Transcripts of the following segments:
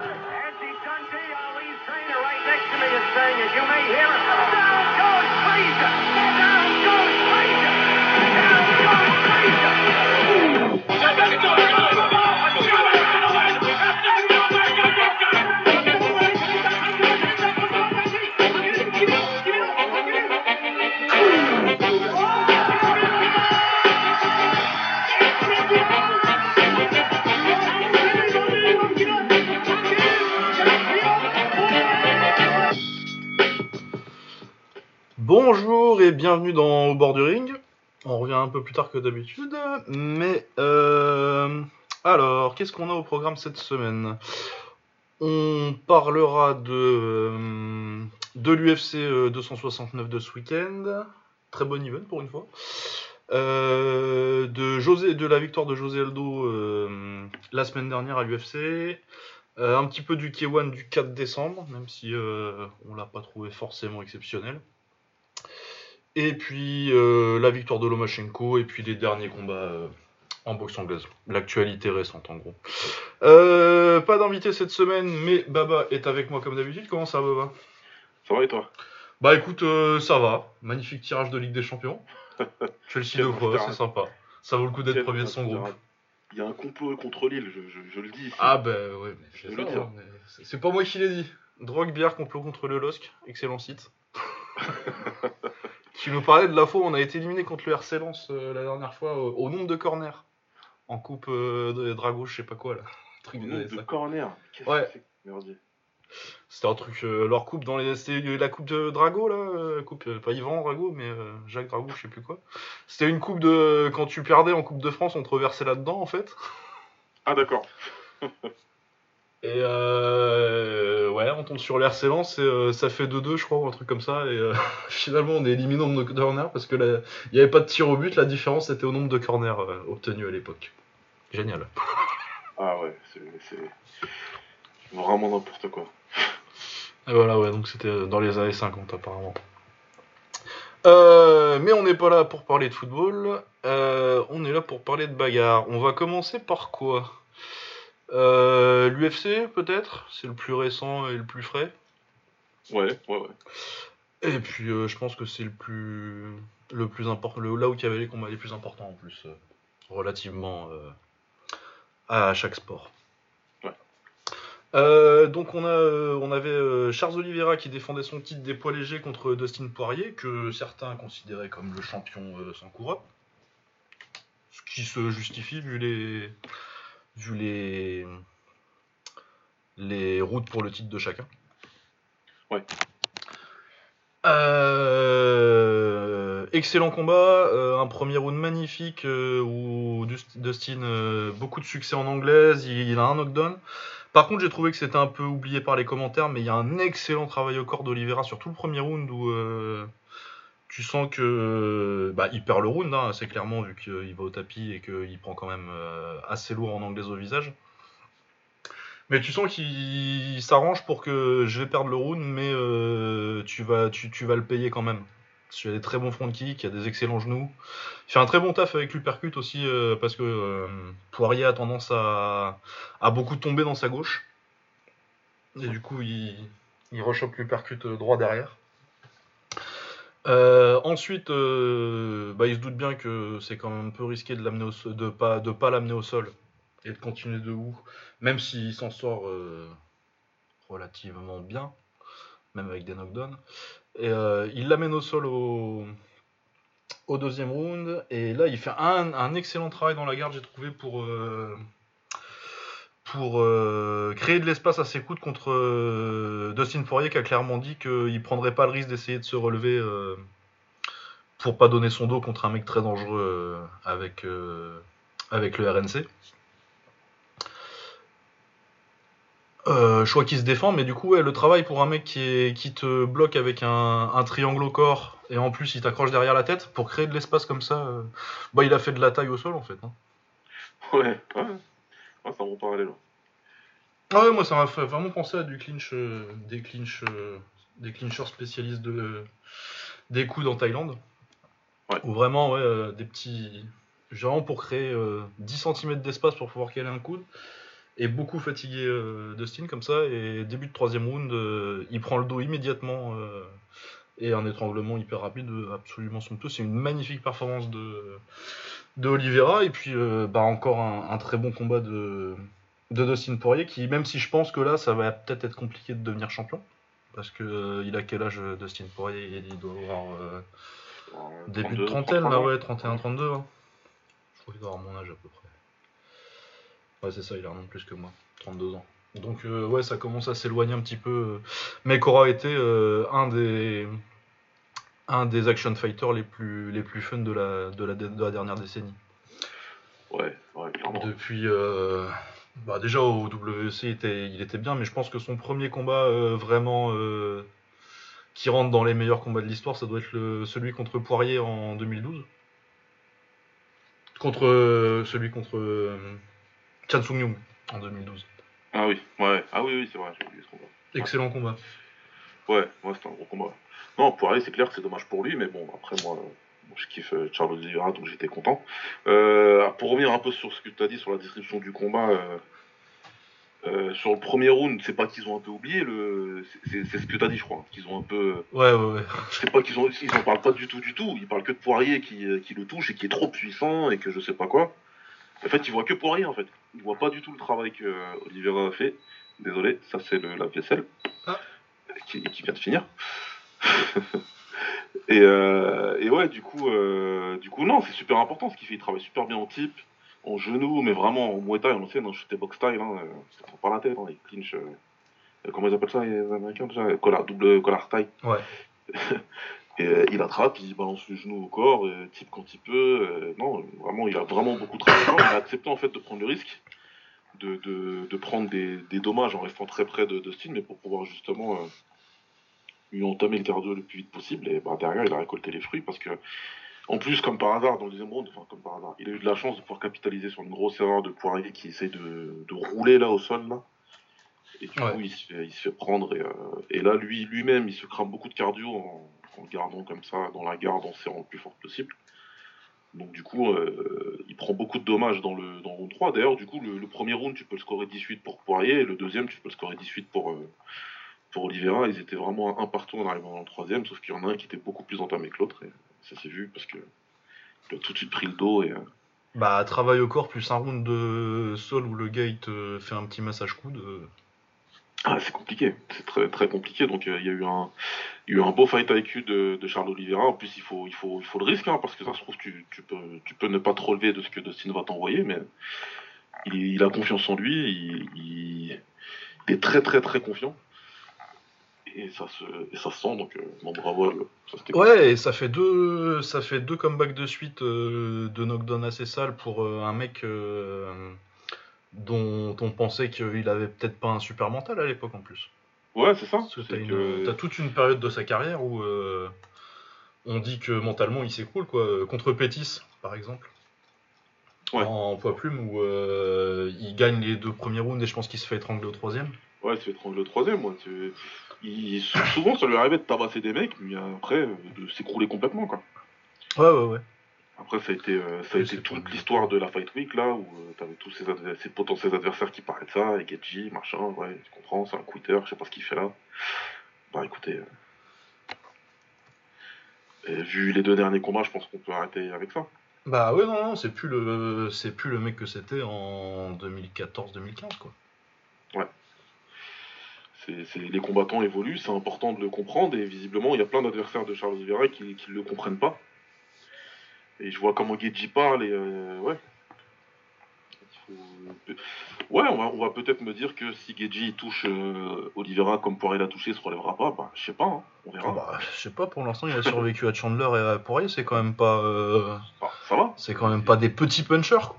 Nancy Dundee, lead trainer, right next to me is saying it. You may hear. Bonjour et bienvenue dans Au bord du ring. On revient un peu plus tard que d'habitude, mais euh, alors, qu'est-ce qu'on a au programme cette semaine? On parlera de, euh, l'UFC euh, 269 de ce week-end, très bon event pour une fois. Euh, de, la victoire de José Aldo euh, la semaine dernière à l'UFC. Euh, un petit peu du K1 du 4 décembre, même si euh, on l'a pas trouvé forcément exceptionnel. Et puis euh, la victoire de Lomachenko et puis les derniers combats euh, en boxe anglaise. L'actualité récente en gros. Euh, pas d'invité cette semaine, mais Baba est avec moi comme d'habitude. Comment ça va Baba? Ça va et toi? Bah écoute, euh, ça va. Magnifique tirage de Ligue des Champions. Chelsea deux fois, c'est sympa. Ça vaut le coup d'être premier de son groupe. Il y a un complot contre Lille, je, je- je le dis. ici. Ah bah mais Je le dire. hein, c'est pas moi qui l'ai dit. Drogue, bière, complot contre le LOSC, excellent site. tu nous parlais de la fois où on a été éliminé contre le RC Lens euh, la dernière fois au, au nombre de corners. En coupe euh, de Drago, je sais pas quoi là. Truc Au nombre de 50. corner. Qu'est-ce Ouais. C'était un truc, euh, leur coupe dans les. C'était la coupe de Drago là. coupe, pas Yvan Drago, mais euh, Jacques Drago, je sais plus quoi. C'était une coupe de. Quand tu perdais en Coupe de France, on te reversait là-dedans en fait. Ah d'accord. Et euh, ouais, on tombe sur l'RC Lens et euh, ça fait 2-2, je crois, ou un truc comme ça. Et euh, finalement, on est éliminé au nombre de corners parce que la- il n'y avait pas de tir au but. La différence était au nombre de corners euh, obtenus à l'époque. Génial. Ah ouais, c'est c'est vraiment n'importe quoi. Et voilà, ouais, donc c'était dans les années 50 apparemment. Euh, mais on n'est pas là pour parler de football, euh, on est là pour parler de bagarre. On va commencer par quoi? Euh, L'UFC peut-être, c'est le plus récent et le plus frais. Ouais, ouais, ouais. Et puis euh, je pense que c'est le plus le plus important, le, là où il y avait les combats les plus importants en plus, euh, relativement à chaque sport. Ouais. Euh, donc on a euh, on avait euh, Charles Oliveira qui défendait son titre des poids légers contre Dustin Poirier que certains considéraient comme le champion sans couronne, ce qui se justifie vu les vu les les routes pour le titre de chacun. Ouais. Euh, excellent combat, euh, un premier round magnifique euh, où Dust- Dustin beaucoup de succès en anglaise, il, il a un knockdown. Par contre, j'ai trouvé que c'était un peu oublié par les commentaires, mais il y a un excellent travail au corps d'Oliveira sur tout le premier round où tu sens que bah, il perd le round hein, assez clairement vu qu'il va au tapis et qu'il prend quand même euh, assez lourd en anglaise au visage. Mais tu sens qu'il s'arrange pour que je vais perdre le round, mais euh, tu, vas, le payer quand même. Parce qu'il a des très bons front kicks, il y a des excellents genoux. Il fait un très bon taf avec l'uppercut aussi, euh, parce que euh, Poirier a tendance à, beaucoup tomber dans sa gauche. Et du coup, il, il rechoppe l'uppercut euh, droit derrière. Euh, ensuite, euh, bah, il se doute bien que c'est quand même un peu risqué de l'amener au de pas l'amener au sol et de continuer debout, même s'il s'en sort euh, relativement bien, même avec des knockdowns. Et il l'amène au sol au, au deuxième round, et là il fait un, excellent travail dans la garde, j'ai trouvé, pour, pour euh, créer de l'espace à ses coudes contre euh, Dustin Poirier qui a clairement dit qu'il prendrait pas le risque d'essayer de se relever euh, pour pas donner son dos contre un mec très dangereux avec, avec le RNC. Euh, choix qui se défend, mais du coup, ouais, le travail pour un mec qui, qui te bloque avec un, triangle au corps et en plus il t'accroche derrière la tête pour créer de l'espace comme ça, bah, il a fait de la taille au sol en fait. hein. Ouais, ouais. Ah. Ah ouais, moi ça m'a fait vraiment penser à du clinch, euh, des clinch, euh, des clinchers spécialistes de des coudes en Thaïlande. Ouais. Ou vraiment ouais, euh, des petits, vraiment pour créer euh, 10 cm d'espace pour pouvoir caler un coude. est beaucoup fatigué Dustin comme ça et début de troisième round, il prend le dos immédiatement et un étranglement hyper rapide, absolument somptueux. C'est une magnifique performance de, de Oliveira et puis euh, bah, encore un, un très bon combat de, de Dustin Poirier qui, même si je pense que là, ça va peut-être être compliqué de devenir champion. Parce que euh, il a quel âge euh, Dustin Poirier? Il doit avoir euh, début 32, de trentaine 33 là, ouais, 31-32. hein. Je crois qu'il doit avoir mon âge à peu près. Ouais, c'est ça, il a un an de plus que moi, 32 ans. Donc ouais, ça commence à s'éloigner un petit peu. Mais Cora était euh, un des un des action fighters les plus les plus fun de la de la, de la dernière décennie. Ouais, ouais, clairement. Depuis euh, bah déjà au WEC il était, il était bien, mais je pense que son premier combat euh, vraiment euh, qui rentre dans les meilleurs combats de l'histoire, ça doit être le, celui contre Poirier en 2012. Contre celui contre Chan Sung Young en 2012. Ah oui, ouais, ah oui, oui, c'est vrai, j'ai oublié ce combat. Excellent combat. Ouais, ouais, c'était un gros combat. Non, Poirier, c'est clair que c'est dommage pour lui, mais bon, après, moi, euh, je kiffe euh, Charles Oliveira, donc j'étais content. Euh, pour revenir un peu sur ce que tu as dit sur la description du combat, euh, euh, sur le premier round, c'est pas qu'ils ont un peu oublié, le... c'est ce que tu as dit, je crois, hein, qu'ils ont un peu. Ouais, ouais, ouais. C'est pas qu'ils ont, ils en parlent pas du tout, du tout. Ils parlent que de Poirier qui, qui le touche et qui est trop puissant et que je sais pas quoi. En fait, ils voient que Poirier en fait. Ils voient pas du tout le travail que Oliveira a fait. Désolé, ça c'est le- la vaisselle Ah. Qui, qui vient de finir. et, euh, et ouais, du coup, euh, du coup, non, c'est super important ce qu'il fait. Il travaille super bien en type, en genou, mais vraiment en Muay Thai, en ancienne, en shooté box style. Hein, euh, ça prend pas la tête, hein, les clinch. comment ils appellent ça les Américains déjà Collar, double collar style. Ouais. Et euh, il attrape, il balance le genou au corps, euh, type quand il peut. euh, non, vraiment, il a vraiment beaucoup travaillé. Il a accepté en fait de prendre le risque de, de, de prendre des, des dommages en restant très près de Dustin, mais pour pouvoir justement euh, lui entamer le cardio le plus vite possible. Et bah, derrière, il a récolté les fruits parce que, en plus, comme par hasard, dans le deuxième round, enfin, comme par hasard, il a eu de la chance de pouvoir capitaliser sur une grosse erreur de Poirier qui essaie de, de rouler là au sol. Là. Et du Ouais. coup, il se, fait, il se fait prendre. Et, euh, et là, lui, lui-même, il se crame beaucoup de cardio en, en le gardant comme ça dans la garde, en serrant le plus fort possible. Donc du coup, euh, il prend beaucoup de dommages dans le, dans round 3. D'ailleurs, du coup, le, premier round, tu peux le scorer 18 pour Poirier, et le deuxième, tu peux le scorer 18 pour, euh, pour Oliveira. Ils étaient vraiment un partout en arrivant dans le troisième, sauf qu'il y en a un qui était beaucoup plus entamé que l'autre, et ça s'est vu parce que il a tout de suite pris le dos. Et, euh, Bah, travail au corps plus un round de sol où le gars il te fait un petit massage coude. Ah, c'est compliqué, c'est très très compliqué. Donc euh, il y a eu un, eu un beau fight IQ de, de Charles Oliveira. En plus, il faut, il faut, il faut le risque, hein, parce que ça se trouve, tu, tu peux, tu peux ne pas te relever de ce que Dustin va t'envoyer, mais il, a confiance en lui, il, est très très très confiant. Et ça se, et ça se sent, donc euh, bon, bravo. Ouais, et ça fait deux, ça fait deux comebacks de suite euh, de knockdown assez sales pour un mec euh, dont on pensait qu'il avait peut-être pas un super mental à l'époque en plus. Ouais, c'est ça. T'as, que- toute une période de sa carrière où euh, on dit que mentalement il s'écroule quoi. Contre Pétis par exemple. Ouais. En poids plume où euh, il gagne les deux premiers rounds et je pense qu'il se fait étrangler au troisième. Ouais, il se fait prendre le troisième, moi. Il, souvent, ça lui arrivait de tabasser des mecs, mais après, de s'écrouler complètement, quoi. Ouais ouais ouais. Après, ça a été, euh, ça a été toute l'histoire de la Fight Week, là, où euh, t'avais tous adver- ses potentiels adversaires qui parlaient de ça, et Getji, machin, ouais, tu comprends, c'est un quitter, je sais pas ce qu'il fait là. Bah écoutez, euh, et vu les deux derniers combats, je pense qu'on peut arrêter avec ça. Bah ouais non non c'est plus le c'est plus le mec que c'était en 2014-2015 quoi. C'est, c'est- les combattants évoluent, c'est important de le comprendre, et visiblement, il y a plein d'adversaires de Charles Oliveira qui ne le comprennent pas. Et je vois comment Geji parle, et euh, ouais. Faut- Ouais, on va, on va peut-être me dire que si Geji touche euh, Oliveira comme Poirier l'a touché, il se relèvera pas, bah je sais pas, hein, on verra. Bah, je sais pas, pour l'instant, il a survécu à Chandler et à Poirier, c'est quand même pas, euh, Bah, ça va. c'est quand même pas des petits punchers. Quoi.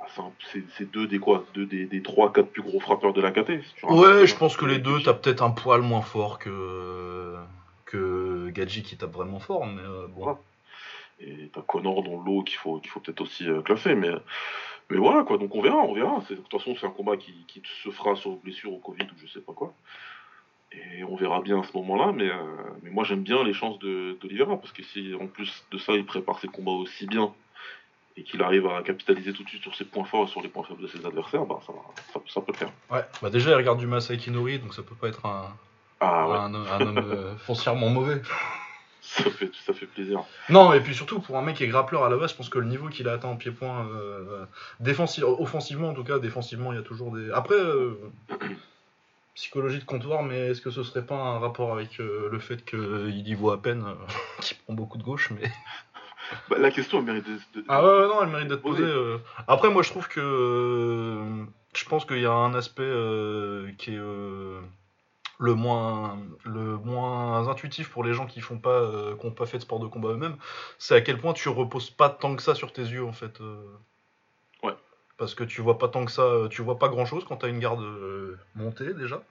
Ah, c'est deux des quoi Deux des, des trois, quatre plus gros frappeurs de la KT. Ouais, je pense que les deux, t'as peut-être un poil moins fort que que Gadji qui tape vraiment fort, mais euh, bon. Et t'as Connor dans l'eau qu'il faut, qu'il faut peut-être aussi euh, classer. Mais, mais voilà, quoi. Donc on verra, on verra. De toute façon, c'est un combat qui, qui se fera sur blessure au Covid ou je sais pas quoi. Et on verra bien à ce moment-là. Mais, euh, mais moi, j'aime bien les chances d'Olivera. Parce que si en plus de ça, il prépare ses combats aussi bien et qu'il arrive à capitaliser tout de suite sur ses points forts et sur les points faibles de ses adversaires, bah, ça, ça, ça peut le faire. Ouais, bah déjà, il regarde du Masai Kinori, donc ça peut pas être un, Ah ouais, un, un homme euh, foncièrement mauvais. ça fait, ça fait plaisir. Non, et puis surtout, pour un mec qui est grappleur à la base, je pense que le niveau qu'il a atteint en pied-point, euh, offensivement en tout cas, défensivement, il y a toujours des. Après, euh, psychologie de comptoir, mais est-ce que ce serait pas un rapport avec euh, le fait qu'il y voit à peine, qu'il prend beaucoup de gauche mais... Bah, la question elle mérite de. de- Ah ouais, non, elle mérite d'être Posé. posée. Après, moi, je trouve que. je pense qu'il y a un aspect qui est. le moins, le moins intuitif pour les gens qui font pas, euh, qui ont pas fait de sport de combat eux-mêmes, c'est à quel point tu reposes pas tant que ça sur tes yeux en fait. euh. Ouais. Parce que tu vois pas tant que ça, euh, tu vois pas grand chose quand t'as une garde euh, montée déjà.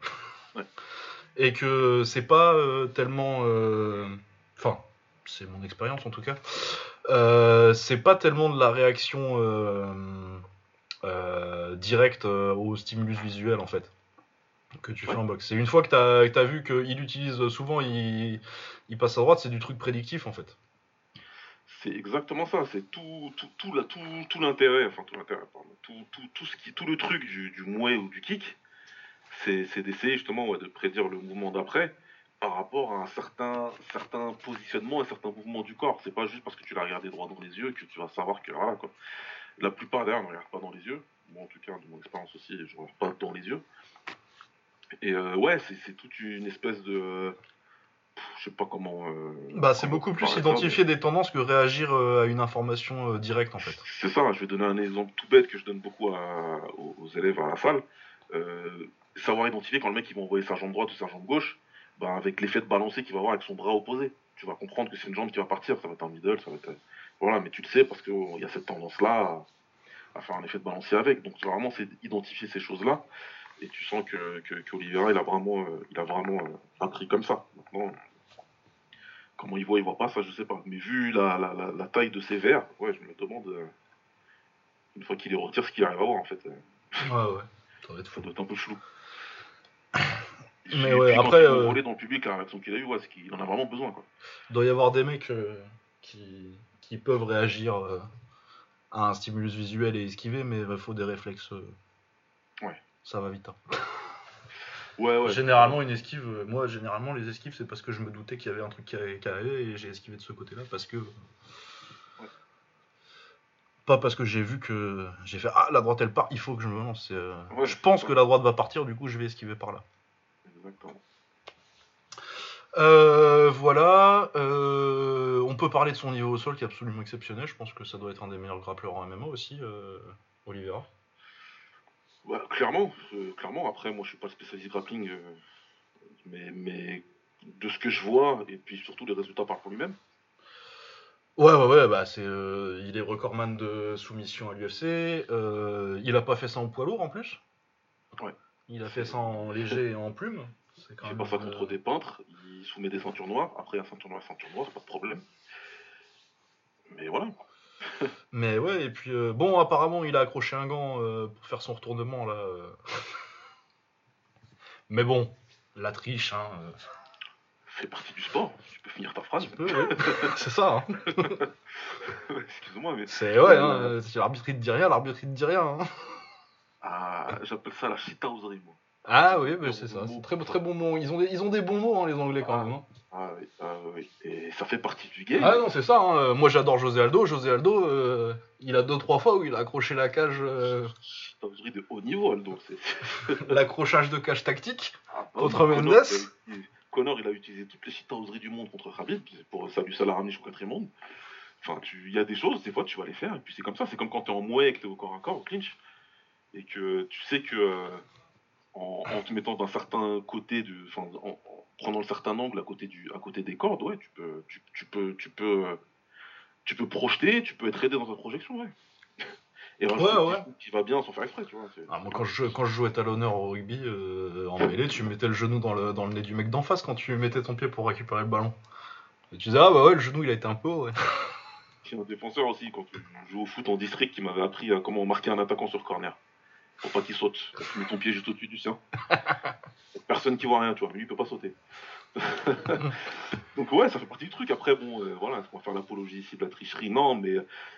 Ouais. Et que c'est pas tellement. Enfin, c'est mon expérience en tout cas. C'est pas tellement de la réaction directe au stimulus visuel en fait que tu fais en boxe. C'est une fois que tu as, vu qu'il utilise souvent, il, il passe à droite, c'est du truc prédictif en fait. C'est exactement ça, c'est tout, tout, tout, la- tout, l'intérêt, enfin tout l'intérêt, tout, tout, tout, ce qui, tout le truc du, du mouet ou du kick, c'est, d'essayer justement ouais, de prédire le mouvement d'après par rapport à un certain, certain positionnement et certain mouvement du corps. C'est pas juste parce que tu l'as regardé droit dans les yeux que tu vas savoir que voilà quoi. La plupart d'ailleurs ne regardent pas dans les yeux, moi en tout cas de mon expérience aussi, je regarde pas dans les yeux. Et euh, ouais, c'est, toute une espèce de, pff, je sais pas comment. euh, Bah, c'est beaucoup plus identifier des tendances que réagir euh, à une information euh, directe en fait. C'est ça, je vais donner un exemple tout bête que je donne beaucoup à- aux, aux élèves à la salle. Euh, savoir identifier quand le mec il va envoyer sa jambe droite ou sa jambe gauche, bah, avec l'effet de balancer qu'il va avoir avec son bras opposé. Tu vas comprendre que c'est une jambe qui va partir, ça va être un middle, ça va être. Voilà, mais tu le sais parce qu'il y a cette tendance-là à, à faire un effet de balancier avec. Donc vraiment, c'est identifier ces choses-là. Et tu sens que, que, qu'Olivera, il a vraiment, euh, il a vraiment euh, appris comme ça. Maintenant, comment il voit, il voit pas, ça je sais pas. Mais vu la, la, la, la taille de ses verres, ouais, je me demande, euh, une fois qu'il les retire, ce qu'il arrive à voir en fait. Euh, Ouais, ouais. Ça va être Ça doit être un peu chelou. Mais ouais, après, euh, voler dans le public, la réaction qu'il a eu, ouais, c'est qu'il en a vraiment besoin. Quoi. Il doit y avoir des mecs qui, qui peuvent réagir à un stimulus visuel et esquiver, mais il faut des réflexes. Ouais. Ça va vite. hein. Ouais, ouais. Généralement, une esquive, euh, moi, généralement, les esquives, c'est parce que je me doutais qu'il y avait un truc qui allait, qui allait et j'ai esquivé de ce côté-là parce que. Pas parce que j'ai vu que j'ai fait Ah, la droite elle part, il faut que je me lance. Euh, Ouais, je pense que la droite va partir, du coup, je vais esquiver par là. Exactement. Euh, voilà. euh, on peut parler de son niveau au sol qui est absolument exceptionnel. Je pense que ça doit être un des meilleurs grappleurs en MMA aussi, euh, Oliveira. Ouais, clairement, euh, clairement. Après, moi, je suis pas spécialiste grappling, euh, mais, mais de ce que je vois, et puis surtout les résultats parlent pour lui-même. Ouais, ouais, ouais, bah c'est, euh, il est recordman de soumission à l'UFC. euh, il a pas fait ça en poids lourd en plus? Ouais. Il a fait ça en léger et en plume. C'est Il quand fait même, pas ça contre des peintres, il soumet des ceintures noires, après un ceinture noire, ceinture noire, pas de problème. Mais voilà. Mais ouais, et puis euh, bon, apparemment, il a accroché un gant euh, pour faire son retournement là. euh. Mais bon, la triche, hein. euh, fait partie du sport, tu peux finir ta phrase. tu peux, ouais. c'est ça. hein. Excuse-moi, mais C'est ouais, hein, euh, si l'arbitre il te dit rien, l'arbitre il te dit rien. hein. ah, j'appelle ça la shitauserie, moi. Ah oui, mais c'est ça. C'est très, très bon mot. Ils ont des, ils ont des bons mots, hein, les Anglais quand Ah. même. hein. Ah oui, ah oui. Et ça fait partie du game. Ah non, c'est ça. hein. Moi j'adore José Aldo. José Aldo, euh, il a deux trois fois où il a accroché la cage, euh, Shitauserie de haut niveau, Aldo. C'est... l'accrochage de cage tactique. Ah, bah Contre Mendes. Connor, il a- Connor, il a utilisé toutes les shitauseries du monde contre Khabib pour saluer ça l'a ramené jusqu'au quatrième monde. Enfin, il y a des choses, des fois, tu vas les faire, et puis c'est comme ça. C'est comme quand tu es en mouet et que tu es au corps à corps, au clinch, et que tu sais que euh, en, en te mettant d'un certain côté, de, en, en prenant un certain angle à côté, du, à côté des cordes, ouais, tu peux, tu, tu peux, tu peux, tu peux projeter, tu peux être aidé dans ta projection, ouais. Et Ouais, ouais. qui va bien sans faire exprès, tu vois. Ah, moi quand je, quand je jouais talonneur au rugby euh, en mêlée, tu mettais le genou dans le, dans le nez du mec d'en face quand tu mettais ton pied pour récupérer le ballon. Et tu disais ah bah ouais le genou il a été un peu haut, ouais. J'ai un défenseur aussi, quand je joue au foot en district, qui m'avait appris à comment marquer un attaquant sur corner. Pour pas qu'il saute. Tu mets ton pied juste au-dessus du sien. Personne qui voit rien, tu vois, lui il peut pas sauter. Donc ouais, ça fait partie du truc. Après, bon, euh, voilà, est-ce faire l'apologie ici de la tricherie Non, mais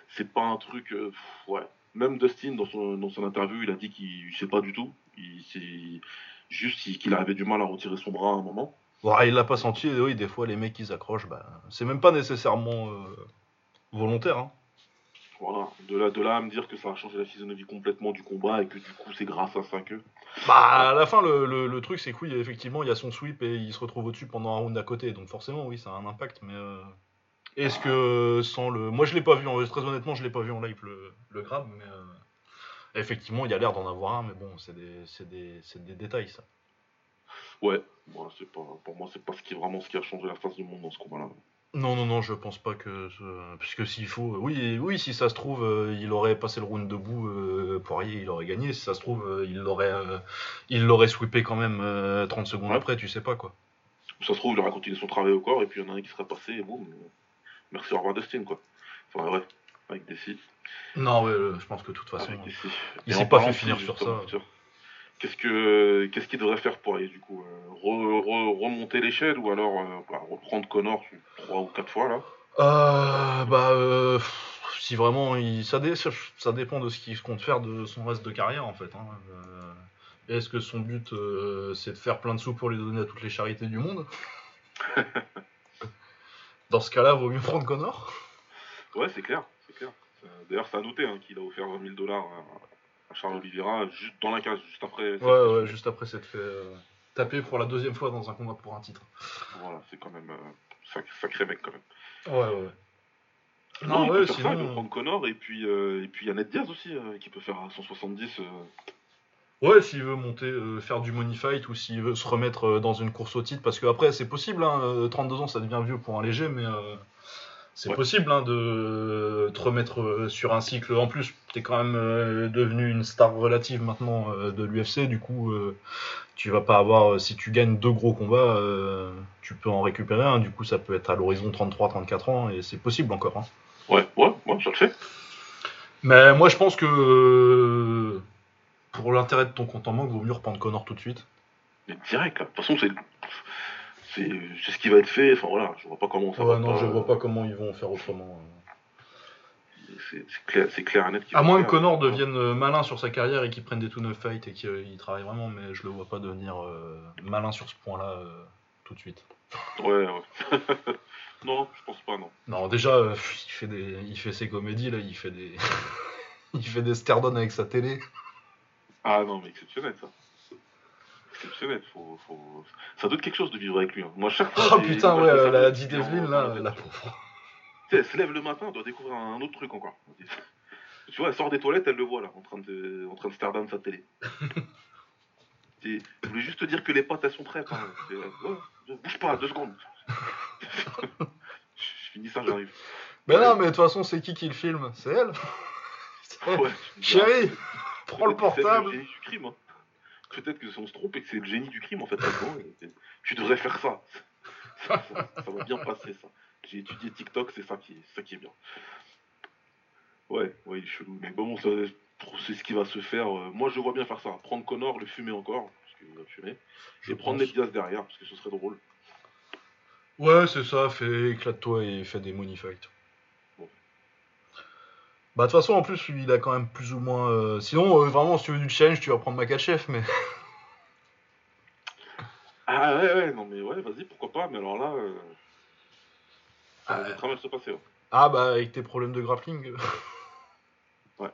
c'est pas un truc... euh, ouais. Même Dustin, dans son, interview, il a dit qu'il sait pas du tout. Il, c'est juste qu'il avait du mal à retirer son bras à un moment. Bon, il l'a pas senti, oui, des fois les mecs ils accrochent, bah, c'est même pas nécessairement euh, volontaire. Hein. Voilà. De là, de là à me dire que ça a changé la physionomie complètement du combat et que du coup c'est grâce à ça que... Bah, à la fin, le, le, le truc c'est que oui, effectivement, il y a son sweep et il se retrouve au-dessus pendant un round à côté, donc forcément, oui, ça a un impact, mais. euh, Est-ce que sans le. Moi je l'ai pas vu, en... très honnêtement, je l'ai pas vu en live le, le grab, mais. euh, Effectivement, il y a l'air d'en avoir un, mais bon, c'est des, c'est des, c'est des détails ça. Ouais, c'est pas, pour moi c'est pas ce qui est vraiment ce qui a changé la face du monde dans ce combat-là. Non, non, non, je pense pas que. ce- Puisque s'il faut. Oui, oui, si ça se trouve, euh, il aurait passé le round debout, euh, Poirier, il aurait gagné. Si ça se trouve, euh, il l'aurait euh, il l'aurait sweepé quand même euh, 30 secondes Ouais. après, tu sais pas quoi. Ça se trouve, il aurait continué son travail au corps et puis il y en a un qui serait passé et boum. euh, Merci, au revoir Dustin quoi. Enfin ouais, avec des si. Non, ouais, euh, je pense que de toute façon. Avec des si. il s'est en pas parlant fait finir sur justement, ça. tiens, Qu'est-ce que qu'est-ce qu'il devrait faire Poirier du coup euh, re- re- Remonter l'échelle ou alors euh, bah, reprendre Connor trois ou quatre fois là? Euh, bah, euh, si vraiment, il, ça, dé- ça dépend de ce qu'il compte faire de son reste de carrière en fait. hein. Euh, Est-ce que son but c'est de faire plein de sous pour les donner à toutes les charités du monde? Dans ce cas-là, vaut mieux prendre Connor? Ouais, c'est clair, c'est clair. D'ailleurs, c'est à noter hein, qu'il a offert 20 000 dollars à, Charles Oliveira juste dans la cage, juste après. Ouais, ouais, juste après s'être fait euh, taper pour la deuxième fois dans un combat pour un titre. Voilà, c'est quand même euh, sac- sacré mec quand même. Ouais, ouais. Non, Non, il ouais, peut faire ça, il peut sinon. prendre Connor et puis euh, et puis il y a Ned Diaz aussi euh, qui peut faire à 170. euh, Ouais, s'il veut monter, euh, faire du money fight ou s'il veut se remettre euh, dans une course au titre, parce que après c'est possible, hein, euh, 32 ans ça devient vieux pour un léger, mais euh, c'est Ouais. possible hein, de te remettre sur un cycle. En plus, t'es quand même euh, devenu une star relative maintenant euh, de l'UFC, du coup euh, tu vas pas avoir, si tu gagnes deux gros combats, tu peux en récupérer un, du coup ça peut être à l'horizon 33-34 ans et c'est possible encore. Hein. Ouais, ouais, ouais, ça le fait. Mais moi je pense que pour l'intérêt de ton compte en banque, vaut mieux reprendre Connor tout de suite. Mais direct là. De toute façon, c'est c'est ce qui va être fait. Enfin voilà, je vois pas comment ça Ouais, va. non, pas, je vois pas comment ils vont faire autrement. Clair, clair et net. À moins que. Connor devienne euh, malin sur sa carrière et qu'il prenne des two-neuf fights et qu'il travaille vraiment, mais je le vois pas devenir euh, malin sur ce point-là euh, tout de suite. Ouais, ouais. non, je pense pas, non. Non, déjà, euh, il, fait des, il fait ses comédies, là, il fait des. il fait des avec sa télé. Ah non, mais exceptionnel ça. Exceptionnel. Faut, faut... Ça doit être quelque chose de vivre avec lui. hein. Moi, chaque fois. Oh putain, ouais, euh, la Devlin, dans- là, la la pauvre. Elle se lève le matin, elle doit découvrir un autre truc encore. Tu vois, elle sort des toilettes, elle le voit là, en train de, en train de stare down sa télé. Je voulais juste te dire que les potes, elles sont prêtes. Hein. Euh, ouais, bouge pas, deux secondes. je finis ça, j'arrive. Mais non, mais de toute façon, c'est qui qui le filme? C'est elle. Ouais, Chérie, prends le que c'est portable. le génie du crime. Hein. Peut-être que on se trompe et que c'est le génie du crime en fait. Tu devrais faire ça. Ça, ça- ça va bien passer ça. J'ai étudié TikTok, c'est ça qui est, ça qui est bien. Ouais, ouais, il est chelou. Mais bon, c'est ce qui va se faire. euh, Moi, je vois bien faire ça. Prendre Connor, le fumer encore, parce qu'il va le fumer. Je Et prendre pense. Ned Diaz derrière, parce que ce serait drôle. Ouais, c'est ça, fais éclate-toi et fais des money fights. Bon. Bah, de toute façon, en plus, il a quand même plus ou moins. euh, Sinon, euh, vraiment, si tu veux du challenge, tu vas prendre Makachev, mais. Ah ouais, ouais, non mais ouais, vas-y, pourquoi pas. Mais alors là, euh, Ah, se passer. Ah, bah, avec tes problèmes de grappling. Ouais.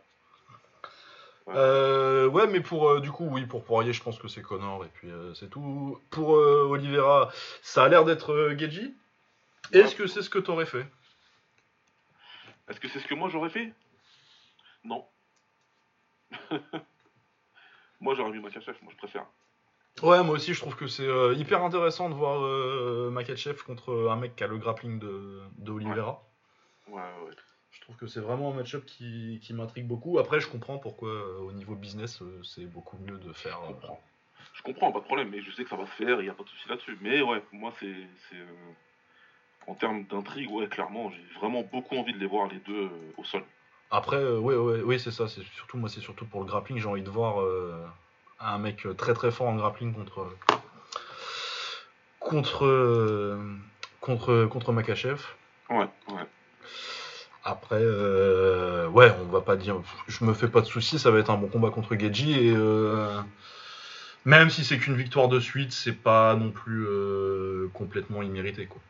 Ouais. Euh, ouais, mais pour. euh, du coup, oui, pour Poirier, je pense que c'est Connor, et puis euh, c'est tout. Pour Oliveira, ça a l'air d'être Geji. Est-ce que c'est ce que t'aurais fait? Est-ce que c'est ce que moi j'aurais fait? Non. moi j'aurais mis Makachev, moi je préfère. Ouais, moi aussi, je trouve que c'est euh, hyper intéressant de voir euh, Makachev contre un mec qui a le grappling de, de Oliveira. Ouais, ouais. Je trouve que c'est vraiment un match-up qui, qui m'intrigue beaucoup. Après, je comprends pourquoi, euh, au niveau business, euh, c'est beaucoup mieux de faire. Je comprends. Je comprends, pas de problème, mais je sais que ça va se faire, il n'y a pas de souci là-dessus. Mais ouais, moi c'est. En termes d'intrigue, ouais, clairement, j'ai vraiment beaucoup envie de les voir les deux au sol. Après, euh, ouais, ouais, c'est ça. C'est surtout moi, c'est surtout pour le grappling. J'ai envie de voir un mec très très fort en grappling contre contre, euh, contre, contre Makachev. Ouais, ouais. Après, euh, ouais, on va pas dire. Je me fais pas de soucis, ça va être un bon combat contre Geji. Et euh, même si c'est qu'une victoire de suite, c'est pas non plus euh, complètement immérité. Quoi.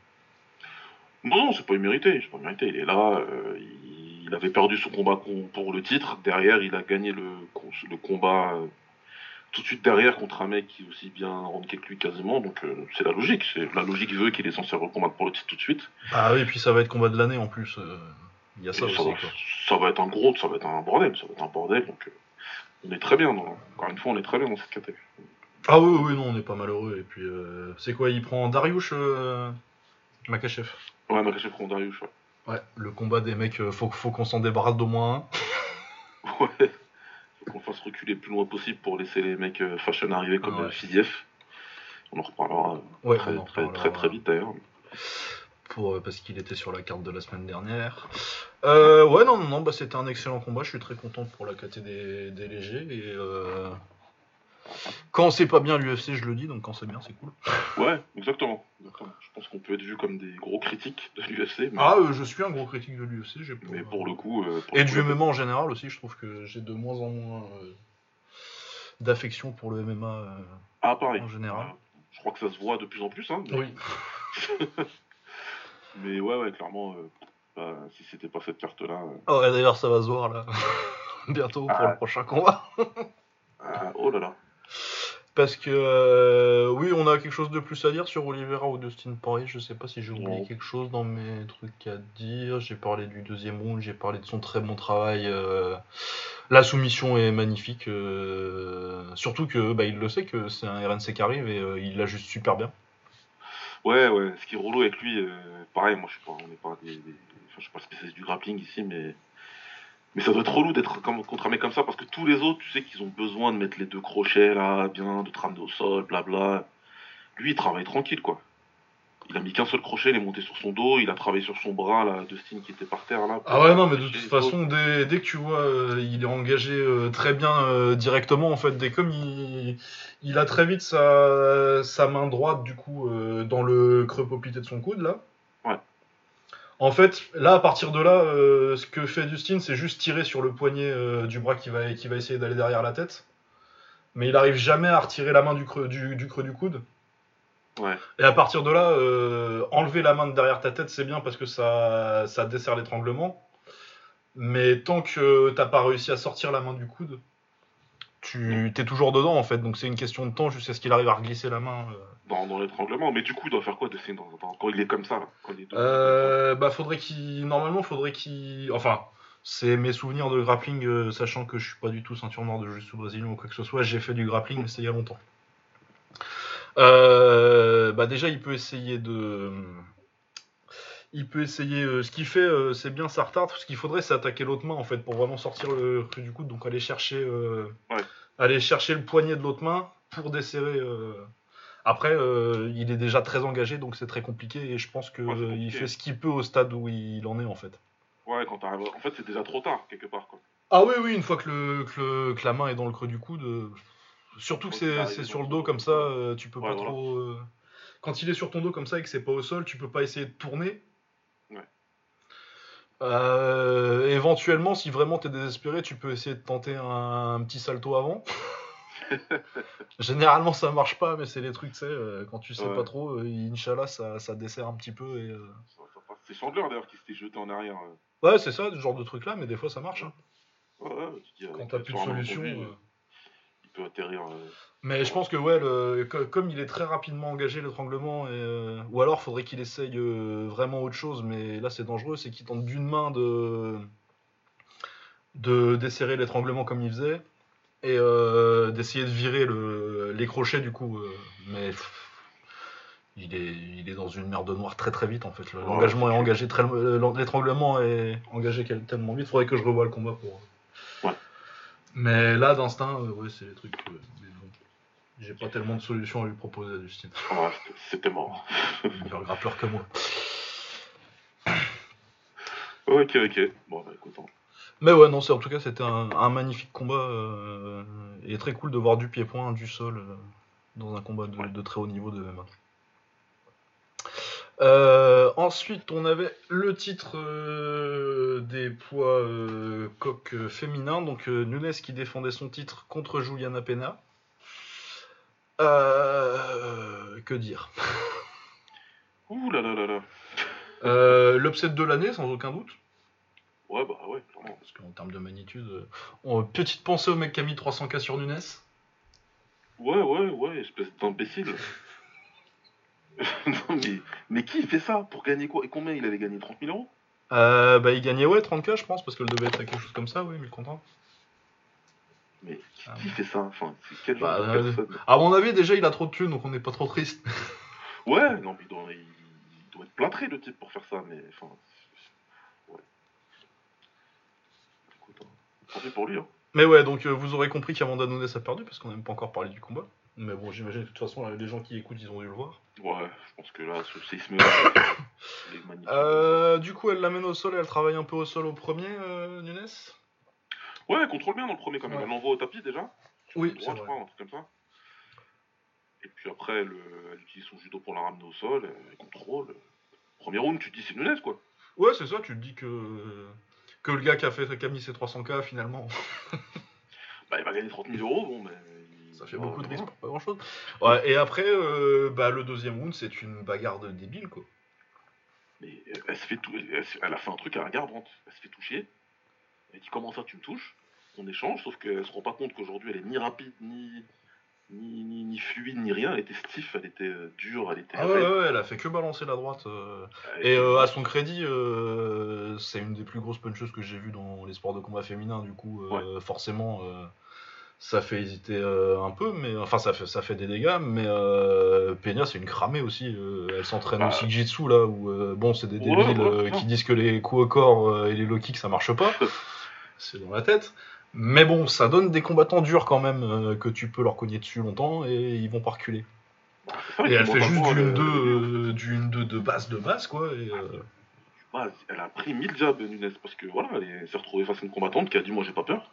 Non, non, c'est pas immérité, c'est pas immérité. Il est là, euh, il, avait perdu son combat pour le titre. Derrière, il a gagné le, le combat euh, tout de suite derrière contre un mec qui est aussi bien ranké que lui quasiment. Donc euh, c'est la logique. C'est la logique veut qu'il est censé recombattre pour le titre tout de suite. Ah oui, et puis ça va être combat de l'année en plus. euh, Il y a ça Et aussi. ça, va, Quoi. ça va être un gros, ça va être un bordel, ça va être un bordel. Donc euh, on est très bien. dans- encore une fois, on est très bien dans cette catégorie. Ah oui, oui, non, on n'est pas malheureux. Et puis, euh, c'est quoi Il prend Dariush euh, Makachev. Ouais, Makachev contre Dariush. Ouais. Ouais, le combat des mecs, euh, faut, faut qu'on s'en débarrasse d'au moins un. Ouais. Qu'on fasse reculer le plus loin possible pour laisser les mecs euh, fashion arriver comme Ouais. Fiziev. On en reparlera euh, Ouais, très, en très, reparlera. très, très vite d'ailleurs. pour, euh, parce qu'il était sur la carte de la semaine dernière. Euh, ouais, non, non, non, bah, c'était un excellent combat. Je suis très content pour la KT des, des légers. Et euh, quand c'est pas bien l'UFC, je le dis, donc quand c'est bien, c'est cool. Ouais, exactement. exactement. Je pense qu'on peut être vu comme des gros critiques de l'UFC, mais, Ah, euh, je suis un gros critique de l'UFC. j'ai pas- mais pour le coup. euh, pour Et le du MMA en général aussi, je trouve que j'ai de moins en moins euh, d'affection pour le MMA Ah, pareil. en général. Ouais. Je crois que ça se voit de plus en plus. Hein, mais, Oui. mais ouais, ouais, clairement, bah, si c'était pas cette carte-là. Oh, d'ailleurs, ça va se voir là. Bientôt pour Ah. le prochain combat. ah, oh là là. Parce que euh, oui, on a quelque chose de plus à dire sur Oliveira ou Dustin Poirier. Je sais pas si j'ai oublié quelque chose dans mes trucs à dire. J'ai parlé du deuxième round, j'ai parlé de son très bon travail. euh, La soumission est magnifique. euh, Surtout que bah, il le sait que c'est un RNC qui arrive et il l'a juste super bien. Ouais, ouais, ce qui est relou avec lui, pareil, moi je suis pas, on n'est pas des, des- enfin, je suis pas spécialiste du grappling ici, mais, mais ça doit être relou d'être contre un mec comme ça parce que tous les autres, tu sais qu'ils ont besoin de mettre les deux crochets là, bien, de te ramener au sol, blabla. Lui, il travaille tranquille quoi. Il a mis qu'un seul crochet, il est monté sur son dos, il a travaillé sur son bras là, Dustin qui était par terre là. Ah ouais, non, mais de toute façon, dès, dès que tu vois, euh, il est engagé euh, très bien euh, directement, en fait, dès comme il, il a très vite sa, sa main droite, du coup, dans le creux popité de son coude, là. En fait, là, à partir de là, euh, ce que fait Dustin, c'est juste tirer sur le poignet euh, du bras qui va, qui va essayer d'aller derrière la tête. Mais il arrive jamais à retirer la main du creux du, du creux du coude. Ouais. Et à partir de là, euh, enlever la main de derrière ta tête, c'est bien parce que ça, ça dessert l'étranglement. Mais tant que t'as pas réussi à sortir la main du coude, tu t'es toujours dedans en fait. Donc c'est une question de temps jusqu'à ce qu'il arrive à reglisser la main. euh. Dans, dans l'étranglement, mais du coup, il doit faire quoi Dustin dans, dans- quand il est comme ça là, quand il est Euh, bah faudrait qu'il, normalement faudrait qu'il, enfin. C'est mes souvenirs de grappling, euh, sachant que je suis pas du tout ceinture noire de jiu-jitsu brésilien ou quoi que ce soit. J'ai fait du grappling, mais c'est il y a longtemps. Bah déjà, il peut essayer de, il peut essayer. euh, ce qu'il fait, euh, c'est bien sa retarde. Ce qu'il faudrait, c'est attaquer l'autre main en fait pour vraiment sortir le creux du coude. Donc aller chercher, euh, Ouais. aller chercher le poignet de l'autre main pour desserrer. Après, il est déjà très engagé, donc c'est très compliqué. Et je pense que Ouais, c'est il compliqué. fait ce qu'il peut au stade où il en est en fait. Ouais, quand t'arrives. En fait, c'est déjà trop tard, quelque part, quoi. Ah oui, oui, une fois que, le, que, le- que la main est dans le creux du coude, surtout que c'est ça sur le dos comme ça, tu peux Ouais, pas voilà. trop. Quand il est sur ton dos comme ça et que c'est pas au sol, tu peux pas essayer de tourner. Euh, éventuellement, si vraiment t'es désespéré, tu peux essayer de tenter un, un petit salto avant. Généralement, ça marche pas, mais c'est les trucs, tu sais, euh, quand tu sais Ouais. pas trop, euh, Inch'Allah, ça, ça dessert un petit peu. Et, euh. C'est Chandler, d'ailleurs, qui s'était jeté en arrière. Ouais, c'est ça, ce genre de truc là, mais des fois ça marche. hein. Ouais, ouais, tu dis, Quand t'as plus de solution. Peut atterrir. euh, Mais je pense que ouais, le- comme il est très rapidement engagé l'étranglement, et, euh, ou alors faudrait qu'il essaye euh, vraiment autre chose, mais là c'est dangereux, c'est qu'il tente d'une main de de desserrer l'étranglement comme il faisait et euh, d'essayer de virer le, les crochets du coup. euh, mais pff, il est il est dans une merde noire très très vite en fait. Ouais, L'engagement est engagé très l'étranglement est engagé tellement vite. Faudrait que je revoie le combat pour. Mais là d'instinct, euh, ouais c'est les trucs. euh, mais bon. J'ai pas tellement de solutions à lui proposer à Justine. ouais, c'était- mort. Meilleur grappeur que moi. Ok, ok. Bon, bah écoute. hein. Mais ouais, non, c'est en tout cas c'était un, un magnifique combat euh, et très cool de voir du pied-point, du sol euh, dans un combat de, Ouais. de très haut niveau de MMA. Euh, ensuite, on avait le titre euh, des poids euh, coq féminins, donc Nunes qui défendait son titre contre Juliana Pena. Que dire? Ouh là là là là. L'upset de l'année, sans aucun doute. Ouais, bah ouais, clairement. Parce qu'en termes de magnitude, on- petite pensée au mec qui a mis 300k sur Nunes. Ouais, ouais, ouais, espèce d'imbécile. non, mais, mais qui fait ça Pour gagner quoi? Et combien il avait gagné? 30 000 euros? Euh, bah, il gagnait ouais 30k, je pense, parce qu'elle devait être à quelque chose comme ça, oui, 1000 contrats. Mais qui, Ah, qui fait ça? Enfin, c'est quel genre Bah, de euh, personne? À mon avis, déjà, il a trop de thunes, donc on n'est pas trop triste. Ouais, non, mais il doit, il, doit être plâtré le type pour faire ça, mais enfin. Ouais. Écoute, hein, pour lui, hein. Mais ouais, donc euh, vous aurez compris qu'Amanda Nunes a perdu, parce qu'on n'a même pas encore parlé du combat. Mais bon, j'imagine de toute façon, les gens qui écoutent, ils ont dû le voir. Ouais, je pense que là, ce séisme. Euh, du coup, elle l'amène au sol et elle travaille un peu au sol au premier, euh, Nunes? Ouais, elle contrôle bien dans le premier quand même. Ouais. Elle l'envoie au tapis déjà. Oui, c'est vrai. crois, un truc comme ça. Et puis après, elle, euh, elle utilise son judo pour la ramener au sol. Elle contrôle. Premier round, tu te dis c'est Nunes quoi. Ouais, c'est ça, tu te dis que. Que le gars qui a, fait, qui a mis ses 300k, finalement, Bah, il va gagner 30 000 euros, bon, mais. Ça fait beaucoup de risques voilà. pour pas grand chose. Ouais, et après, euh, bah, le deuxième round, c'est une bagarre de débile, quoi. Mais elle, elle se fait tout, elle, se- elle a fait un truc à la garbante. Elle se fait toucher. Elle dit comment ça tu me touches? On échange, sauf qu'elle se rend pas compte qu'aujourd'hui elle est ni rapide, ni, ni, ni, ni fluide, ni rien. Elle était stiff, elle était euh, dure, elle était. Ah ouais, elle a fait que balancer la droite. euh, Et euh, à son crédit, euh, c'est une des plus grosses puncheuses que j'ai vues dans les sports de combat féminin. Du coup, euh, forcément, euh, ça fait hésiter euh, un peu, mais enfin, ça fait, ça fait des dégâts. Mais euh, Peña, c'est une cramée aussi. euh, elle s'entraîne Bah. au Jitsu là où, bon, c'est des débiles ouais, ouais. qui disent que les coups au corps et les low kicks ça marche pas. c'est dans la tête. Mais bon, ça donne des combattants durs quand même que tu peux leur cogner dessus longtemps et ils vont pas reculer. Et elle fait juste mentalement, du elle- 1-2 euh, du 1-2 de base de base quoi. Et, Bah, elle a pris 1000 jabs, Nunes, parce que voilà, elle est- s'est retrouvée face à une combattante qui a dit Moi j'ai pas peur.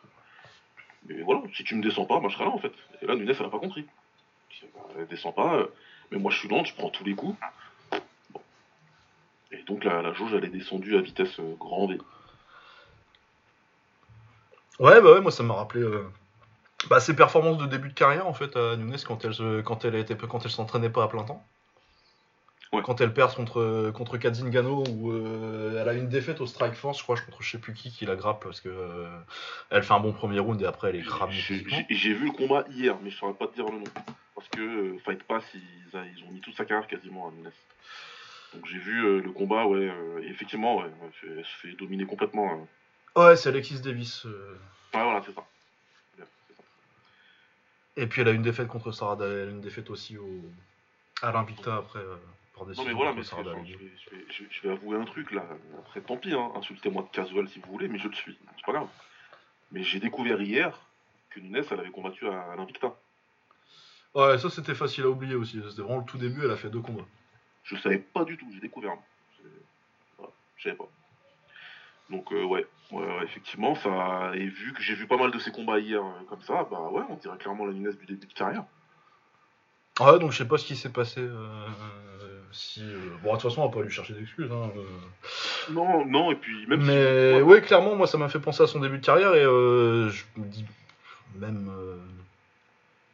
Mais voilà, si tu me descends pas, moi je serai là en fait. Et là, Nunes, elle a pas compris. Elle dit, Bah, Elle descend pas, euh, mais moi je suis lente, je prends tous les coups. Et donc la, la jauge, elle est descendue à vitesse euh, grand V. Ouais, bah ouais, moi ça m'a rappelé euh, bah, ses performances de début de carrière en fait à Nunes quand elle quand elle quand elle s'entraînait pas à plein temps. Ouais. Quand elle perd contre contre Kadzin Gano où euh, elle a une défaite au Strike Force, je crois, contre je sais plus qui qui la grappe parce que euh, elle fait un bon premier round et après elle est cramée J'ai vu le combat hier, mais je saurais pas te dire le nom. Parce que euh, Fight Pass, ils, ont mis toute sa carrière quasiment à Nunes. Donc j'ai vu euh, le combat, ouais, euh, effectivement, ouais, elle, se fait dominer complètement. hein. Ouais, c'est Alexis Davis. euh, Ouais, voilà, c'est ça. Et puis elle a une défaite contre Sarah elle a une défaite aussi au à l'Invicta après euh, Non mais voilà, mais enfin, je, vais, je, vais, je vais- je vais avouer un truc là. Après, tant pis, hein, insultez-moi de casual si vous voulez, mais je le suis. C'est pas grave. Mais j'ai découvert hier que Nunes, elle avait combattu à, à l'Invicta. Ouais, ça c'était facile à oublier aussi. C'était vraiment le tout début, elle a fait deux combats. Je savais pas du tout, j'ai découvert. Je savais pas. Donc euh, ouais, ouais, ouais, effectivement, ça. Et vu que j'ai vu pas mal de ses combats hier euh, comme ça, bah ouais, on dirait clairement la Nunes du début de carrière. Ouais, donc je sais pas ce qui s'est passé. euh, si, euh, Bon, de toute façon, on va pas lui chercher d'excuses. Hein, euh. Non, non, et puis même si- Mais ouais, ouais, clairement, moi, ça m'a fait penser à son début de carrière et euh, je me dis même. euh,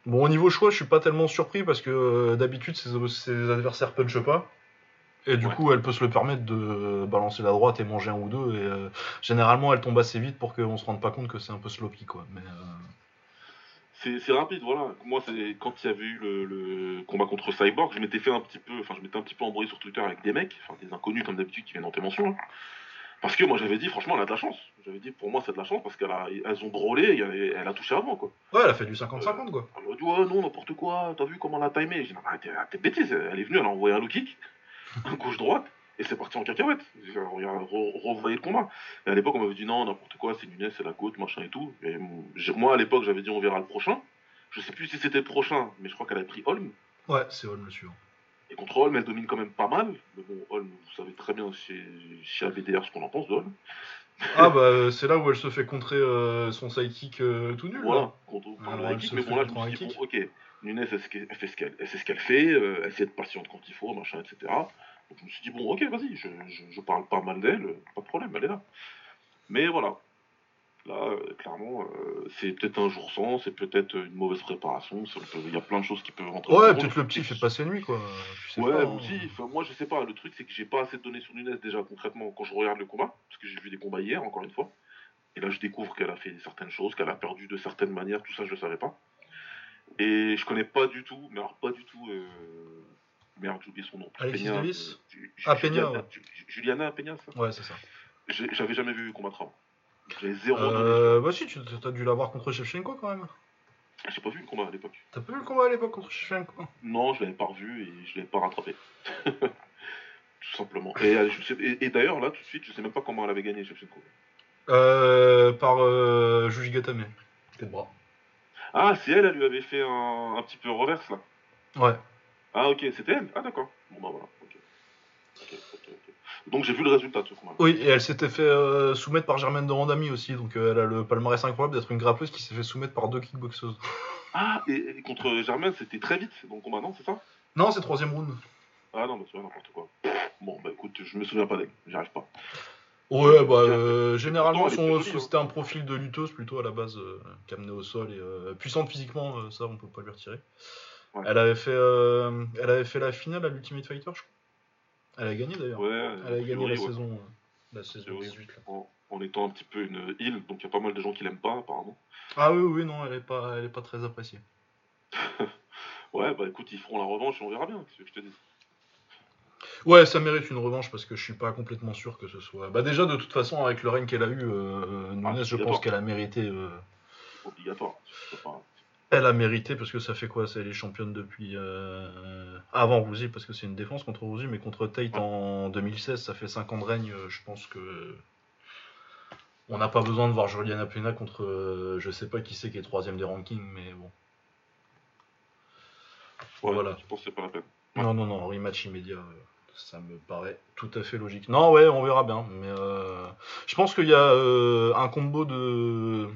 Bon, au niveau choix, je suis pas tellement surpris parce que d'habitude, ses, ses adversaires punchent pas. Et du Ouais. coup, elle peut se le permettre de balancer la droite et manger un ou deux. Et généralement, elle tombe assez vite pour qu'on se rende pas compte que c'est un peu sloppy, quoi. Mais euh, C'est rapide, voilà. Moi, c'est quand il y avait eu le, le combat contre Cyborg, je m'étais fait un petit peu, enfin, je m'étais un petit peu embrouillé sur Twitter avec des mecs, enfin, des inconnus comme d'habitude qui viennent dans tes mentions. là. Parce que moi, j'avais dit, franchement, elle a de la chance. J'avais dit, pour moi, c'est de la chance parce qu'elles elles ont brûlé, et elle a touché avant, quoi. ouais, elle a fait du 50-50, quoi. Elle m'a dit, ouais, non, n'importe quoi, t'as vu comment elle a timé? J'ai dit, non, de bêtises. Elle est venue, elle a envoyé un low kick, un gauche-droite, et c'est parti en cacahuète. Revoyez le combat. Et à l'époque, on m'avait dit, non, n'importe quoi, c'est Nunes, c'est la côte, machin et tout. Et moi, à l'époque, j'avais dit, on verra le prochain. Je sais plus si c'était le prochain, mais je crois qu'elle a pris Holm. Ouais, c'est Holm le suivant. Et contre Holm, elle domine quand même pas mal. Mais bon, Holm, vous savez très bien chez, chez AVDR ce qu'on en pense de Holm. Ah, bah, euh, c'est là où elle se fait contrer euh, son sidekick euh, tout nul. Voilà, là. contre, contre le Mais fait bon, là, je me high bon, ok, Nunes, elle, sait ce qu'elle- elle fait ce qu'elle elle sait ce qu'elle fait, euh, elle sait être patiente quand il faut, machin, etc. Donc je me suis dit, bon, ok, vas-y, je, je, je parle pas mal d'elle, pas de problème, elle est là. Mais voilà. Là, euh, clairement, euh, c'est peut-être un jour sans, c'est peut-être une mauvaise préparation, il y a plein de choses qui peuvent rentrer. en Ouais, peut-être le petit fait pas ses nuits, quoi. Tu sais Ouais, pas, hein. aussi. Enfin, moi, je sais pas. Le truc, c'est que j'ai pas assez de données sur Nunes déjà concrètement quand je regarde le combat, parce que j'ai vu des combats hier, encore une fois. Et là, je découvre qu'elle a fait certaines choses, qu'elle a perdu de certaines manières. Tout ça, je le savais pas. Et je connais pas du tout, mais alors pas du tout. Euh... Merde, j'ai oublié son nom. Alexis Peña, Davis euh, Ah, Juliana- Peña, ouais. Ju- Juliana Peña, ça Ouais, c'est ça. J'ai- J'avais jamais vu combattre avant. J'avais zéro donné. Euh, bah si, tu as dû l'avoir contre Shevchenko quand même. J'ai pas vu le combat à l'époque. T'as pas vu le combat à l'époque contre Shevchenko? Non, je l'avais pas revu et je l'avais pas rattrapé. tout simplement. Et, euh, et- et d'ailleurs, là, tout de suite, je sais même pas comment elle avait gagné Shevchenko. euh, Par euh, Juji Gatame. Tête de bras. Ah, c'est elle, elle lui avait fait un, un petit peu reverse là. Ouais. Ah, ok, c'était elle Ah, d'accord. Bon, bah voilà. Ok. Ok, ok, ok. Donc j'ai vu le résultat de ce combat. Oui, et elle s'était fait euh, soumettre par Germaine de Randami aussi, donc euh, elle a le palmarès incroyable d'être une grappleuse qui s'est fait soumettre par deux kickboxeuses. Ah, et, et contre Germaine, c'était très vite donc combat, non, c'est ça? Non, c'est troisième round. Ah, non, bah c'est n'importe quoi. Bon, bah écoute, je me souviens pas d'elle, j'y arrive pas. Ouais, bah euh, généralement hein. c'était un profil de lutteuse plutôt à la base, euh, qu'amenée au sol et puissante physiquement, ça on peut pas lui retirer. Ouais. Elle avait fait, euh, elle avait fait la finale à l'Ultimate Fighter, je crois. Elle a gagné d'ailleurs. Ouais, elle a gagné priori, la ouais. saison, euh, la saison priori. 18 là. En, en étant un petit peu une île, donc il y a pas mal de gens qui l'aiment pas apparemment. Ah oui, oui, non, elle est pas, elle est pas très appréciée. Ouais, bah écoute, ils feront la revanche et on verra bien, c'est ce que je te dis. Ouais, ça mérite une revanche parce que je suis pas complètement sûr que ce soit. Bah déjà de toute façon avec le règne qu'elle a eu, euh, Nunes, Ah, je pense qu'elle a mérité. euh, Obligatoire. Pas- Elle a mérité parce que ça fait quoi C'est les championnes depuis euh, avant Rouzy parce que c'est une défense contre Rouzy, mais contre Tate en 2016, ça fait 5 ans de règne. euh, Je pense que on n'a pas besoin de voir Juliana Pena contre euh, je sais pas qui c'est qui est troisième des rankings, mais bon. Ouais, Voilà. Je pense que pas la peine. Non, non, non, rematch immédiat, euh, ça me paraît tout à fait logique. Non, ouais, on verra bien, mais euh, je pense qu'il y a euh, un combo de,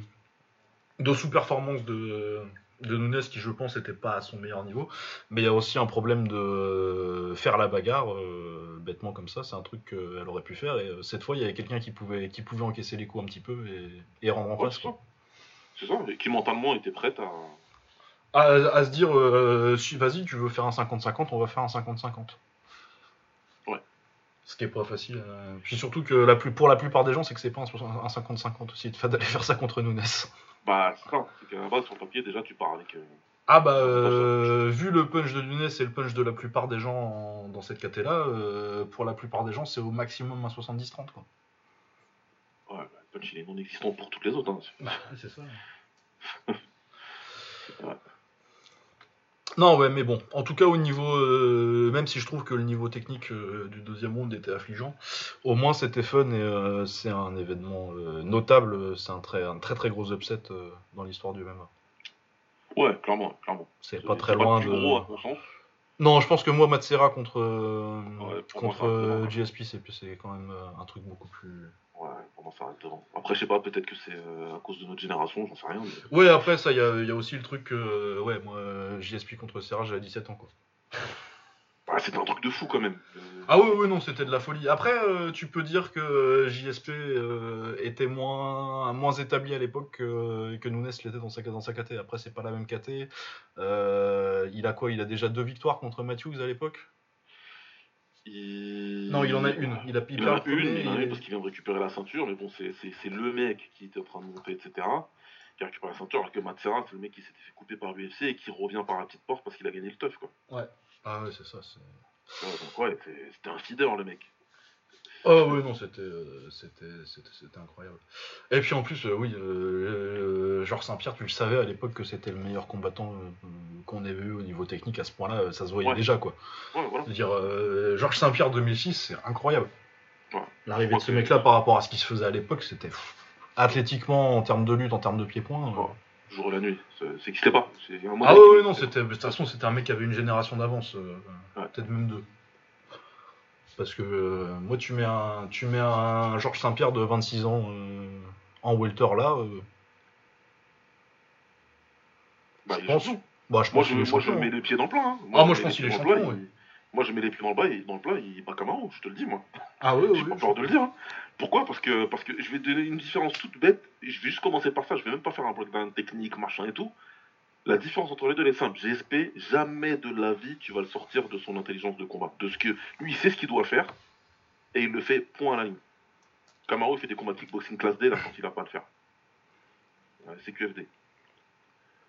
de sous-performance de, de Nunes qui, je pense, n'était pas à son meilleur niveau, mais il y a aussi un problème de faire la bagarre, euh, bêtement comme ça, c'est un truc qu'elle aurait pu faire, et euh, cette fois, il y avait quelqu'un qui pouvait, qui pouvait encaisser les coups un petit peu et, et rendre en Ouais, face. c'est ça. Et qui mentalement était prête à. À, à se dire, euh, si, vas-y, tu veux faire un 50-50, on va faire un 50-50. Ouais. Ce qui est pas facile. Puis surtout que la plus, pour la plupart des gens, c'est que c'est pas un 60 un 50-50 aussi, d'aller faire ça contre Nunes. Bah, c'est ça. C'est qu'à la base, sur le papier, déjà, tu pars avec. euh, Ah bah, euh, vu le punch de Nunes et le punch de la plupart des gens en- dans cette caté là, pour la plupart des gens, c'est au maximum un 70-30 quoi. Ouais, bah, le punch, il est non existant pour toutes les autres. Hein. c'est ça. Ouais. Non, ouais, mais bon, en tout cas, au niveau, euh, même si je trouve que le niveau technique euh, du deuxième round était affligeant, au moins c'était fun et euh, c'est un événement notable. C'est un très, un très très gros upset dans l'histoire du MMA. Ouais, clairement, clairement. C'est pas très loin de. gros, à mon sens. Non, je pense que moi, Matsera contre, Ouais, contre. GSP, c'est quand même un truc beaucoup plus. Ouais, moi, ça reste devant. Après, je sais pas, peut-être que c'est euh, à cause de notre génération, j'en sais rien. Mais... Ouais, après, ça, il y a, il y a aussi le truc que. euh, ouais, moi, euh, JSP contre Serra, j'avais 17 ans quoi. Bah, c'était un truc de fou quand même. Euh, Ah oui, oui, non, c'était de la folie. Après, euh, tu peux dire que JSP euh, était moins, moins établi à l'époque que, que Nunes l'était dans sa, dans sa KT. Après, c'est pas la même KT. Il a quoi? Il a déjà deux victoires contre Matthews à l'époque? Il... Non, il en a une. Il a il en a premier, une, il en a une parce qu'il vient de récupérer la ceinture, mais bon, c'est c'est- c'est le mec qui était en train de monter, etc. Qui a récupéré la ceinture, alors que Matsera, c'est le mec qui s'était fait couper par l'UFC et qui revient par la petite porte parce qu'il a gagné le teuf, quoi. Ah ouais, c'est ça. c'est- Ouais, donc ouais, c'est- c'était un feeder, le mec. Oh oui, non, c'était, euh, c'était, c'était, c'était incroyable. Et puis en plus, euh, oui, euh, Georges Saint-Pierre, tu le savais à l'époque que c'était le meilleur combattant euh, qu'on ait vu au niveau technique à ce point-là, ça se voyait Ouais. déjà quoi. Ouais, voilà. Je veux dire, Georges Saint-Pierre 2006, c'est incroyable. Ouais. L'arrivée de ce mec-là par rapport à ce qui se faisait à l'époque, c'était pff, athlétiquement, en termes de lutte, en termes de pied-point. Jour et la nuit, ça n'existait pas. C'est Ah ouais, non, c'était, de toute façon, c'était un mec qui avait une génération d'avance, peut-être même deux. Parce que euh, moi, tu mets un, tu mets un Georges Saint-Pierre de 26 ans euh, en welter là, euh, Bah, je pense. Bah, je Moi, pense je, moi, je mets les pieds dans le plein. hein. Ah, moi, je mets pense les qu'il est pieds dans le champion, plat, ouais. Moi, je mets les pieds dans le, bas et, dans le plat, il bat Camaro, je te le dis, moi. Ah oui, J'ai pas peur de le dire. hein. Pourquoi? Parce que, parce que je vais donner une différence toute bête. Je vais juste commencer par ça. Je vais même pas faire un breakdown technique, machin et tout. La différence entre les deux elle est simple. GSP, jamais de la vie tu vas le sortir de son intelligence de combat. De ce que lui, il sait ce qu'il doit faire et il le fait point à la ligne. Camaro, il fait des combats de kickboxing classe D là quand il a pas à le faire. C'est QFD.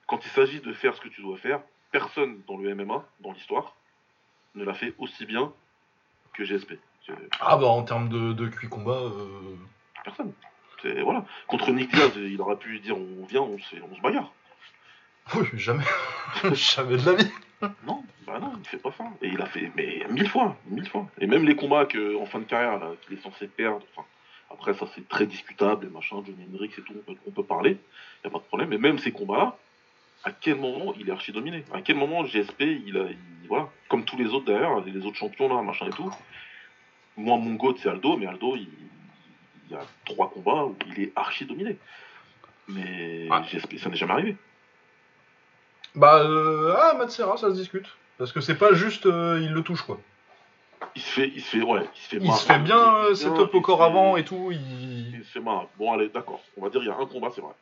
Quand il s'agit de faire ce que tu dois faire, personne dans le MMA, dans l'histoire, ne l'a fait aussi bien que GSP. Ah bah en termes de, de cuit combat, euh, Personne. C'est voilà. Contre Nick Diaz, il aurait pu dire on vient, on se, on se bagarre. Oui, jamais. jamais de la vie. Non, bah non, il fait pas ça. Et il a fait, mais mille fois, mille fois. Et même les combats que, en fin de carrière, là, qu'il est censé perdre, enfin, après ça c'est très discutable, et machin, Johnny Hendrix et tout, on peut, on peut parler, y a pas de problème. Mais même ces combats-là, à quel moment il est archi dominé? À quel moment GSP, il a, il- voilà, comme tous les autres d'ailleurs, les autres champions là, machin et tout. Moi, mon goat c'est Aldo, mais Aldo, il, il y a trois combats où il est archi dominé. Mais Ouais. GSP, ça n'est jamais arrivé. Bah euh, ah Matsera, ça se discute. Parce que c'est pas juste euh, il le touche quoi. Il se fait, il se fait, ouais, il se fait Il se fait bien euh, Il se fait setup bien, au corps avant et tout. Il... Il se fait marrer. Bon, allez, d'accord. On va dire il y a un combat, c'est vrai.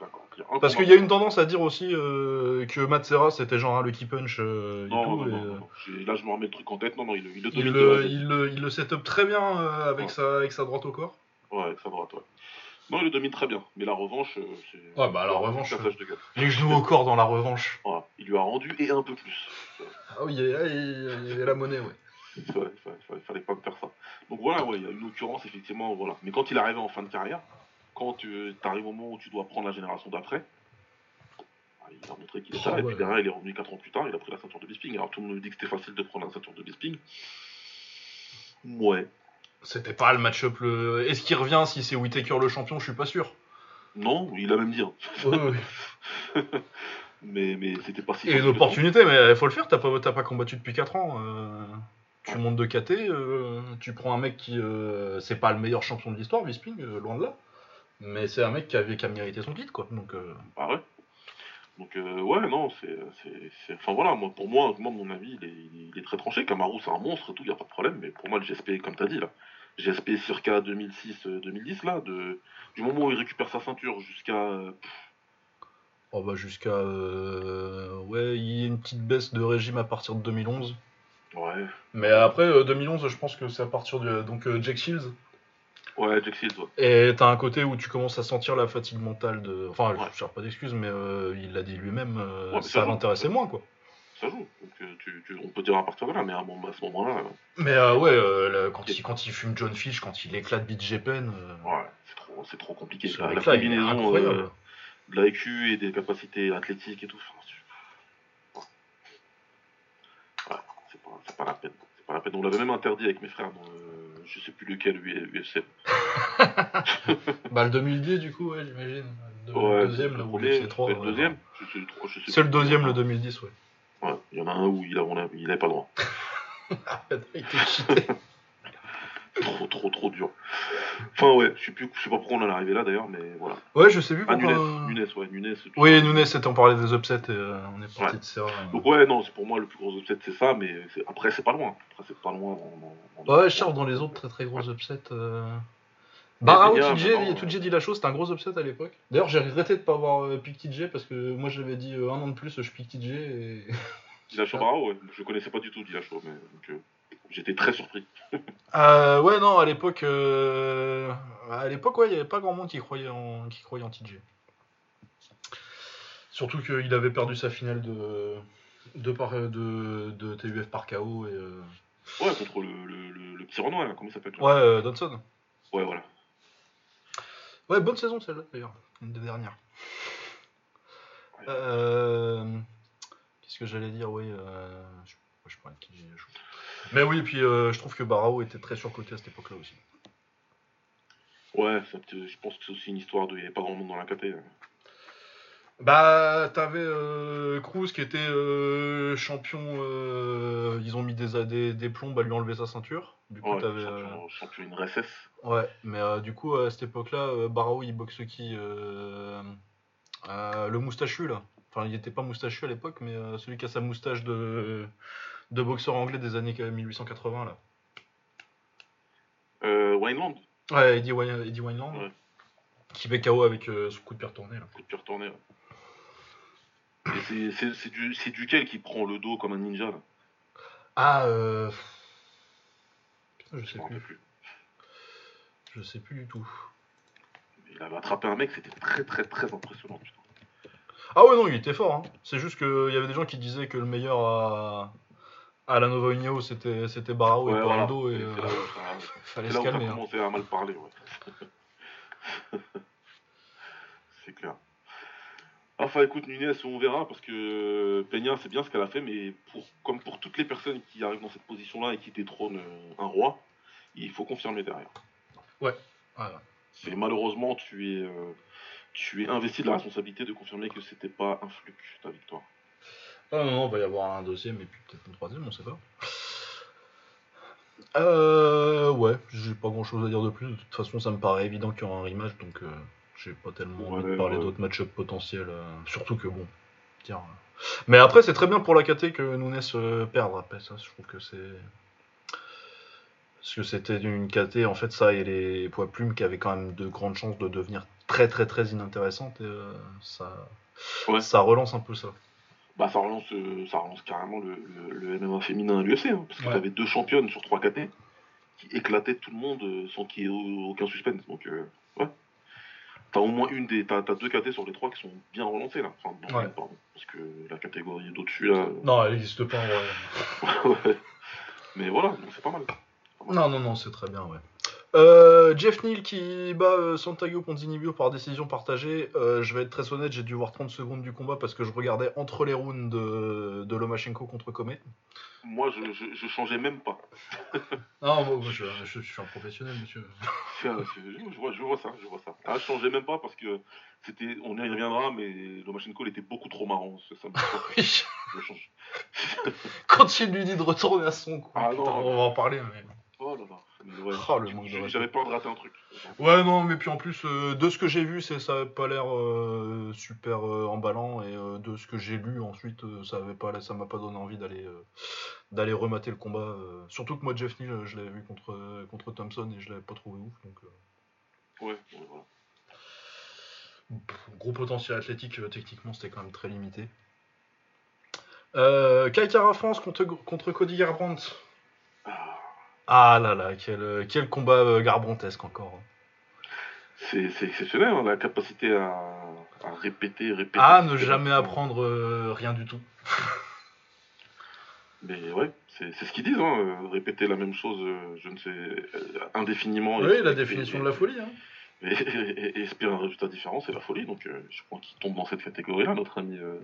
D'accord. Parce qu'il y a une tendance à dire aussi euh, que Matsera c'était genre un lucky punch euh, et Non, tout. non, et, non, Là, je me remets le truc en tête. Non, non, il, le- il le Il le, il, setup très bien avec, Ouais. sa, avec sa droite au corps. Ouais, avec sa droite, ouais. Non, il le domine très bien. Mais la revanche, euh, c'est. Ouais, bah, la revanche, Cassage de gueule. Les genoux au corps dans la revanche. Voilà. Il lui a rendu et un peu plus. Ah oui, il y a, il y a la monnaie, ouais. Il fallait, fallait, fallait- fallait pas me faire ça. Donc voilà, ouais, il y a une occurrence, effectivement, voilà. Mais quand il est arrivé en fin de carrière, quand tu arrives au moment où tu dois prendre la génération d'après, bah, il a montré qu'il était Oh, là. Et puis derrière, il est revenu 4 ans plus tard, il a pris la ceinture de Bisping. Alors tout le monde me dit que c'était facile de prendre la ceinture de Bisping. Ouais. C'était pas le match-up le. Est-ce qu'il revient si c'est Whitaker le champion? Je suis pas sûr. Non, il a même dit. hein. Mais mais c'était pas si Et une facile que ça. opportunité, mais il faut le faire, t'as pas, t'as pas combattu depuis 4 ans. euh, Tu montes de KT, euh, tu prends un mec qui. euh, c'est pas le meilleur champion de l'histoire, Bisping, loin de là. Mais c'est un mec qui, avait, qui a mérité son titre, quoi. Donc, euh, Ah ouais? Donc euh, ouais, non, c'est, enfin voilà, moi pour moi, moi mon avis, il est, il est très tranché. Kamaru c'est un monstre, et tout, y a pas de problème. Mais pour moi, le GSP, comme t'as dit là, GSP circa 2006-2010 là, de, du moment où il récupère sa ceinture jusqu'à, euh, oh bah jusqu'à. euh, Ouais, il y a une petite baisse de régime à partir de 2011. ouais, Mais après, euh, 2011, je pense que c'est à partir de. Donc, euh, Jack Shields. Ouais, ouais. Et t'as un côté où tu commences à sentir la fatigue mentale de. Enfin, Ouais. je cherche pas d'excuses, mais euh, il l'a dit lui-même, euh, Ouais, ça ça l'intéressait moins, quoi. ça joue. Donc euh, tu, tu- on peut dire à partir de là, mais à, à ce moment-là, Mais euh, ouais, quand, il, quand il fume John Fish, quand il éclate BJ Penn, ouais, c'est trop, c'est trop compliqué. La, la combinaison de la EQ et des capacités athlétiques et tout. c'est pas, la peine. C'est pas la peine. On l'avait même interdit avec mes frères dans le, je sais plus lequel UFC. Bah, le 2010, du coup, ouais, j'imagine. Le Ouais, deuxième, le premier, le 3 c'est le deuxième. C'est le deuxième, le 2010, ouais. Ouais, il y en a un où il a, on a, il avait pas le droit. Il était cheaté. Trop, trop, trop dur. Enfin ouais, je sais plus, je sais pas pourquoi on en est arrivé là d'ailleurs, mais voilà. ouais, je sais plus Ah. Nunes, Nunes, ouais, Nunes. Oui. Nunes, c'était on parlait des upsets et euh, on est parti Ouais. de ça. euh. Donc ouais, non, c'est pour moi le plus gros upset, c'est ça, mais après c'est pas loin. Après c'est pas loin. dans- dans- dans- Ouais, je cherche dans les autres très très gros upsets. Euh... Barao TJ, dit la chose, c'était un gros upset à l'époque. D'ailleurs, j'ai regretté de pas avoir euh, pick TJ parce que moi j'avais dit euh, un an de plus, je pick TJ et. Dillashaw Barao, ouais. Je connaissais pas du tout Dillashaw, mais donc, euh, j'étais très surpris. Euh, ouais, non, à l'époque, euh, à l'époque, ouais, il y avait pas grand monde qui croyait en, qui croyait en TJ. Surtout qu'il avait perdu sa finale de, de, par, de, de TUF par KO et. euh, Ouais, contre le, le, le, le petit Renoir, là, comment il s'appelle Ouais, Dodson. Ouais, voilà. Ouais, bonne saison celle-là d'ailleurs, une des dernières. Qu'est-ce que j'allais dire Oui, je, parlais de qui j'ai. Mais oui, puis euh, je trouve que Barao était très surcoté à cette époque-là aussi. Ouais, ça, peut- je pense que c'est aussi une histoire de. Il n'y avait pas grand monde dans la KT. hein. Bah, t'avais euh, Cruz qui était euh, champion. euh, ils ont mis des, des, des plombs à lui enlever sa ceinture. Du coup, Ouais, t'avais. euh, champion, champion une RSS. Ouais, mais euh, du coup, à cette époque-là, euh, Barao il boxe qui euh, euh, Le moustachu là. Enfin, il était pas moustachu à l'époque, mais euh, celui qui a sa moustache de, de boxeurs anglais des années 1880 là. Euh, Wineland, Ouais, Eddie, Wine- Eddie Wineland. Ouais. Qui fait KO avec euh, son coup de pied retourné là. coup de pied retourné. ouais. Et c'est- c'est c'est du, c'est duquel qui prend le dos comme un ninja là? Ah, euh... Putain, je Je sais plus. Je sais plus du tout. Il avait attrapé un mec, c'était très très très impressionnant. Putain. Ah ouais, non, il était fort. Hein. C'est juste qu'il y avait des gens qui disaient que le meilleur à, à la Nova c'était c'était Barao Ouais, et voilà. Paraldo. Et euh, là fallait se calmer. a hein. à mal parler. Ouais. c'est clair. Enfin écoute Nunez, on verra parce que Peña c'est bien ce qu'elle a fait, mais pour, comme pour toutes les personnes qui arrivent dans cette position-là et qui détrônent euh, un roi, il faut confirmer derrière. Voilà. C'est malheureusement tu es, euh, tu es investi de la responsabilité de confirmer que c'était pas un flux ta victoire. Ah non, non, il va y avoir un deuxième et puis peut-être un troisième, on sait pas. Euh, ouais, j'ai pas grand chose à dire de plus. De toute façon, ça me paraît évident qu'il y aura un rematch, donc euh, j'ai pas tellement envie de parler ouais. d'autres match-up potentiels. euh, surtout que bon, tiens. euh. Mais après, c'est très bien pour la KT que Nunes euh, perde. Après, ça, je trouve que c'est. Parce que c'était une KT, en fait, ça et les poids plumes qui avaient quand même de grandes chances de devenir très très très inintéressantes. Et ça, Ouais. ça relance un peu ça. Bah ça relance, euh, ça relance carrément le, le, le MMA féminin à l'UFC, hein, parce que Ouais. t'avais deux championnes sur 3 KT qui éclataient tout le monde euh, sans qu'il y ait au- aucun suspense. Donc euh, ouais. T'as au moins une des. T'as t'as deux KT sur les trois qui sont bien relancées là. Enfin, non, Ouais. pardon. Parce que la catégorie d'au-dessus là. euh, Non, elle n'existe pas en vrai. ouais. Mais voilà, donc c'est pas mal. Non, non, non, c'est très bien, ouais. Euh, Jeff Neal qui bat euh, Santiago Ponzinibbio par décision partagée. Euh, je vais être très honnête, j'ai dû voir 30 secondes du combat parce que je regardais entre les rounds de, de Lomachenko contre Comet. Moi je, je, je changeais même pas. Non, moi, je, suis un professionnel, monsieur. Je, vois, je vois ça, je vois ça. Ah, je changeais même pas parce que c'était. On y reviendra, mais Lomachenko il était beaucoup trop marrant. Ça, Oui. je change. Quand il lui dit de retourner à son coup, Ah, putain, non. on va en parler. mais- Oh là là. Oh, le manque de. J'avais peur de rater un truc. Ouais, non, mais puis en plus, euh, de ce que j'ai vu, c'est, ça avait pas l'air euh, super euh, emballant, et de ce que j'ai lu ensuite, ça avait pas, ça m'a pas donné envie d'aller, d'aller remater le combat. surtout que moi, Jeff Neal, je l'avais vu contre, contre Thompson et je l'avais pas trouvé ouf, donc Ouais, ouais, voilà. pff, gros potentiel athlétique, techniquement, c'était quand même très limité. Euh, Kai Kara France contre, contre Cody Garbrandt. Ah, Ah là là, quel, euh, quel combat euh, garbrantesque encore. hein. C'est c'est exceptionnel, hein, la capacité à, à répéter, répéter. Ah, ne jamais apprendre euh, rien du tout. Mais ouais, c'est c'est ce qu'ils disent, hein, répéter la même chose, je ne sais, indéfiniment. Oui, la définition et- de la folie. Hein. Et, et- et espérer un résultat différent, c'est la folie. Donc euh, je crois qu'il tombe dans cette catégorie-là, notre ami euh,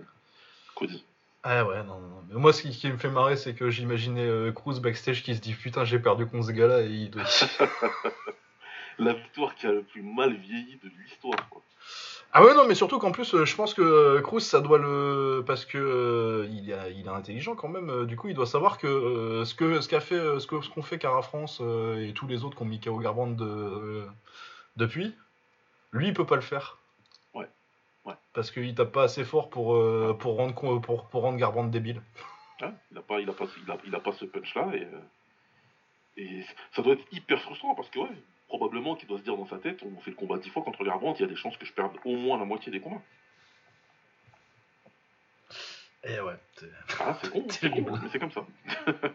Cody. Ah ouais, non, non. Mais moi, ce qui, qui me fait marrer, c'est que j'imaginais euh, Cruz backstage qui se dit Putain, j'ai perdu contre ce gars-là et il doit. La victoire qui a le plus mal vieilli de l'histoire. quoi. ah ouais, non, mais surtout qu'en plus, euh, je pense que euh, Cruz, ça doit le. Parce que euh, il, est, il est intelligent quand même. du coup, il doit savoir que euh, ce que ce qu'a fait, ce que ce qu'ont fait Cara France euh, et tous les autres qui ont mis KO Garbrandt de, euh, depuis, lui, il peut pas le faire. Ouais. Ouais. Parce qu'il tape pas assez fort pour, euh, pour, rendre, con- pour, pour rendre Garbrandt débile. Hein, il n'a pas, il a pas, il a, il a pas ce punch-là. Et, euh, et ça doit être hyper frustrant parce que, ouais, probablement qu'il doit se dire dans sa tête on fait le combat dix fois contre Garbrandt, il y a des chances que je perde au moins la moitié des combats. Et ouais. Ah, c'est con, c'est con, mais c'est comme ça.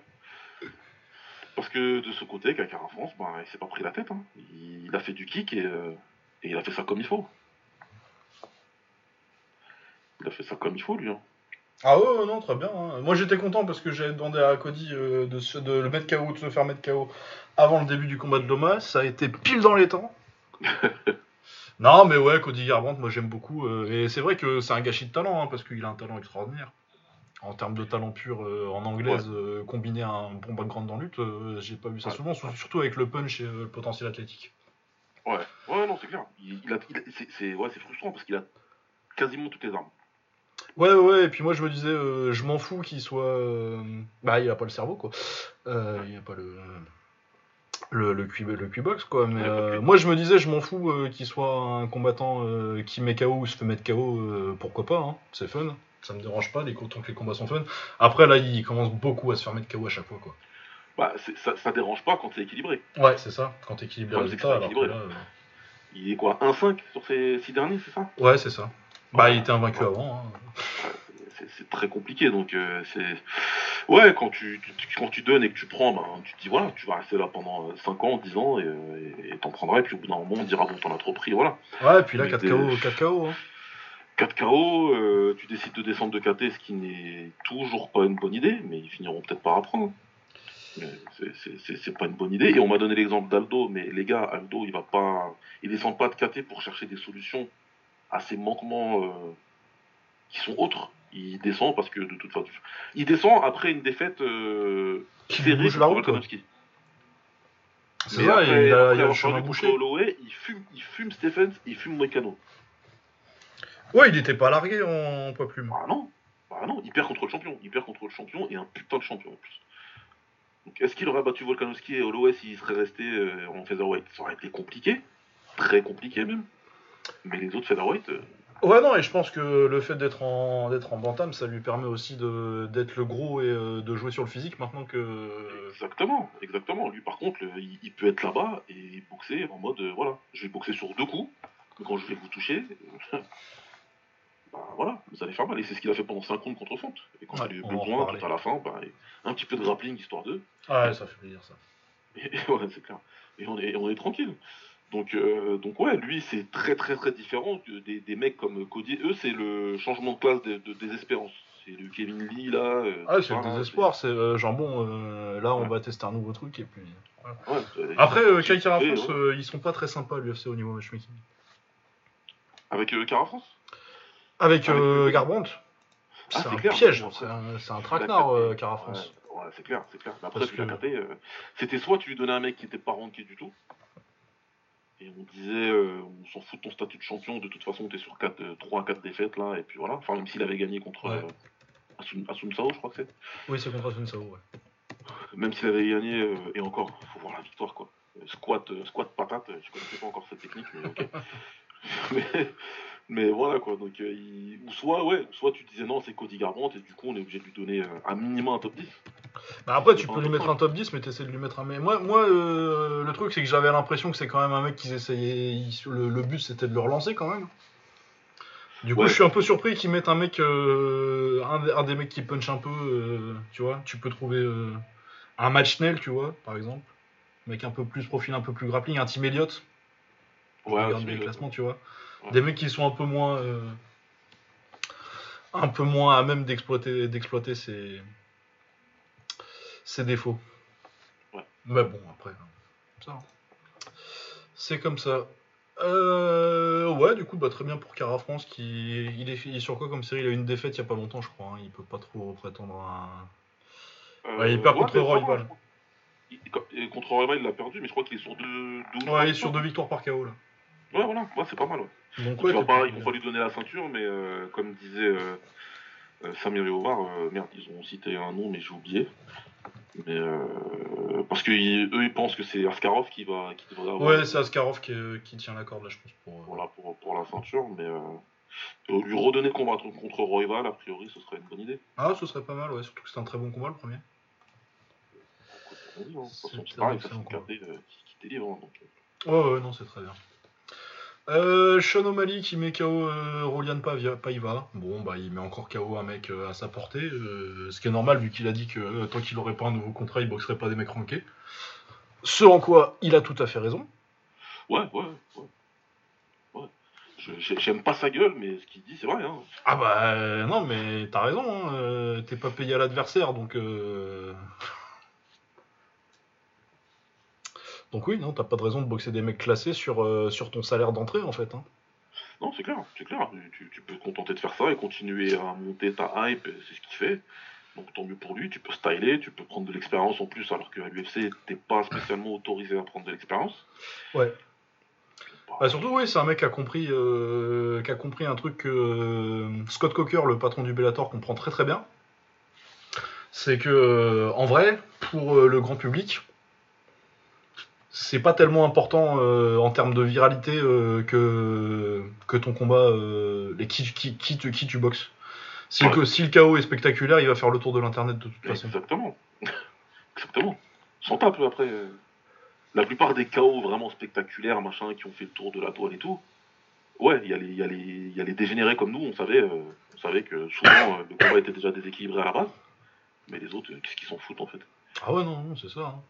Parce que de ce côté, Kakara France, bah, il s'est pas pris la tête. hein. Il, il a fait du kick et, euh, et il a fait ça comme il faut. Il a fait ça comme il faut, lui. Hein. Ah ouais, non, très bien. hein. Moi j'étais content parce que j'avais demandé à Cody euh, de, se- de le mettre KO, de se faire mettre KO avant le début du combat de Loma. Ça a été pile dans les temps. non, mais ouais, Cody Garbrandt, moi j'aime beaucoup. euh, et c'est vrai que c'est un gâchis de talent hein, parce qu'il a un talent extraordinaire. En termes de talent pur euh, en anglaise, combiné à un bon background dans lutte, j'ai pas vu ça Ouais. souvent, sur- surtout avec le punch et le potentiel athlétique. Ouais, ouais, non, c'est clair. Il, il a, il a- c'est, c'est- ouais, c'est frustrant parce qu'il a quasiment toutes les armes. Ouais, ouais, ouais, et puis moi je me disais, euh, je m'en fous qu'il soit. euh, Bah, il a pas le cerveau, quoi. Euh, il a pas le. Le, le, QI, le QI-box, quoi. Mais Ouais, euh, moi je me disais, je m'en fous euh, qu'il soit un combattant euh, qui met KO ou se fait mettre KO, euh, pourquoi pas, hein, c'est fun. Ça me dérange pas, les, tant que les combats sont fun. Après, là, il commence beaucoup à se faire mettre KO à chaque fois, quoi. Bah, c'est- ça, ça dérange pas quand c'est équilibré. Ouais, c'est ça, quand t'équilibres les Ouais, c'est que résultats, c'est alors que équilibré. là, euh, Il est quoi 1-5 sur ces six derniers, c'est ça? Ouais, c'est ça. Bah, il était invaincu avant. hein. c'est c'est très compliqué donc euh, c'est ouais quand tu, tu- quand tu donnes et que tu prends ben, tu te dis voilà tu vas rester là pendant 5 ans 10 ans et euh, et t'en prendras et puis au bout d'un moment on dira bon t'en as trop pris voilà Ouais, et puis là, Mais 4 des- KO, 4 KO. Hein. 4 KO euh, tu décides de descendre de KT ce qui n'est toujours pas une bonne idée mais ils finiront peut-être par apprendre Mais c'est- c'est- c'est c'est pas une bonne idée et on m'a donné l'exemple d'Aldo mais les gars Aldo il va pas il descend pas de KT pour chercher des solutions à ces manquements euh, qui sont autres il descend parce que de toute façon il descend après une défaite euh, Qui serrée contre. Volkanovski. C'est ça, après, il a, après il a le chemin bouché. Holloway, il fume, il fume Stephens, il fume Moicano. Ouais, il était pas largué en poids plume. Bah non, bah non, il perd contre le champion, il perd contre le champion et un putain de champion en plus. Donc est-ce qu'il aurait battu Volkanovski et Holloway s'il serait resté euh, en featherweight? Ça aurait été compliqué, très compliqué même. Mais les autres featherweight, euh, Ouais, non, et je pense que le fait d'être en, d'être en bantam, ça lui permet aussi de, d'être le gros et euh, de jouer sur le physique maintenant que. exactement, exactement. Lui par contre, le- il, il peut être là-bas et boxer en mode euh, voilà, je vais boxer sur deux coups, mais quand je vais vous toucher, bah voilà, vous allez faire mal. Et c'est ce qu'il a fait pendant 5 rounds contre Font. Et quand Ouais, il a eu besoin tout à la fin, bah, un petit peu de grappling histoire d'eux. Ouais, ça fait plaisir ça. Et, et ouais, c'est clair. Et on est, on est tranquille. Donc, euh, donc ouais, lui c'est très très très différent de- des, des mecs comme Cody. Eux c'est le changement de classe de, de désespérance. C'est le Kevin Lee là. euh, Ah, c'est le désespoir, c'est euh, genre bon, euh, là on Ouais. va tester un nouveau truc et puis. ouais, c'est- Après, euh, Kai Kara France, ouais. ils sont pas très sympas l'UFC au niveau matchmaking. Avec Cara France? Avec Avec Garbrandt, Ah, c'est un clair. piège, c'est un, un traquenard, Cara France. Ouais, c'est clair, c'est clair. Mais après, tu l'as euh, c'était soit tu lui donnais un mec qui était pas ranké du tout, et on disait, euh, on s'en fout de ton statut de champion, de toute façon, t'es sur 4, 3 4 défaites là, et puis voilà. Enfin, même s'il avait gagné contre Ouais. euh, Asum, Asum Sao, je crois que c'est. Oui, c'est contre Sun Sao, ouais. Même s'il avait gagné, euh, et encore, faut voir la victoire quoi. Euh, Squat, euh, squat patate, euh, je connaissais pas encore cette technique, mais ok. mais, mais voilà quoi, donc euh, il- ou soit ouais, soit tu disais non c'est Cody Garbrandt et du coup on est obligé de lui donner euh, un minimum un top 10. Bah après, tu peux lui un mettre un top 10, mais t'essaies de lui mettre un. Mais moi, moi euh, le truc, c'est que j'avais l'impression que c'est quand même un mec qu'ils essayaient. ils- Le, le but, c'était de le relancer quand même. Du coup, Ouais. je suis un peu surpris qu'ils mettent un mec. euh, un, des- un des mecs qui punch un peu. euh, tu vois, tu peux trouver un match Nell, tu vois, par exemple. Mec un peu plus profil, un peu plus grappling, un Team Elliott. Ouais, regarde les classements, tu vois. Des mecs qui sont un peu moins. euh, un peu moins à même d'exploiter, d'exploiter ses, ses défauts. Ouais. Mais bon, après, hein, ça. C'est comme ça. Euh, ouais, du coup, bah, très bien pour Cara France qui il est, il est sur quoi comme série? Il a eu une défaite il y a pas longtemps, je crois. hein. Il peut pas trop prétendre à. Euh, Ouais, il perd contre je crois. Il- et contre Royval, il l'a perdu, mais je crois qu'il est sur deux, Ouais, il est sur deux victoires par KO là. Ouais, voilà, ouais, c'est pas mal. Ouais. Donc Donc, ouais, il va t'es pas, ils vont pas lui donner la ceinture, mais euh, comme disait euh, euh, Samir et Omar, euh, merde, ils ont cité un nom, mais j'ai oublié. Mais euh, parce que ils- ils pensent que c'est Askarov qui va, qui devrait avoir. Ouais, c'est Askarov qui, qui tient la corde là, je pense. Pour, euh, Voilà, pour, pour la ceinture, mais euh, euh, lui redonner le combat contre Royval, a priori, ce serait une bonne idée. Ah, ce serait pas mal, ouais. Surtout que c'était un très bon combat le premier. Dit, hein? C'est pareil, un ça c'est euh, qui, délivre. hein, donc, euh. Ouais, ouais, non, c'est très bien. Euh, Sean O'Malley qui met KO euh, Rolian Pavia- Paiva. Bon, bah, il met encore KO un mec euh, à sa portée. euh, ce qui est normal vu qu'il a dit que tant qu'il aurait pas un nouveau contrat, il boxerait pas des mecs rankés. Ce en quoi il a tout à fait raison. Ouais, ouais, ouais. ouais. J'aime pas sa gueule, mais ce qu'il dit, c'est vrai. Hein. Ah bah non, mais t'as raison. hein, euh, T'es pas payé à l'adversaire, donc. euh, Donc oui, non, t'as pas de raison de boxer des mecs classés sur, euh, sur ton salaire d'entrée en fait. hein. Non, c'est clair, c'est clair. Tu, tu peux te contenter de faire ça et continuer à monter ta hype, c'est ce qu'il fait. Donc tant mieux pour lui, tu peux styler, tu peux prendre de l'expérience en plus, alors qu'à l'UFC, t'es pas spécialement autorisé à prendre de l'expérience. Ouais. Bah, Bah surtout oui, c'est un mec qui a compris, euh, qui a compris un truc que euh, Scott Coker, le patron du Bellator, comprend très très bien. C'est que en vrai, pour le grand public, c'est pas tellement important euh, en termes de viralité euh, que, que ton combat, euh, les qui, qui, qui, te- qui tu boxes. Si, Ouais. que, si le chaos est spectaculaire, il va faire le tour de l'internet de toute façon. Exactement. Exactement. Sans tape, après. La plupart des chaos vraiment spectaculaires, machin, qui ont fait le tour de la toile et tout, ouais, il y, a les- il y, y a les dégénérés comme nous, on savait, on savait que souvent le combat était déjà déséquilibré à la base, mais les autres, qu'est-ce qu'ils s'en foutent en fait? Ah ouais, non, non, c'est ça. hein.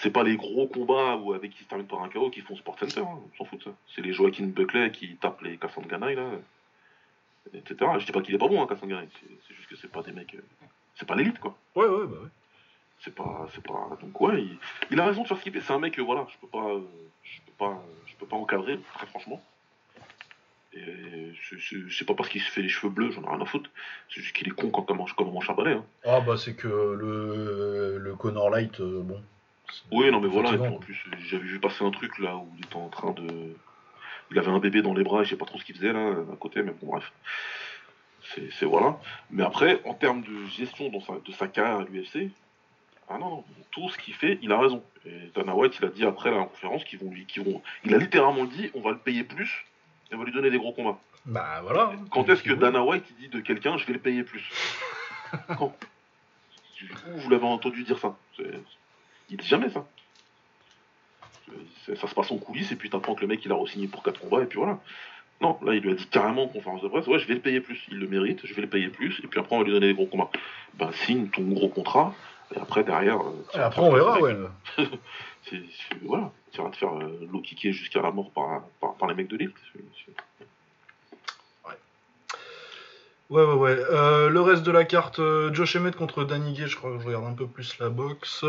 C'est pas les gros combats ou avec qui se terminent par un chaos qui font Sport Center, hein, on s'en fout de ça. C'est les Joaquin Buckley qui tapent les Kassan Ganaï, là, etc. Je dis pas qu'il est pas bon, hein, Kassan Ganaï, c'est juste que c'est pas des mecs. euh, c'est pas l'élite, quoi. Ouais, ouais, bah ouais. C'est pas, c'est pas. Donc ouais, il, il a raison de faire fait. C'est un mec, euh, voilà, je peux pas, euh, je peux pas, je peux pas encadrer, très franchement. Et c'est pas parce qu'il se fait les cheveux bleus, j'en ai rien à foutre. C'est juste qu'il est con quand comme on mange à balai, hein. Ah bah c'est que le, le Connor Light, euh, bon. Oui, non mais voilà. Et puis, en plus, j'avais vu passer un truc là où il était en train de, il avait un bébé dans les bras, et je sais pas trop ce qu'il faisait là à côté, mais bon bref. C'est, voilà. Mais après, en termes de gestion dans sa, de sa carrière à l'UFC, ah non, non, tout ce qu'il fait, il a raison. Et Dana White, il a dit après la conférence qu'ils vont lui, qu'ils vont, il a littéralement dit, on va le payer plus et on va lui donner des gros combats. Bah voilà. Quand est-ce que. Dana White il dit de quelqu'un, je vais le payer plus? Quand? Où vous l'avez entendu dire ça Il dit jamais ça. C'est- Ça se passe en coulisses et puis t'apprends que le mec il a re-signé pour 4 combats et puis voilà. Non, là il lui a dit carrément en conférence de presse, ouais je vais le payer plus, il le mérite, je vais le payer plus et puis après on va lui donner des gros combats. Ben signe ton gros contrat et après derrière... euh, Et après on verra, ouais. c'est- c'est- voilà, tu vas te faire euh, low kicker jusqu'à la mort par, par, par les mecs de l'île. Ouais, ouais, ouais. Euh, le reste de la carte, euh, Josh Emmett contre Danny Gay, je crois que je regarde un peu plus la boxe.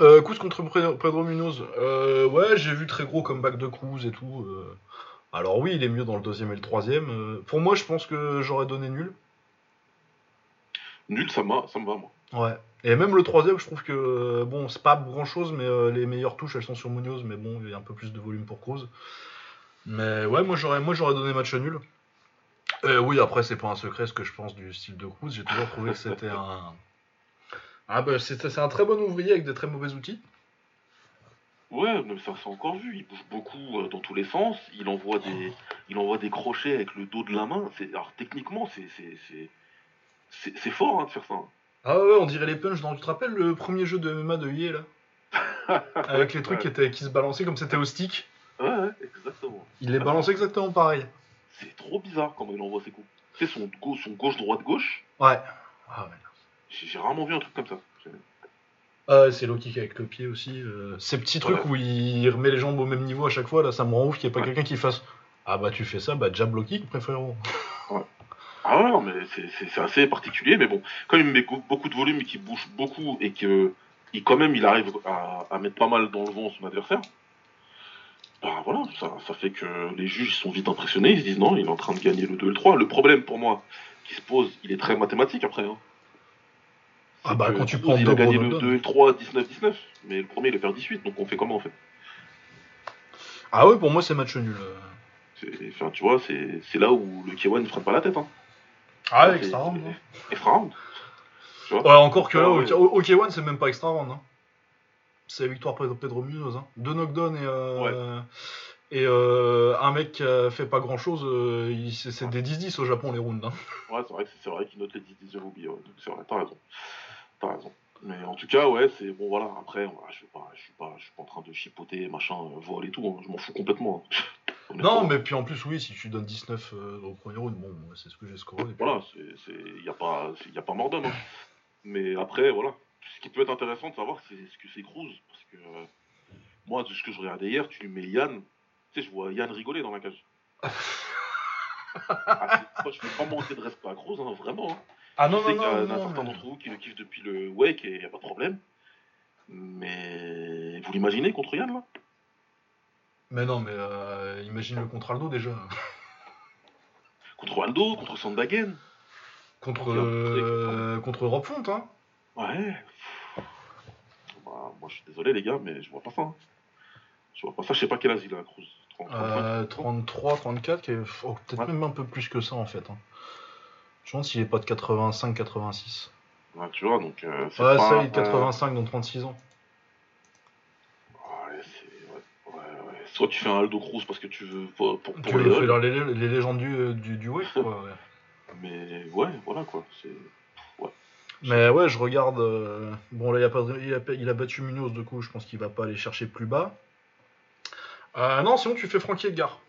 Euh, Cruz contre Pedro Munoz. Euh, ouais, j'ai vu très gros comeback de Cruz et tout. euh. Alors oui, il est mieux dans le deuxième et le troisième. euh. Pour moi, je pense que j'aurais donné nul. Nul, ça ça me va moi. Ouais. Et même le troisième, je trouve que euh, bon, c'est pas grand chose, mais les meilleures touches, elles sont sur Munoz, mais bon, il y a un peu plus de volume pour Cruz. Mais ouais, moi j'aurais, moi j'aurais donné match nul. Oui, après c'est pas un secret ce que je pense du style de Cruz. J'ai toujours trouvé que c'était un, ah bah c'est, c'est un très bon ouvrier avec des très mauvais outils. Ouais, mais ça s'est encore vu. Il bouge beaucoup euh, dans tous les sens. Il envoie des, il envoie des crochets avec le dos de la main. C'est, alors techniquement, c'est, c'est, c'est, c'est, c'est fort hein, de faire ça. Ah ouais, on dirait les punches. Dans... Tu te rappelles le premier jeu de MMA de Yé là, avec les trucs qui, étaient, qui se balançaient comme c'était au stick. Ouais, ouais, exactement. Il les balance exactement pareil. C'est trop bizarre comment il envoie ses coups. Sais, son, gauche, son gauche, droite, gauche. Ouais. Ah ouais. J'ai, rarement vu un truc comme ça. Ah, ouais, c'est kick avec le pied aussi. euh, ces petits trucs Ouais. où il remet les jambes au même niveau à chaque fois, là, ça me rend ouf qu'il n'y ait pas Ouais. quelqu'un qui fasse Ah bah tu fais ça, bah jab kick, après, frérot. Ah ouais, non, mais c'est, assez particulier. Mais bon, comme il met beaucoup de volume et qu'il bouge beaucoup et que, il, quand même, il arrive à, à mettre pas mal dans le vent son adversaire. Bah voilà, ça, ça fait que les juges sont vite impressionnés, ils se disent non, il est en train de gagner le 2 et le 3. Le problème pour moi qui se pose, il est très mathématique après. Hein. Ah bah, que quand tu prends Il a gagné le Knockdown. 2 et le 3, 19-19, mais le premier il est perd 18, donc on fait comment en fait? Ah ouais, pour moi c'est match nul. euh. C'est- Enfin, tu vois, c'est là où le K1 ne freine pas la tête. Hein. Ah, extra round. hein. Extra round. Tu vois? Ouais, encore que là, au ouais. au OK1, c'est même pas extra round. Hein. C'est la victoire Pedro, Pedro Munoz. Hein. Deux knockdowns et, euh, et euh, un mec qui a fait pas grand chose. c'est c'est des 10-10 au Japon les rounds. Hein. Ouais, c'est vrai vrai qu'il note les 10 10 oublié. Ouais. Donc c'est vrai, t'as raison. T'as raison. Mais en tout cas, ouais, c'est bon, voilà. Après, voilà, je suis pas, je suis pas, je suis pas en train de chipoter, machin, euh, vol et tout. hein. Je m'en fous complètement. hein. Non, mais puis en plus, oui, si tu donnes 19 euh, au premier round, bon, c'est ce que j'ai scoré. puis- Voilà, c'est, c'est, y a pas, y a pas mort d'homme. hein. Mais après, voilà. Ce qui peut être intéressant de savoir, c'est ce que c'est Cruz, parce que euh, moi, de ce que je regardais hier, tu mets Yann. Tu sais, je vois Yann rigoler dans la cage. ah, moi, je fais pas manquer de respect à Cruz, hein, vraiment. Ah non, je sais non, qu'il y en a certains d'entre vous qui le kiffent depuis le Wake et y a pas de problème. Mais vous l'imaginez contre Yann là? Mais non, mais euh, imagine le contre Aldo déjà. Contre Aldo, contre Sandagen Contre, euh, contre Rob Font, hein. Ouais. Bah, moi je suis désolé les gars, mais je vois pas ça. hein. Je vois pas ça, je sais pas quel âge il a Cruz. 30, 35, Euh, 33, 34, qui est- oh, peut-être Ouais. même un peu plus que ça en fait. hein. Je demande s'il est pas de 85, 86. Ouais, tu vois, donc euh, c'est Ouais, pas, ça, il est de euh, 85 dans 36 ans. ouais, c'est- ouais, ouais, ouais. Soit tu fais un Aldo Cruz parce que tu veux pour, pour, Tu les veux Halls. faire les, les légendes du, du, du Wave, quoi. Mais ouais, voilà quoi. C'est... Mais ouais, je regarde. euh, Bon, là, il a, pas... il, a... il a battu Munoz, du coup, je pense qu'il va pas aller chercher plus bas. Euh, non, sinon, tu fais Frankie Edgar.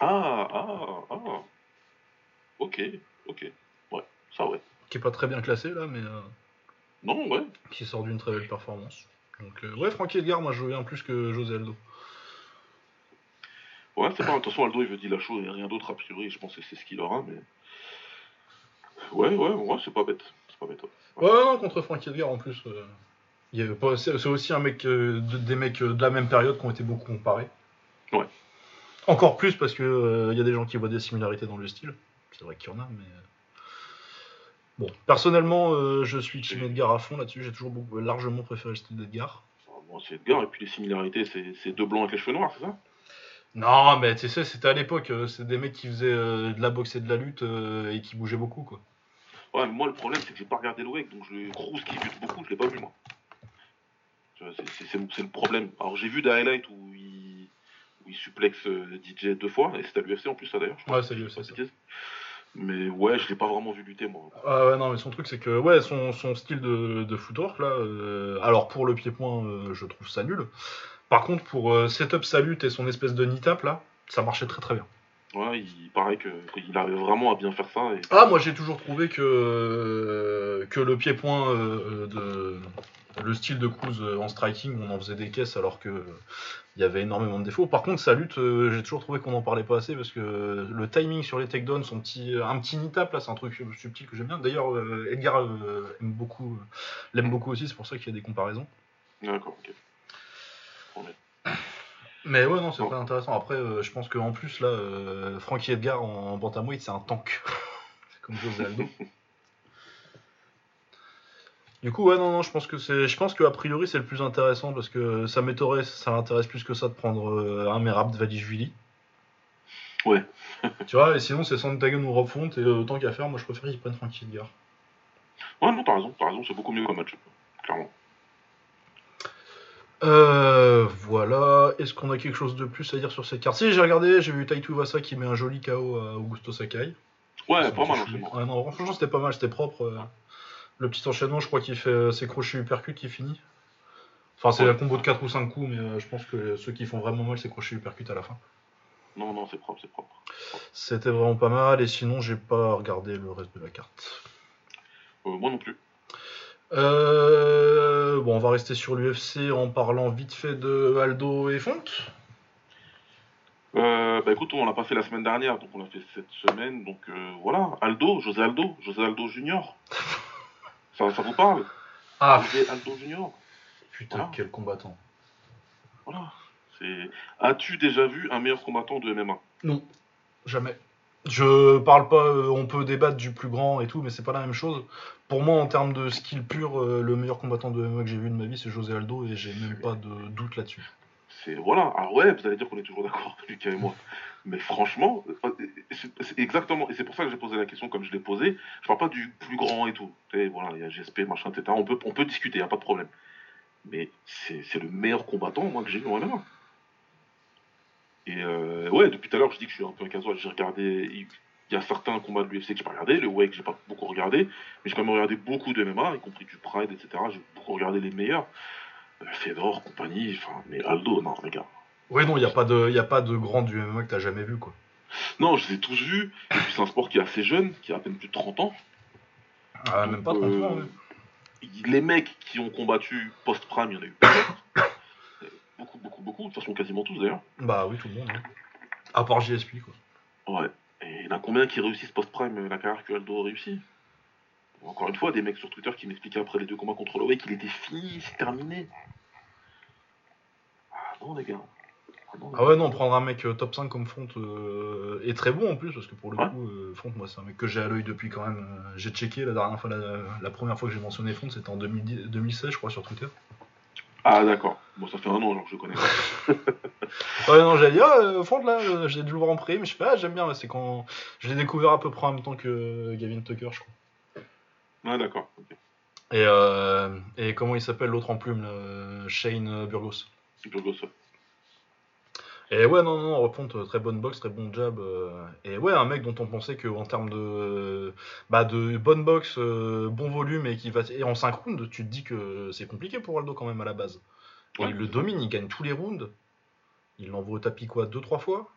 Ah, ah, ah. Ok, ok. Ouais, ça ouais. Qui est pas très bien classé, là, mais euh, Non, ouais. qui sort d'une très belle performance. Donc, euh, ouais, Frankie Edgar, moi, je veux bien plus que José Aldo. Ouais, c'est pas. De toute façon, Aldo, il veut dire la chose et rien d'autre, a priori. Je pense que c'est ce qu'il aura, mais. Ouais, ouais, ouais, c'est pas bête. C'est pas bête. ouais. Ouais, non, contre Frankie Edgar, en plus. euh, il y avait pas- C'est aussi un mec, euh, de- des mecs de la même période qui ont été beaucoup comparés. Ouais. Encore plus parce que euh, il y a des gens qui voient des similarités dans le style. C'est vrai qu'il y en a, mais. euh, Bon, personnellement, euh, je suis Team Edgar à fond là-dessus. J'ai toujours beaucoup, largement préféré le style d'Edgar. Ah, Bon, c'est Edgar, et puis les similarités, c'est c'est deux blancs avec les cheveux noirs, c'est ça? Non, mais tu sais, c'était à l'époque. euh, c'est des mecs qui faisaient de la boxe et de la lutte et qui bougeaient beaucoup, quoi. Ouais, mais moi, le problème, c'est que j'ai pas regardé le WEC, donc je Cruz qui lutte beaucoup, je l'ai pas vu, moi. C'est- C'est c'est- c'est le problème. Alors, j'ai vu des highlights où il, où il euh, DJ deux fois, et c'était à l'UFC en plus, ça d'ailleurs. Ouais, c'est l'UFC, Mais ouais, je l'ai pas vraiment vu lutter, moi. Ah ouais, non, mais son truc, c'est que, ouais, son, son style de, de footwork, là, euh, alors pour le pied-point, euh, je trouve ça nul. Par contre, pour euh, setup sa lutte et son espèce de knee-tap, là, ça marchait très très bien. Ouais, il paraît qu'il arrive vraiment à bien faire ça. Et... Ah, moi j'ai toujours trouvé que, que le pied-point de. Le style de Cruz en striking, on en faisait des caisses alors que il y avait énormément de défauts. Par contre, sa lutte, euh, j'ai toujours trouvé qu'on en parlait pas assez parce que le timing sur les takedowns, son petit, un petit knee tap là, c'est un truc subtil que j'aime bien. D'ailleurs, euh, Edgar euh, aime beaucoup, euh, l'aime beaucoup aussi, c'est pour ça qu'il y a des comparaisons. D'accord, ok. Mais ouais, non, c'est Bon. très intéressant. Après, euh, je pense qu'en plus, là, euh, Frankie Edgar en, en bantamweight, c'est un tank. c'est comme José Aldo. du coup, ouais, non, non, je pense que c'est, je pense que a priori, c'est le plus intéressant parce que ça m'étonnerait, ça m'intéresse plus que ça de prendre euh, un Merab de Valishvili. Ouais. tu vois, et sinon, c'est Santagan ou Rob Font, et euh, tant qu'à faire, moi, je préfère qu'ils prennent Frankie Edgar. Ouais, non, t'as raison, t'as raison, c'est beaucoup mieux comme match, clairement. Euh, voilà. Est-ce qu'on a quelque chose de plus à dire sur cette carte? Si, j'ai regardé, j'ai vu Taito Wasa qui met un joli KO à Augusto Sakai. Ouais, pas mal, non, franchement, c'était pas mal, c'était propre. euh. Le petit enchaînement, je crois qu'il fait euh, ses crochets uppercut qui finit. Enfin, c'est Ouais. un combo de 4 ou 5 coups, mais euh, je pense que ceux qui font vraiment mal, c'est crochets uppercut à la fin. Non, non, c'est propre, c'est propre. C'était vraiment pas mal, et sinon, j'ai pas regardé le reste de la carte. Euh, moi non plus. Euh, bon, on va rester sur l'UFC en parlant vite fait de Aldo et Font. Euh, bah écoute, on l'a pas fait la semaine dernière, donc on l'a fait cette semaine. Donc euh, voilà, Aldo, José Aldo, José Aldo Junior. ça, ça vous parle Ah, José Aldo Junior. putain, Voilà. quel combattant. Voilà. C'est. As-tu déjà vu un meilleur combattant de MMA Non, jamais. Je parle pas, euh, on peut débattre du plus grand et tout, mais c'est pas la même chose. Pour moi, en termes de skill pur, euh, le meilleur combattant de MMA que j'ai vu de ma vie, c'est José Aldo, et j'ai même pas de doute là-dessus. C'est voilà. Ah ouais, vous allez dire qu'on est toujours d'accord, Lucas et moi. Mais franchement, c'est exactement. Et c'est pour ça que j'ai posé la question comme je l'ai posée. Je parle pas du plus grand et tout. Et voilà, il y a GSP, machin, etc. On peut, on peut discuter, y a pas de problème. Mais c'est le meilleur combattant, que j'ai vu en MMA. Et euh, ouais, depuis tout à l'heure, je dis que je suis un peu un casual. J'ai regardé. Il il y a certains combats de l'UFC que j'ai pas regardé, le WEC j'ai pas beaucoup regardé, mais j'ai quand même regardé beaucoup de MMA, y compris du Pride, etc. J'ai beaucoup regardé les meilleurs. Euh, Fedor, compagnie, enfin, mais Aldo, non, les gars. Oui, non, il n'y a, pas de- y a pas de grand du MMA que t'as jamais vu, quoi. Non, je les ai tous vus. Et puis c'est un sport qui est assez jeune, qui a à peine plus de 30 ans. Ah, même pas 30 Euh, ans, ouais. Les mecs qui ont combattu post-prime, il y en a eu. Euh, beaucoup, beaucoup, beaucoup. De toute façon, quasiment tous d'ailleurs. Bah oui, tout le monde. hein. À part JSP, quoi. Ouais. Et il y en a combien qui réussissent post-prime euh, la carrière que Aldo a réussi? Encore une fois, des mecs sur Twitter qui m'expliquaient après les deux combats contre Holloway qu'il était fini, c'est terminé. Ah non, les gars. Ah Ah ouais, non, prendre un mec euh, top 5 comme Front euh, est très bon en plus, parce que pour le coup, euh, Front, moi, c'est un mec que j'ai à l'œil depuis quand même. euh, j'ai checké la dernière fois, la, la première fois que j'ai mentionné Front, c'était en 2010 2016, je crois, sur Twitter. Ah d'accord. Bon, ça fait un an genre que je connais. Ouais, non, j'ai dit, ah, là, j'ai dû le voir en pré, mais je sais pas, j'aime bien, c'est quand. Je l'ai découvert à peu près en même temps que Gavin Tucker, je crois. Ah d'accord. ok. Et, et comment il s'appelle l'autre en plume, Shane Burgos. Burgos, ouais. Et ouais, non, non, Repont, euh, très bonne boxe, très bon jab. euh, et ouais, un mec dont on pensait qu'en termes de, bah, de bonne boxe, euh, bon volume et qui va. Et en 5 rounds, tu te dis que c'est compliqué pour Aldo quand même à la base. Et Ouais, il le domine, il gagne tous les rounds. Il l'envoie au tapis quoi, 2-3 fois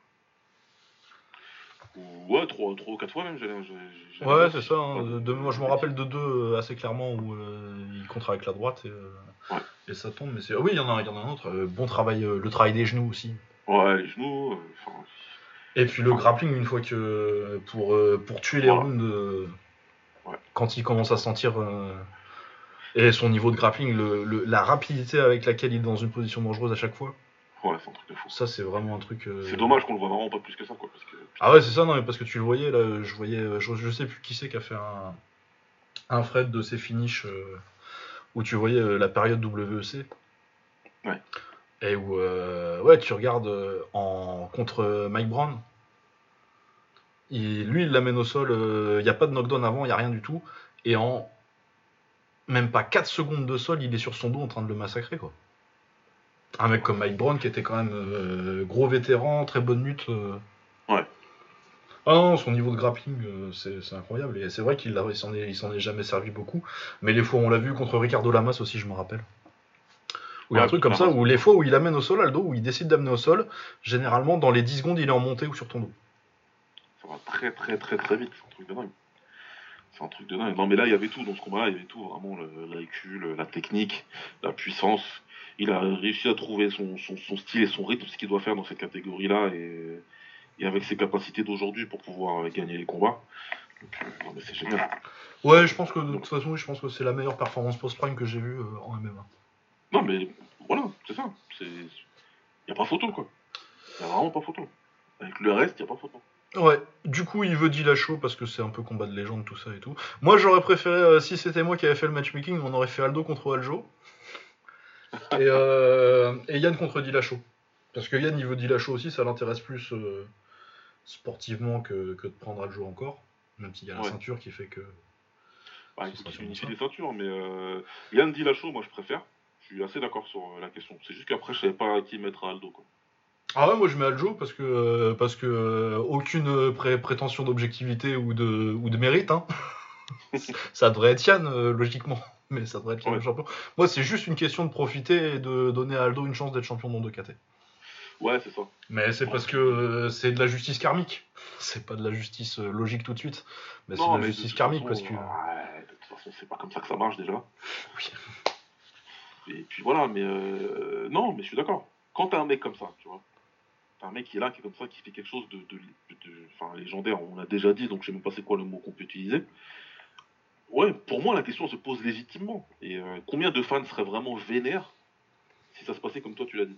Ou- Ouais, 3 ou 4 fois même. j'ai- j'ai- Ouais, c'est ça. hein. De- moi, je me rappelle de deux assez clairement où il contre avec la droite et, Ouais. et ça tombe. Mais c'est ah oui, il y en a, il y en a un autre. bon travail, le travail des genoux aussi. Ouais, les genoux. euh, Et puis le grappling une fois que pour euh, pour tuer les Voilà. rounds, euh, Ouais. quand il commence à sentir et son niveau de grappling, le, le- la rapidité avec laquelle il est dans une position dangereuse à chaque fois, ouais, c'est un truc de fou. ça c'est vraiment un truc. euh, C'est dommage qu'on le voit vraiment pas plus que ça, quoi. Parce que, Ah ouais, c'est ça, non, mais parce que tu le voyais, là, je voyais, je, je sais plus qui c'est qui a fait un, un Fred de ses finishes euh, où tu voyais euh, la période WEC. Ouais. Et où, euh, ouais, tu regardes euh, en, contre euh, Mike Brown. Il- lui, il l'amène au sol, il n'y a pas de knockdown avant, il n'y a rien du tout. Et en même pas 4 secondes de sol, il est sur son dos en train de le massacrer, quoi. Un mec comme Mike Brown qui était quand même euh, gros vétéran, très bonne lutte. euh, ah non, son niveau de grappling, euh, c'est c'est incroyable. Et c'est vrai qu'il il s'en est, il s'en est jamais servi beaucoup. Mais les fois où on l'a vu contre Ricardo Lamas aussi, je me rappelle. A un truc comme ça, où les fois où il amène au sol Aldo, où il décide d'amener au sol, généralement dans les 10 secondes, il est en montée ou sur ton dos. ça va très, très, très, très vite. C'est un truc de dingue. C'est un truc de dingue. Non, mais là, il y avait tout dans ce combat-là. Il y avait tout. Vraiment, le, la technique, la puissance. Il a réussi à trouver son, son, son style et son rythme, ce qu'il doit faire dans cette catégorie-là. Et, et avec ses capacités d'aujourd'hui pour pouvoir euh, gagner les combats. Donc, euh, non, mais c'est génial. Ouais, je pense que de toute façon, oui, je pense que c'est la meilleure performance post-prime que j'ai vue euh, en MMA. Non, mais voilà, c'est ça. Il n'y a pas photo, quoi. Il n'y a vraiment pas photo. Avec le reste, il n'y a pas photo. Ouais, du coup, il veut Dillashaw parce que c'est un peu combat de légende, tout ça et tout. Moi, j'aurais préféré, euh, si c'était moi qui avais fait le matchmaking, on aurait fait Aldo contre Aljo. et, euh, et Yann contre Dillashaw. Parce que Yann, il veut Dillashaw aussi, ça l'intéresse plus euh, sportivement que, que de prendre Aljo encore. Même s'il y a la Ouais. ceinture qui fait que. Bah, il faut sera qu'il sûrement unifie ça. les ceintures, mais euh, Yann Dillashaw, moi je préfère. Je suis assez d'accord sur euh, la question. C'est juste qu'après, je savais pas à qui mettre à Aldo. Quoi. Ah ouais, moi je mets Aljo parce que, euh, parce que euh, aucune pré- prétention d'objectivité ou de, ou de mérite. Hein. ça devrait être Yann, euh, logiquement. Mais ça devrait être Yann Ouais. le champion. Moi, c'est juste une question de profiter et de donner à Aldo une chance d'être champion monde de KT. Ouais, c'est ça. Mais c'est parce que c'est de la justice karmique. C'est pas de la justice logique tout de suite. Mais c'est non, de la justice karmique façon, parce que. ouais, de toute façon, c'est pas comme ça que ça marche déjà. Oui. Et puis voilà, mais euh, non, mais je suis d'accord. Quand t'as un mec comme ça, tu vois, t'as un mec qui est là, qui est comme ça, qui fait quelque chose de, de, de- enfin, légendaire, on l'a déjà dit, donc je sais même pas c'est quoi le mot qu'on peut utiliser. Ouais, pour moi, la question se pose légitimement. Et euh, combien de fans seraient vraiment vénères si ça se passait comme toi, tu l'as dit?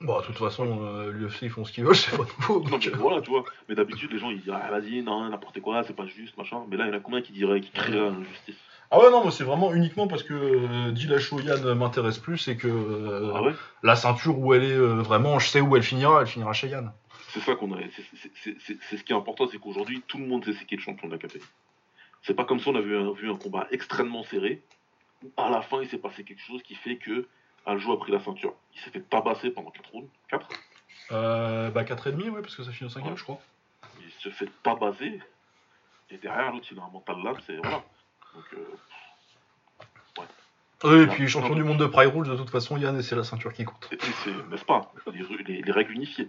Bon, de toute façon, euh, l'UFC ils font ce qu'ils veulent, c'est pas nouveau. Non, donc, mais euh, voilà, tu vois. Mais d'habitude, les gens, ils disent, ah, vas-y, non, n'importe quoi, c'est pas juste, machin. Mais là, il y en a combien qui diraient, qui crieraient l'injustice Ah ouais, non, moi c'est vraiment uniquement parce que euh, Dillashaw Yann m'intéresse plus et que euh, Ah ouais la ceinture où elle est euh, vraiment, je sais où elle finira, elle finira chez Yann. C'est ça qu'on a. c'est- ce qui est important, c'est qu'aujourd'hui, tout le monde sait c'est qui est le champion de la KT. C'est pas comme si on avait un- vu un combat extrêmement serré, où à la fin, il s'est passé quelque chose qui fait que Aljo a pris la ceinture. Il s'est fait tabasser pendant 4 rounds. 4 Euh, bah 4,5, ouais, parce que ça finit au 5 Ouais. je crois. Il se fait tabasser. Et derrière, l'autre, il a un mental là, c'est. Voilà. Donc, euh, Oui, et puis champion du monde de Pride Rules, de toute façon, Yann, et c'est la ceinture qui compte. N'est-ce pas? Les, ru- les- les règles unifiées.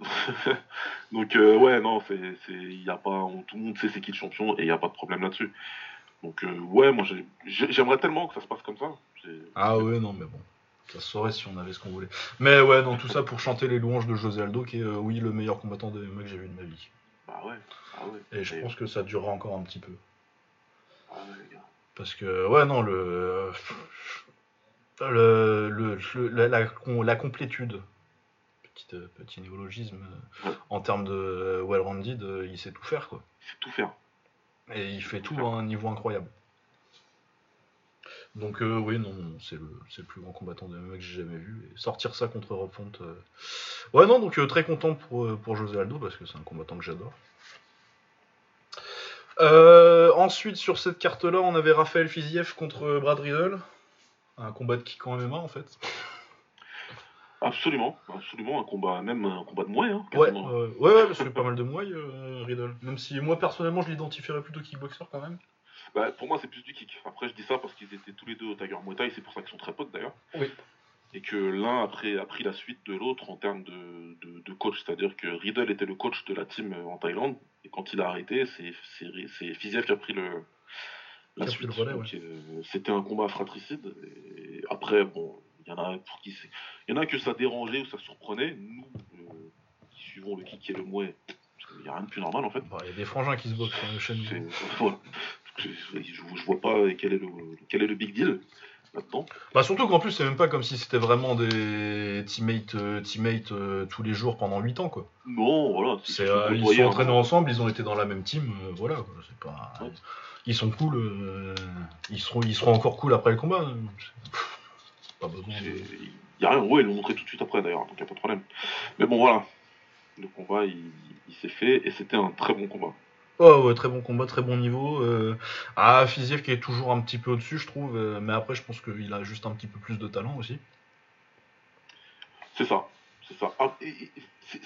Donc euh, ouais non c'est y a pas on- tout le monde sait c'est qui le champion et il y a pas de problème là-dessus. Donc euh, ouais moi j'ai- j'ai- j'aimerais tellement que ça se passe comme ça. Ah ouais, non, mais bon. Ça se saurait si on avait ce qu'on voulait. Mais ouais, non, tout ça pour chanter les louanges de José Aldo, qui est, euh, oui, le meilleur combattant de MMA que j'ai vu de ma vie. Bah ouais ah ouais. Et je pense que ça durera encore un petit peu. ah ouais, les gars. Parce que, ouais, non, le. Le, le, le- la, complétude, petit, euh, petit néologisme, Ouais. en termes de euh, well-rounded, euh, il sait tout faire, quoi. Il sait tout faire. Et il fait tout à un niveau incroyable. Donc, euh, oui, non, c'est le, c'est le plus grand combattant de MMA que j'ai jamais vu. Et sortir ça contre Rob Font. euh, Ouais, non, donc euh, très content pour, pour José Aldo, parce que c'est un combattant que j'adore. Euh, ensuite, sur cette carte-là, on avait Raphaël Fiziev contre Brad Riddle. Un combat de kick en MMA, en fait. Absolument, absolument, un combat, même un combat de moins, hein, Ouais, quasiment. ouais, ouais, parce que pas mal de mouailles, euh, Riddle. Même si moi personnellement je l'identifierais plutôt kickboxer quand même. Bah, pour moi, c'est plus du kick. Après, je dis ça parce qu'ils étaient tous les deux au Tiger Muay Thai, c'est pour ça qu'ils sont très potes d'ailleurs. Oui. Et que l'un a pris la suite de l'autre en termes de, de, de coach, c'est-à-dire que Riddle était le coach de la team euh, en Thaïlande, et quand il a arrêté, c'est Fiziev qui a pris le la a suite. le euh, C'était un combat fratricide. Et après, bon, il y en a pour qui il y en a que ça dérangeait ou ça surprenait. Nous, euh, qui suivons le kick et le mouet, il n'y a rien de plus normal en fait. Bah, Il y a des frangins qui se boxent hein, chez C'est- nous. voilà. Je, je, je vois pas quel est le, quel est le big deal Bah surtout qu'en plus c'est même pas comme si c'était vraiment des teammates, euh, teammates euh, tous les jours pendant 8 ans quoi. Non, voilà. C'est, euh, ils sont entraînés peu. ensemble, ils ont été dans la même team, voilà quoi. C'est pas... Ouais. Ils sont cool, ils, seront, ils seront encore cool après le combat. hein. Pas besoin de... Y a rien, ouais, ils l'ont montré tout de suite après d'ailleurs, donc il n'y a pas de problème. Mais bon, voilà. Le combat, il, il s'est fait et c'était un très bon combat. Oh ouais, très bon combat, très bon niveau. Ah, Fiziev qui est toujours un petit peu au-dessus, je trouve. euh, mais après, je pense qu'il a juste un petit peu plus de talent aussi. C'est ça. C'est ça. Ah,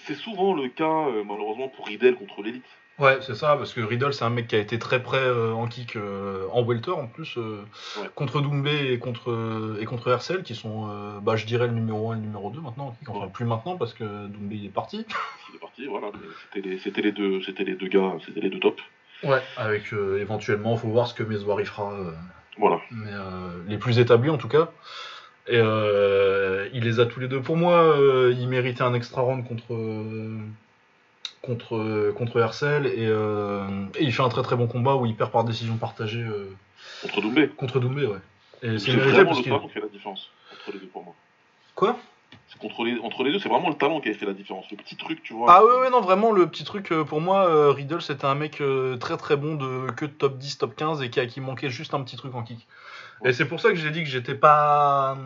c'est souvent le cas, euh, malheureusement, pour Riddle contre l'élite. Ouais, c'est ça, parce que Riddle, c'est un mec qui a été très près euh, en kick, euh, en welter en plus, euh, Ouais. contre Doumbé et contre, et contre Hercel, qui sont, bah, je dirais, le numéro 1 et le numéro 2 maintenant en kick. Enfin, Ouais. plus maintenant, parce que Doumbé il est parti. Il est parti, voilà. C'était les, c'était les deux, c'était les deux gars, c'était les deux tops. Ouais. Avec éventuellement, faut voir ce que Meswari fera. Voilà. mais les plus établis en tout cas. Et il les a tous les deux. Pour moi, il méritait un extra round contre contre contre Hercel et, euh, et il fait un très très bon combat où il perd par décision partagée euh, Contre Doumbé. contre Doumbé, ouais. Et C'est vraiment parce le talent qui fait la différence entre les deux pour moi. quoi? C'est contre les, entre les deux, c'est vraiment le talent qui a fait la différence. Le petit truc, tu vois. Ah ouais, ouais, non, vraiment, le petit truc, euh, pour moi, Riddle, c'était un mec très très bon de que de top 10, top 15 et qui, a- qui manquait juste un petit truc en kick. Ouais. Et c'est pour ça que j'ai dit que j'étais pas.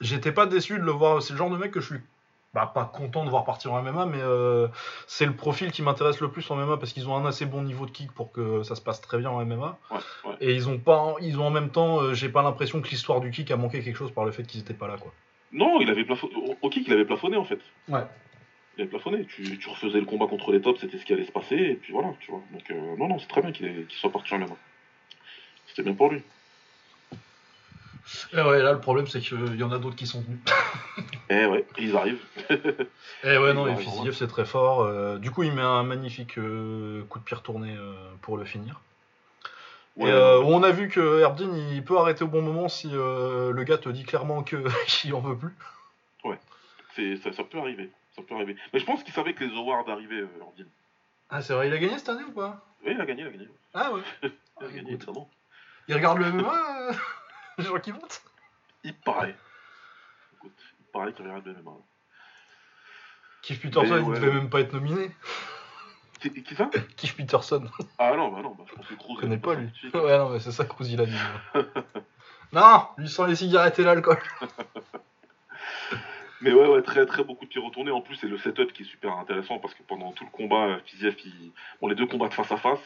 J'étais pas déçu de le voir. C'est le genre de mec que je suis. Bah, pas content de voir partir en MMA, mais euh, c'est le profil qui m'intéresse le plus en MMA parce qu'ils ont un assez bon niveau de kick pour que ça se passe très bien en MMA. Ouais, ouais. Et ils ont pas, ils ont en même temps, euh, j'ai pas l'impression que l'histoire du kick a manqué quelque chose par le fait qu'ils étaient pas là, quoi. Non, il avait plafonné. Au kick, il avait plafonné en fait. Ouais. Il avait plafonné. Tu, tu refaisais le combat contre les tops, c'était ce qui allait se passer, et puis voilà, tu vois. Donc, euh, non, non, c'est très bien qu'il qu'il soit parti en MMA. C'était bien pour lui. Et ouais, là, le problème, c'est qu'il y en a d'autres qui sont venus. Eh ouais, ils arrivent. Eh ouais, non, Ouais, et vraiment. Fiziev, c'est très fort. Euh, du coup, il met un magnifique euh, coup de pied retourné euh, pour le finir. Ouais, et euh, on a vu que Herbdin, il peut arrêter au bon moment si euh, le gars te dit clairement que qu'il en veut plus. c'est- ça, ça peut arriver. Ça peut arriver. Mais je pense qu'il savait que les awards arrivaient, euh, Ordine. Ah, c'est vrai, il a gagné cette année ou pas? Oui, il a gagné, il a gagné. Ah ouais. Il a Ah, gagné. Il regarde le MMA, euh, les gens qui votent Il paraît. Écoute, il paraît qu'il regarde le MMA. Keith Peterson, il ouais. devait même pas être nominé. Qui, qui ça? Keith Peterson, Ah non, bah non, bah, je pense que Cruz. je connais pas lui. Ouais, non, mais c'est ça que Cruz, il a dit. non, lui sans les cigarettes et l'alcool. Mais ouais, ouais, très très beaucoup de pieds retournés. En plus, c'est le setup qui est super intéressant parce que pendant tout le combat, euh, Fiziev, il... bon, les deux combattent face à face,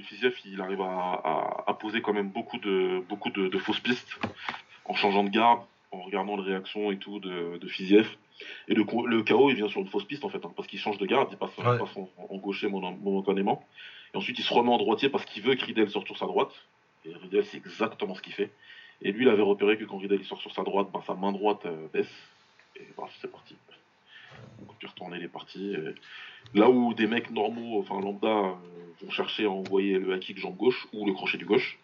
mais Fiziev, il arrive à, à- à poser quand même beaucoup de beaucoup de, de fausses pistes en changeant de garde, en regardant les réactions et tout de, de Fiziev. Et le, le KO, il vient sur une fausse piste en fait, hein, parce qu'il change de garde, il passe, il Ouais. passe en, en gaucher moment- momentanément. Et ensuite, il se remet en droitier parce qu'il veut que Riddle sorte sur sa droite. Et Riddle, c'est exactement ce qu'il fait. Et lui, il avait repéré que quand Riddle il sort sur sa droite, ben, sa main droite euh, baisse. Et bah, c'est parti. Donc, retourner les parties. Là où des mecs normaux, enfin lambda, euh, vont chercher à envoyer le kick jambe gauche ou le crochet du gauche.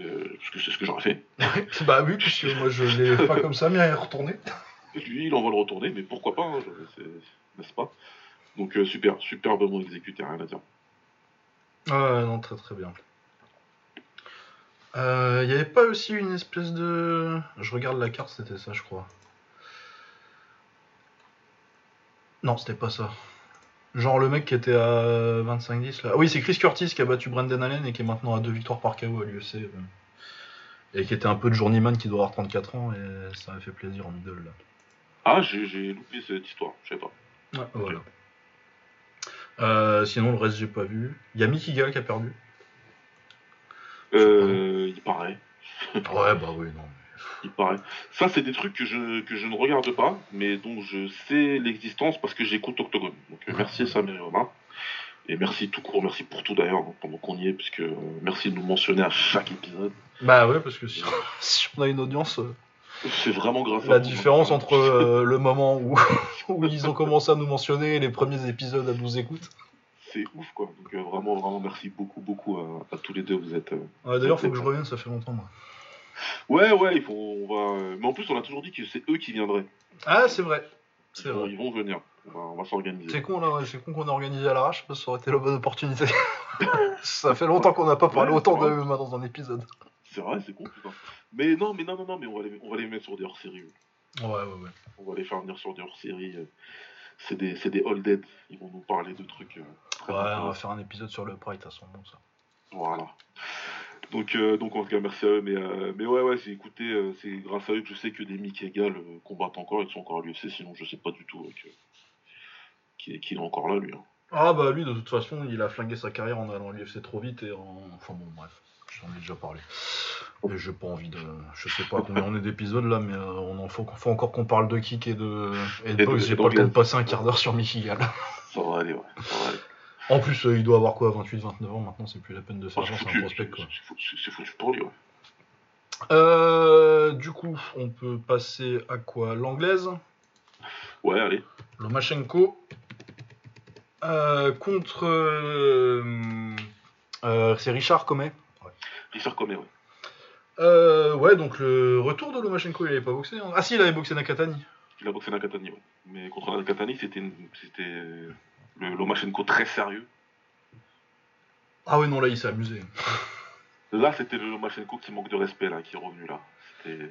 Euh, parce que c'est ce que j'aurais fait. bah oui, puisque moi je l'ai pas comme ça, mais il est retourné. Et lui, il envoie le retourner, mais pourquoi pas, hein, n'est-ce pas? Donc euh, super, superbement exécuté, rien à dire. Ouais, non, très très bien. Il n'y avait pas aussi une espèce de. Je regarde la carte, c'était ça, je crois. Non, c'était pas ça. Genre le mec qui était à 25-10 là. Oui, c'est Chris Curtis qui a battu Brendan Allen et qui est maintenant à deux victoires par KO à l'UFC. euh. Et qui était un peu de journeyman qui doit avoir 34 ans et ça m'a fait plaisir en middle là. Ah, j'ai loupé cette histoire, je sais pas. Ouais, voilà. Euh, sinon, le reste, j'ai pas vu. Il y a Mickey Gall qui a perdu. Euh, il paraît. Ouais, bah oui, non. Mais- Il paraît. Ça, c'est des trucs que je, que je ne regarde pas, mais dont je sais l'existence parce que j'écoute Octogone. Donc euh, merci Sam et Romain. Et merci tout court, merci pour tout d'ailleurs, hein, pendant qu'on y est, puisque euh, merci de nous mentionner à chaque épisode. Bah ouais, parce que si, si on a une audience, euh, C'est vraiment grâce à la différence entre euh, le moment où, où ils ont commencé à nous mentionner et les premiers épisodes à nous écouter. C'est ouf, quoi. Donc euh, vraiment, vraiment merci beaucoup, beaucoup à, à tous les deux. Vous êtes. euh, Ouais, D'ailleurs, faut que je revienne, ça fait longtemps moi. Ouais, ouais, il faut, on va. Mais en plus, on a toujours dit que c'est eux qui viendraient. Ah, c'est vrai. Ils C'est vont, vrai. ils vont venir. On va, on va s'organiser. C'est con là, ouais, c'est con qu'on a organisé à l'arrache parce que ça aurait été la bonne opportunité. ça fait longtemps qu'on n'a pas parlé Ouais, autant c'est de vrai. MMA dans un épisode. C'est vrai, c'est con, putain. Mais non, mais non, non, non, mais on va les, on va les mettre sur des hors-séries. Ouais, ouais, ouais. On va les faire venir sur des hors-séries. euh. C'est des, c'est des all dead. Ils vont nous parler de trucs. euh, très Ouais, on va faire un épisode sur le Pride à son nom, ça. Voilà. Donc, euh, donc en tout cas, merci à eux. Mais, euh, mais ouais, ouais, c'est écoutez, euh, c'est grâce à eux que je sais que des Mick Egal euh, combattent encore. Ils sont encore à l'UFC. Sinon, je sais pas du tout qu'il qu'il est encore là, lui. hein. Ah bah lui, de toute façon, il a flingué sa carrière en allant à l'UFC trop vite et en... Enfin bon, bref, j'en ai déjà parlé. Et j'ai pas envie de... Je sais pas combien on est d'épisodes là, mais on en faut, faut encore qu'on parle de kick et de, et de Et. J'ai et pas le temps de passer un quart d'heure sur Michigan. Ça va aller, ouais. Ça va aller. En plus, euh, il doit avoir quoi, 28-29 ans maintenant, c'est plus la peine de faire genre, c'est un foutu, prospect quoi. c'est foutu- c'est foutu pour lui, ouais. Euh, du coup, on peut passer à quoi? L'anglaise? Ouais, allez. Lomachenko euh, contre. c'est Richard Comet. Richard Comey, ouais. Ouais, donc le retour de Lomachenko, il avait pas boxé. hein. Ah si, il avait boxé Nakatani. Il a boxé Nakatani, ouais. Mais contre Nakatani, c'était une- c'était le Lomachenko très sérieux. Ah ouais, non, là, il s'est amusé. Là, c'était le Lomachenko qui manque de respect, là, qui est revenu là. C'était.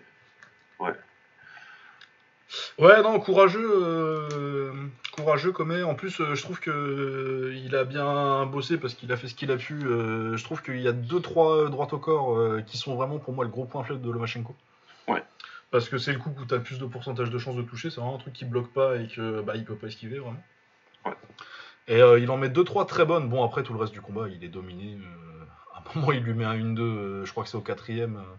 Ouais, non, courageux, euh, courageux Comet. En plus, euh, je trouve que euh, il a bien bossé parce qu'il a fait ce qu'il a pu. je trouve qu'il y a deux trois droites au corps qui sont vraiment pour moi le gros point faible de Lomachenko. Ouais. Parce que c'est le coup où tu as le plus de pourcentage de chances de toucher. C'est vraiment un truc qui bloque pas et que bah il peut pas esquiver vraiment. Ouais. Et euh, il en met deux trois très bonnes. Bon après tout le reste du combat, il est dominé. euh, à un moment, il lui met un 1-2. euh, je crois que c'est au quatrième. euh,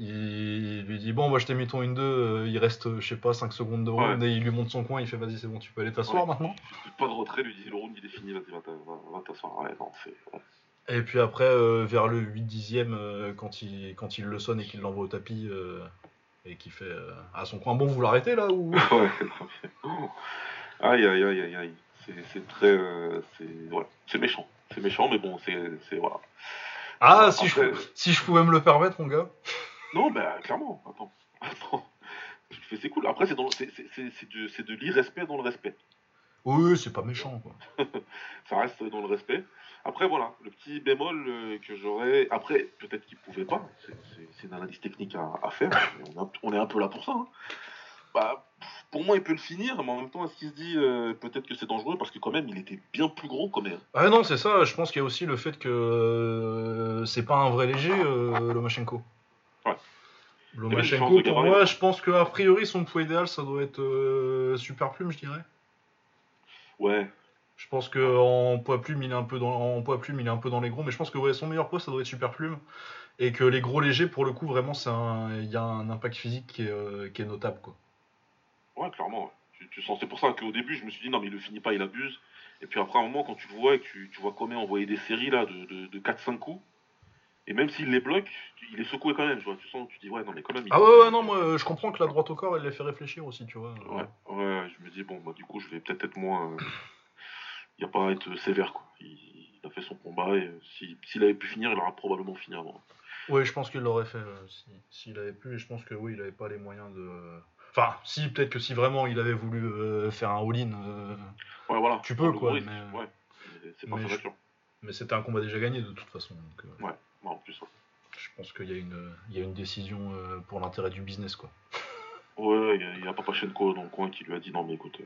il lui dit bon bah je t'ai mis ton 1-2, euh, il reste euh, je sais pas 5 secondes de round et il lui montre son coin, il fait vas-y c'est bon tu peux aller t'asseoir Ouais. maintenant. Pas de retrait, lui dit le round il est fini, vas-y, va t'a- va- va t'asseoir. Ouais, non, c'est. ouais. Et puis après euh, vers le 8 10 e quand il quand il le sonne et qu'il l'envoie au tapis euh, et qu'il fait euh, à son coin bon vous l'arrêtez là ou Ouais. Aïe, aïe, aïe, aïe, aïe. C'est très. euh, c'est ouais, méchant. C'est méchant, mais bon, c'est. Voilà. Ah si je, Après- si je pouvais me le permettre mon gars. Non, bah, clairement. Attends. Attends. C'est cool. Après, c'est dans- c'est- c'est- c'est- c'est de, c'est de l'irrespect dans le respect. Oui c'est pas méchant quoi. Ça reste dans le respect. Après, voilà, le petit bémol euh, que j'aurais. Après, peut-être qu'il pouvait pas. C'est- une analyse technique à, à faire. mais On, est un- on est un peu là pour ça. hein. Bah, pour moi, il peut le finir, mais en même temps, est-ce qu'il se dit euh, peut-être que c'est dangereux parce que quand même, il était bien plus gros quand même. Ah non c'est ça, je pense qu'il y a aussi le fait que euh, c'est pas un vrai léger euh, Lomachenko. Ouais. Lomachenko pour moi je pense que a priori son poids idéal ça doit être super plume je dirais. Ouais, Je pense que en poids plume, il est un peu dans en poids plume, il est un peu dans les gros, mais je pense que ouais, son meilleur poids, ça doit être super plume, et que les gros légers, pour le coup, vraiment, un, il y a un impact physique qui est, qui est notable, quoi. Ouais, clairement. Tu, tu sens, c'est pour ça qu'au début, je me suis dit non, mais il le finit pas, il abuse. Et puis après, un moment, quand tu le vois et que tu, tu vois Comey envoyer des séries là de, de, de 4-5 coups, et même s'il les bloque, il est secoué quand même. Tu vois, tu sens, tu dis ouais, non, mais quand même. il- Ah ouais, ouais, non, moi, je comprends que la droite au corps, elle les fait réfléchir aussi, tu vois. Ouais, ouais, je me dis, bon, bah, du coup, je vais peut-être être moins. euh, Il n'y a pas à être sévère, quoi. Il, il a fait son combat et euh, si- s'il avait pu finir, il aurait probablement fini avant. Oui, je pense qu'il l'aurait fait euh, si- s'il avait pu, et je pense que oui, il avait pas les moyens de. Enfin, si, peut-être que si vraiment il avait voulu euh, faire un all-in, euh, Ouais, voilà. Tu peux, quoi, risque, mais- Ouais. C'est pas mais je- c'était un combat déjà gagné de toute façon. Donc, euh, Ouais, en plus. Ouais, je pense qu'il y, a une- il y a une décision pour l'intérêt du business, quoi. ouais il y a- il y a, Papachenko dans le coin qui lui a dit, non, mais écoute,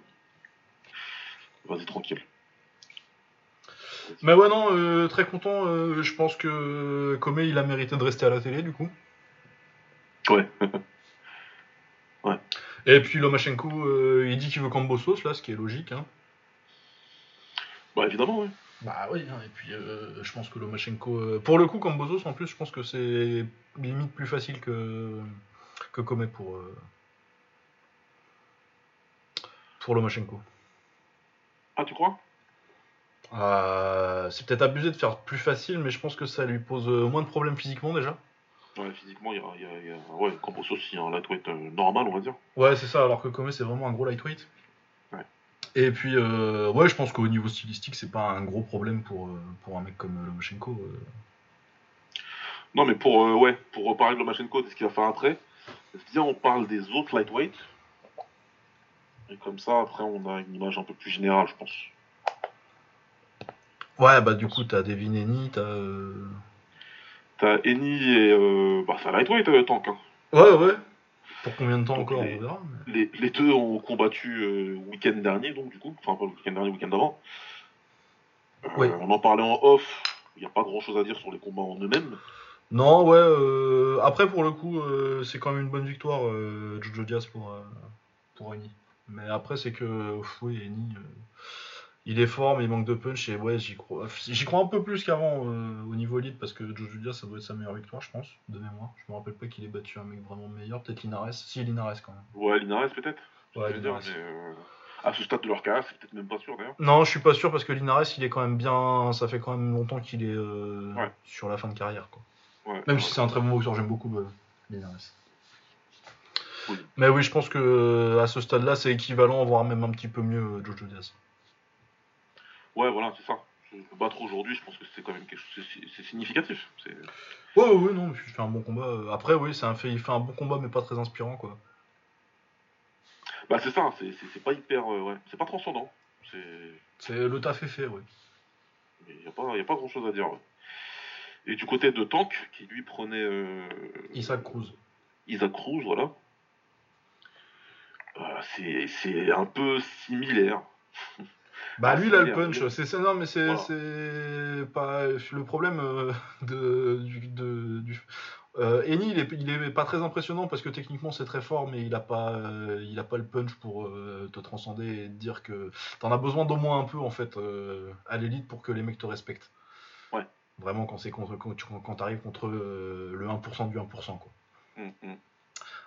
vas-y tranquille. Mais ouais, non, très content. je pense que Comé, il a mérité de rester à la télé, du coup. Ouais. Et puis Lomachenko, euh, il dit qu'il veut Cambosos, là, ce qui est logique. Hein. bah, évidemment, ouais. Bah oui, hein, et puis euh, je pense que Lomachenko. euh, pour le coup, Cambosos, en plus, je pense que c'est limite plus facile que, que commet pour pour Lomachenko. Ah, tu crois? C'est peut-être abusé de faire plus facile, mais je pense que ça lui pose moins de problèmes physiquement déjà. Ouais, physiquement, il y a, il y a- il y a- Ouais, Campos aussi, un lightweight euh, normal, on va dire. Ouais, c'est ça, alors que Comé c'est vraiment un gros lightweight. Ouais. Et puis, euh, ouais, je pense qu'au niveau stylistique, c'est pas un gros problème pour, euh, pour un mec comme euh, Lomachenko. Non, mais pour, ouais, pour reparler de Lomachenko, de ce qu'il va faire après, viens, on parle des autres lightweight. Et comme ça, après, on a une image un peu plus générale, je pense. Ouais, bah du coup, t'as Devin Haney, t'as. T'as Eni et. Euh... Bah, c'est un lightweight, euh, Tank. Hein. Ouais, ouais. Pour combien de temps Donc, encore, les- on verra. mais- Les, les deux ont combattu euh, week-end dernier, donc du coup, enfin pas le week-end dernier, le week-end d'avant. Euh, Oui. On en parlait en off, il n'y a pas grand chose à dire sur les combats en eux-mêmes. Non, ouais. euh, Après, pour le coup, euh, c'est quand même une bonne victoire, euh, Jojo Diaz pour, euh, pour Eni. Mais après, c'est que, pff, oui, Eni, euh, il est fort, mais il manque de punch. Et ouais, j'y crois, j'y crois un peu plus qu'avant euh, au niveau elite, parce que Jojo Diaz, ça doit être sa meilleure victoire, je pense, de mémoire. Je me rappelle pas qu'il ait battu un mec vraiment meilleur. Peut-être Linares. Si, Linares quand même. Ouais, Linares peut-être Ouais, dire, mais euh, à ce stade de leur carrière, c'est peut-être même pas sûr d'ailleurs. Non, je suis pas sûr parce que Linares, il est quand même bien. Ça fait quand même longtemps qu'il est euh, Ouais. sur la fin de carrière. Quoi. Ouais, Même si c'est un très bon boxeur, j'aime beaucoup Linares. Oui. Mais oui, je pense que à ce stade-là, c'est équivalent, voire même un petit peu mieux Jojo Diaz. Ouais, voilà, c'est ça. Se battre aujourd'hui, je pense que c'est quand même quelque chose, c'est- significatif. Ouais, ouais, ouais, non, mais il fait un bon combat. Après, oui, c'est un fait, il fait un bon combat, mais pas très inspirant, quoi. Bah c'est ça, c'est- pas hyper, euh, ouais, c'est pas transcendant. C'est, C'est le taf est fait, oui. il y a pas, y a pas grand chose à dire. ouais. Et du côté de Tank, qui lui prenait euh, Isaac Cruz. Isaac Cruz, voilà. Euh, c'est un peu similaire. Bah Ah, lui, il a le punch. C'est ça, non, mais c'est Voilà. pas le problème euh, de du, de, du... Euh, Eni, il est, il est pas très impressionnant parce que techniquement c'est très fort, mais il a pas, euh, il a pas le punch pour euh, te transcender et te dire que t'en as besoin d'au moins un peu en fait à l'élite pour que les mecs te respectent. Ouais. Vraiment quand c'est contre quand tu quand t'arrives contre le 1% du 1% quoi. Hum, hum.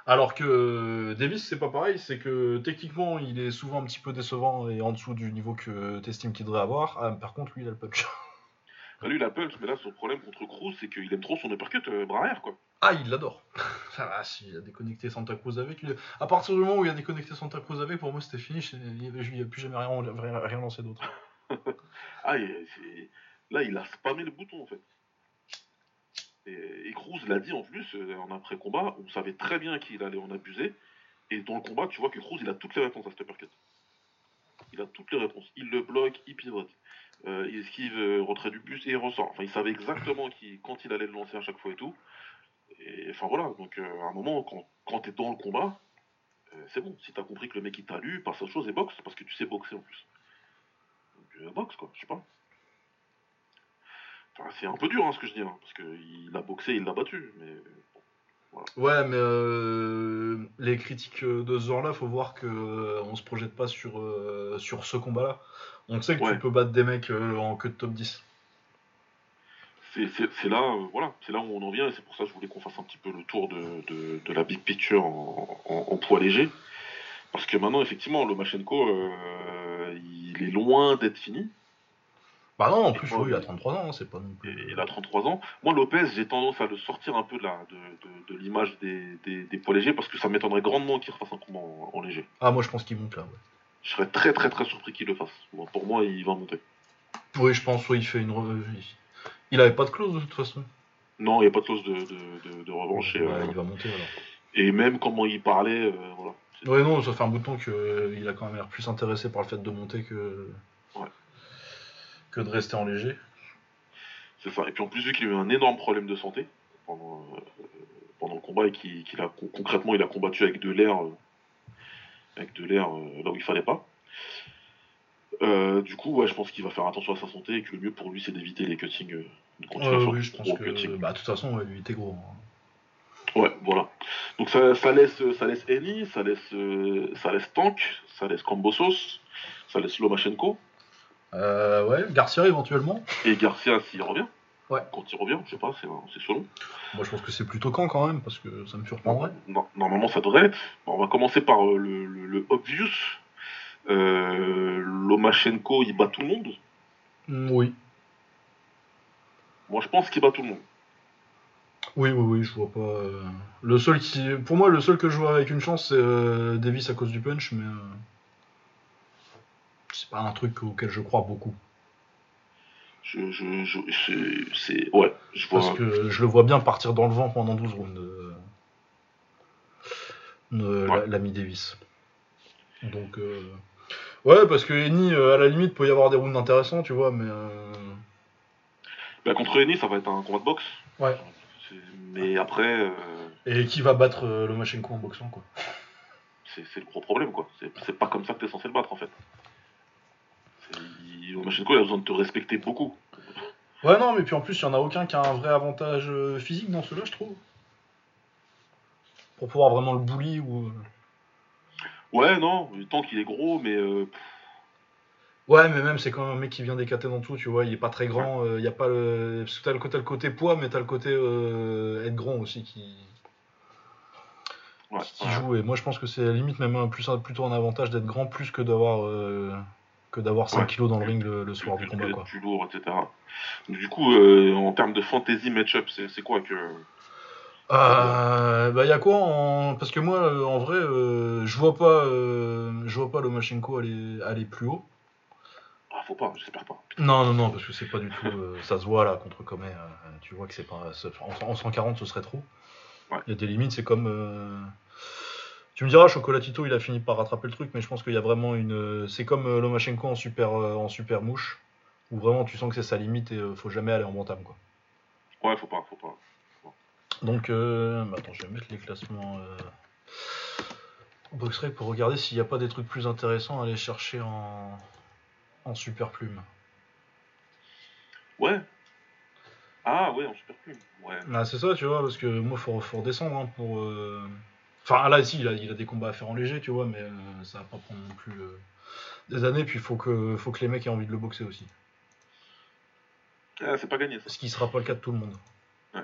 Alors que euh, Davis, c'est pas pareil, c'est que techniquement, il est souvent un petit peu décevant et en dessous du niveau que t'estimes qu'il devrait avoir. Ah, par contre, lui, il a le punch. Lui, il a punch, mais là, son problème contre Cruz, c'est qu'il aime trop son uppercut euh, bras arrière, quoi. Ah, il l'adore. ah, si, il a déconnecté Santa Cruz avec. il- À partir du moment où il a déconnecté Santa Cruz avec, pour moi, c'était fini. Il n'y avait, il y a plus jamais rien, rien, lancé d'autre. Ah, là, il a spammé le bouton, en fait. Et, Cruz l'a dit en plus, euh, en après-combat, on savait très bien qu'il allait en abuser. Et dans le combat, tu vois que Cruz, il a toutes les réponses à cet uppercut. Il a toutes les réponses. Il le bloque, il pivote. Euh, il esquive, euh, retrait du bus et il ressort. Enfin, il savait exactement quand il allait le lancer à chaque fois et tout. Et enfin voilà, donc à un moment, quand, quand tu es dans le combat, c'est bon. Si tu as compris que le mec il t'a lu, passe à autre chose et boxe, parce que tu sais boxer en plus. Donc boxe quoi, je sais pas. Enfin, c'est un peu dur hein, ce que je dis, hein, parce qu'il a boxé, il l'a battu, mais Ouais, mais euh, les critiques de ce genre-là, faut voir que euh, on se projette pas sur, euh, sur ce combat-là. On sait que Ouais. tu peux battre des mecs euh, en queue de top 10. c'est c'est- c'est là, voilà, c'est là où on en vient, et c'est pour ça que je voulais qu'on fasse un petit peu le tour de, de, de la big picture en, en- en poids léger. Parce que maintenant, effectivement, Lomachenko, il est loin d'être fini. Bah non, en plus, oui, il a oui. 33 ans, hein, c'est pas non plus. il a 33 ans. Moi, Lopez, j'ai tendance à le sortir un peu de, la, de, de- de l'image des, des, des poids légers parce que ça m'étonnerait grandement qu'il refasse un combat en, en léger. Ah, moi je pense qu'il monte là, ouais. Je serais très très très surpris qu'il le fasse. Bon, pour moi, il va monter. Oui, je pense, oui, il fait une. re- il- Il avait pas de clause de toute façon. Non, il n'y a pas de clause de, de, de, de revanche. Et, Ouais, euh, il va monter alors. et même comment il parlait, euh, voilà. Ouais, non, ça fait un bout de temps qu'il a quand même l'air plus intéressé par le fait de monter que. Que de rester en léger. C'est ça. Et puis en plus, vu qu'il a eu un énorme problème de santé pendant, euh, pendant le combat et qu'il a con- concrètement il a combattu avec de l'air, euh, avec de l'air euh, là où il fallait pas. Euh, du coup, ouais, je pense qu'il va faire attention à sa santé et que le mieux pour lui, c'est d'éviter les cuttings, de sur oui, je pense que. cutting. Bah, de toute façon, ouais, lui, il était gros. hein. Ouais, voilà. Donc ça, ça laisse, ça laisse Eni, ça laisse, ça laisse Tank, ça laisse Kambosos, ça laisse Lomachenko Euh, ouais, Garcia éventuellement. et Garcia s'il revient. Ouais. Quand il revient, je sais pas, c'est c'est selon. Moi, je pense que c'est plutôt quand quand même, parce que ça me surprendrait. Non, normalement, ça devrait être. Bon, on va commencer par euh, le, le- le obvious. Euh, Lomachenko, il bat tout le monde. Mm, Oui. Moi, je pense qu'il bat tout le monde. Oui, oui, oui, je vois pas. euh, Le seul qui. Pour moi, le seul que je vois avec une chance, c'est euh, Davis à cause du punch, mais. C'est pas un truc auquel je crois beaucoup. Je, je, je, c'est- c'est, ouais, je vois. Parce que je le vois bien partir dans le vent pendant 12 rounds. euh, euh, Ouais. L'ami Davis. Donc. euh, Ouais, parce que Eni, euh, à la limite, peut y avoir des rounds intéressants, tu vois, mais. euh, Bah, contre Eni, ça va être un combat de boxe. Ouais. Mais après, Et qui va battre euh, Lomachenko en boxant, quoi. c'est le gros problème, quoi. C'est c'est pas comme ça que t'es censé le battre, en fait. Il- Lomachenko, il a besoin de te respecter beaucoup. Ouais, non, mais puis en plus, il n'y en a aucun qui a un vrai avantage euh, physique dans ceux-là, je trouve. Pour pouvoir vraiment le bully ou. euh, Ouais, non, tant qu'il est gros, mais euh, Ouais, mais même, c'est quand même un mec qui vient d'écater dans tout, tu vois, il est pas très grand, euh, il y a pas le. Parce que t'as le, côté- t'as le côté poids, mais t'as le côté euh, être grand aussi qui, ouais, qui ouais. joue. Et moi, je pense que c'est à la limite même un, plus, plutôt un avantage d'être grand plus que d'avoir. Que d'avoir 5 Ouais. kilos dans le ring le, le soir du combat, quoi. plus lourd, etc. Du coup, euh, en termes de fantasy match-up, c'est quoi que. Euh, bah, y a quoi en... Parce que moi, euh, en vrai, euh, je vois pas, je vois pas Lomachenko aller, aller plus haut. Ah, faut pas, j'espère pas. Non, non, non, parce que c'est pas du tout. ça se voit là contre Comet. tu vois que c'est pas. En, en 140, ce serait trop. Il Ouais. y a des limites, c'est comme. Euh, Tu me diras, Chocolatito, il a fini par rattraper le truc, mais je pense qu'il y a vraiment une. C'est comme euh, Lomachenko en super, euh, en super mouche, où vraiment tu sens que c'est sa limite et euh, faut jamais aller en bantam, quoi. Ouais, faut pas, faut pas. Donc, euh, bah, attends, je vais mettre les classements euh, Boxrec pour regarder s'il n'y a pas des trucs plus intéressants à aller chercher en, en super plume. Ouais. Ah, ouais, en super plume. Ouais. Ah, c'est ça, tu vois, parce que moi, faut, faut redescendre hein, pour. euh, Enfin, là, ici, il a, il a des combats à faire en léger, tu vois, mais euh, ça va pas prendre non plus euh, des années, puis il faut que, faut que les mecs aient envie de le boxer aussi. Ah, c'est pas gagné, ça. Ce qui sera pas le cas de tout le monde. Ouais.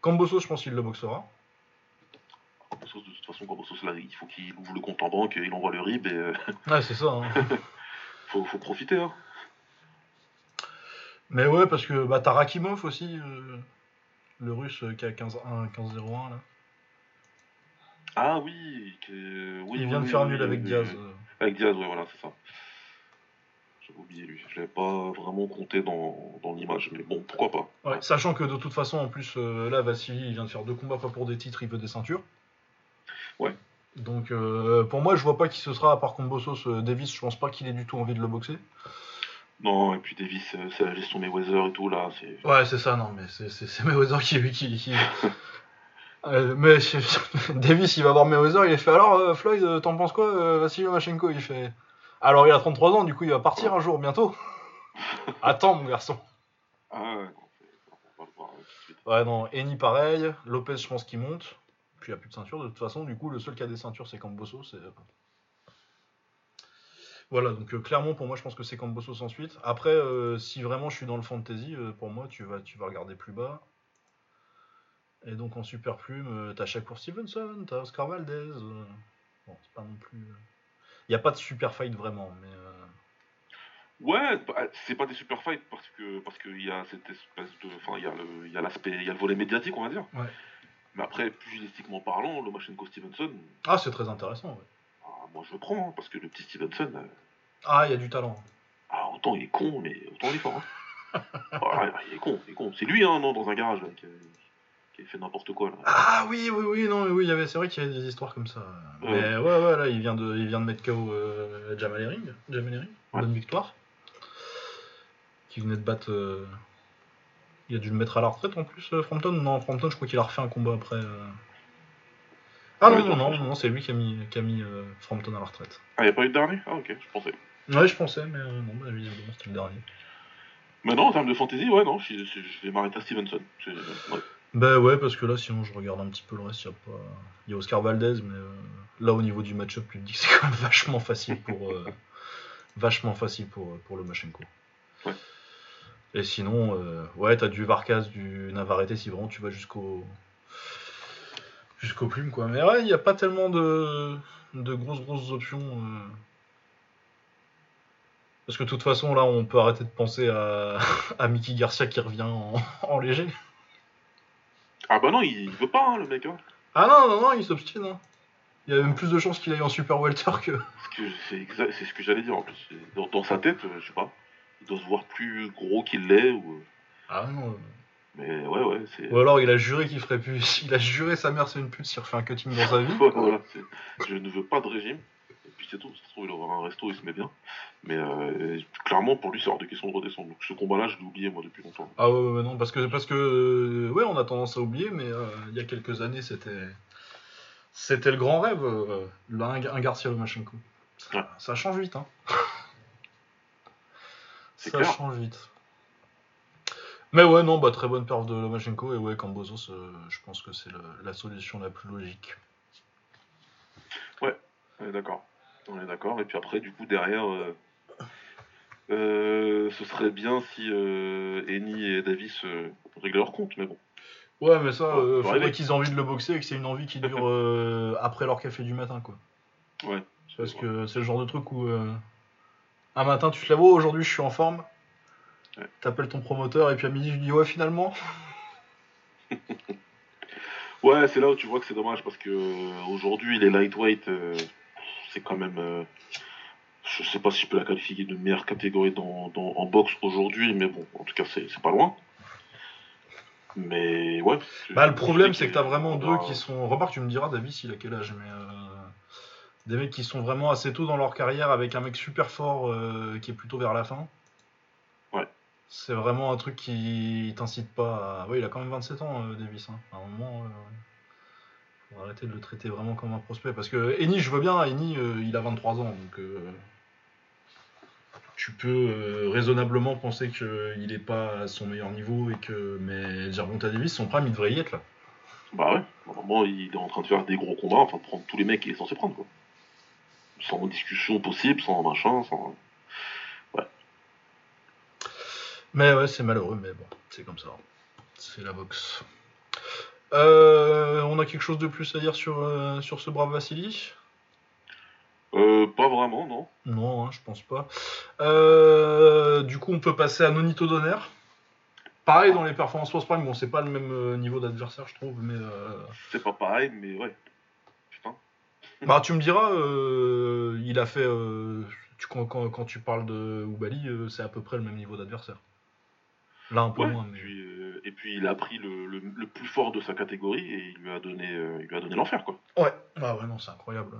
Camboso, je pense qu'il le boxera. Cambosos, de toute façon, Cambosos, là, il faut qu'il ouvre le compte en banque, il envoie le RIB et euh, Ouais, c'est ça. hein. faut, faut profiter. Hein. mais ouais, parce que bah, t'as Rakimov aussi, le russe qui a 15-1, 15-0-1 là. Ah oui, que... oui il vient oui, de faire oui, nul oui, avec oui, Diaz. oui. Avec Diaz, ouais, voilà, c'est ça. J'avais oublié lui. Je l'avais pas vraiment compté dans, dans l'image, mais bon, pourquoi pas. Ouais, sachant que de toute façon, en plus, euh, là, Vassili, il vient de faire deux combats, pas pour des titres, il veut des ceintures. Ouais. Donc, euh, pour moi, je vois pas qui ce sera, à part Combosos. euh, Davis, je pense pas qu'il ait du tout envie de le boxer. Non, et puis Davis, euh, c'est la gestion Mayweather et tout, là, c'est... Ouais, c'est ça, non, mais c'est Mayweather qui. qui, qui... Euh, mais Davis, il va voir Mayweather, il fait Alors, euh, Floyd, euh, t'en penses quoi, euh, Vassili Lomachenko Il fait Alors, il a 33 ans, du coup, il va partir un jour, bientôt. Attends, mon garçon. Ah ouais, suite. Ouais, non, Eni pareil, Lopez, je pense qu'il monte. Puis il n'y a plus de ceinture, de toute façon, du coup, le seul qui a des ceintures, c'est Camboso. C'est... Voilà, donc euh, clairement, pour moi, je pense que c'est Cambosos ensuite. Après, euh, si vraiment je suis dans le fantasy, euh, pour moi, tu vas, tu vas regarder plus bas. Et donc en super plume, euh, t'as Shakur Stevenson, t'as Oscar Valdez. euh, Bon, c'est pas non plus. Il n'y a pas de super fight vraiment, mais. euh, Ouais, c'est pas des super fights parce que parce qu'il y a cette espèce de, enfin il y a le il y a l'aspect il y a le volet médiatique on va dire. Ouais. Mais après pugilistiquement parlant, Lomachenko Stevenson, Ah, c'est très intéressant, ouais. ah, moi je le prends hein, parce que le petit Stevenson, euh, Ah, il y a du talent. ah, autant il est con mais autant il est fort. Hein. Ah, il est con, il est con. C'est lui hein non dans un garage là, qui, a, qui fait n'importe quoi là. Ah oui, oui, oui, non, mais oui, il y avait, c'est vrai qu'il y avait des histoires comme ça. Ouais. Mais ouais, ouais, là, il vient de, il vient de mettre KO euh, Jamal Herring, Jamal Herring, Ouais. bonne victoire. Qui venait de battre. euh, Il a dû le mettre à la retraite en plus, euh, Frampton. Non, Frampton, je crois qu'il a refait un combat après. euh. Ah non, non, non, non, c'est lui qui a mis, qui a mis Frampton à la retraite. Ah il y a pas eu de dernier? Ah ok, je pensais. Ouais, je pensais, mais euh, non, bah, visiblement, c'était le dernier. Mais non en termes de fantasy ouais non, je, vais m'arrêter à Stevenson. Ouais. Bah ouais, parce que là, sinon, je regarde un petit peu le reste. Il y a pas. Il y a Oscar Valdez, mais euh, là, au niveau du match-up, tu te dis que c'est quand même vachement facile pour. euh, vachement facile pour, euh, pour le Machenko. Ouais. Et sinon, euh, ouais, t'as du Varkas, du Navarrete si vraiment tu vas jusqu'au jusqu'au plume quoi. Mais ouais, il n'y a pas tellement de de grosses grosses options. euh. Parce que de toute façon, là, on peut arrêter de penser à, à Mickey Garcia qui revient en, en léger. Ah bah non, il, veut pas, hein, le mec. Hein. Ah non, non, non, il s'obstine. hein. Il y a même plus de chances qu'il aille en Super Welter que. C'est exa- ce que j'allais dire en plus. Dans, dans sa tête, euh, je sais pas, il doit se voir plus gros qu'il l'est. Ou... Ah non. Mais ouais, ouais, c'est. Ou alors il a juré qu'il ferait plus. Il a juré sa mère c'est une pute s'il refait un cutting dans sa vie. Voilà, je ne veux pas de régime. Et puis c'est tout. Ça se trouve, il aura un resto, il se met bien. Mais euh, clairement, pour lui, c'est hors de question de redescendre. Donc ce combat-là, je l'ai oublié, moi, depuis longtemps. Ah ouais, ouais, ouais, non, parce que, parce que euh, ouais, on a tendance à oublier, mais euh, il y a quelques années, c'était c'était le grand rêve, là, un, un Garcia Lomachenko. Ça, Ouais. ça change vite, hein. Ça clair. change vite. Mais ouais, non, bah très bonne perf de Lomachenko, et ouais, Cambozos, euh, je pense que c'est la solution la plus logique. Est d'accord. On est d'accord. Et puis après, du coup, derrière, euh, euh, ce serait bien si euh, Eni et Davis réglaient leur compte. Mais bon. Ouais, mais ça, Ouais, faudrait qu'ils aient envie de le boxer et que c'est une envie qui dure après leur café du matin, quoi. Ouais. Parce que c'est le genre de truc où un matin tu te lèves, oh, aujourd'hui je suis en forme. Ouais. T'appelles ton promoteur et puis à midi tu dis ouais finalement. Ouais, c'est là où tu vois que c'est dommage parce que euh, aujourd'hui, les lightweight, euh, c'est quand même. euh, je sais pas si je peux la qualifier de meilleure catégorie dans, dans- en boxe aujourd'hui, mais bon, en tout cas, c'est pas loin. Mais ouais. Bah le problème c'est que t'as vraiment deux qui sont. Remarque tu me diras Davis il a quel âge mais euh, des mecs qui sont vraiment assez tôt dans leur carrière avec un mec super fort euh, qui est plutôt vers la fin. Ouais. C'est vraiment un truc qui t'incite pas à. Ouais il a quand même 27 ans euh, Davis. Hein. À un moment. Euh, Faut arrêter de le traiter vraiment comme un prospect. Parce que Eni, je veux bien, Eni, euh, il a 23 ans, donc euh, tu peux euh, raisonnablement penser qu'il est pas à son meilleur niveau et que. Mais Gervonta Davis, son prime, il devrait y être là. Bah ouais, normalement il est en train de faire des gros combats, enfin de prendre tous les mecs qu'il est censé prendre quoi. Sans discussion possible, sans machin, sans. Mais ouais, c'est malheureux, mais bon, c'est comme ça. C'est la boxe. Euh, on a quelque chose de plus à dire sur, euh, sur ce brave Vassili? Euh, pas vraiment, non. Non, hein, je pense pas. Du coup, on peut passer à Nonito Donner. Pareil dans les performances post-prime, bon, c'est pas le même niveau d'adversaire, je trouve, mais. C'est pas pareil, mais ouais. Putain. Bah, tu me diras, il a fait. tu, quand, quand, quand tu parles de Oubali, c'est à peu près le même niveau d'adversaire. Là, un peu Ouais, moins, mais. puis, et puis il a pris le, le, le plus fort de sa catégorie et il lui a donné, euh, il lui a donné l'enfer quoi. Ouais, ah ouais, non, c'est incroyable.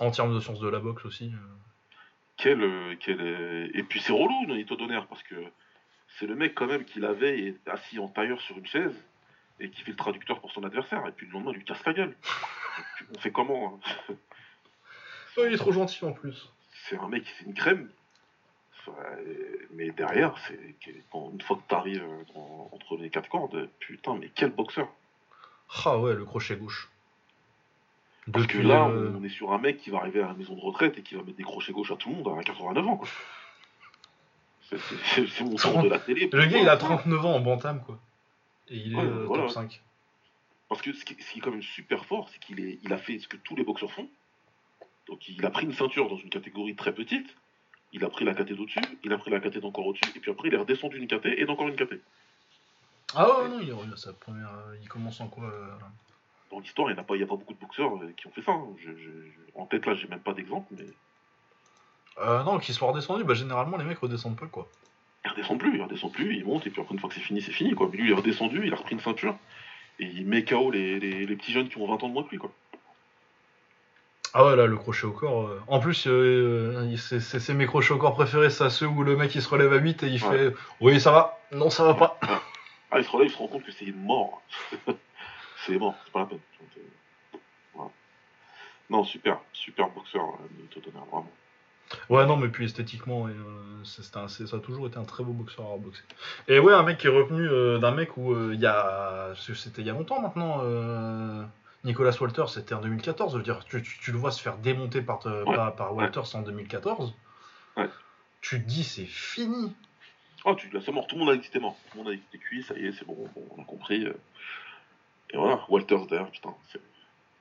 En termes de science de la boxe aussi. euh. Quel, euh, quel, Et puis c'est relou Nonito Donner parce que c'est le mec quand même qui la veille est assis en tailleur sur une chaise et qui fait le traducteur pour son adversaire et puis le lendemain il lui casse la gueule. On fait comment hein? Il est trop gentil en plus. C'est un mec, c'est une crème. Euh, mais derrière, c'est une fois que t'arrives euh, en- entre les quatre cordes, putain, mais quel boxeur Ah ouais, le crochet gauche. Parce que là, euh, on est sur un mec qui va arriver à la maison de retraite et qui va mettre des crochets gauche à tout le monde à 89 ans, quoi. C'est- mon sens de la télé. Le gars, il a 39 ans en bantam, quoi. Et il est Ouais, euh, voilà, top ouais. 5. Parce que ce qui, ce qui est quand même super fort, c'est qu'il il a fait ce que tous les boxeurs font. Donc il a pris une ceinture dans une catégorie très petite, il a pris la caté d'au-dessus, il a pris la caté d'encore au-dessus, et puis après il est redescendu une caté et d'encore une caté. Ah ouais, non, il est sa première. euh, Il commence en quoi euh, Dans l'histoire, il n'y a, pas- il y a pas beaucoup de boxeurs euh, qui ont fait ça. hein. Je- je- je- en tête là, j'ai même pas d'exemple, mais euh, Non, qu'il soit redescendu, bah généralement les mecs redescendent pas, quoi. il redescend plus, il redescend plus, il monte, et puis après une fois que c'est fini, c'est fini, quoi. Mais lui, il est redescendu, il a repris une ceinture, et il met KO les, les, les petits jeunes qui ont 20 ans de moins que lui, quoi. Ah ouais, là, le crochet au corps. euh, En plus, euh, il- c'est c'est- c'est mes crochets au corps préférés, ça, ceux où le mec il se relève à 8 et il Ouais. fait Oui, ça va, non, ça va pas. Ah, il se relève, il se rend compte que c'est mort. c'est mort, c'est pas la peine. Donc, euh, voilà. Non, super, super boxeur, euh, Nito Donner, vraiment. Ouais, non, mais puis esthétiquement, et, euh, c'est- c'était un- c'est- ça a toujours été un très beau boxeur à avoir boxé. Et ouais, un mec qui est revenu euh, d'un mec où euh, il y a. C'était il y a longtemps maintenant. euh, Nicolas Walters, c'était en 2014. Je veux dire, tu, tu- tu le vois se faire démonter par, te- Ouais, par, par Walters en 2014. Ouais. Tu te dis, c'est fini. Ah, tu, là, c'est mort. Tout le monde a dit que c'était mort. Tout le monde a dit que c'était cuit. Ça y est, c'est bon, bon, on a compris. euh. Et voilà, Walters d'ailleurs, putain,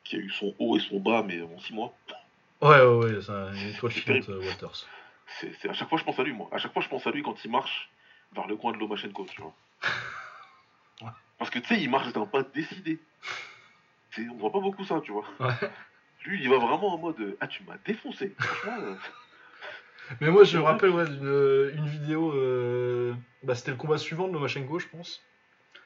qui a eu son haut et son bas, mais en 6 mois. Ouais, ouais, ouais, c'est un- étoile filante, euh, Walters. C'est, c'est- à chaque fois, je pense à lui, moi. À chaque fois, je pense à lui quand il marche vers le coin de Lomachenko, tu vois. Ouais. Parce que tu sais, il marche d'un pas décidé. On voit pas beaucoup ça, tu vois. Ouais. Lui, il va vraiment en mode euh, Ah, tu m'as défoncé. Franchement, euh, Mais moi, je me rappelle ouais, d'une une vidéo. euh, Bah, c'était le combat suivant de Lomachenko, je pense.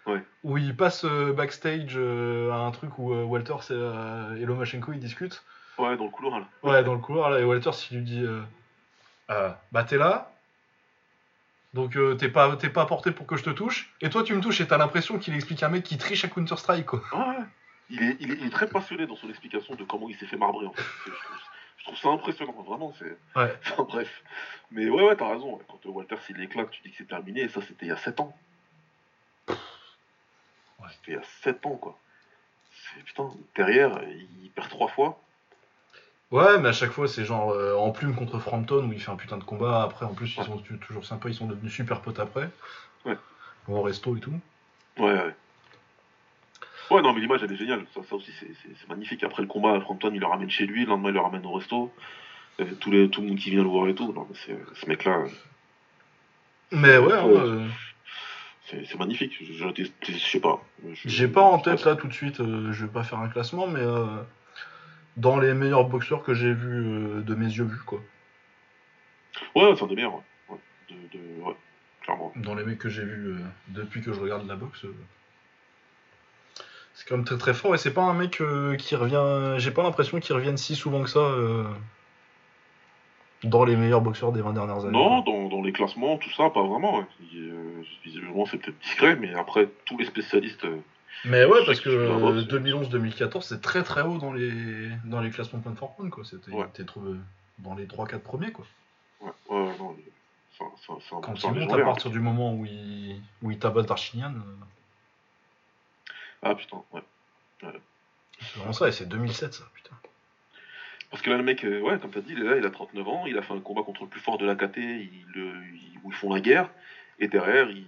Ouais. Où il passe euh, backstage euh, à un truc où euh, Walters et, euh, Lomachenko ils discutent. ouais, dans le couloir là. Ouais, dans le couloir, là, et Walters il lui dit euh, Euh, Bah, t'es là. Donc, euh, t'es pas, t'es pas porté pour que je te touche. Et toi, tu me touches et t'as l'impression qu'il explique un mec qui triche à Counter-Strike, quoi. Ah ouais. Il est, il, est, il est très passionné dans son explication de comment il s'est fait marbrer en fait. Je trouve, je trouve ça impressionnant, vraiment. C'est... Ouais. Enfin bref. Mais ouais, ouais, t'as raison. Quand euh, Walter s'il éclate, tu dis que c'est terminé. Et ça, c'était il y a 7 ans. Ouais. C'était il y a 7 ans, quoi. C'est, putain, derrière, il perd 3 fois. Ouais, mais à chaque fois, c'est genre euh, en plume contre Frampton où il fait un putain de combat. Après, en plus, ils sont toujours sympas, ils sont devenus super potes après. Ouais. Au resto et tout. Ouais, ouais. Ouais, non, mais l'image, elle est géniale. Ça, ça aussi, c'est, magnifique. Après le combat, Frampton, il le ramène chez lui. Le lendemain, il le ramène au resto. Euh, les, tout le monde qui vient le voir et tout. Non, mais ce mec-là, euh, Mais ouais, hein, Ouais. euh, c'est, magnifique. Je, je, je- je sais pas. J'ai pas en tête là tout de suite, euh, je vais pas faire un classement, mais euh, dans les meilleurs boxeurs que j'ai vus de mes yeux vus, quoi. Ouais, c'est un des meilleurs. Ouais. Ouais. De, de- ouais, clairement. Dans les mecs que j'ai vus depuis que je regarde la boxe. C'est quand même très très fort et c'est pas un mec euh, qui revient. J'ai pas l'impression qu'il revienne si souvent que ça euh, dans les meilleurs boxeurs des 20 dernières années. Non, dans, dans les classements, tout ça, pas vraiment. Il, euh, visiblement, c'est peut-être discret, mais après, tous les spécialistes. Mais ouais, parce que que tu dois voir, c'est- 2011-2014, c'est très très haut dans les, dans les classements point for point, quoi. C'était Ouais. t'es trouvé dans les 3-4 premiers, quoi. ouais, ouais, non, un Quand il monte à partir du moment où il, où il tabasse Darchinian, Ah putain, ouais. c'est vraiment ça, et c'est 2007, ça, putain. Parce que là, le mec, euh, ouais, comme t'as dit, il est là, il a 39 ans, il a fait un combat contre le plus fort de la KT, il, le- il- où ils font la guerre, et derrière, il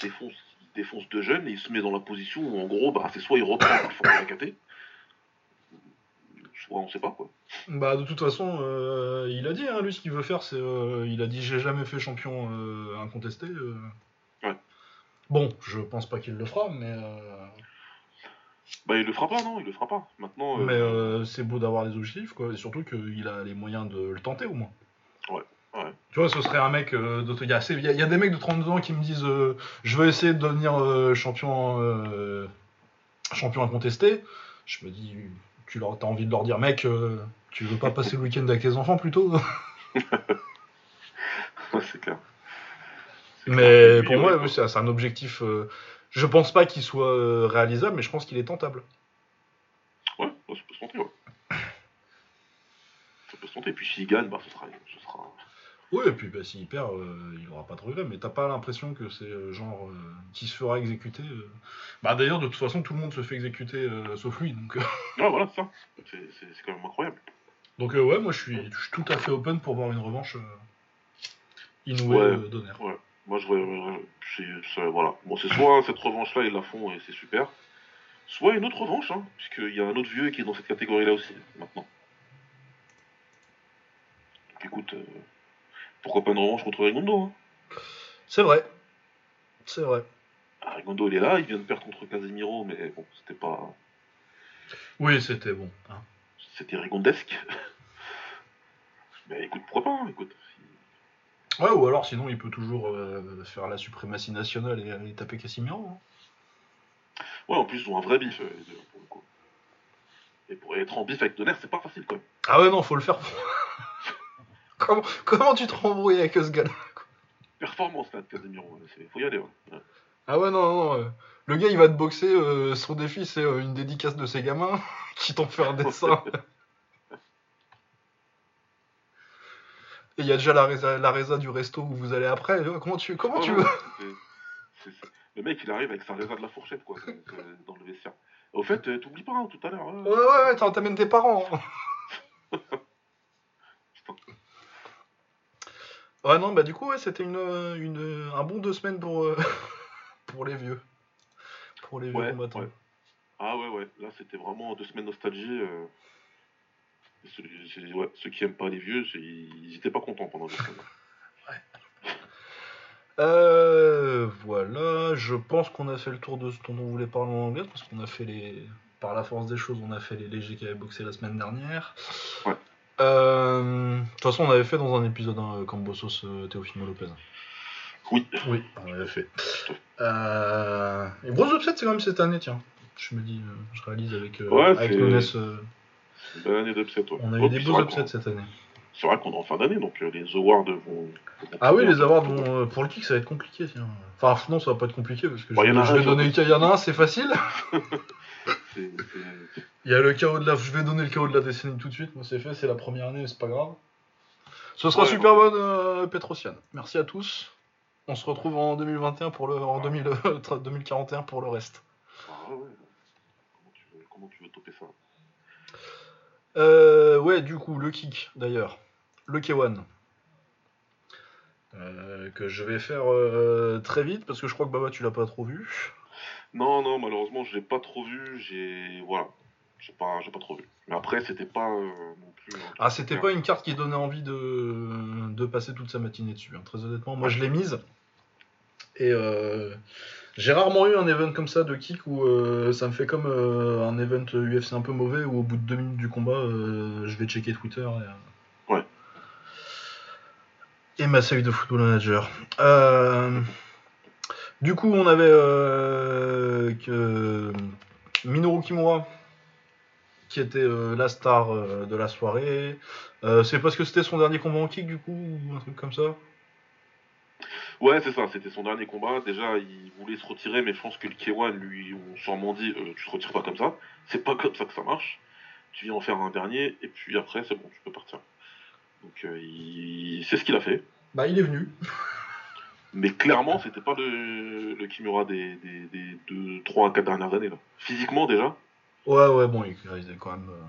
défonce, il défonce deux jeunes, et il se met dans la position où, en gros, bah, c'est soit il reprend le plus fort de la KT, soit on sait pas, quoi. Bah, de toute façon, euh, il a dit, hein, lui, ce qu'il veut faire, c'est. euh, il a dit J'ai jamais fait champion euh, incontesté. euh. Ouais. Bon, je pense pas qu'il le fera, mais. Bah, il le fera pas, non, il le fera pas. Maintenant, euh, Mais euh, c'est beau d'avoir des objectifs, quoi. Et surtout qu'il a les moyens de le tenter, au moins. Ouais, ouais. Tu vois, ce serait un mec. euh, Il y, a y des mecs de 32 ans qui me disent euh, Je veux essayer de devenir champion, champion incontesté. Je me dis Tu leur, as envie de leur dire Mec, tu veux pas passer le week-end avec tes enfants plutôt Ouais, c'est clair. Mais pour moi, c'est c'est un objectif. euh, je pense pas qu'il soit euh, réalisable, mais je pense qu'il est tentable. Ouais, ouais, ça peut se tenter, ouais. Ça peut se tenter, puis s'il gagne, bah, ce sera. Ce sera... Oui, et puis bah, s'il perd, euh, il aura pas de regret, mais t'as pas l'impression que c'est euh, genre euh, qui se fera exécuter. Bah d'ailleurs, de toute façon, tout le monde se fait exécuter sauf lui. Donc, euh, Ah, voilà, c'est ça. C'est c'est- c'est quand même incroyable. donc ouais, moi je suis, je suis tout à fait open pour voir une revanche inouïe Ouais. d'honneur. Moi, je c'est- Voilà. Bon, c'est soit cette revanche-là, ils la font et c'est super. Soit une autre revanche, hein, puisqu'il y a un autre vieux qui est dans cette catégorie-là aussi, maintenant. Donc, écoute, euh, pourquoi pas une revanche contre Rigondo hein C'est vrai. C'est vrai. ah, Rigondo, il est là, il vient de perdre contre Casemiro, mais bon, c'était pas. Oui, c'était bon. hein. C'était rigondesque. mais écoute, pourquoi pas, hein, écoute. Ouais, ou alors sinon, il peut toujours euh, faire la suprématie nationale et taper Casimiro. hein. Ouais, en plus, ils ont un vrai bif, euh, les deux, pour le coup. Et pour être en bif avec Donner, c'est pas facile, quand même. Ah ouais, non, faut le faire. comment, comment tu te rembrouilles avec ce gars-là Performance, là, de Casemiro, il faut y aller, ouais. Ah ouais, non, non. euh, le gars, il va te boxer. euh, son défi, c'est une dédicace de ses gamins qui t'ont fait un dessin. Et il y a déjà la résa, la résa du resto où vous allez après. euh, Comment tu, comment tu Ouais, veux c'est- c'est- Le mec, il arrive avec sa réserve de la fourchette, quoi, dans- dans le vestiaire. Au fait, euh, t'oublies pas, hein, tout à l'heure. hein. Ouais, ouais, ouais, t'amènes tes parents. Ouais, non, bah du coup, ouais, c'était une, euh, une, un bon deux semaines pour, euh, pour les vieux. Pour les vieux Ouais, combattants. ouais. Ah ouais, ouais, là c'était vraiment deux semaines nostalgie. euh. Ceux, c'est- ouais, ceux qui aiment pas les vieux, ils étaient pas contents pendant semaines. Euh, voilà, je pense qu'on a fait le tour de ce dont on voulait parler en anglais, parce qu'on a fait les. Par la force des choses, on a fait les légers qui avaient boxé la semaine dernière. Ouais. Euh, De toute façon, on avait fait dans un épisode hein, Cambosos euh, Teofimo Lopez. Oui, Oui, on l'avait fait. Euh... Et gros upset, c'est quand même cette année, tiens. Je me dis, je réalise avec, Ouais, avec c'est- Nunes, euh, d'upset. ouais. on a Ouais, eu des puis beaux upsets cette année. C'est vrai qu'on est en fin d'année, donc euh, les awards vont. Ah oui, les awards vont, euh, pour le kick, ça va être compliqué, tiens. Enfin, non, ça va pas être compliqué parce que je, vais donner le. Il y en a un, c'est facile. C'est- c'est- Il y a le chaos de la. Je vais donner le chaos de la décennie tout de suite. Moi, c'est fait, c'est la première année, c'est pas grave. Ce sera Ouais, super bonne, euh, Petrosian. Merci à tous. On se retrouve en 2021 pour le, en 2000, euh, 2041 pour le reste. Ah ouais, ouais. Comment tu veux, comment tu veux Euh, ouais, du coup, le kick, d'ailleurs. Le K1. Euh, que je vais faire euh, très vite parce que je crois que Baba tu l'as pas trop vu. Non, non, malheureusement, je l'ai pas trop vu. J'ai. Voilà. J'ai pas, j'ai pas trop vu. Mais après, c'était pas euh, non plus. Ah, c'était pas une carte qui donnait envie de, de passer toute sa matinée dessus. hein. Très honnêtement, moi je l'ai mise. Et euh, j'ai rarement eu un event comme ça de kick où euh, ça me fait comme euh, un event UFC un peu mauvais où au bout de deux minutes du combat, euh, je vais checker Twitter. Et, euh, Ouais. et ma save de football manager. Du coup, on avait euh, que Minoru Kimura qui était la star de la soirée. C'est parce que c'était son dernier combat en kick du coup ou un truc comme ça? Ouais, c'est ça, c'était son dernier combat. Déjà, il voulait se retirer, mais je pense que le K1 lui ont sûrement dit euh, Tu te retires pas comme ça, c'est pas comme ça que ça marche. Tu viens en faire un dernier, et puis après, c'est bon, tu peux partir. Donc, euh, il... c'est ce qu'il a fait. Bah il est venu. Mais clairement, c'était pas le, le Kimura des, des, des deux, 3 à 4 dernières années. Là. Physiquement, déjà, Ouais ouais bon il, est quand même euh,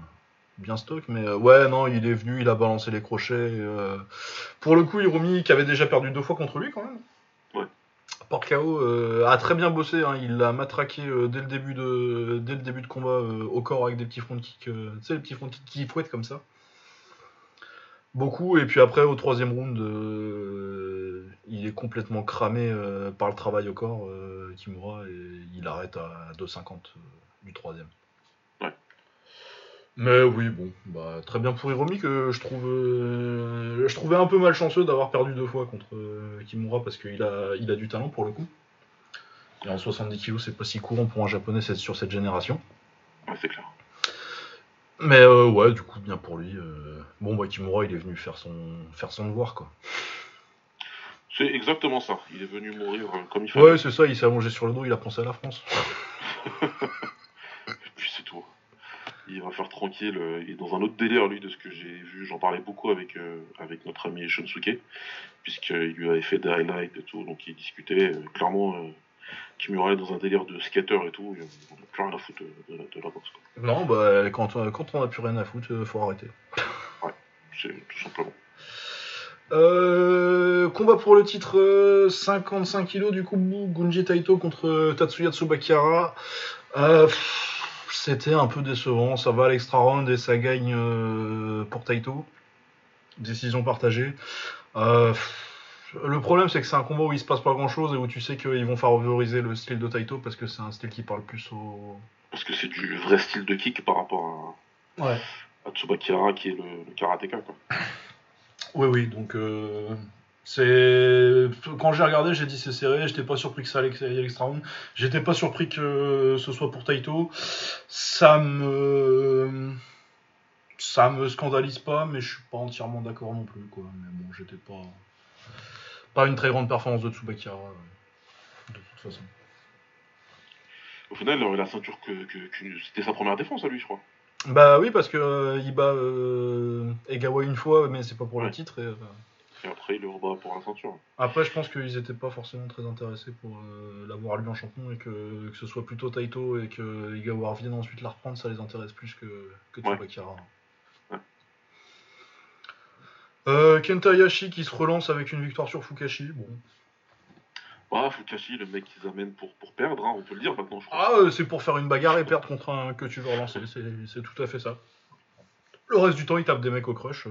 bien stock mais euh, ouais non il est venu il a balancé les crochets. et, euh, pour le coup Hirumi qui avait déjà perdu deux fois contre lui quand même. Ouais. Par KO euh, a très bien bossé hein. il l'a matraqué euh, dès le début de dès le début de combat au corps avec des petits front kicks tu sais les petits front kicks qui fouettent comme ça. Beaucoup et puis après au troisième round il est complètement cramé par le travail au corps Kimura et il arrête à 2,50 euh, du troisième. Mais oui bon bah très bien pour Hiromi que je trouve euh, je trouvais un peu malchanceux d'avoir perdu deux fois contre euh, Kimura parce qu'il a il a du talent pour le coup. Et en 70 kg c'est pas si courant pour un japonais c'est sur cette génération. ouais, c'est clair. Mais euh, ouais, du coup, bien pour lui. euh, Bon, bah, Kimura, il est venu faire son, faire son devoir, quoi. C'est exactement ça. Il est venu mourir comme il fallait. Ouais, c'est ça, il s'est allongé sur le dos, il a pensé à la France. Et puis c'est tout. Il va faire tranquille. euh, Il est dans un autre délire, lui, de ce que j'ai vu. J'en parlais beaucoup avec, euh, avec notre ami Shunsuke, puisqu'il lui avait fait des highlights et tout, donc il discutait. euh, clairement, euh, Kimura est dans un délire de skater et tout. et On n'a plus rien à foutre de, de la- de la boxe. quoi. Non, bah, quand, euh, quand on a plus rien à foutre, euh, faut arrêter. C'est tout simplement. Euh, combat pour le titre euh, 55 kg du coup Gunji Taito contre euh, Tatsuya Tsubakara. Euh, pff, C'était un peu décevant, ça va à l'extra round et ça gagne euh, pour Taito. Décision partagée. Euh, le problème c'est que c'est un combat où il se passe pas grand chose et où tu sais qu'ils vont favoriser le style de Taito parce que c'est un style qui parle plus au. Parce que c'est du vrai style de kick par rapport Ouais. à, à Tsubakira, qui est le, le karatéka. Quoi. Oui, oui, donc euh, c'est. Quand j'ai regardé, j'ai dit c'est serré, j'étais pas surpris que ça allait aille à l'extra round. J'étais pas surpris que ce soit pour Taito. Ça me. Ça me scandalise pas, mais je suis pas entièrement d'accord non plus, quoi. Mais bon, j'étais pas. Pas une très grande performance de Tsubakira, euh, de toute façon. Au final, il aurait la ceinture que, que- que- c'était sa première défense à lui, je crois. Bah oui, parce que euh, il bat euh, Egawa une fois, mais c'est pas pour le titre. Et, euh, Et après, il le rebat pour la ceinture. Après, je pense qu'ils étaient pas forcément très intéressés pour euh, l'avoir lui en champion et que, que ce soit plutôt Taito et que Igawa vienne ensuite la reprendre, ça les intéresse plus que, que Ouais. Ouais. Euh, Kenta Hayashi qui se relance avec une victoire sur Fukashi. Bon. Ah, Fukashi, le mec qu'ils amènent pour, pour perdre, hein, on peut le dire maintenant, je crois. Ah, euh, c'est pour faire une bagarre et perdre contre un que tu veux relancer. C'est c'est tout à fait ça. Le reste du temps, il tape des mecs au crush.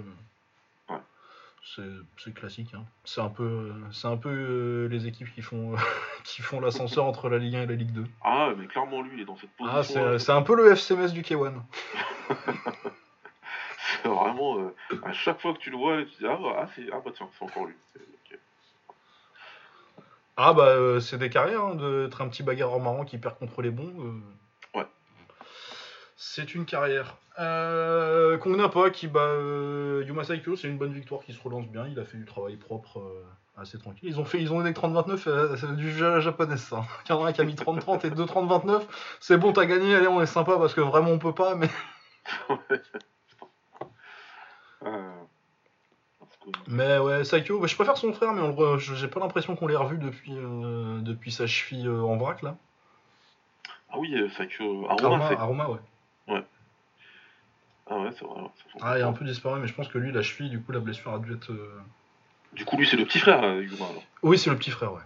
C'est classique. hein. C'est un peu, c'est un peu euh, les équipes qui font, qui font l'ascenseur entre la Ligue 1 et la Ligue 2. Ah, mais clairement, lui, il est dans cette Ah, position. c'est c'est un peu le FCMS du K1. C'est vraiment, euh, à chaque fois que tu le vois, tu dis, ah, bah, ah, c'est- ah bah tiens, c'est encore lui. Ah bah euh, c'est des carrières hein, d'être un petit bagarreur marrant qui perd contre les bons. C'est une carrière. Euh, Kong Napa qui bat euh, Yuma Saikyo, c'est une bonne victoire qui se relance bien. Il a fait du travail propre, euh, assez tranquille. Ils ont fait, ils ont donné 30-29, euh, c'est du jeu à la japonaise ça. Il y en a un qui a mis 30-30 et 2-30-29. C'est bon, t'as gagné, allez, on est sympa parce que vraiment on peut pas, mais. Mais ouais, Saikyo, bah, je préfère son frère, mais on j'ai pas l'impression qu'on l'ait revu depuis, depuis sa cheville en vrac là. Ah oui, que Aroma, Aroma. Aroma, ouais. Ah ouais, c'est vrai. ouais, ça Ah, il a un peu disparu, mais je pense que lui, la cheville, du coup, la blessure a dû être. euh, Du coup, lui, c'est le petit frère, euh, Yuma, alors. Oui, c'est le petit frère, ouais.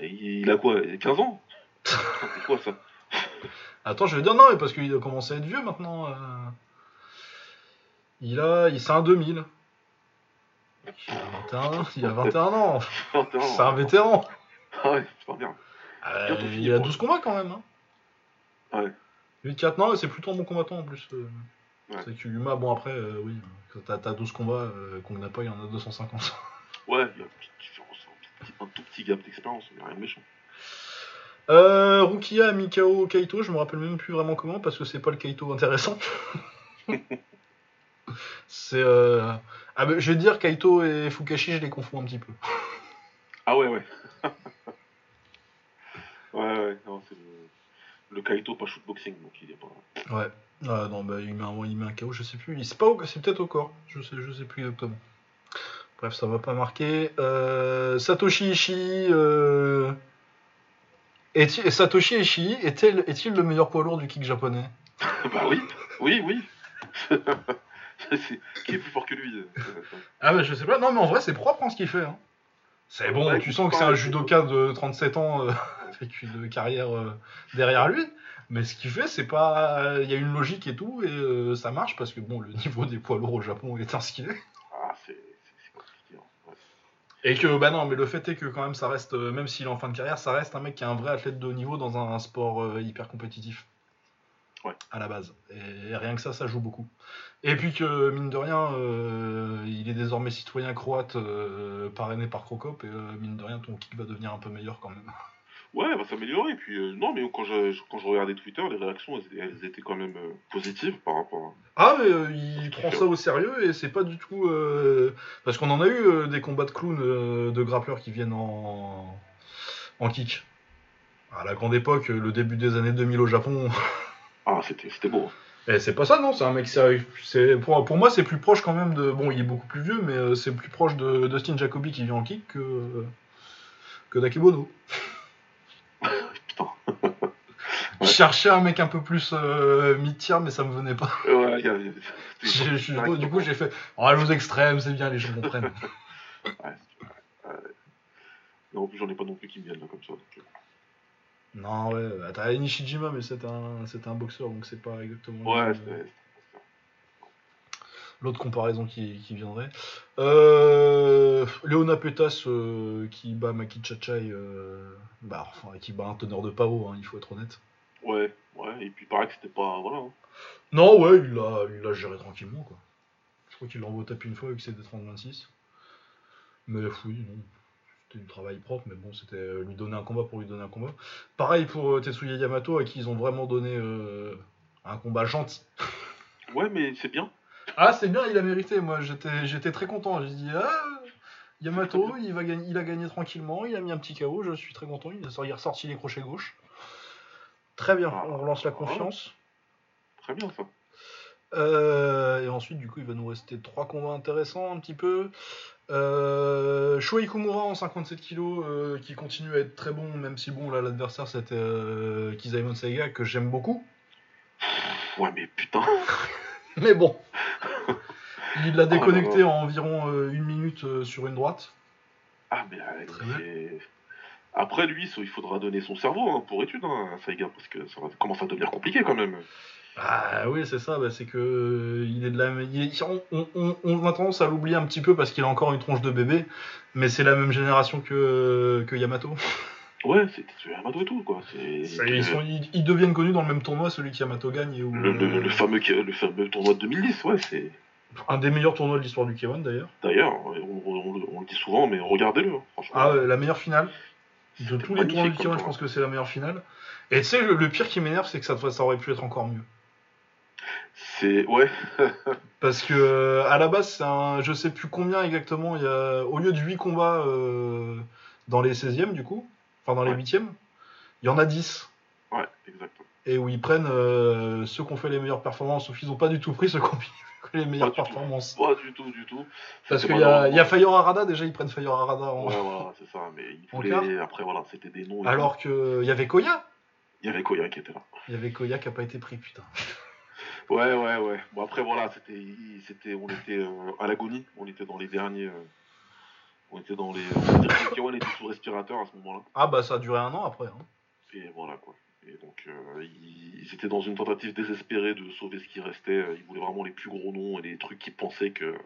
Il a quoi 15 ans? C'est quoi ça? Attends, je vais dire non, mais parce qu'il a commencé à être vieux maintenant. euh. Il a. Il... C'est un 2000. Il a 21, il a 21 ans. C'est un vétéran. Ah ouais, putain, merde. Euh, Bientôt fini, il a quoi. 12 combats quand même. Hein. Ouais. 8-4, non, c'est plutôt un bon combattant en plus. euh. Ouais. C'est que Yuma, bon après, euh, oui, quand t'as t'as 12 combats, euh, qu'on n'a pas, il y en a 250. Ouais, il y a une petite différence, un, tout petit gap d'expérience, mais rien de méchant. Euh, Rukia Mikao Kaito, je me rappelle même plus vraiment comment parce que c'est pas le Kaito intéressant. c'est. Euh... Ah, bah, je vais dire, Kaito et Fukashi, je les confonds un petit peu. Ah ouais. ouais, ouais, non, c'est le, Kaito pas shootboxing, donc il est pas. Ouais. Ah, non, bah, il met un, il met un KO, je sais plus. Il- C'est pas au- c'est peut-être au corps, je sais, je sais plus exactement. Bref, ça va pas marquer. Euh, Satoshi Ishii. Euh... est-il- Satoshi Ishii est-il est-il le meilleur poids lourd du kick japonais? Bah oui, oui, oui. Qui est plus fort que lui euh, Ah bah je sais pas, non mais en vrai c'est propre hein, ce qu'il fait. hein. C'est bon, Ouais, tu sens que c'est un judoka de 37 ans euh, avec une carrière euh, derrière lui. Mais ce qu'il fait, c'est pas. Il y a une logique et tout, et euh, ça marche parce que bon, le niveau des poids lourds au Japon est un ce. Ah, c'est compliqué. hein. Ouais. Et que, bah non, mais le fait est que quand même, ça reste, euh, même s'il est en fin de carrière, ça reste un mec qui est un vrai athlète de haut niveau dans un, un sport euh, hyper compétitif. Ouais. À la base. Et rien que ça, ça joue beaucoup. Et puis que, mine de rien, euh, il est désormais citoyen croate euh, parrainé par Crocop, et mine de rien, ton kick va devenir un peu meilleur quand même. Ouais, elle va s'améliorer. Puis euh, non, mais quand je, quand je regardais Twitter, les réactions, elles, elles étaient quand même euh, positives par rapport. Ah, mais euh, il prend ça au sérieux, et c'est pas du tout. euh, Parce qu'on en a eu des combats de clowns de grappleurs qui viennent en, en kick. À la grande époque, le début des années 2000 au Japon, Ah, c'était beau. Et c'est pas ça, non, c'est un mec sérieux. Pour, pour moi, c'est plus proche quand même de. Bon, il est beaucoup plus vieux, mais c'est plus proche de Dustin Jacoby qui vient en kick que, que d'Akebono. Je cherchais un mec un peu plus euh, mid-tier, mais ça me venait pas. Euh, ouais, y a- a- je du coup, j'ai fait. Oh, aux extrêmes, c'est bien, les gens comprennent. Ouais. Non, en plus, j'en ai pas non plus qui me viennent là comme ça. donc, euh, non, ouais, bah, t'as Nishijima, mais c'est un, c'est un boxeur, donc c'est pas exactement. Ouais, euh, c'était. l'autre comparaison qui, qui viendrait. Euh, Léona Petas euh, qui bat Maki Chachai, euh, bah, enfin, qui bat un teneur de pao, hein, il faut être honnête. Ouais, ouais, et puis pareil que c'était pas. Voilà. hein. Non, ouais, il l'a il l'a géré tranquillement, quoi. Je crois qu'il l'envoie au tapis une fois avec ses D30-26. Mais oui, non. C'était du travail propre, mais bon, c'était euh, lui donner un combat pour lui donner un combat. Pareil pour euh, Tetsuya Yamato, à qui ils ont vraiment donné euh, un combat gentil. Ouais, mais c'est bien. Ah, c'est bien, il a mérité. Moi, j'étais, j'étais très content. J'ai dit, ah, Yamato, il, va gagner, il a gagné tranquillement. Il a mis un petit KO. Je suis très content. Il a sorti- ressorti les crochets gauche. Très bien. On relance la confiance. Très bien ça. Euh, et ensuite, du coup, il va nous rester trois combats intéressants un petit peu. Euh, Kumura en 57 kg euh, qui continue à être très bon, même si bon là l'adversaire c'était euh, Kizaemon Saiga que j'aime beaucoup. Ouais, mais putain. Mais bon, Il l'a déconnecté là là. en environ euh, une minute sur une droite. Ah, mais Très bien. Après, lui, il faudra donner son cerveau hein, pour étude, hein, à Saiga, parce que ça va- commence à devenir compliqué quand même. Ah oui, c'est ça, bah, c'est que euh, il est de la il est- on, on- on- on a tendance à l'oublier un petit peu parce qu'il a encore une tronche de bébé, mais c'est la même génération que, que Yamato. Ouais, c'est Yamato et tout, quoi. C'est Ils, sont- ils- ils deviennent connus dans le même tournoi, celui que Yamato gagne, et où, le, le- le fameux, le fameux tournoi de 2010, ouais, c'est. un des meilleurs tournois de l'histoire du K1 d'ailleurs. D'ailleurs, on, on- on le- on le dit souvent, mais regardez-le, hein, franchement. Ah, euh, la meilleure finale de tous les tournois du magnifique K1, comme je pense que c'est la meilleure finale. Et tu sais, le, le pire qui m'énerve, c'est que ça, ça aurait pu être encore mieux. C'est. Ouais, Parce que euh, à la base, c'est un, je sais plus combien exactement, il y a, au lieu de 8 combats euh, dans les 16e du coup, enfin dans les Ouais. 8e, il y en a 10. ouais, exactement. Et où ils prennent euh, ceux qui ont fait les meilleures performances, sauf qu'ils n'ont pas du tout pris ceux qui ont fait les meilleures Pas du tout. performances. Pas du tout, du tout. Parce qu'il y a, y a Fire Arada, déjà ils prennent Fire Arada en... Ouais, voilà, c'est ça, mais il En voulait. Après, voilà, c'était des noms. Alors qu'il y avait Koya. Il y avait Koya qui était là. Il y avait Koya qui a pas été pris, putain. Ouais, ouais, ouais. Bon, après, voilà, c'était. c'était on était euh, à l'agonie. On était dans les derniers. euh, On était dans les. On était sous respirateur à ce moment-là. Ah bah ça a duré un an après. hein. Et voilà, quoi. Et donc, euh, ils, ils étaient dans une tentative désespérée de sauver ce qui restait. Ils voulaient vraiment les plus gros noms et les trucs qu'ils pensaient que.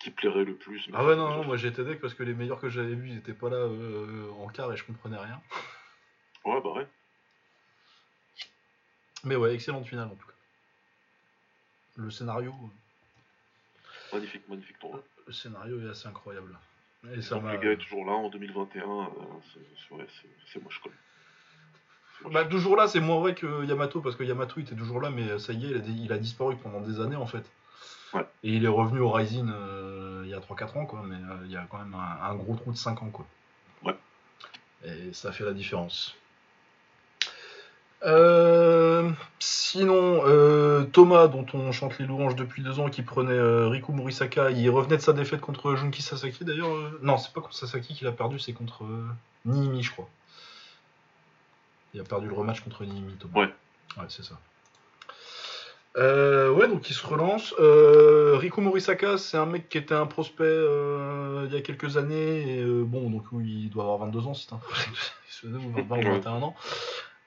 qui plairaient le plus. Ah ouais non, non moi j'étais deck parce que les meilleurs que j'avais vus ils étaient pas là euh, en quart et je comprenais rien. Ouais, bah ouais. Mais ouais, excellente finale en tout cas. Le scénario, Magnifique, magnifique tournoi. le scénario est assez incroyable. Et ça Donc, m'a. le gars est toujours là en 2021. euh, c'est- moche. C'est moche. Bah toujours là, c'est moins vrai que Yamato parce que Yamato il était toujours là, mais ça y est, il a, di- il a disparu pendant des années en fait. Ouais. Et il est revenu au Rising euh, il y a 3-4 ans quoi, mais euh, il y a quand même un, un gros trou de 5 ans quoi. Ouais. Et ça fait la différence. Euh, sinon, Thomas, dont on chante les louanges depuis deux ans, qui prenait Riku Murisaka, il revenait de sa défaite contre Junki Sasaki d'ailleurs. Non, c'est pas contre Sasaki qu'il a perdu, c'est contre Niimi, je crois. Il a perdu le rematch contre Thomas. Ouais. Ouais, c'est ça. Euh, ouais, donc il se relance. Euh, Riku Morisaka, c'est un mec qui était un prospect euh, il y a quelques années. Et, euh, bon, donc oui, il doit avoir 22 ans, c'est un ou 20 ou 21 ans.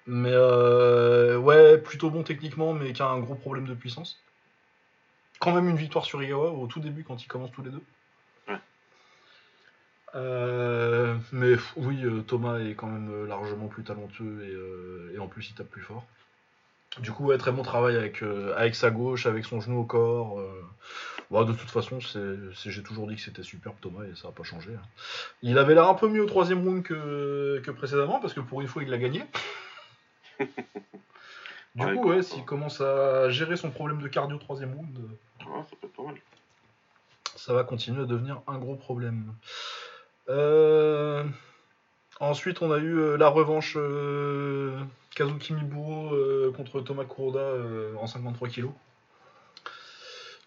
Mais ouais, plutôt bon techniquement, mais qui a un gros problème de puissance. Quand même une victoire sur Igawa au tout début quand ils commencent tous les deux. Euh, mais oui, euh, Thomas est quand même euh, largement plus talentueux et, euh, et en plus il tape plus fort. Du coup, ouais, très bon travail avec, euh, avec sa gauche, avec son genou au corps. Bon, de toute façon, j'ai toujours dit que c'était superbe Thomas et ça n'a pas changé. hein. Il avait l'air un peu mieux au troisième round que, que précédemment parce que pour une fois il l'a gagné. Du Ouais, coup, ouais, s'il commence à gérer son problème de cardio au troisième round, Ouais, ça peut être pas mal. ça va continuer à devenir un gros problème. Euh, Ensuite, on a eu euh, la revanche euh, Kazuki Miburo euh, contre Thomas Kuroda en 53 kg.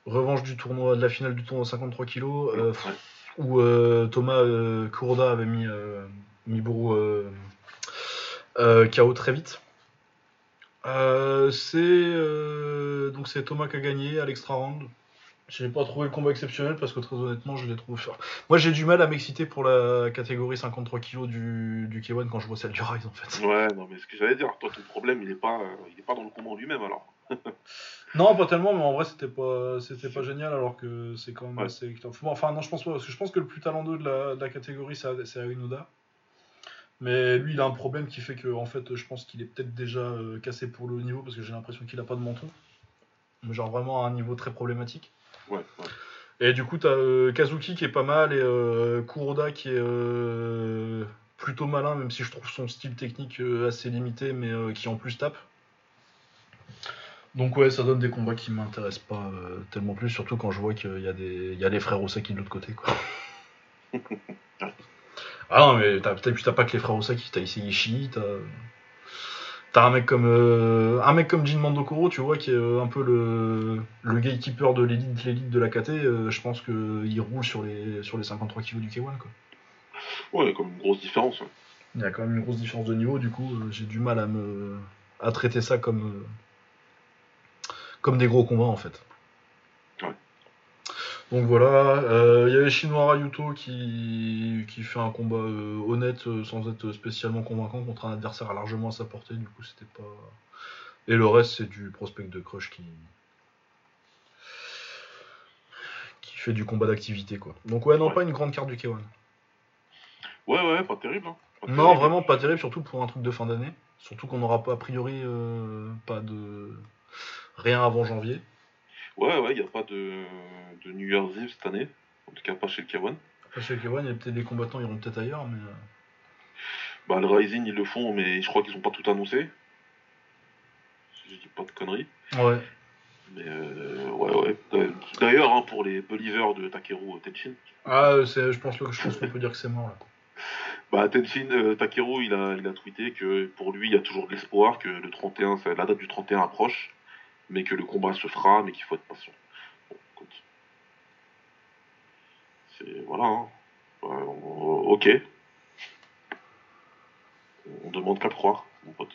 Revanche du tournoi, de la finale du tournoi 53 kg, où Thomas Kuroda avait mis Miburo euh, KO très vite. Euh, c'est euh, donc c'est Thomas qui a gagné à l'extra round. J'ai pas trouvé le combat exceptionnel parce que très honnêtement, je l'ai trouvé fort. Moi, j'ai du mal à m'exciter pour la catégorie 53 kg du, du K1 quand je vois celle du Rise en fait. Ouais, non, mais ce que j'allais dire, toi, ton problème, il est pas, euh, il est pas dans le combat lui-même, alors. Non, pas tellement, mais en vrai, c'était pas, c'était pas génial alors que c'est quand même Ouais. assez. Bon, enfin, non, je pense pas parce que je pense que le plus talentueux de la, de la catégorie, c'est Arunoda. Mais lui, il a un problème qui fait que, en fait, je pense qu'il est peut-être déjà euh, cassé pour le haut niveau parce que j'ai l'impression qu'il a pas de menton. Mais genre vraiment à un niveau très problématique. Ouais, ouais. Et du coup, t'as euh, Kazuki qui est pas mal et euh, Kuroda qui est euh, plutôt malin, même si je trouve son style technique euh, assez limité, mais qui en plus tape. Donc ouais, ça donne des combats qui m'intéressent pas tellement plus, surtout quand je vois qu'il y a des, il y a les frères Osaki de l'autre côté, quoi. ah non, mais t'as, t'as, t'as pas que les frères Osaki, t'as Issei Ishii, t'as, t'as un mec comme, euh, un mec comme Jin Mandokoro, tu vois, qui est euh, un peu le, le gatekeeper de l'élite, de l'élite de la KT. euh, je pense qu'il roule sur les, sur les 53 kg du K1, quoi. Ouais, comme une grosse différence. Il y a quand même une grosse différence de niveau, du coup, j'ai du mal à me à traiter ça comme comme des gros combats en fait. Donc voilà, euh, il y avait Chinois Ryuto qui, qui fait un combat euh, honnête euh, sans être spécialement convaincant contre un adversaire largement à sa portée, du coup c'était pas... Et le reste c'est du prospect de Crush qui... qui fait du combat d'activité quoi. Donc ouais, non, Ouais. pas une grande carte du K1. Ouais, ouais, pas terrible. Hein. Pas Non, terrible. vraiment pas terrible, surtout pour un truc de fin d'année. Surtout qu'on n'aura pas a priori pas de... rien avant janvier. Ouais, ouais, il n'y a pas de, de New Year's Eve cette année. En tout cas, pas chez le K1. Après, chez le K1, il y a peut-être des combattants, ils iront peut-être ailleurs, mais... euh, Bah, le Rising, ils le font, mais je crois qu'ils ont pas tout annoncé. Si je dis pas de conneries. Ouais. Mais euh, ouais, ouais. D'a- D'ailleurs, hein, pour les believers de Takeru Tenchin, Ah, euh, c'est, je pense, que- je pense qu'on peut dire que c'est mort, là. bah, Tenchin, euh, Takeru, il a, il a tweeté que pour lui, il y a toujours de l'espoir, que le 31, ça- la date du 31 approche, mais que le combat se fera, mais qu'il faut être patient. Bon, écoute. C'est. Voilà, hein. Ouais, on- ok. On demande qu'à croire, mon pote.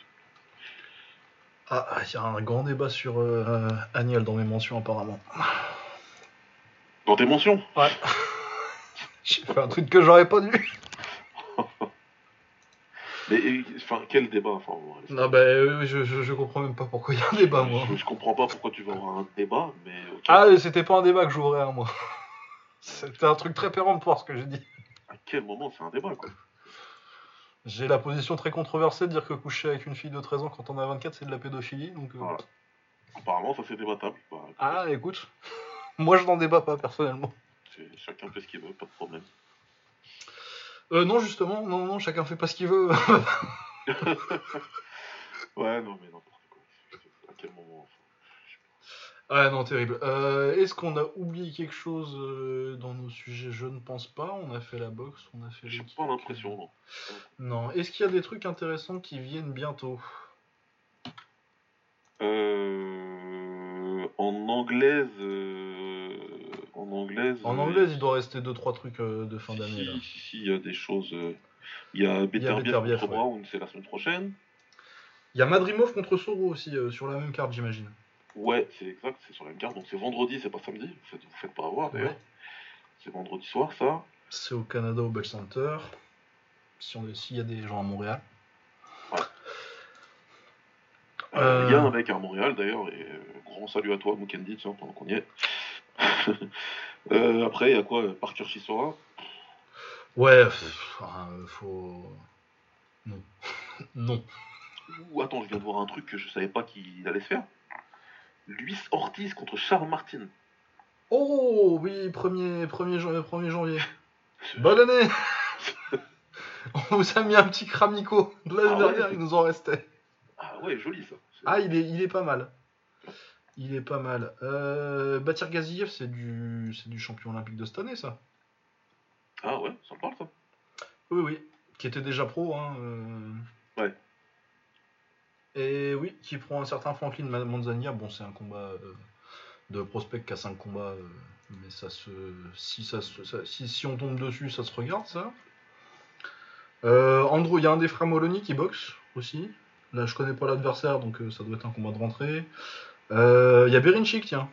Ah, il y a un grand débat sur euh, Agnel dans mes mentions, apparemment. Dans tes mentions? Ouais. J'ai fait un truc que j'aurais pas dû. Mais enfin, quel débat enfin, Non, bah, euh, je, je, je comprends même pas pourquoi il y a un débat, moi. je, je comprends pas pourquoi tu veux avoir un débat, mais. Ah, et c'était pas un débat que j'ouvrais, hein, moi. C'était un truc très péremptoire, ce que j'ai dit. À quel moment c'est un débat quoi J'ai la position très controversée de dire que coucher avec une fille de 13 ans quand on a 24, c'est de la pédophilie, donc... euh, Voilà. Apparemment, ça c'est débattable. Bah, Ah, écoute, moi je n'en débat pas, personnellement. chacun fait ce qu'il veut, pas de problème. Euh, non, justement, non, non, chacun fait pas ce qu'il veut. Ouais, non, mais n'importe quoi. À quel moment enfin, Ah non, terrible. Euh, Est-ce qu'on a oublié quelque chose euh, dans nos sujets? Je ne pense pas. On a fait la boxe, on a fait J'ai pas l'impression, non. Non. Est-ce qu'il y a des trucs intéressants qui viennent bientôt? Euh, en anglaise. En anglaise. En euh, anglais, il doit rester 2-3 trucs euh, de fin si, d'année. si, si, si, il y a des choses. euh, Il y a Beterbiev Beterbiev, contre ouais. Brown, c'est la semaine prochaine. Il y a Madrimov contre Soro aussi euh, sur la même carte, j'imagine. Ouais, c'est exact, c'est sur la même carte. Donc c'est vendredi, c'est pas samedi. Vous faites, vous faites pas avoir d'ailleurs. Ouais. C'est vendredi soir, ça. C'est au Canada au Bell Center. Si S'il y a des gens à Montréal. Euh, Euh. Il y a un mec à Montréal d'ailleurs, et grand salut à toi, Mukendi, tiens, pendant qu'on y est. Euh, après, il y a quoi Parker Chisora Ouais, pff, euh, faut. Non. non. Ou attends, je viens de voir un truc que je savais pas qu'il allait se faire. Luis Ortiz contre Charles Martin. Oh oui, 1er, 1er, jan- 1er janvier. Bonne année On vous a mis un petit cramico de l'année Ah ouais. dernière, il nous en restait. Ah ouais, joli ça. Ah, il est, il est pas mal. Il est pas mal. Euh, Batir Gaziev, c'est du, c'est du champion olympique de cette année, ça Ah ouais, ça parle ça. Oui, oui. Qui était déjà pro. Hein, euh. Ouais. Et oui, qui prend un certain Franklin Manzania. Bon, c'est un combat euh, de prospect qui a 5 combats. euh, mais ça se. Si, ça, se- ça- si, si on tombe dessus, ça se regarde, ça. Andrew, il y a un des frères Molony qui boxe aussi. Là, je connais pas l'adversaire, donc ça doit être un combat de rentrée. Euh, Il y a Berinchik, tiens.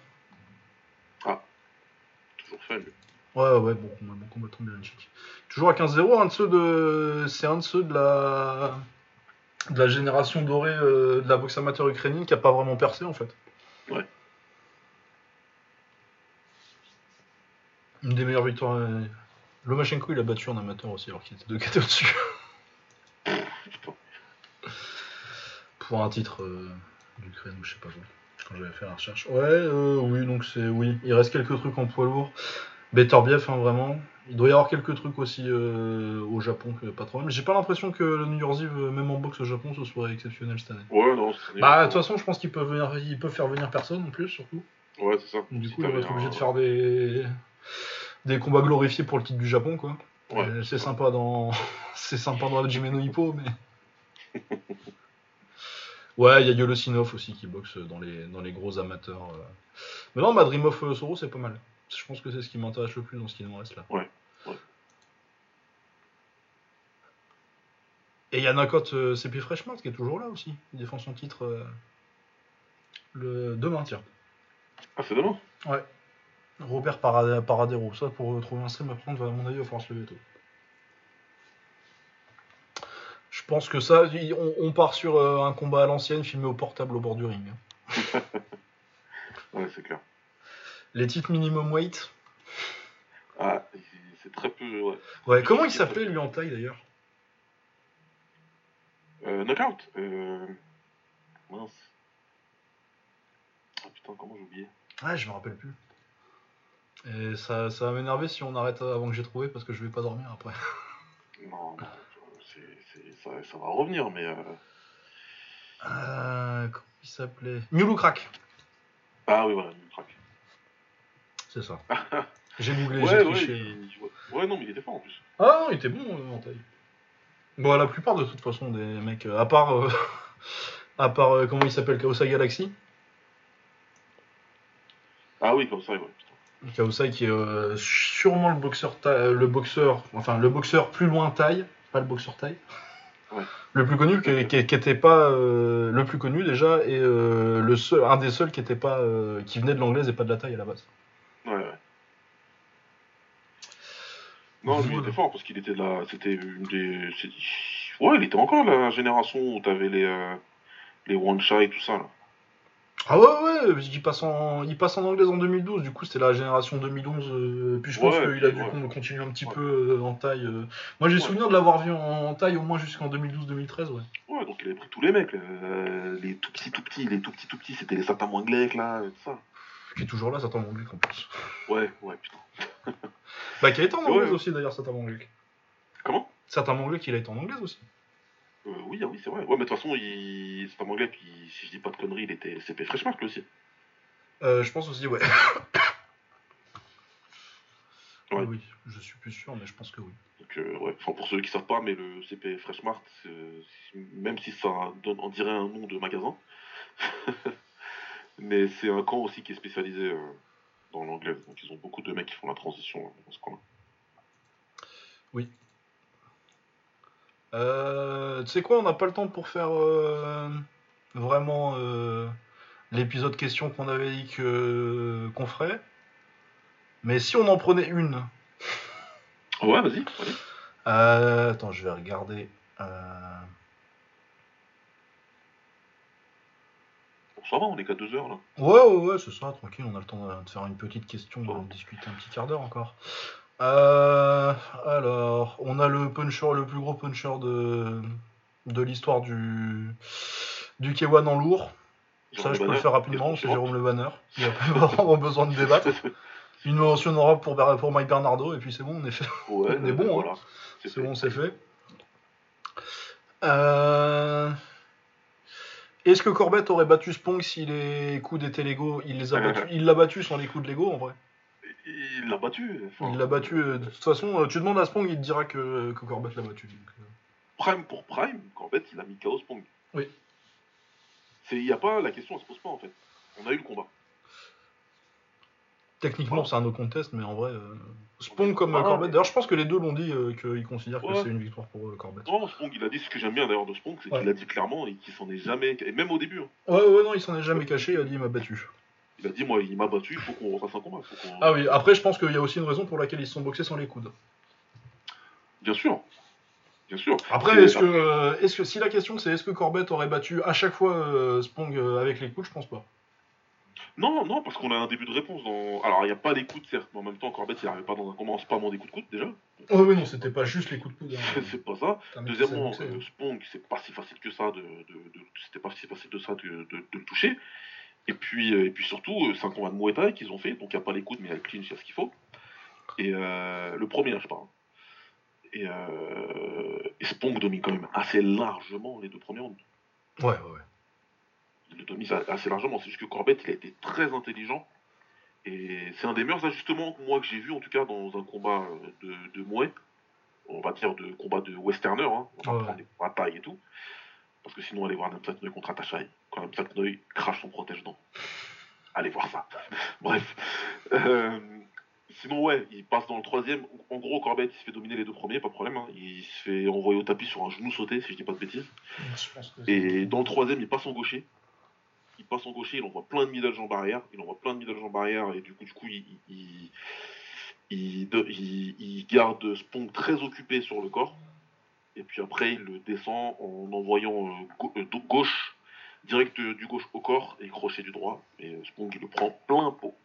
Toujours fun. lui. Ouais, ouais, bon, bon combattant Berinchik. Toujours à 15-0, un de ceux de. C'est un de ceux de la. De la génération dorée euh, de la boxe amateur ukrainienne qui a pas vraiment percé en fait. Ouais. Une des meilleures victoires. euh, Lomachenko il a battu en amateur aussi alors qu'il était deux KT au-dessus. Pour un titre euh, d'Ukraine ou je sais pas quoi. Quand j'avais fait la recherche. Ouais, euh, oui, donc c'est. Oui, il reste quelques trucs en poids lourd. Beterbiev, hein, vraiment. Il doit y avoir quelques trucs aussi euh, au Japon, que pas trop mal. Mais j'ai pas l'impression que le New Year's Eve, même en boxe au Japon, ce soit exceptionnel cette année. Ouais, non. Bah, de toute façon, je pense qu'ils peuvent, venir, ils peuvent faire venir personne en plus, surtout. Ouais, c'est ça. Donc, du Si coup, ils vont être obligés de faire des, des combats glorifiés pour le titre du Japon, quoi. Ouais, Euh, c'est sympa dans, c'est sympa dans la Jimeno Hippo, mais. ouais, il y a Yolosinov aussi qui boxe dans les, dans les gros amateurs. euh. Mais non, Madrimov euh, Soro, c'est pas mal. Je pense que c'est ce qui m'intéresse le plus dans ce qui nous reste là. Ouais, ouais. Et il y a Nakot euh, CP Freshmart qui est toujours là aussi. Il défend son titre euh, le demain, tiens. Ah, c'est demain? Ouais. Robert Parade- Paradero. Ça, pour trouver un stream, par contre, à mon avis, il va falloir se lever tôt. Je pense que ça, on, on part sur euh, un combat à l'ancienne, filmé au portable au bord du ring. Ouais, c'est clair. Les titres minimum weight. Ah, c'est- très peu. Ouais. Ouais, comment il s'appelait lui en taille d'ailleurs? Euh, knockout euh... Mince. Ah putain, comment j'ai oublié? Ouais, je me rappelle plus. Et ça, ça va m'énerver si on arrête avant que j'ai trouvé parce que je vais pas dormir après. Non, ça, ça va revenir, mais. euh, Euh, comment il s'appelait? Mulu Crack. Ah oui, voilà, une track. C'est ça. J'ai googlé, Ouais, j'ai ouais, triché. il- ouais, non, mais il était fort en plus. Ah non, il était bon euh, en taille. Bon, la plupart de toute façon des mecs, euh, à part, euh, à part euh, comment il s'appelle, Kaosai Galaxy? Ah oui, ça, ouais, putain. Kaosai qui est sûrement le boxeur, ta- le boxeur, enfin le boxeur plus loin taille, pas le boxeur taille. Ouais. Le plus connu, qui, qui- qui était pas euh, le plus connu déjà, et euh, le seul, un des seuls qui était pas, euh, qui venait de l'anglaise et pas de la taille à la base. Ouais, ouais. Non, lui, il était fort parce qu'il était là. C'était une des. c'est- Ouais, il était encore la génération où t'avais les. les one shot et tout ça, là. Ah ouais, ouais, parce qu'il passe en, il passe en anglaise en 2012, du coup c'était la génération 2011, euh, puis je pense Ouais, qu'il a dû ouais. con- continuer un petit Ouais. peu euh, en taille. euh. Moi j'ai souvenir de l'avoir vu en, en taille au moins jusqu'en 2012-2013, ouais. Ouais, donc il avait pris tous les mecs, les tout petits, tout petits, les tout petits, tout petits, c'était les Satan Wanglek, là, et tout ça. Qui est toujours là, Satan Manglik en plus. Ouais, ouais, putain. Bah qui a été en anglaise aussi d'ailleurs, Satan Manglik. Comment? Satan Manglik il a été en anglaise aussi. Euh, Oui, ah oui, c'est vrai. Ouais, mais de toute façon, il... Satan Wanglek, il- si je dis pas de conneries, il était CP Freshmark, lui aussi. Euh, je pense aussi, ouais. Ouais. Oui, oui, je suis plus sûr, mais je pense que oui. Donc, euh, ouais, enfin, pour ceux qui savent pas, mais le CP Freshmart, c'est- même si ça donne, on dirait un nom de magasin, mais c'est un camp aussi qui est spécialisé dans l'anglais. Donc, ils ont beaucoup de mecs qui font la transition dans ce camp-là. Euh, tu sais quoi, on n'a pas le temps pour faire euh, vraiment euh, l'épisode question qu'on avait dit que- qu'on ferait. Mais si on en prenait une, Ouais, vas-y. Euh, attends, je vais regarder. euh, ça va, on est qu'à deux heures là. Ouais, ouais, ouais, c'est ça, tranquille, on a le temps de faire une petite question, de discuter un petit quart d'heure encore. Euh, alors, on a le puncher, le plus gros puncher de, de l'histoire du, du K1 en lourd. Ça, je peux le faire rapidement, c'est. Jérôme Le Banner. Il n'y a pas vraiment besoin de débattre. Une mention honorable pour, pour Mike Bernardo, et puis c'est bon, on est fait. Ouais, On est bon, hein. C'est bon, c'est fait. Euh, Est-ce que Corbett aurait battu Spong si les coups d'étaient légaux Il les a battus. Il l'a battu sans les coups de Lego en vrai. Il l'a battu. enfin, Il l'a battu. euh, De toute façon, euh, tu demandes à Spong, il te dira que, que Corbett l'a battu. donc, euh. Prime pour Prime, Corbett, il a mis KO Spong. Oui. Il y a pas, la question, elle se pose pas en fait. On a eu le combat. Techniquement, c'est un no contest, mais en vrai, euh, Spong comme euh, Voilà, Corbett. mais- D'ailleurs, je pense que les deux l'ont dit euh, qu'ils considèrent que c'est une victoire pour euh, Corbett. Non, Spong, il a dit ce que j'aime bien d'ailleurs de Spong, c'est Ouais. qu'il a dit clairement et qu'il s'en est jamais. Et même au début, hein, Ouais, ouais, non, il s'en est jamais caché. Il a dit il m'a battu. Il a dit moi, il m'a battu, il faut qu'on refasse un combat. faut Ah oui. Après, je pense qu'il y a aussi une raison pour laquelle ils se sont boxés sans les coudes. Bien sûr. Bien sûr. Après, est-ce que, euh, est-ce que si la question c'est est-ce que Corbett aurait battu à chaque fois euh, Spong euh, avec les coudes, je pense pas. Non, non, parce qu'on a un début de réponse dans. Alors, il n'y a pas des coups de certes, mais en même temps, Corbett, il n'arrivait pas dans un combat en spammant des coups de coude déjà. Oh oui, non, c'était pas juste les coups de coude. hein. c'est pas ça. Deuxièmement, boxé, euh, Spong, c'est pas si facile que ça de, de- de- c'était pas si facile de ça de le toucher. Et puis, euh, et puis surtout, c'est un combat de Muay Thai qu'ils ont fait, donc il n'y a pas les coudes, mais il y a le clinch, il y a ce qu'il faut. Et euh, le premier, hein, je parle. Et, euh, et Spong domine quand même assez largement les deux premiers rounds. Ouais, ouais, ouais. Il le domine assez largement. C'est juste que Corbett, il a été très intelligent. Et c'est un des meilleurs ajustements, moi, que j'ai vu, en tout cas, dans un combat euh, de, de. On va dire de combat de westerner. Hein. On va Ouais. prendre des batailles et tout. Parce que sinon, allez voir Namsat Noy contre Atashai. Quand Namsat Noy crache son protège-dents. Allez voir ça. Bref. Euh, sinon, ouais, il passe dans le troisième. En gros, Corbett, il se fait dominer les deux premiers, pas de problème. hein. Il se fait envoyer au tapis sur un genou sauté, si je dis pas de bêtises. Et dans le troisième, il passe en gaucher. il passe en gaucher, il envoie plein de middle jambes barrière, il envoie plein de middle jambes barrière, et du coup, du coup, il- il garde Spong très occupé sur le corps, et puis après, il le descend en envoyant euh, euh, gauche, direct euh, du gauche au corps, et crochet du droit, et Spong, il le prend plein pot,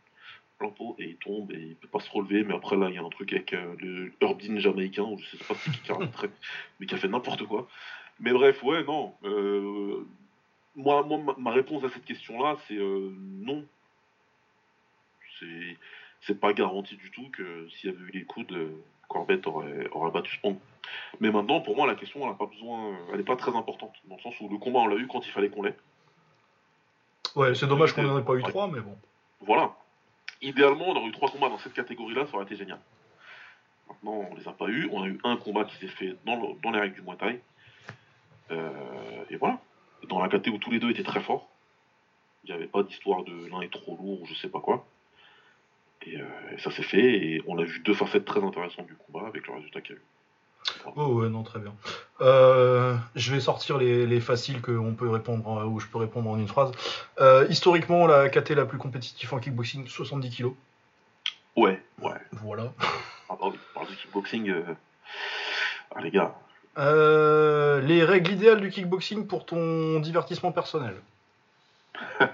plein pot, et il tombe, et il peut pas se relever, mais après, là, il y a un truc avec le Herb Dean jamaïcain, ou je sais pas c'est qui arbitré, mais qui a fait n'importe quoi. Mais bref, ouais, non. moi, moi, ma- réponse à cette question-là, c'est euh, non. C'est, pas garanti du tout que s'il y avait eu les coudes, Corbett aurait, aurait battu Spong. Mais maintenant, pour moi, la question, elle a pas besoin, elle est pas très importante, dans le sens où le combat, on l'a eu quand il fallait qu'on l'ait. Ouais, c'est dommage qu'on n'en ait pas eu trois, mais bon. Voilà. Idéalement, on aurait eu trois combats dans cette catégorie-là, ça aurait été génial. Maintenant, on les a pas eu. On a eu un combat qui s'est fait dans, le- dans les règles du Muay Thai. Euh, et voilà. Dans la catégorie où tous les deux étaient très forts. Il n'y avait pas d'histoire de l'un est trop lourd ou je sais pas quoi. Et, euh, et ça s'est fait. Et on a vu deux facettes très intéressantes du combat avec le résultat qu'il y a eu. Oh ouais, non, très bien. Euh, je vais sortir les, les faciles que on peut répondre, où je peux répondre en une phrase. Euh, historiquement, la KT la plus compétitive en kickboxing, 70 kilos. Ouais, ouais. Voilà. Ah, on parle de kickboxing. euh, Ah, les gars. Les règles idéales du kickboxing pour ton divertissement personnel.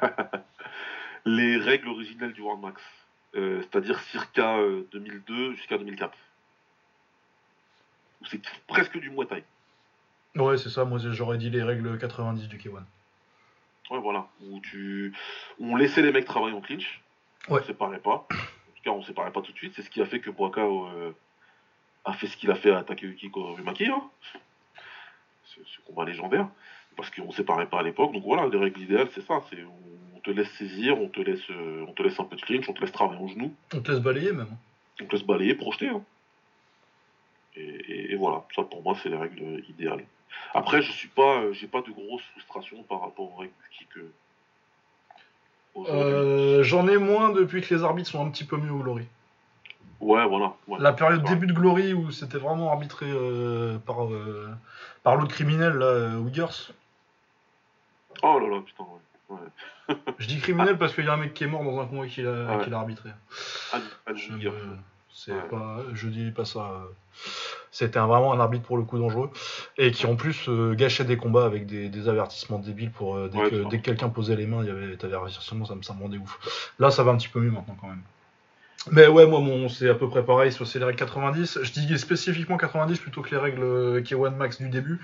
Les règles originelles du World Max. Euh, C'est-à-dire circa euh, 2002 jusqu'à 2004. Où C'est presque du Muay Thai. Ouais, c'est ça. Moi, j'aurais dit les règles 90 du K1. Ouais, voilà. Où tu... On laissait les mecs travailler en clinch. Ouais. On séparait pas. En tout cas, on séparait pas tout de suite. C'est ce qui a fait que Boaka euh, a fait ce qu'il a fait à Takeuki Korumaki. Hein. Ce, ce combat légendaire. Parce qu'on séparait pas à l'époque. Donc voilà, les règles idéales, c'est ça. C'est on te laisse saisir, on te laisse, euh, on te laisse un peu de clinch, on te laisse travailler en genou. On te laisse balayer même. On te laisse balayer, projeter. hein. Et, et- et voilà, ça pour moi c'est les règles idéales. Après, je suis pas, euh, j'ai pas de grosses frustrations par rapport aux règles du kick. euh, aujourd'hui. Euh, J'en ai moins depuis que les arbitres sont un petit peu mieux au Glory. Ouais, voilà. ouais. La période début de Glory où c'était vraiment arbitré euh, par, euh, par l'autre criminel, là, euh, Wiggers. Oh là là, putain, ouais. Ouais. Je dis criminel parce qu'il y a un mec qui est mort dans un combat qu'il a, Ouais. qu'il a arbitré. Ad- Ad- Je, Giger. me- c'est Ouais. pas, je dis pas ça. euh. C'était un- vraiment un arbitre pour le coup dangereux et qui en plus euh, gâchait des combats avec des, des avertissements débiles pour euh, dès, que, ça. dès que quelqu'un posait les mains, il y avait t'avais avertissement, ça me, ça me rendait ouf. Là, ça va un petit peu mieux maintenant quand même. Mais ouais, moi, mon, c'est à peu près pareil, soit c'est les règles 90. Je dis spécifiquement 90 plutôt que les règles euh, K1 Max du début.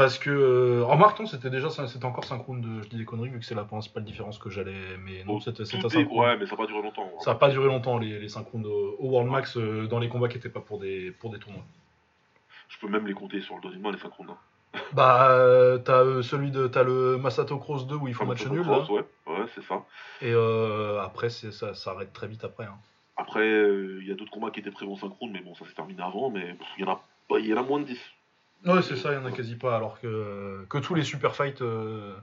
Parce que, euh, remarque, non, c'était déjà, c'était encore synchrone de, je dis des conneries, vu que c'est la principale différence que j'allais, mais non, Bon, c'était, synchrone. Ouais, mais ça va pas durer longtemps. hein. Ça n'a pas duré longtemps les, les synchrones au, au World Max euh, dans les combats qui n'étaient pas pour des, pour des tournois. Je peux même les compter sur le d'une main, les synchrones. hein. Bah, euh, t'as euh, celui de, t'as le Masato Cross 2 où il faut match nul Cross, là. Ouais, ouais c'est ça. Et euh, après, ça, ça arrête très vite après. hein. Après, il y a d'autres combats qui étaient prévus en synchrone, mais bon, ça s'est terminé avant, mais il y en a pas, il y en a moins de 10. Ouais, c'est ça, il y en a quasi pas. Alors que, que tous les super fights, euh,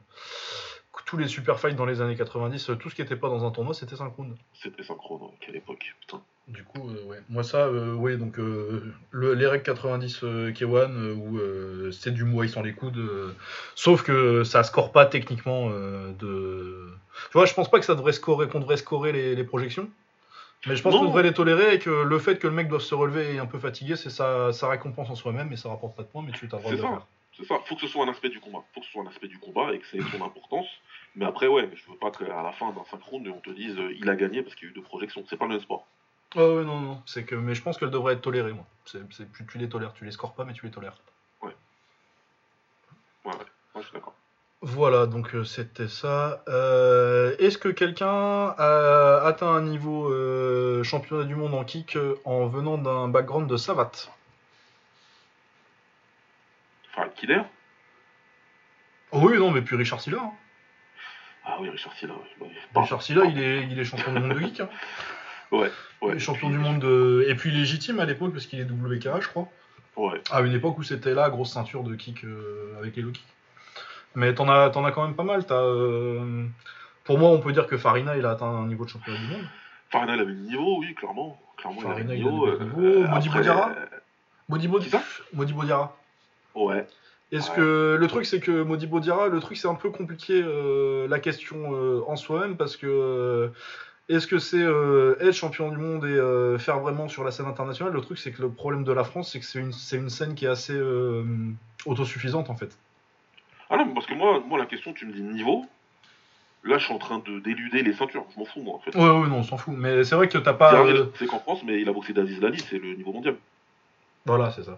tous les super fights dans les années 90, euh, tout ce qui était pas dans un tournoi, c'était synchrone. C'était synchrone, ouais, quelle époque, putain. Du coup, euh, ouais. Moi, ça, euh, ouais, donc euh, le, les règles 90 euh, K1 euh, où c'est du Muay sans les coudes. sauf que ça score pas techniquement de. Tu vois, je pense pas que ça devrait scorer, qu'on devrait scorer les, les projections. Mais je pense qu'on devrait les tolérer et que le fait que le mec doive se relever et un peu fatigué, c'est sa, sa récompense en soi-même et ça rapporte pas de points, mais tu as le droit de C'est ça. C'est faut que ce soit un aspect du combat. Faut que ce soit un aspect du combat et que ait son importance. Mais après, ouais, je veux pas qu'à la fin d'un synchrone, on te dise euh, il a gagné parce qu'il y a eu deux projections. C'est pas le même sport. Oh, ouais, non, non, c'est que, mais je pense qu'elle devrait être tolérée, moi. C'est, c'est, tu, tu les tolères, tu les scores pas, mais tu les tolères. Ouais, ouais, ouais je suis d'accord. Voilà, donc euh, c'était ça. Euh, Est-ce que quelqu'un a atteint un niveau euh, championnat du monde en kick en venant d'un background de savate? Enfin, Killer? Oh Oui, non, mais puis Richard Silla. hein. Ah oui, Richard Silla. Pardon. Richard Silla, il est, il est champion du monde de geek. hein. Ouais, Il ouais. est champion Puis- du monde de. Et puis légitime à l'époque, parce qu'il est WKA, je crois. Ouais, À une époque où c'était là, grosse ceinture de kick avec les low kicks. Mais t'en as, t'en as quand même pas mal. T'as, euh, Pour moi, on peut dire que Farina, il a atteint un niveau de championnat du monde. Farina, il avait le niveau, oui, clairement. Clairement, Farina, il avait il niveau. avait le euh, niveau. euh, Modibo, ça? Modibo Diarra. Ouais. Est-ce Ouais. que le truc c'est que Modibo Diarra, le truc c'est un peu compliqué euh, la question euh, en soi-même parce que euh, est-ce que c'est être champion du monde et faire vraiment sur la scène internationale? Le truc c'est que le problème de la France c'est que c'est une, c'est une scène qui est assez autosuffisante en fait. Ah non, parce que moi, moi, la question, tu me dis niveau. Là, je suis en train de d'éluder les ceintures. Je m'en fous, moi, en fait. Ouais ouais non on s'en fout. Mais c'est vrai que t'as pas. Euh, C'est qu'en France, mais il a boxé d'Aziz Lali, c'est le niveau mondial. Voilà c'est ça.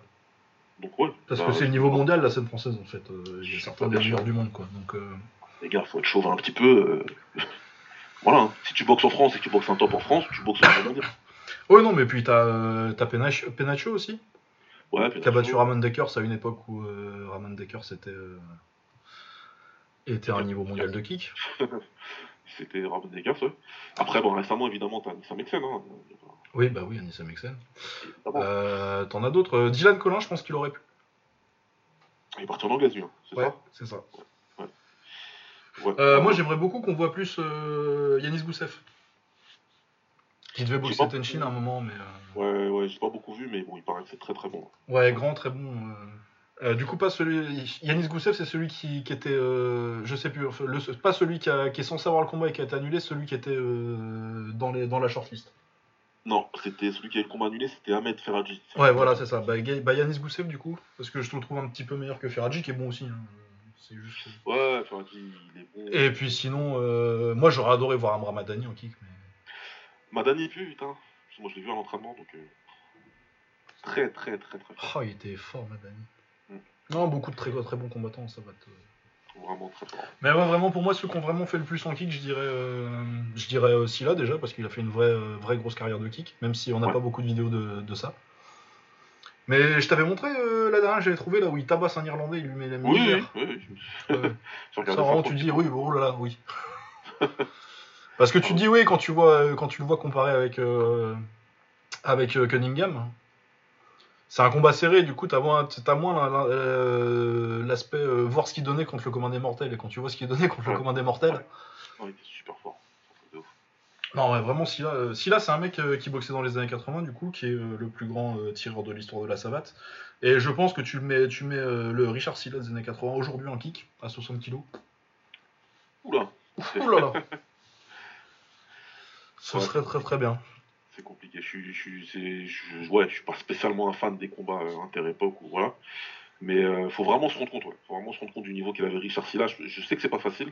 Donc, ouais. Parce bah, que c'est le niveau mondial la scène française en fait. Euh, Il y a certains des meilleurs du monde quoi. Donc euh, Les gars, faut être chauvin un petit peu. euh, voilà. hein. Si tu boxes en France et que tu boxes un top en France, tu boxes au niveau mondial. Ouais non mais puis t'as t'as Penacho, Penacho aussi. Ouais, a battu Ramon Deckers à une époque où euh, Ramon Deckers était, euh, était à un niveau mondial de kick. C'était Ramon Deckers, ouais. Après, bon, récemment, évidemment, t'as Nissa Mexen. Hein. Oui, bah oui, Anissa Mexen. Évidemment. Euh, T'en as d'autres. Euh, Dylan Collin, je pense qu'il aurait pu. Il est parti en anglaise, lui. hein, c'est Ouais, ça c'est ça. Ouais. Euh, moi, j'aimerais beaucoup qu'on voit plus euh, Yanis Goussev. Qui devait boxer Tenchin à un moment, mais. Ouais, ouais, j'ai pas beaucoup vu, mais bon, il paraît que c'est très très bon. Ouais, grand, très bon. Euh. Du coup, pas celui. Yanis Goussev, c'est celui qui, qui était. euh, je sais plus. enfin, le- pas celui qui, a- qui est censé avoir le combat et qui a été annulé, celui qui était euh, dans, les, dans la shortlist. Non, c'était celui qui avait le combat annulé, c'était Ahmed Ferraji. Ouais, voilà, c'est ça. Bah, bah, Yanis Goussev, du coup, parce que je le trouve un petit peu meilleur que Ferraji, qui est bon aussi. hein. C'est juste. Ouais, Ferraji, il est bon. Et puis sinon, euh, moi j'aurais adoré voir Amra Madani en kick, mais. Madani plus, putain. Parce que moi, je l'ai vu à l'entraînement, donc. Très, très, très, très fort. Oh, il était fort, Madani. Non, beaucoup de très, très bons combattants, ça va te. Vraiment très fort. Mais ouais, vraiment, pour moi, ceux qui ont vraiment fait le plus en kick, je dirais, euh, je dirais euh, Silla déjà, parce qu'il a fait une vraie, euh, vraie grosse carrière de kick, même si on n'a Ouais. pas beaucoup de vidéos de, de ça. Mais je t'avais montré euh, la dernière, j'avais trouvé là où il tabasse un Irlandais, il lui met la Oui, oui, misère. oui. Ça, vraiment, tu dis oui, oh là là, oui. Parce que tu te dis oui quand tu vois euh, quand tu le vois comparé avec euh, avec euh, Cunningham. C'est un combat serré, du coup t'as moins t'as euh, l'aspect euh, voir ce qu'il donnait contre le commandé mortel et quand tu vois ce qu'il donnait contre le commandé mortel. Ouais. Non, il était super fort. De ouf. Non ouais, vraiment Silla, euh, Silla, c'est un mec euh, qui boxait dans les années 80 du coup qui est le plus grand tireur de l'histoire de la savate. Et je pense que tu mets tu mets le Richard Silla des années 80 aujourd'hui en kick à 60 kg. Oula, là là. Ce serait très très bien. C'est compliqué. Je suis, je je, ouais, je suis pas spécialement un fan des combats euh, inter-époque ou voilà. Mais euh, faut vraiment se rendre compte, ouais. Faut vraiment se rendre compte du niveau qu'il avait Richard Silla. Je, sais que c'est pas facile.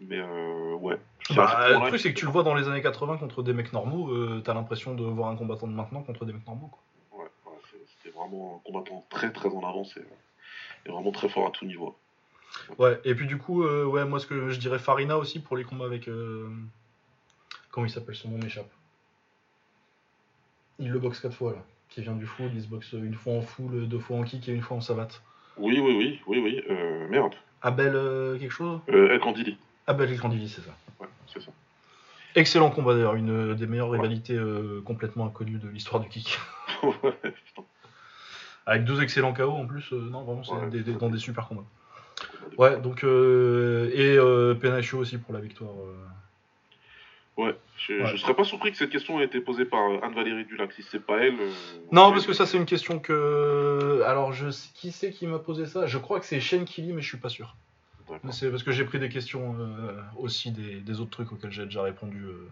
Mais euh, ouais. Bah, le truc, c'est que tu le vois dans les années 80 contre des mecs normaux, t'as l'impression de voir un combattant de maintenant contre des mecs normaux. Quoi. Ouais, c'était vraiment un combattant très très en avance et, et vraiment très fort à tout niveau. Ouais, et puis du coup, euh, ouais, moi ce que je dirais Farina aussi pour les combats avec. euh, Comment il s'appelle Son nom m'échappe. Il le boxe quatre fois là. Qui vient du full, il se boxe une fois en full, deux fois en kick et une fois en savate. Oui, oui, oui, oui, oui. Euh, merde. Abel euh, quelque chose? Euh, El Kandili. Abel El Kandili, c'est ça. Ouais, c'est ça. Excellent combat d'ailleurs, une des meilleures rivalités euh, complètement inconnues de l'histoire du kick. Ouais, putain. Avec deux excellents KO en plus, non vraiment c'est Ouais. des- des- dans des super combats. Ouais, donc euh, et euh, Penacho aussi pour la victoire. Ouais, je, Ouais. je serais pas surpris que cette question ait été posée par euh, Anne-Valérie Dulac. Si c'est pas elle. euh, Non, parce que ça c'est une question que. Alors je sais qui c'est qui m'a posé ça? Je crois que c'est Shane Killy, mais je suis pas sûr. C'est parce que j'ai pris des questions euh, aussi des, des autres trucs auxquels j'ai déjà répondu. euh.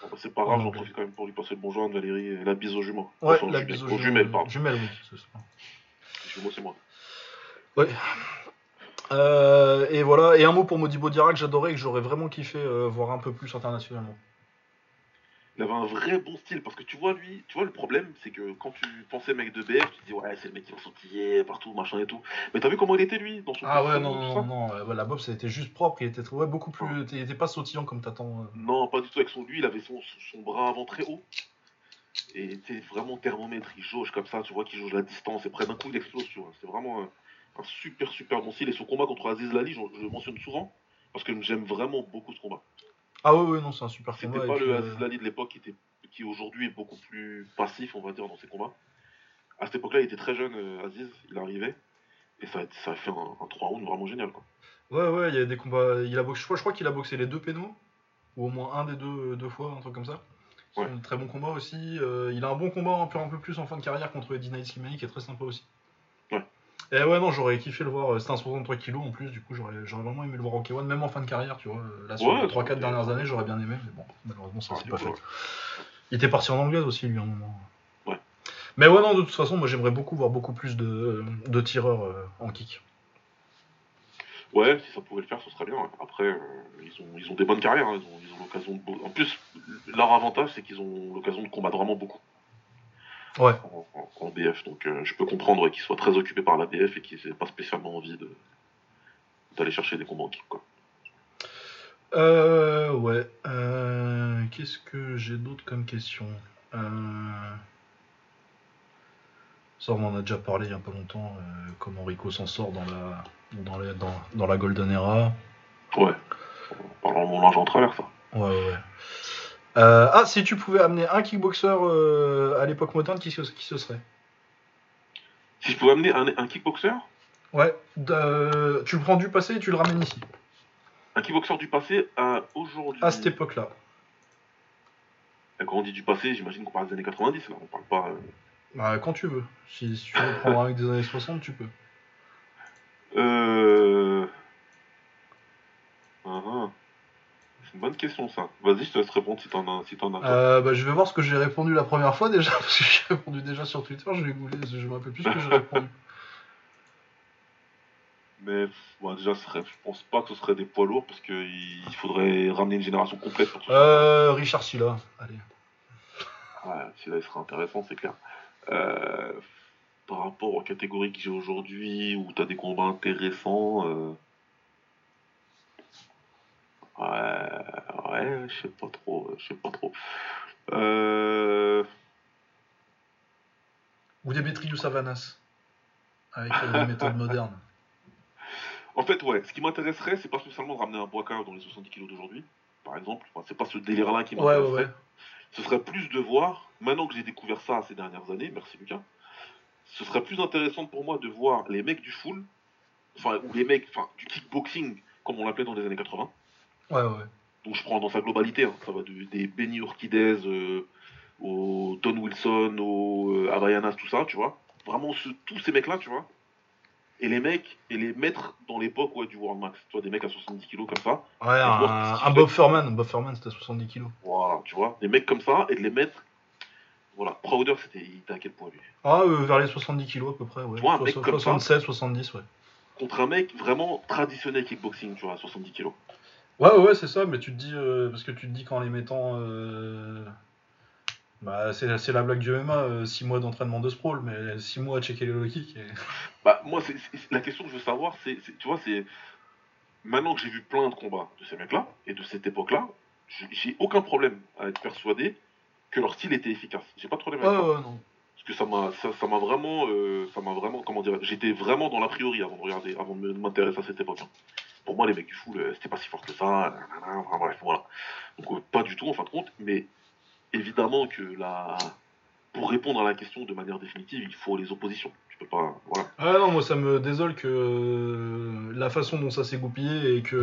Bon, bah, c'est pas grave, En j'en profite quand même pour lui passer le bonjour Anne-Valérie et la bise aux jumeaux. Ouais, Enfin, la jumelles, bise aux aux jumelles, pardon. Jumelles, oui. c'est ça. Jumeaux, c'est moi. Ouais. Euh, et voilà, et un mot pour Modibo Diarra que j'adorais et que j'aurais vraiment kiffé euh, voir un peu plus internationalement. Il avait un vrai bon style parce que tu vois, lui, tu vois, le problème, c'est que quand tu pensais mec de BF, tu te dis, ouais, c'est le mec qui va sautiller partout, machin et tout. Mais t'as vu comment il était, lui, dans son Ah ouais, non, non, non, euh, ouais, la bob ça été juste propre, il était ouais, beaucoup plus. Il était pas sautillant comme t'attends. euh. Non, pas du tout. Avec son lui, il avait son, son bras avant très haut. Et sais, vraiment thermomètre, il jauge comme ça, tu vois qu'il jauge la distance, et près d'un coup, il explose, tu vois. C'est vraiment un, super, super bon style. Et son combat contre Aziz Lali, je, je le mentionne souvent, parce que j'aime vraiment beaucoup ce combat. Ah ouais, ouais, non, c'est un super C'était combat. pas et puis, le euh, Aziz Lali de l'époque qui, était, qui aujourd'hui est beaucoup plus passif, on va dire, dans ses combats. À cette époque-là, il était très jeune, euh, Aziz, il arrivait, et ça, a- ça a fait un, un 3 rounds vraiment génial, quoi. Ouais, ouais, il y a des combats. Il a boxé, je crois, qu'il a boxé les deux pénaux, ou au moins un des deux, deux fois, un truc comme ça. C'est Ouais. un très bon combat aussi. Euh, il a un bon combat un peu, un peu plus en fin de carrière contre Eddie Night qui est très sympa aussi. Et ouais, non, j'aurais kiffé le voir. euh, C'était un 63 kg en plus, du coup, j'aurais j'aurais vraiment aimé le voir en K1, même en fin de carrière, tu vois. Euh, Là, sur Ouais, les 3-4 ça- dernières années, j'aurais bien aimé, mais bon, malheureusement, ça s'est Ouais, pas ouais. fait. Il était parti en anglaise aussi, lui, à un moment. Ouais. Mais ouais, non, de toute façon, moi, j'aimerais beaucoup voir beaucoup plus de, de tireurs euh, en kick. Ouais, si ça pouvait le faire, ce serait bien. Après, euh, ils, ont, ils ont des bonnes carrières. hein. Ils ont, ils ont l'occasion de. En plus, leur avantage, c'est qu'ils ont l'occasion de combattre vraiment beaucoup Ouais. en, en- en BF. Donc, euh, je peux comprendre qu'ils soient très occupés par la BF et qu'ils n'aient pas spécialement envie de d'aller chercher des combats en kick. Quoi. Euh, ouais. Euh, Qu'est-ce que j'ai d'autre comme question? Euh, Ça, on en a déjà parlé il y a pas longtemps. comment Rico s'en sort dans la, dans, la, dans, dans la Golden Era. Ouais. Parlons mon linge en travers, ça. Ouais, ouais. Euh, ah, si tu pouvais amener un kickboxer euh, à l'époque moderne, qui, ce- qui ce serait? Si je pouvais amener un, un kickboxer, Ouais. de- tu le prends du passé et tu le ramènes ici. un kickboxer du passé à aujourd'hui. À cette époque-là. Quand on dit du passé, j'imagine qu'on parle des années 90, là. On parle pas. euh, Bah, quand tu veux. Si, si tu veux prendre un mec des années 60, tu peux. Euh... Ah, ah. Une bonne question ça. Vas-y, je te laisse répondre si t'en as, si t'en as. Euh, bah, je vais voir ce que j'ai répondu la première fois déjà, parce que j'ai répondu déjà sur Twitter, je vais googler, je me rappelle plus ce que j'ai répondu. Mais ouais, déjà, ce serait, je pense pas que ce serait des poids lourds parce qu'il il faudrait ramener une génération complète pour tout ça. Euh, Richard Silla, allez. Ouais, celui-là, il serait intéressant, c'est clair. Euh, par rapport aux catégories que j'ai aujourd'hui, où t'as des combats intéressants. Ouais, ouais, je sais pas trop, je sais pas trop. Euh... Ou Demetrius Savanas, avec euh, une méthode moderne. En fait, ouais, ce qui m'intéresserait, c'est pas spécialement de ramener un Boaka dans les 70 kilos d'aujourd'hui, par exemple. Enfin, c'est pas ce délire-là qui Ouais, ouais, m'intéresserait. ouais. Ce serait plus de voir, maintenant que j'ai découvert ça ces dernières années, merci Lucas, ce serait plus intéressant pour moi de voir les mecs du full, enfin, ou les mecs enfin, du kickboxing, comme on l'appelait dans les années 80. Ouais, ouais. Donc je prends dans sa globalité, hein. ça va de- des Benny Urquidez euh, au Don Wilson, au euh, Havaianas, tout ça, tu vois. Vraiment ce- tous ces mecs-là, tu vois. Et les mecs, et les mettre dans l'époque ouais, du World Max, tu vois, des mecs à 70 kilos comme ça. Ouais, un, voir un. Bob Furman, Bob Furman c'était 70 kilos. Voilà, tu vois, des mecs comme ça, et de les mettre. Voilà, Crowder, c'était, il était à quel point lui? Ah, euh, vers les 70 kilos à peu près, ouais. Tu vois, un mec Soix- comme ça 67, 70, ouais. Contre un mec vraiment traditionnel kickboxing, tu vois, à 70 kilos. Ouais, ouais, ouais, c'est ça, mais tu te dis, euh, parce que tu te dis qu'en les mettant. euh, Bah, c'est c'est la blague du MMA, 6 mois d'entraînement de sprawl, mais 6 mois à checker les low kicks. et- Bah, moi, c'est, c'est- la question que je veux savoir, c'est, c'est- tu vois, c'est. Maintenant que j'ai vu plein de combats de ces mecs-là, et de cette époque-là, j'ai- j'ai aucun problème à être persuadé que leur style était efficace. J'ai pas de problème Ouais, avec ça. ouais, non. Parce que ça m'a, ça, ça m'a vraiment, euh, ça m'a vraiment, comment dire, j'étais vraiment dans l'a priori avant de regarder, avant de m'intéresser à cette époque. hein. Pour moi, les mecs du full, euh, c'était pas si fort que ça. nanana, enfin, bref, voilà. Donc euh, pas du tout en fin de compte, mais évidemment que la, pour répondre à la question de manière définitive, il faut les oppositions. Tu peux pas, voilà. Ah non, moi ça me désole que euh, la façon dont ça s'est goupillé et que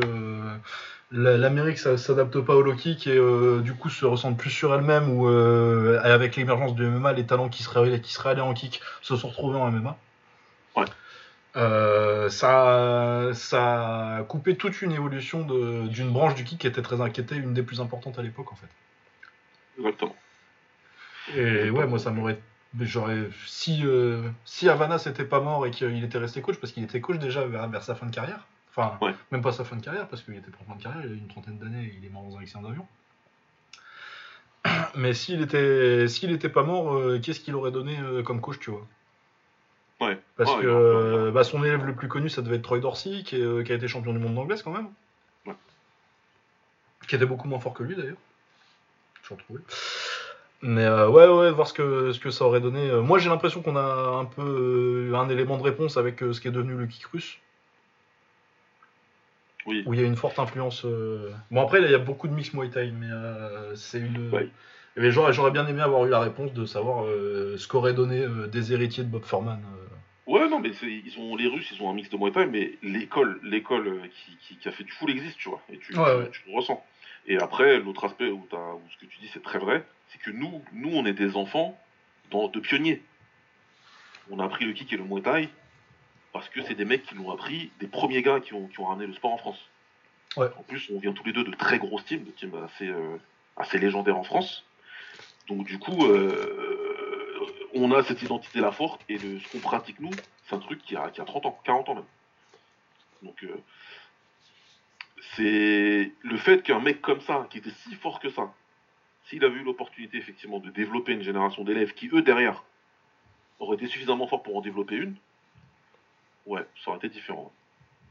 la- l'Amérique ça s'adapte pas au low kick et euh, du coup se ressente plus sur elle-même ou euh, avec l'émergence du MMA, les talents qui seraient, qui seraient allés en kick se sont retrouvés en MMA. Ouais. Euh, ça, ça a coupé toute une évolution de- d'une branche du kick qui était très inquiétée, une des plus importantes à l'époque en fait. Exactement. Et ouais, moi ça m'aurait. J'aurais. Si, euh, si Havana s'était pas mort et qu'il était resté coach, parce qu'il était coach déjà vers, vers sa fin de carrière. Enfin, Ouais. même pas sa fin de carrière, parce qu'il était pas en fin de carrière, il a eu une trentaine d'années et il est mort dans un accident d'avion. Mais s'il était, s'il était pas mort, euh, qu'est-ce qu'il aurait donné comme coach, tu vois? Ouais. Parce Ouais, que euh, bah, son élève le plus connu, ça devait être Troy Dorsey, qui, est, euh, qui a été champion du monde d'anglaise quand même. Ouais. Qui était beaucoup moins fort que lui d'ailleurs. Toujours trouvé. Mais euh, ouais, ouais, voir ce que, ce que ça aurait donné. Moi j'ai l'impression qu'on a un peu euh, un élément de réponse avec euh, ce qui est devenu le kick russe, Oui. où il y a une forte influence. Bon après, là, il y a beaucoup de mix Muay Thai, mais c'est une. Mais j'aurais, j'aurais bien aimé avoir eu la réponse de savoir ce qu'auraient donné des héritiers de Bob Furman. Ouais, non, mais ils ont les Russes, ils ont un mix de Muay Thai, mais l'école, l'école euh, qui, qui, qui a fait du full existe, tu vois, et tu, Ouais, tu- ouais. tu le ressens. Et après, l'autre aspect où, t'as- où ce que tu dis c'est très vrai, c'est que nous, nous, on est des enfants dans, de pionniers. On a appris le kick et le Muay Thai parce que c'est des mecs qui l'ont appris, des premiers gars qui ont, qui ont ramené le sport en France. Ouais. En plus, on vient tous les deux de très grosses teams, de teams assez, euh, assez légendaires en France. Donc du coup, euh, on a cette identité-là forte, et le- ce qu'on pratique nous, c'est un truc qui a, qui a 30 ans, 40 ans même. Donc euh, c'est le fait qu'un mec comme ça, qui était si fort que ça, s'il avait eu l'opportunité effectivement de développer une génération d'élèves qui, eux, derrière, auraient été suffisamment forts pour en développer une, ouais, ça aurait été différent.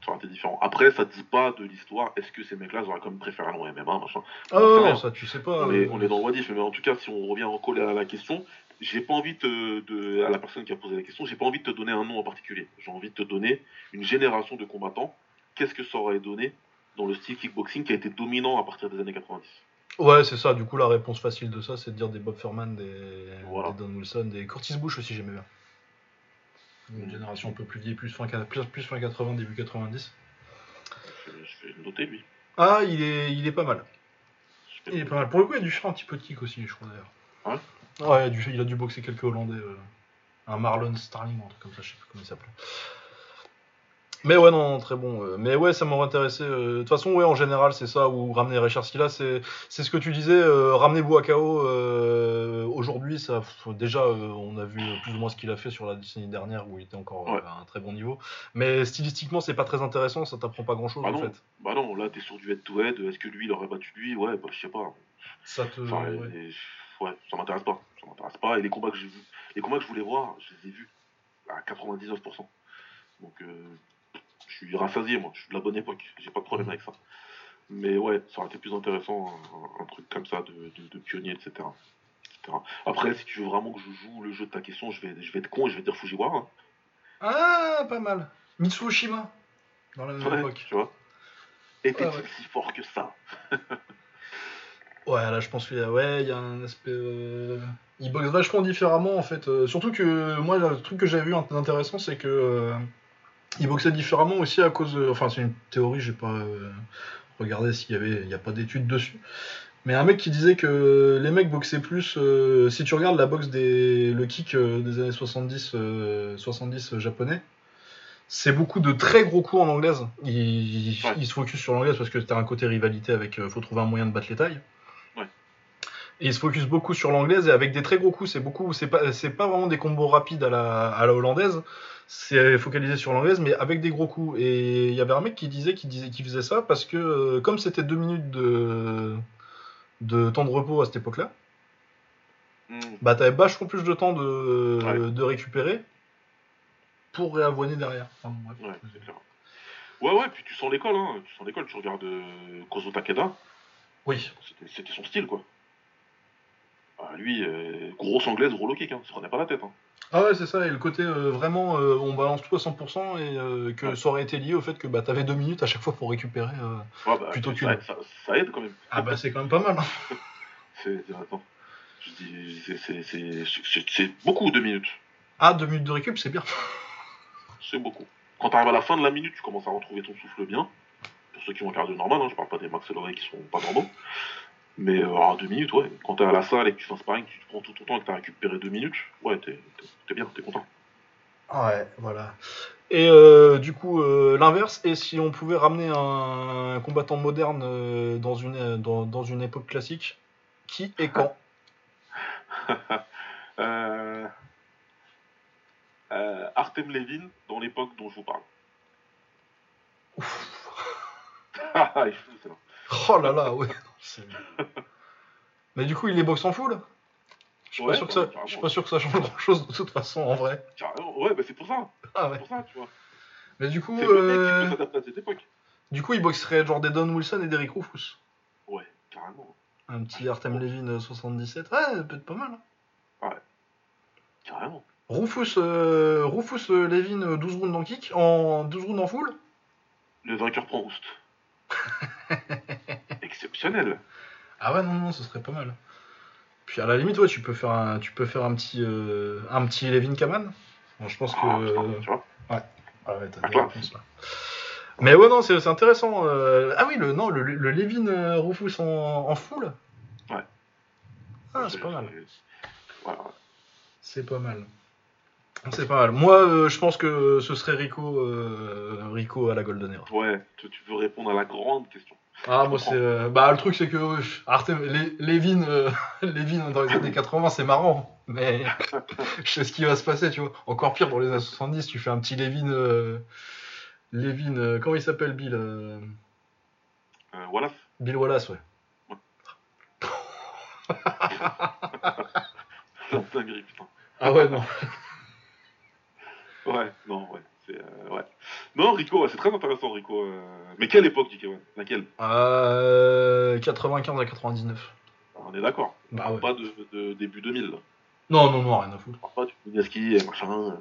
Ça aurait été différent. Après, ça ne dit pas de l'histoire, est-ce que ces mecs-là auraient quand même préféré aller en MMA, machin. Ah non, ça tu sais pas. On est, euh, on est dans le wadif, mais en tout cas, si on revient en coller à la question, j'ai pas envie de, de- à la personne qui a posé la question, j'ai pas envie de te donner un nom en particulier. J'ai envie de te donner une génération de combattants. Qu'est-ce que ça aurait donné dans le style kickboxing qui a été dominant à partir des années 90 Ouais, c'est ça. Du coup, la réponse facile de ça, c'est de dire des Bob Furman, des, Voilà. des Don Wilson, des Curtis Bush aussi, j'aimais bien. Une génération un peu plus vieille, plus fin, plus, plus fin 80, début 90. je, je vais le noter, lui. Ah, il est, il est pas mal. Il est pas mal. Pour le coup, il a dû faire un petit peu de kick aussi, je crois d'ailleurs. Ouais, il a, dû, il a dû boxer quelques Hollandais. euh, un Marlon Starling ou un truc comme ça, je sais plus comment il s'appelait. Mais ouais, non, très bon. euh, Mais ouais, ça m'aurait intéressé. euh, De toute façon, ouais, en général, c'est ça. Ou ramener Richard Silla, c'est ce que tu disais. ramener Bouakao aujourd'hui, ça. pff, Déjà, on a vu plus ou moins ce qu'il a fait sur la décennie dernière où il était encore Ouais. à un très bon niveau. Mais stylistiquement, c'est pas très intéressant. Ça t'apprend pas grand chose Ah en non. fait. Bah non, là, t'es sur du head-to-head. Est-ce que lui, il aurait battu lui? Ouais, bah, je sais pas. Ça te. Enfin, ouais. et- ouais, ça m'intéresse pas. Ça m'intéresse pas. Et les combats que j'ai vus, les combats que je voulais voir, je les ai vus à 99%. Donc, euh, je suis rassasié, moi. Je suis de la bonne époque. J'ai pas de problème avec ça. Mais ouais, ça aurait été plus intéressant, un, un truc comme ça, de, de, de pionnier, etc. etc. Après, si tu veux vraiment que je joue le jeu de ta question, je vais, je vais être con et je vais dire Fujiwara. hein. Ah, pas mal. Mitsuoshima. Dans la même Ouais, époque. tu vois. Était-il Ouais, ouais. si fort que ça Ouais, là je pense qu'il y a, ouais, il y a un aspect. euh, Il boxe vachement différemment en fait. Euh, surtout que moi, le truc que j'ai vu int- intéressant, c'est que. euh, Il boxait différemment aussi à cause. de- Enfin, c'est une théorie, j'ai pas euh, regardé s'il y avait. Il n'y a pas d'études dessus. Mais un mec qui disait que les mecs boxaient plus. euh, si tu regardes la boxe des. Le kick euh, des années 70, euh, 70 japonais. C'est beaucoup de très gros coups en anglaise. Il, il- Ouais. il se focus sur l'anglaise parce que t'as un côté rivalité avec. euh, faut trouver un moyen de battre les tailles. Et il se focus beaucoup sur l'anglaise et avec des très gros coups. C'est beaucoup, c'est pas, c'est pas vraiment des combos rapides à la, à la hollandaise. C'est focalisé sur l'anglaise, mais avec des gros coups. Et il y avait un mec qui disait qu'il disait qu'il faisait ça parce que euh, comme c'était deux minutes de de temps de repos à cette époque-là, Hmm. bah t'avais vachement plus de temps de, Ouais. de récupérer pour réavoiner derrière. Enfin, bon, bref. Ouais, c'est clair. Ouais, ouais, puis tu sens l'école, hein. Tu sens l'école, tu regardes euh, Kozo Takeda, Oui. c'était- c'était son style, quoi. Ah, lui, euh, grosse anglaise, gros low kick, hein. Il se prenait pas la tête, hein. Ah ouais, c'est ça, et le côté euh, vraiment, euh, on balance tout à 100% et que Ouais. ça aurait été lié au fait que bah, t'avais deux minutes à chaque fois pour récupérer. Ouais, bah, Plutôt ça, qu'une. ça, ça aide quand même. Ah bah c'est quand même pas mal. hein. C'est, attends. Je dis, c'est, beaucoup deux minutes. Ah, deux minutes de récup, c'est bien. C'est beaucoup. Quand t'arrives à la fin de la minute, tu commences à retrouver ton souffle bien. Pour ceux qui ont un cardio normal, hein, je parle pas des Max qui sont pas normaux. Mais euh, à deux minutes, ouais. Quand t'es à la salle et que tu fais un sparring, tu te prends tout ton temps et que t'as récupéré deux minutes, ouais, t'es, bien, t'es content. Ouais, voilà. Et euh, du coup, euh, l'inverse, et si on pouvait ramener un, combattant moderne euh, dans, une, euh, dans, dans une époque classique, qui et quand? Euh... euh, Artem Levin, dans l'époque dont je vous parle. Ah, il est fou, c'est là. Oh là là, ouais. Mais du coup, il les boxe en full? Je suis pas, Ouais, sûr que ça- ouais, je suis carrément. pas sûr que ça change grand chose de toute façon en vrai. Carrément, ouais, bah c'est pour ça. Ah C'est ouais. pour ça, tu vois. Mais du coup, euh, à cette époque. du coup, il boxerait genre des Don Wilson et des Rick Rufus. Ouais, carrément. Un petit Artem Levin euh, 77. Ouais, ça peut être pas mal. hein. Carrément. Rufus, euh, Rufus euh, Levin, euh, 12 rounds en kick, en 12 rounds en full. Le vainqueur prend Roost. Exceptionnel. Ah ouais, non, non, ce serait pas mal. Puis à la limite, ouais, tu peux faire un, tu peux faire un petit, euh, un petit Levin Kaman. Bon, je pense que. Ah, putain, tu vois. Ah ouais, t'as Ah, des réponses là. Mais ouais, non, c'est intéressant. euh, Ah oui, le, non, le, le Levin euh, Rufus en, en full. Ouais. Ah, c'est pas mal. Voilà. C'est pas mal. C'est pas mal. Moi, euh, je pense que ce serait Rico, euh, Rico à la Golden Era. Ouais, tu, tu veux répondre à la grande question. Ah, moi, c'est. euh, bah, le truc, c'est que Artem, Lé- Lévin, Lévin dans les années 80, c'est marrant. Mais je sais ce qui va se passer, tu vois. Encore pire, dans les années 70, tu fais un petit Lévin. Lévin, comment il s'appelle, Bill voilà. Bill Wallace, ouais. C'est un dinguerie, putain. Ah, ouais, non. Ouais, non, ouais. C'est, euh, ouais. Non, Rico, ouais, c'est très intéressant, Rico. euh. Mais quelle époque, JK, Laquelle? Euh, 95 à 99. On est d'accord. Bah, ouais. Pas de, de début 2000. là. Non, non, non, rien à foutre. On Pas du et machin. euh.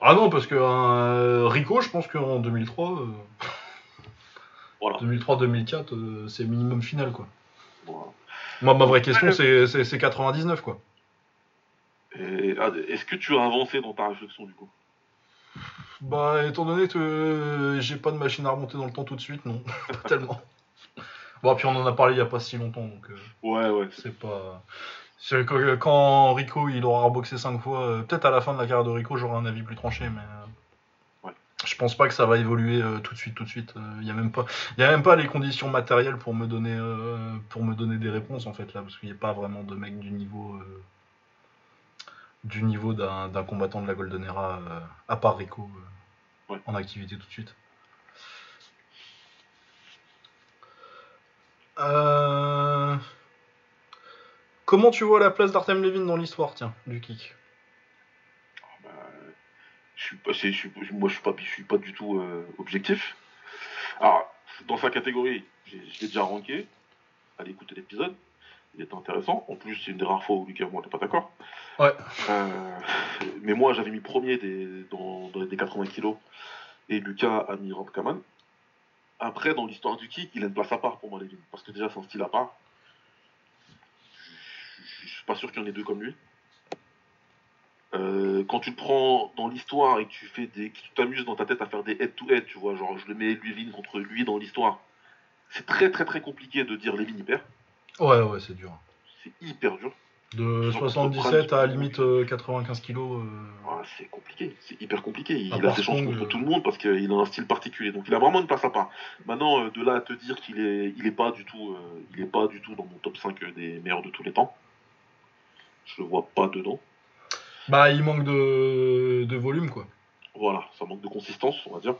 Ah non, parce que euh, Rico, je pense qu'en 2003, euh, Voilà. 2003-2004, euh, c'est minimum final, quoi. Voilà. Moi, ma vraie question, c'est 99, quoi. Ah, Est-ce que tu as avancé dans ta réflexion, du coup? Bah, étant donné que j'ai pas de machine à remonter dans le temps tout de suite, non, pas tellement. Bon, puis on en a parlé il y a pas si longtemps, donc euh, Ouais, ouais. c'est- pas. c'est que- Quand Rico il aura reboxé 5 fois, euh, peut-être à la fin de la carrière de Rico, j'aurai un avis plus tranché, mais. euh, Ouais. Je pense pas que ça va évoluer tout de suite, tout de suite. Il y a même pas, il y a même pas les conditions matérielles pour me donner, pour me donner des réponses en fait là, parce qu'il n'y a pas vraiment de mec du niveau, du niveau d'un combattant de la Golden Era, euh, à part Rico, euh, Ouais. en activité tout de suite. Euh, Comment tu vois la place d'Artem Levin dans l'histoire, tiens, du kick? Bah, je suis pas, c'est- je suis, moi, je suis pas, je suis pas du tout objectif. Alors, dans sa catégorie, j'ai- je l'ai déjà ranké. Allez écouter l'épisode. Il était intéressant. En plus, c'est une des rares fois où Lucas et moi, n'est pas d'accord. Ouais. Euh, mais moi, j'avais mis premier des, dans, dans les 80 kilos. Et Lucas a mis Rob Kaman. Après, dans l'histoire du kick, il a une place à part pour moi, Levin. Parce que déjà, c'est un style à part. Je, suis pas sûr qu'il y en ait deux comme lui. Euh, quand tu le prends dans l'histoire et que tu fais des, que tu t'amuses dans ta tête à faire des head to head, tu vois, genre je le mets Levin contre lui dans l'histoire. C'est très très très compliqué de dire Levin hyper. Ouais, ouais, c'est dur. C'est hyper dur. De Genre, 77 à limite euh, 95 kilos. euh, c'est compliqué, c'est hyper compliqué. Il a ses chances contre euh. tout le monde parce qu'il a un style particulier. Donc il a vraiment une place à part. Maintenant, euh, de là à te dire qu'il est, il est pas du tout, euh, il est pas du tout dans mon top 5 des meilleurs de tous les temps. Je le vois pas dedans. Bah, il manque de, de volume, quoi. Voilà, ça manque de consistance, on va dire.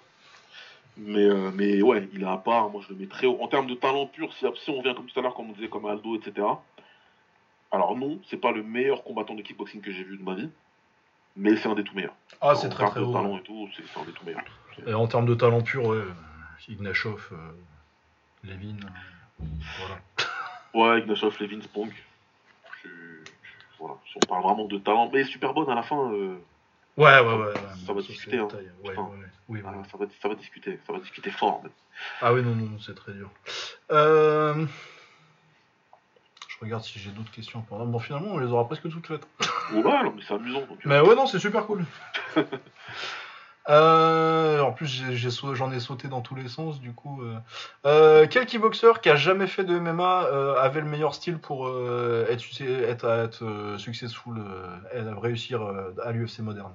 Mais, euh, mais ouais, il est à part. Moi, je le mets très haut. En termes de talent pur, si, si on vient comme tout à l'heure, comme on disait, comme Aldo, etc. Alors non, c'est pas le meilleur combattant de kickboxing que j'ai vu de ma vie. Mais c'est un des tout meilleurs. Ah, c'est en très termes très de haut. talent et tout, c'est un des tout meilleurs. Et en termes de talent pur, ouais. Ignashov, euh, Levin, euh, voilà. Ouais, Ignashov, Levin, Spong. Je- je- Voilà, si on parle vraiment de talent. Mais super bonne à la fin. euh, Ouais, ouais, ouais. Ça va discuter, hein. détail. Ouais, Putain. ouais, ouais. Oui, ah, oui. ça, va, ça va discuter. Ça va discuter fort. même. Ah oui, non, non, c'est très dur. Euh, Je regarde si j'ai d'autres questions. Bon, finalement, on les aura presque toutes faites. Ouais, non, mais c'est amusant. donc, euh, Mais ouais, non, c'est super cool. Euh, en plus, j'en ai, sauté dans tous les sens, du coup. euh. Euh, quel kickboxer qui a jamais fait de MMA avait le meilleur style pour être, être, être, successful, réussir à l'UFC moderne?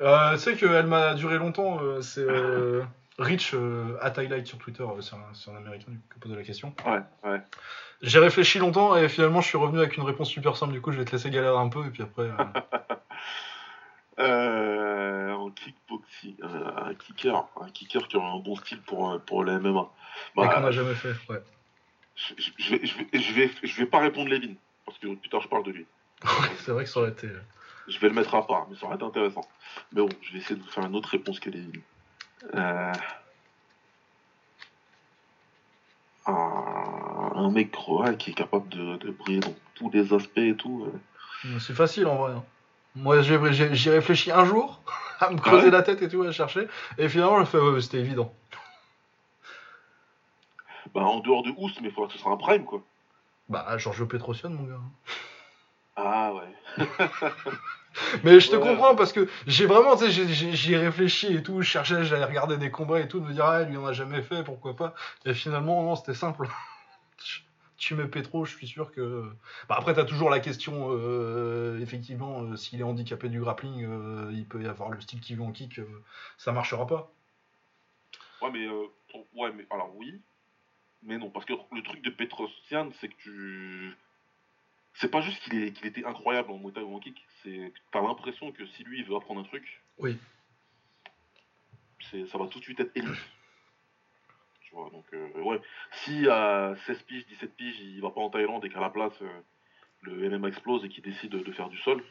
Euh, Tu sais qu'elle m'a duré longtemps, c'est Rich euh, at Highlight sur Twitter, euh, c'est un, un américain qui a posé la question. Ouais, ouais. J'ai réfléchi longtemps et finalement je suis revenu avec une réponse super simple. Du coup, je vais te laisser galérer un peu et puis après. euh, Euh, en kickboxing, euh, un kicker, un kicker qui aurait un bon style pour, euh, pour la MMA. Bah, qu'on n'a jamais fait. Ouais. je, vais, je, vais, je, vais, je vais pas répondre Levin, parce que plus tard je parle de lui. c'est vrai que ça aurait été. euh, Je vais le mettre à part, mais ça aurait été intéressant. Mais bon, je vais essayer de vous faire une autre réponse que Levin. Euh... Un, mec ouais, qui est capable de, de briller dans tous les aspects et tout. euh. C'est facile en vrai. hein. Moi, j'ai- réfléchi un jour à me creuser Ouais. la tête et tout à chercher. Et finalement, je fais, ouais, c'était évident. Bah, en dehors de Oust, mais il faudra que ce soit un prime, quoi. Bah, Giorgio Petrosian, mon gars. Ah ouais. Mais je te comprends parce que j'ai vraiment, tu sais, j'y ai réfléchi et tout. Je cherchais, j'allais regarder des combats et tout, de me dire, ah, lui, on a jamais fait, pourquoi pas. Et finalement, non, c'était simple. tu mets Petro, je suis sûr que. Bah, après, t'as toujours la question, euh, effectivement, euh, s'il est handicapé du grappling, euh, il peut y avoir le style qui veut en kick, ça marchera pas. Ouais, mais, euh, ouais, mais alors oui, mais non, parce que le truc de Petrosian, c'est que tu. C'est pas juste qu'il était incroyable en Muay Thai ou en kick, c'est que t'as l'impression que si lui il veut apprendre un truc, Oui. ça va tout de suite être élite. Tu vois, donc euh, ouais, si à 16 piges, 17 piges, il va pas en Thaïlande et qu'à la place euh, le MMA explose et qu'il décide de, de faire du sol,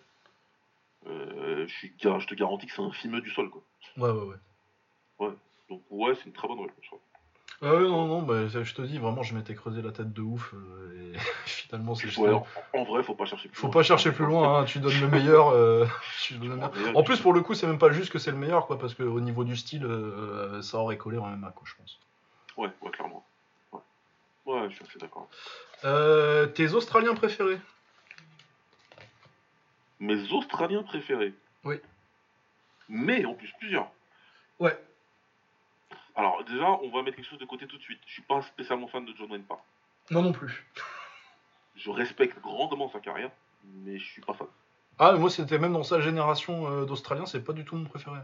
euh, je, suis, je te garantis que c'est un fimeux du sol quoi. Ouais, ouais, ouais. Donc ouais, c'est une très bonne trouve. Ah ouais, non, non, bah, je te dis, vraiment, je m'étais creusé la tête de ouf, euh, et finalement, c'est juste. Ouais, en, en vrai, faut pas chercher plus Faut loin. pas chercher plus loin, hein, tu donnes le meilleur. euh, tu donnes le meilleur. meilleur. En plus, pour le coup, c'est même pas juste que c'est le meilleur, quoi, parce qu'au niveau du style, euh, ça aurait collé en MMA, quoi, je pense. Ouais, ouais, clairement. Ouais, ouais je suis assez d'accord. Euh, tes Australiens préférés? Mes Australiens préférés? Oui. Mais en plus, plusieurs. Ouais. Alors, déjà, on va mettre quelque chose de côté tout de suite. Je suis pas spécialement fan de John Wayne Parr. Non, non plus. Je respecte grandement sa carrière, mais je suis pas fan. Ah, mais moi, c'était même dans sa génération euh, d'Australiens, c'est pas du tout mon préféré.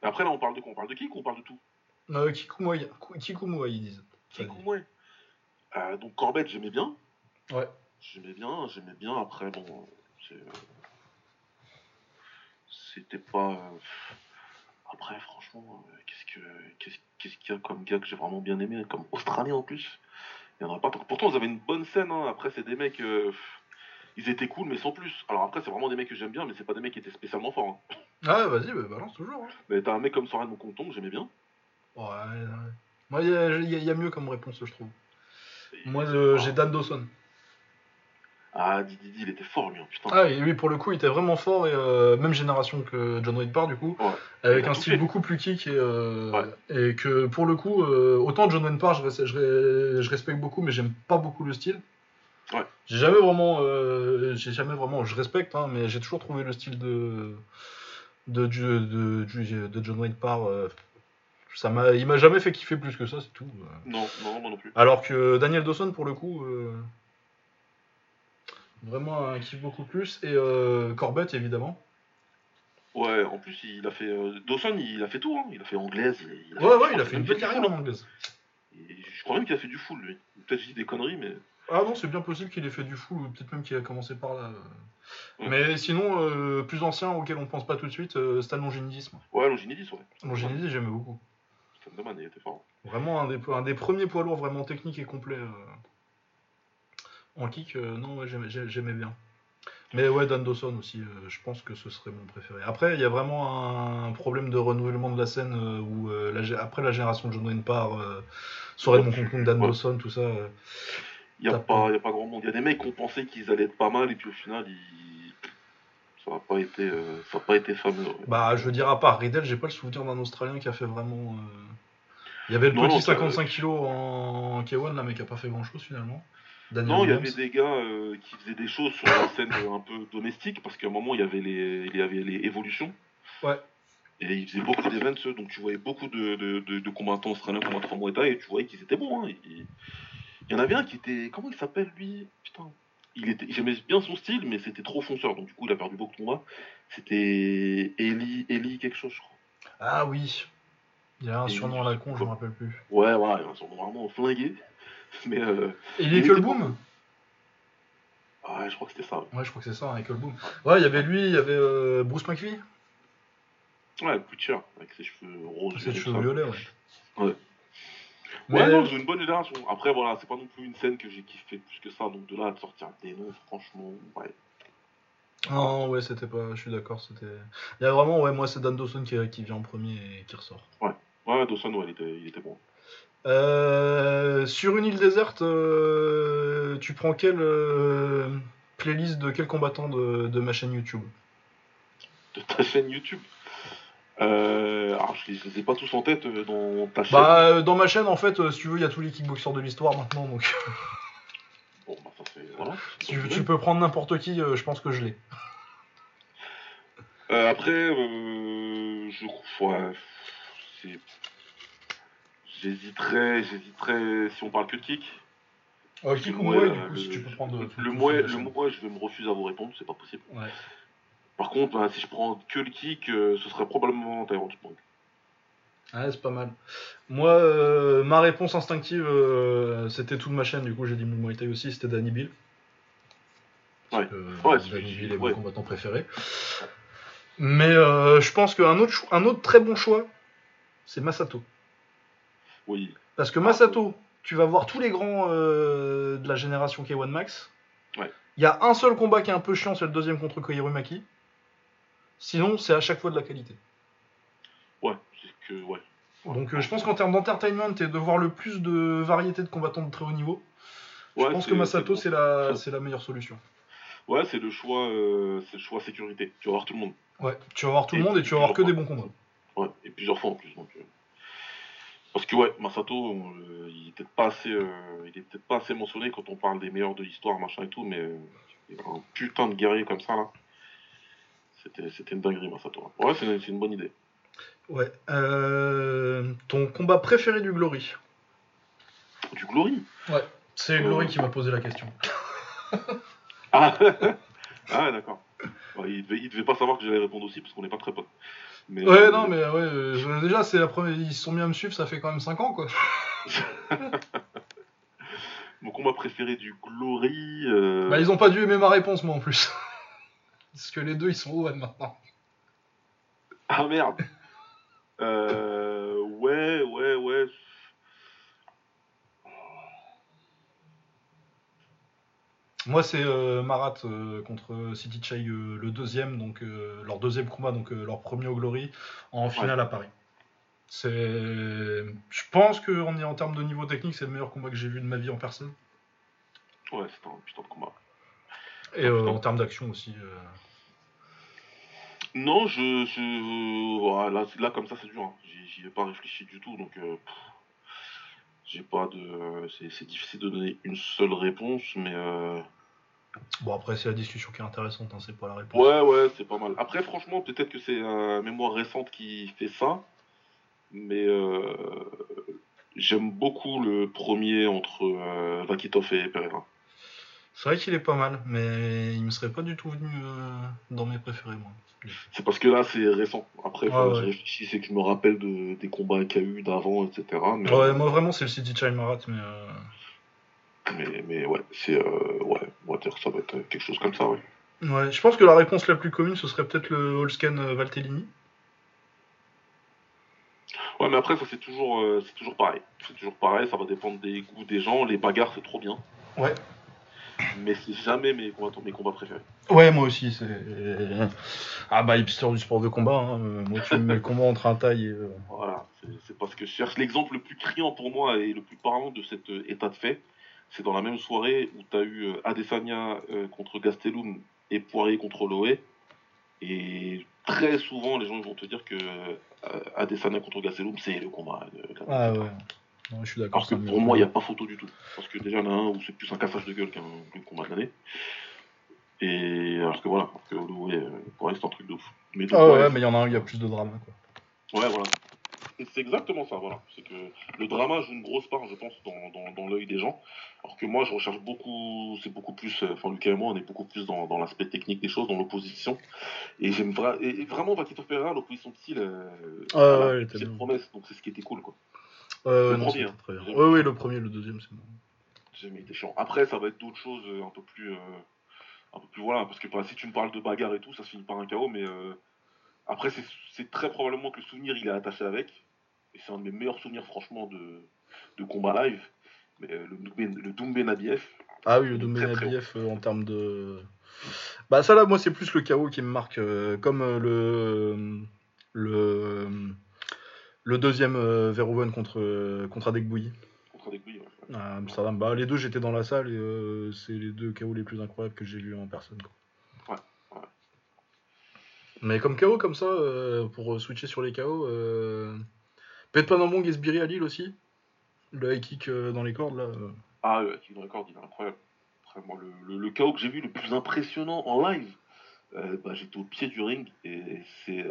Après, là, on parle de quoi? On parle de qui ou on parle de tout Euh, ils disent. Ouais. Euh, donc, Corbett, j'aimais bien. Ouais. J'aimais bien, j'aimais bien. Après, bon, c'est. C'était pas. Après, franchement, euh, qu'est-ce que qu'est-ce qu'est-ce qu'il y a comme gars que j'ai vraiment bien aimé, comme Australien en plus? Il y en a pas. tant. Pourtant, ils avaient une bonne scène. hein. Après, c'est des mecs. euh, Ils étaient cool, mais sans plus. Alors après, c'est vraiment des mecs que j'aime bien, mais c'est pas des mecs qui étaient spécialement forts. hein. Ah, vas-y, bah, balance toujours. hein. Mais t'as un mec comme Soren Mokonton que j'aimais bien. Ouais, ouais. Moi, il y, a- y y mieux comme réponse, je trouve. Et- Moi, euh, j'ai Dan Dawson. Ah, Didi, il était fort lui, hein, putain. Ah, et lui, pour le coup, il était vraiment fort, et euh, même génération que John Wayne Parr, du coup, Ouais. avec un style fait. beaucoup plus kick, et, euh, Ouais. et que pour le coup, euh, autant John Wayne Parr, je, je re- je respecte beaucoup, mais j'aime pas beaucoup le style. Ouais. J'ai jamais vraiment, j'ai jamais vraiment, je respecte, hein, mais j'ai toujours trouvé le style de de, de, de, de- John Wayne Parr, euh, ça m'a, il m'a jamais fait kiffer plus que ça, c'est tout. Non, non, moi non plus. Alors que Daniel Dawson, pour le coup, vraiment un kiff beaucoup plus. Et euh, Corbett, évidemment. Ouais, en plus, il a fait. euh, Dawson, il a fait tout, hein. Il a fait anglaise. Il, il a Ouais, fait- ouais, il a fait une belle carrière full, en hein. anglaise. Et Je crois même qu'il a fait du full, lui. Peut-être que je dis des conneries, mais. Ah non, c'est bien possible qu'il ait fait du full, ou peut-être même qu'il a commencé par là. Ouais. Mais sinon, euh, plus ancien, auquel on ne pense pas tout de suite, euh, Stan Longinidis. Ouais, Longinidis, ouais. Longinidis, j'aimais beaucoup. Thunderman, il était fort. Vraiment un des, un des premiers poids lourds vraiment techniques et complets. euh, En kick, euh, non, ouais, j'aimais- j'ai- j'aimais bien. Mais ouais, Dan Dawson aussi, euh, je pense que ce serait mon préféré. Après, il y a vraiment un problème de renouvellement de la scène euh, où, euh, la après la génération de John Wayne Parr, euh, Soren Ouais, Mokonkong, Dan ouais. Dawson, tout ça. Il n'y a, pas- y a pas grand monde. Il y a des mecs qui ont pensé qu'ils allaient être pas mal, et puis au final, ils... ça n'a pas, été, ça a pas été fameux. ouais. Bah, je veux dire, à part Riddle, j'ai pas le souvenir d'un Australien qui a fait vraiment. Il y avait le Non, petit non, ça- 55 kg en K1 là, mais qui a pas fait grand chose finalement. Daniel Non, il y avait des gars euh, qui faisaient des choses sur la scène euh, un peu domestique, parce qu'à un moment, il y avait les, il y avait les évolutions. Ouais. Et ils faisaient beaucoup d'events, donc tu voyais beaucoup de, de, de, de combattants australiens combattants Muay et tu voyais qu'ils étaient bons. hein. Il, il y en avait un qui était. Comment il s'appelle lui? Putain. Il était, j'aimais bien son style, mais c'était trop fonceur, donc du coup il a perdu beaucoup de combats. C'était Eli, Eli quelque chose, je crois. Ah oui. Il y a un Et surnom à la con, je me rappelle plus. Ouais, voilà, ils sont vraiment flingués. Mais euh, Et Il était Boom ouais, je crois que c'était ça. Ouais, je crois que c'est ça, Nickel Boom. Ouais, il y avait lui, il y avait euh, Bruce McVie, Ouais, Butcher, avec ses cheveux roses. ses cheveux violets, ouais. Ouais. Mais Ouais, non, c'est une bonne génération. Après, voilà, c'est pas non plus une scène que j'ai kiffé plus que ça. Donc de là à sortir des noms, franchement, ouais. Non, ouais, c'était pas. Je suis d'accord, c'était. Il y a vraiment, ouais, moi c'est Dan Dawson qui, qui vient en premier et qui ressort. Ouais, Dawson, ouais, il était, il était bon. Euh, sur une île déserte, euh, tu prends quelle euh, playlist de quel combattant de, de ma chaîne YouTube? De ta chaîne YouTube? Alors, je les, ai pas tous en tête dans ta chaîne. Bah, dans ma chaîne, en fait, si tu veux, il y a tous les kickboxers de l'histoire maintenant, donc Bon, bah, ça. Voilà. tu, tu peux prendre n'importe qui, je pense que je l'ai. Après, euh, je ouais, c'est. J'hésiterais, j'hésiterais si on parle que de kick. Euh, kick ou euh, du coup, si le- tu peux prendre. tout- Le mouet, le mouet, je vais me refuser à vous répondre, c'est pas possible. Ouais. Par contre, hein, si je prends que le kick, euh, ce serait probablement Tyrone Spong. Ouais, c'est pas mal. Moi, euh, ma réponse instinctive, euh, c'était toute ma chaîne, du coup j'ai dit Muay Thai aussi, c'était Danny Bill. Ouais. Ouais, euh, c'est- Danny Bill est mon combattant préféré. Mais euh, je pense qu'un autre, un autre très bon choix, c'est Masato. Oui. Parce que Masato, tu vas voir tous les grands euh, de la génération K1 Max. Ouais. Il y a un seul combat qui est un peu chiant, c'est le deuxième contre Koirumaki. Sinon, c'est à chaque fois de la qualité. Ouais, c'est que, ouais. Donc euh, je pense qu'en termes d'entertainment et de voir le plus de variété de combattants de très haut niveau, je pense que Masato bon. c'est la, c'est la meilleure solution. Ouais, c'est le choix, euh, c'est le choix sécurité. Tu vas voir tout le monde. Ouais, tu vas voir tout le monde et tu vas voir que des bons combats. Ouais, et plusieurs fois en plus. Donc, euh. Parce que ouais, Masato, euh, il est peut-être pas assez, euh, il est peut-être pas assez mentionné quand on parle des meilleurs de l'histoire, machin et tout, mais euh, un putain de guerrier comme ça là. C'était, c'était une dinguerie Masato. Ouais, c'est, une bonne idée. Ouais. Euh, ton combat préféré du Glory? Du Glory? Ouais. C'est Euh. Glory qui m'a posé la question. Ah, ah d'accord. Ouais, il, devait, il devait pas savoir que j'allais répondre aussi parce qu'on n'est pas très potes. Mais, Ouais, euh, non, mais ouais, euh, je- déjà, c'est la première... ils se sont mis à me suivre, ça fait quand même 5 ans, quoi. Mon combat préféré du Glory. euh, Bah, ils ont pas dû aimer ma réponse, moi, en plus. Parce que les deux, ils sont One maintenant. Ah merde. euh, ouais, ouais, ouais. Moi, c'est euh, Marat euh, contre City Chai, euh, le deuxième, donc leur deuxième combat, donc leur premier au Glory, en finale à Paris. C'est, je pense que on est en termes de niveau technique, c'est le meilleur combat que j'ai vu de ma vie en personne. Ouais, c'était un putain de combat. Et en termes d'action aussi. Non, je. là, là, comme ça, c'est dur. hein. J'y ai pas réfléchi du tout, donc. pff, j'ai pas de. C'est c'est difficile de donner une seule réponse, mais. euh, Bon, après, c'est la discussion qui est intéressante, hein, c'est pas la réponse. Ouais, ouais, c'est pas mal. Après, franchement, peut-être que c'est euh, mémoire récente qui fait ça, mais euh, j'aime beaucoup le premier entre euh, Vakitov et Pereira. C'est vrai qu'il est pas mal, mais il me serait pas du tout venu euh, dans mes préférés, moi. C'est parce que là, c'est récent. Après, Ouais, que je ouais. réfléchisse et que je me rappelle de, des combats qu'il y a eu d'avant, etc. Mais, Ouais, moi, vraiment, c'est le City Chai Marat, mais. euh, mais, mais ouais, c'est. euh, ouais, on va dire que ça va être quelque chose comme ça, ouais. Ouais, je pense que la réponse la plus commune, ce serait peut-être le Holscan euh, Valtellini. Ouais, mais après, ça, c'est toujours, euh, c'est toujours pareil. C'est toujours pareil, ça va dépendre des goûts des gens. Les bagarres, c'est trop bien. Ouais. Mais c'est jamais mes combats, mes combats préférés. Ouais, moi aussi, c'est. Ah bah, hipster du sport de combat, hein. euh, Moi, tu me mets le combat entre un taille et. euh, Voilà, c'est parce que je cherche l'exemple le plus criant pour moi et le plus parlant de cet euh, état de fait. C'est dans la même soirée où tu as eu euh, Adesanya euh, contre Gastelum et Poirier contre Loé. Et très souvent, les gens vont te dire que euh, Adesanya contre Gastelum, c'est le combat. euh, de Ah ouais. Je suis d'accord. Alors que pour moi, il n'y a pas photo du tout. Parce que déjà, il y en a un où c'est plus un cassage de gueule qu'un combat de l'année. Et alors que voilà, que Holloway, euh, Poirier, c'est un truc de fou. Mais Ah ouais, ouais, mais il y en a un, où il y a plus de drama, quoi. Ouais, voilà. Et C'est exactement ça, voilà. C'est que le drama joue une grosse part, je pense, dans, dans, dans l'œil des gens. Alors que moi, je recherche beaucoup, c'est beaucoup plus, euh, enfin, Lucas et moi, on est beaucoup plus dans, dans l'aspect technique des choses, dans l'opposition. Et j'aime vra- et, vraiment, Vakito Pereira, l'opposition de style, euh, Ah voilà, ouais, c'est promesse, donc c'est ce qui était cool, quoi. Euh, Le non, premier, hein. très bien. J'ai- Ouais, ouais, le premier, le deuxième, c'est bon. J'ai chiant. Après, ça va être d'autres choses euh, un peu plus, euh, un peu plus voilà, parce que bah, si tu me parles de bagarre et tout, ça se finit par un chaos, mais euh, après, c'est- très probablement que le souvenir, il est attaché avec. Et c'est un de mes meilleurs souvenirs, franchement, de, de combat live. Mais le, le Doumbé Nabiev, Ah oui, le Doumbé Nabiev en termes de. Bah, ça là, moi, c'est plus le chaos qui me marque. comme le. Le. Le deuxième euh, Verhoeven contre, euh, contre Adekbouyi contre couilles, ouais. à Amsterdam. Bah, les deux, j'étais dans la salle et euh, c'est les deux chaos les plus incroyables que j'ai vus en personne. quoi. Ouais, ouais. Mais comme chaos, comme ça, euh, pour switcher sur les chaos, euh... peut-être pas Namong et Sbiri à Lille aussi. Le high kick dans les cordes là. Ah, le King Record, il est incroyable. Après, moi, le, le, le chaos que j'ai vu le plus impressionnant en live, bah, j'étais au pied du ring et c'est.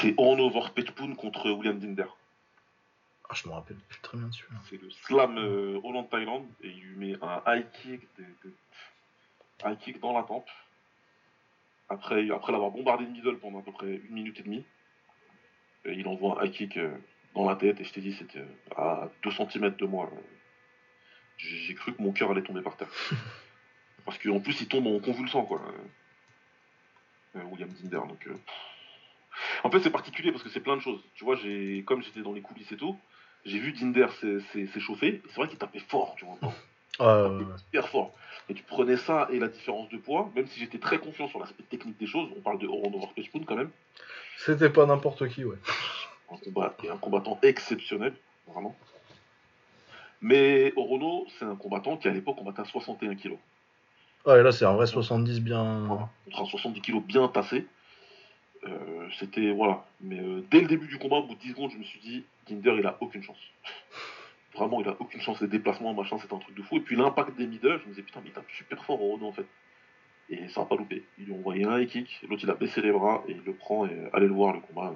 C'est Orno Vorpechpoon contre William Dinder. Ah, je me rappelle plus très bien dessus. C'est le slam euh, Hollande-Thaïlande et il lui met un high kick, de, de- high kick dans la tempe. Après, après l'avoir bombardé de middle pendant à peu près une minute et demie, et il envoie un high kick euh, dans la tête et je t'ai dit c'était euh, à 2 cm de moi. euh. J'ai cru que mon cœur allait tomber par terre. Parce qu'en plus il tombe en convulsant quoi. euh, William Dinder. Donc, En fait c'est particulier parce que c'est plein de choses. Tu vois, j'ai comme j'étais dans les coulisses et tout, j'ai vu Dinder s'é- s'é- s'échauffer, c'est vrai qu'il tapait fort, tu vois, hyper fort. Et tu prenais ça et la différence de poids, même si j'étais très confiant sur l'aspect technique des choses, on parle de Oron Overpage quand même, C'était pas n'importe qui, ouais. un, combat, et un combattant exceptionnel, vraiment. Mais Orono, c'est un combattant qui à l'époque combattait à 61 kg. Ouais, là, c'est un vrai 70 bien. Voilà. Un 70 kg bien tassé. Euh, C'était. Voilà. Mais euh, dès le début du combat, au bout de 10 secondes, je me suis dit, Dinder, il a aucune chance. Vraiment, il a aucune chance. Les déplacements, machin, c'est un truc de fou. Et puis l'impact des middle, je me disais, putain, mais il tape super fort Orono en fait. Et ça n'a pas loupé. Ils lui ont envoyé un high kick, l'autre il a baissé les bras et il le prend et allez le voir le combat.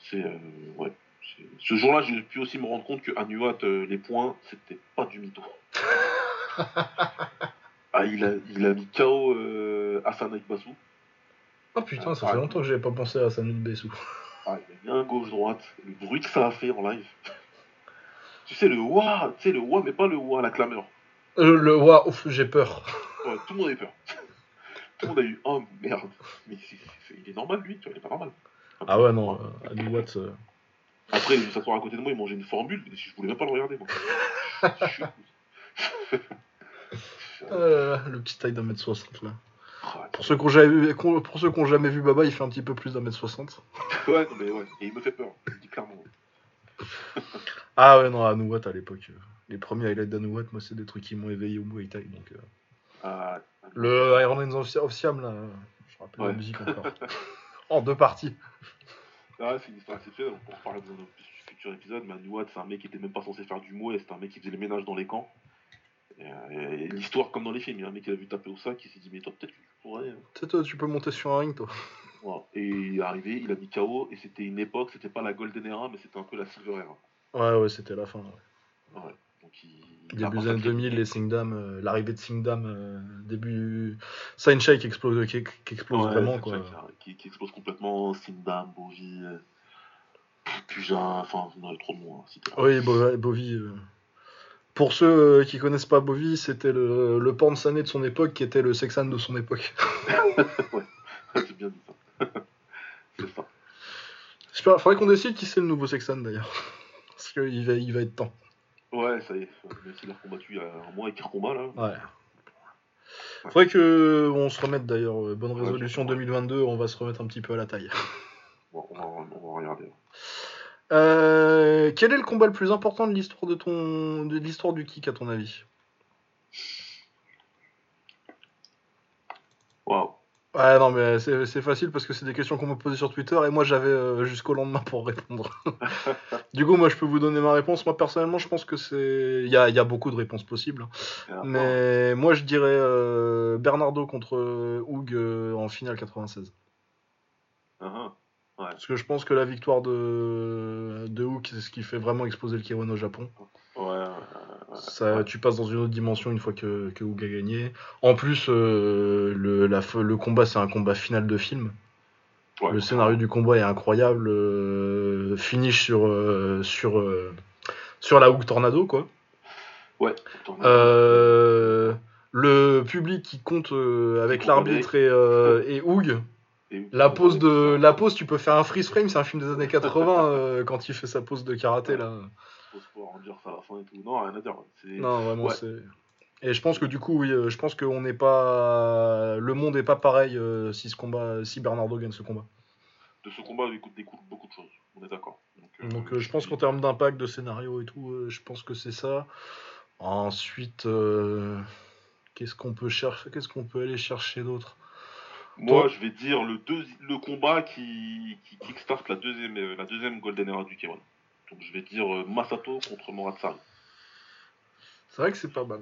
C'est. euh, ouais. C'est- Ce jour-là, j'ai pu aussi me rendre compte que à Nuat, euh, les points, c'était pas du mytho. ah, il a, il a mis KO Hassan Bassou. Oh putain, ça Ah, fait longtemps que j'avais pas pensé à Samuel Bessou. Ah, il a mis un gauche-droite. Le bruit que ça a fait en live. tu sais, le wa, tu sais, le wa, mais pas le wa, la clameur. Euh, le waouh, ouf, j'ai peur. Ouais, tout le monde a eu peur. tout le monde a eu, oh merde. Mais il est normal, lui, tu vois, il est pas normal. Ah ouais, non, euh, Ali Watts. euh, Après, il s'asseoir à côté de moi, il mangeait une formule, et je voulais même pas le regarder, moi. Je suis- euh, le petit taille d'un mètre 60 là. Pour ceux qui ont jamais vu, qu'on- pour ceux qui ont jamais vu Baba, il fait un petit peu plus d'un mètre 60. Ouais, non, mais ouais, et il me fait peur, je le dis clairement. Ah ouais, non, Anouat à l'époque. euh, les premiers highlights d'Anouat, moi, c'est des trucs qui m'ont éveillé au Muay Thai. Donc, euh, Ah, Le Iron Man of, Siam, là, je rappelle Ouais. la musique encore. en deux parties. Ah, c'est une histoire exceptionnelle, on pourra en parler dans un futur épisode, mais Anouad, c'est un mec qui était même pas censé faire du mouet, c'était un mec qui faisait les ménages dans les camps. Et, euh, et l'histoire comme dans les films, il y a un mec qui l'a vu taper au sac, qui s'est dit, mais toi, peut-être tu toi, peux monter sur un ring, toi. Et il est arrivé, il a mis KO, et c'était une époque, c'était pas la Golden Era, mais c'était un peu la Silver Era. Ouais, ouais, c'était la fin. ouais. Ouais. Donc, il, il a Début des années sacré- 2000, les Singdam, euh, l'arrivée de Singdam, euh, début. Sunshine qui explose, qui, qui explose Ouais, vraiment, quoi. Qui, qui explose complètement, Sindam, Bovi, euh, Puja, enfin, on avait trop de mots. hein, Oui, Bo- Bovi. euh. Pour ceux euh, qui connaissent pas Bovi, c'était le, le porn sané de son époque qui était le sexan de son époque. c'est bien dit ça. c'est ça. Faudrait qu'on décide qui c'est le nouveau sexan d'ailleurs. Parce qu'il va, il va être temps. Ouais, ça y est, même s'il a combattu il y a un mois et qu'il recombat là. Ouais. Faudrait que on se remette d'ailleurs. euh, Bonne Ouais, résolution ouais. 2022, on va se remettre un petit peu à la taille. Bon, on, va, on va regarder. Euh, quel est le combat le plus important de l'histoire de ton, de l'histoire du kick à ton avis? Waouh. Ouais, non, mais c'est c'est facile parce que c'est des questions qu'on m'a posées sur Twitter et moi j'avais euh, jusqu'au lendemain pour répondre. du coup, moi je peux vous donner ma réponse. Moi personnellement, je pense que c'est. Il y a, y a beaucoup de réponses possibles. après, Mais moi je dirais euh, Bernardo contre Hug euh, en finale 96. Parce que je pense que la victoire de, de Hug, c'est ce qui fait vraiment exploser le K1 au Japon. Ouais. Ça, tu passes dans une autre dimension une fois que, que Hug a gagné. En plus, euh, le, la, le combat, c'est un combat final de film. Ouais. Le scénario du combat est incroyable. euh, finish sur, euh, sur, euh, sur la Hug Tornado, quoi. Ouais. Le public qui compte avec l'arbitre et, et Hug. La pose, de, la pose, tu peux faire un freeze frame, c'est un film des années 80 euh, quand il fait sa pose de karaté, là. À la fin et tout. Non, rien à dire. C'est... Non, vraiment, Ouais. c'est. Et je pense que du coup, oui, euh, je pense qu'on n'est pas. Le monde n'est pas pareil euh, si, ce combat... si Bernardo gagne ce combat. De ce combat, il découle beaucoup de choses. On est d'accord. Donc, Donc je pense qu'en termes d'impact, de scénario et tout, je pense que c'est ça. Ensuite, qu'est-ce qu'on peut chercher Qu'est-ce qu'on peut aller chercher d'autre? Moi, Toi- je vais dire le, deux... le combat qui, qui kickstart la deuxième, euh, la deuxième Golden Era du K1. Donc je vais dire euh, Masato contre Moratsari. C'est vrai que c'est pas mal.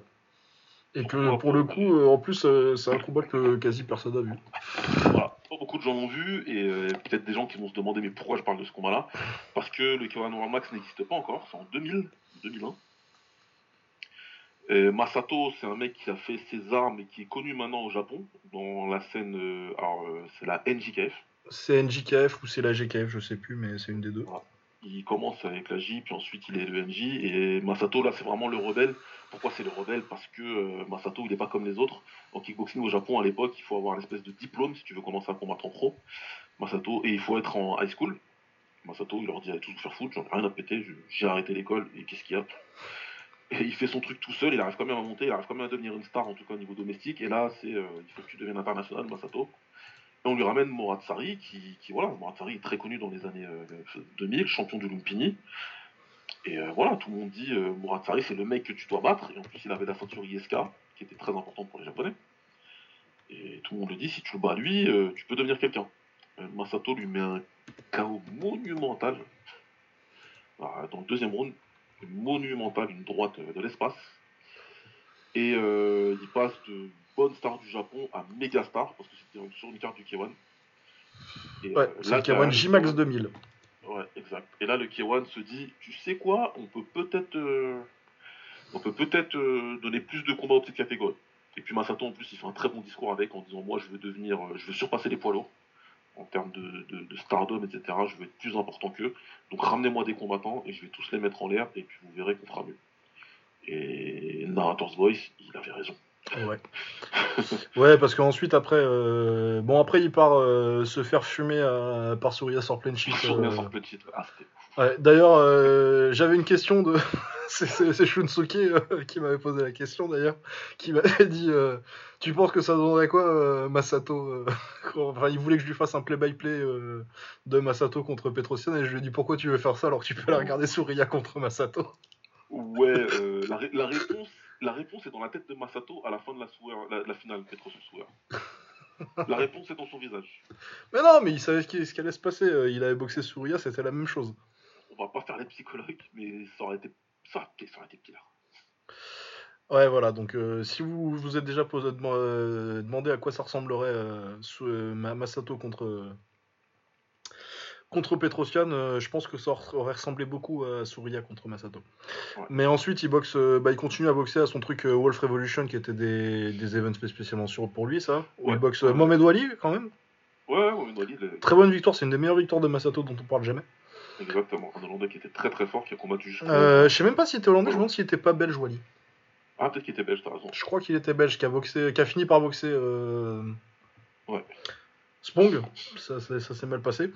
Et que pour le coup, euh, en plus, euh, c'est un combat que quasi personne a vu. Voilà. pas beaucoup de gens l'ont vu et euh, peut-être des gens qui vont se demander mais pourquoi je parle de ce combat-là? Parce que le K1 World Max n'existe pas encore, c'est en 2000, 2001. Et Masato, c'est un mec qui a fait ses armes et qui est connu maintenant au Japon dans la scène. euh, alors, euh, c'est la NJKF. C'est NJKF ou c'est la GKF, je sais plus, mais c'est une des deux. Il commence avec la J, puis ensuite il est le NJ. Et Masato, là, c'est vraiment le rebelle. Pourquoi c'est le rebelle? Parce que euh, Masato, il n'est pas comme les autres. En kickboxing au Japon, à l'époque, il faut avoir une espèce de diplôme si tu veux commencer à combattre en pro. Masato, et il faut être en high school. Masato, il leur dit allez tous faire foutre, j'en ai rien à péter, j'ai arrêté l'école, et qu'est-ce qu'il y a? Et il fait son truc tout seul, il arrive quand même à monter, il arrive quand même à devenir une star, en tout cas au niveau domestique. Et là, c'est euh, il faut que tu deviennes international, Masato. Et on lui ramène Morat Sari, qui, voilà, est très connu dans les années euh, 2000, champion du Lumpini. Et euh, voilà, tout le monde dit euh, c'est le mec que tu dois battre. Et en plus, il avait la ceinture ISK, qui était très importante pour les Japonais. Et tout le monde le dit, si tu le bats lui, euh, tu peux devenir quelqu'un. Euh, Masato lui met un KO monumental. Dans le deuxième round, monumentale, une droite euh, de l'espace. Et euh, il passe de bonne star du Japon à méga star, parce que c'était sur une carte du K1. Et, Ouais, euh, là, le t'as K1 le J-Max K1 2000. Ouais, exact. Et là, le K1 se dit, tu sais quoi, on peut peut-être, euh, on peut peut-être donner plus de combats aux petites catégories. Et puis Masato, en plus, il fait un très bon discours avec, en disant, moi, je veux devenir, je veux surpasser les poids lourds en termes de, de, de stardom, etc. Je veux être plus important qu'eux. Donc ramenez-moi des combattants et je vais tous les mettre en l'air et puis vous verrez qu'on fera mieux. Et Narrator's Voice, il avait raison. Ouais. ouais, parce qu'ensuite, après, euh, bon, après, il part euh, se faire fumer à- par Surya sur plein shit. Euh. Ah, D'ailleurs, euh, j'avais une question de. c'est- Shunsuke euh, qui m'avait posé la question d'ailleurs, qui m'avait dit euh, Tu penses que ça donnerait quoi, euh, Masato euh, Enfin, il voulait que je lui fasse un play-by-play de Masato contre Petrosian, et je lui ai dit Pourquoi tu veux faire ça alors que tu peux la regarder Surya contre Masato? Ouais, la, ré- la réponse, la réponse est dans la tête de Masato à la fin de la, Sueur- la, la finale, Petros Sueur. La réponse est dans son visage. Mais non, mais il savait ce qui, ce qui allait se passer. Il avait boxé Surya, c'était la même chose. On va pas faire les psychologues, mais ça aurait été, Ouais, voilà, donc euh, si vous vous êtes déjà posé, euh, demandé à quoi ça ressemblerait euh, sous- euh, Ma- Masato contre, contre Petrosian, je pense que ça aurait- ressemblé beaucoup à Surya contre Masato. Ouais. Mais ensuite, il, boxe, bah, il continue à boxer à son truc Wolf Revolution, qui était des, des events spécialement sur pour lui, ça. Où Ouais. Il boxe. Mohamed Wali, quand même. Ouais, le- Très bonne victoire, c'est une des meilleures victoires de Masato dont on parle jamais. Exactement. Un Hollandais qui était très très fort, qui a combattu jusqu'au. Euh, je sais même pas s'il était hollandais, je me demande s'il était pas belge, Wali. Ah, peut-être qu'il était belge, t'as raison. Je crois qu'il était belge, qui a, boxé, qui a fini par boxer euh... Ouais. Spong. Ça, ça, ça s'est mal passé.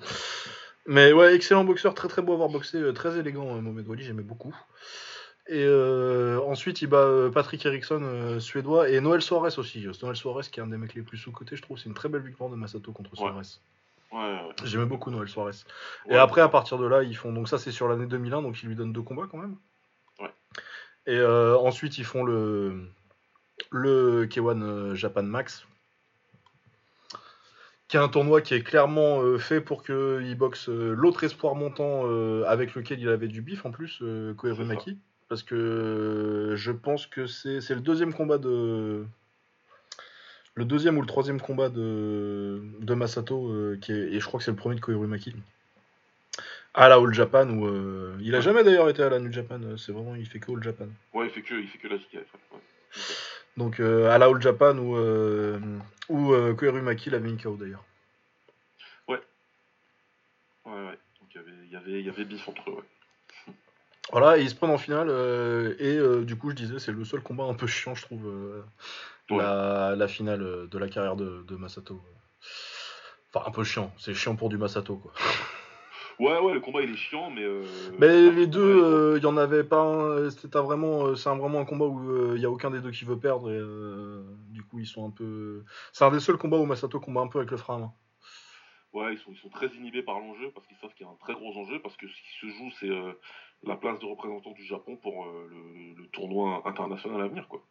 Mais ouais, excellent boxeur, très très beau à avoir boxé, euh, très élégant, Mohamed Wali, j'aimais beaucoup. Et euh, ensuite, il bat euh, Patrick Erickson, euh, suédois, et Noël Suarez aussi. Noël Suarez, qui est un des mecs les plus sous-cotés, je trouve. C'est une très belle victoire de Masato contre Ouais. Suarez. Ouais, ouais. J'aimais beaucoup Noël Suarez. Et après, à partir de là, ils font. Donc, ça, c'est sur l'année 2001, donc ils lui donnent deux combats quand même. Ouais. Et euh, ensuite, ils font le. Le K1 euh, Japan Max. Qui est un tournoi qui est clairement euh, fait pour qu'il boxe euh, l'autre espoir montant avec lequel il avait du bif en plus, Koirumaki. Parce que je pense que c'est c'est le deuxième combat de. Le deuxième ou le troisième combat de, de Masato, euh, qui est, et je crois que c'est le premier de Koirumaki. À la All Japan, où euh, il a Ouais. jamais d'ailleurs été à la New Japan, euh, c'est vraiment, il fait que All Japan. Ouais, il fait que, il fait que la JKF. Ouais. Donc euh, à la All Japan, où, où Koirumaki l'avait une KO d'ailleurs. Ouais, ouais. Donc il y avait, il y avait, il y avait bif entre eux, ouais. Voilà, et ils se prennent en finale, euh, et euh, du coup, je disais, c'est le seul combat un peu chiant, je trouve, euh, Ouais. la, la finale euh, de la carrière de, de Masato. Enfin, un peu chiant, c'est chiant pour du Masato, quoi. Ouais, ouais, le combat il est chiant, mais. euh, Mais les deux, euh, il y en avait pas un, c'était vraiment, euh, c'est vraiment un combat où il y a aucun des deux qui veut perdre, et euh, du coup, ils sont un peu. C'est un des seuls combats où Masato combat un peu avec le frein à main. Ouais, ils sont, ils sont très inhibés par l'enjeu parce qu'ils savent qu'il y a un très gros enjeu parce que ce qui se joue, c'est euh, la place de représentant du Japon pour euh, le, le tournoi international à venir, quoi.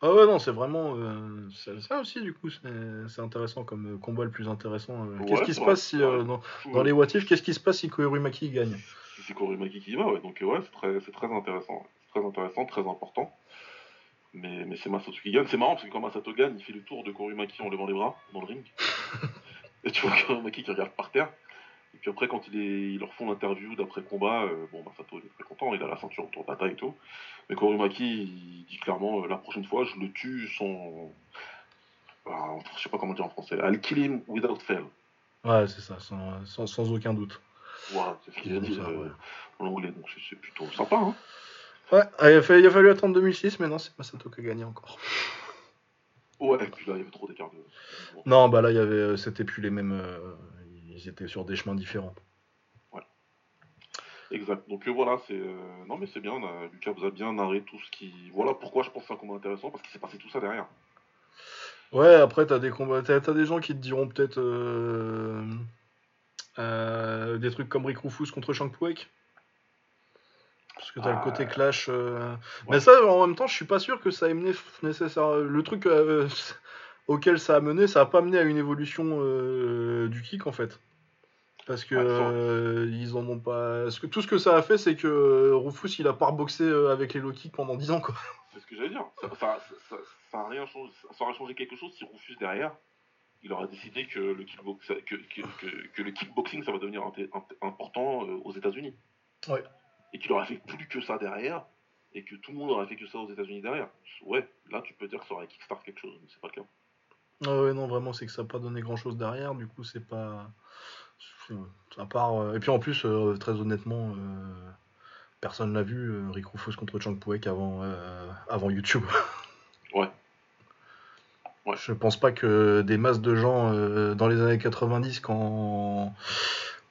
Ah ouais, non, c'est vraiment. euh, c'est- ça aussi, du coup, c'est c'est intéressant comme euh, combat le plus intéressant. euh. Qu'est-ce Ouais, qui se ouais, passe si, euh, ouais. dans, les what if, qu'est-ce qui se passe si Koirumaki gagne? Si c'est Korumaki qui y va, ouais. Donc, euh, ouais, c'est très, c'est très intéressant. C'est très intéressant, très important. Mais, mais c'est Masato qui gagne. C'est marrant parce que quand Masato gagne, il fait le tour de Korumaki en levant les bras dans le ring. Et tu vois Kurumaki qui regarde par terre. Et puis après, quand il est, ils leur font l'interview d'après combat, euh, bon, bah, Sato il est très content, il a la ceinture autour de la taille et tout. Mais Kurumaki, il dit clairement, euh, la prochaine fois, je le tue sans. Je sais pas comment dire en français. I'll kill him without fail. Ouais, c'est ça, sans, sans, sans aucun doute. Voilà, c'est ce qu'il a dit Ça, euh, ouais. en anglais, donc c'est- plutôt sympa. Hein. Ouais, il a, fallu, il a fallu attendre 2006, mais non, c'est Masato qui a gagné encore. Ouais, et puis là, il y avait trop d'écart de. Non, bah là, il y avait, c'était plus les mêmes. Ils étaient sur des chemins différents. Exact. Donc euh, voilà, c'est. euh, Non, mais c'est bien, on a- Lucas vous a bien narré tout ce qui. Voilà pourquoi je pense que c'est un combat intéressant, parce qu'il s'est passé tout ça derrière. Ouais, après, t'as des combats, t'as, t'as des gens qui te diront peut-être euh, euh, des trucs comme Rick Rufus contre Shank Puek. Parce que t'as Ah. le côté clash. euh, Ouais. Mais ça, en même temps, je suis pas sûr que ça ait mené nécessaire. Le truc auquel ça a mené, ça a pas mené à une évolution du kick en fait. Parce que Ouais, euh, ils en ont pas. Que, tout ce que ça a fait, c'est que euh, Rufus il a pas reboxé euh, avec les low kicks pendant 10 ans quoi. C'est ce que j'allais dire. Ça, ça, ça, ça a rien changé. Ça aurait changé quelque chose si Rufus derrière, il aurait décidé que le, kickbox, que, que, que, que le kickboxing, ça va devenir inté- important aux États-Unis. Ouais. Et qu'il aurait fait plus que ça derrière, et que tout le monde aurait fait que ça aux États-Unis derrière. Ouais, là, tu peux dire que ça aurait kickstart quelque chose, mais c'est pas le cas. Ah ouais, non, vraiment, c'est que ça n'a pas donné grand chose derrière, du coup, c'est pas. À part. euh, Et puis en plus, euh, très honnêtement, euh, personne l'a vu, Rick Rufus contre Chang Puek avant, avant YouTube. Ouais. Ouais. Je pense pas que des masses de gens euh, dans les années 90, quand.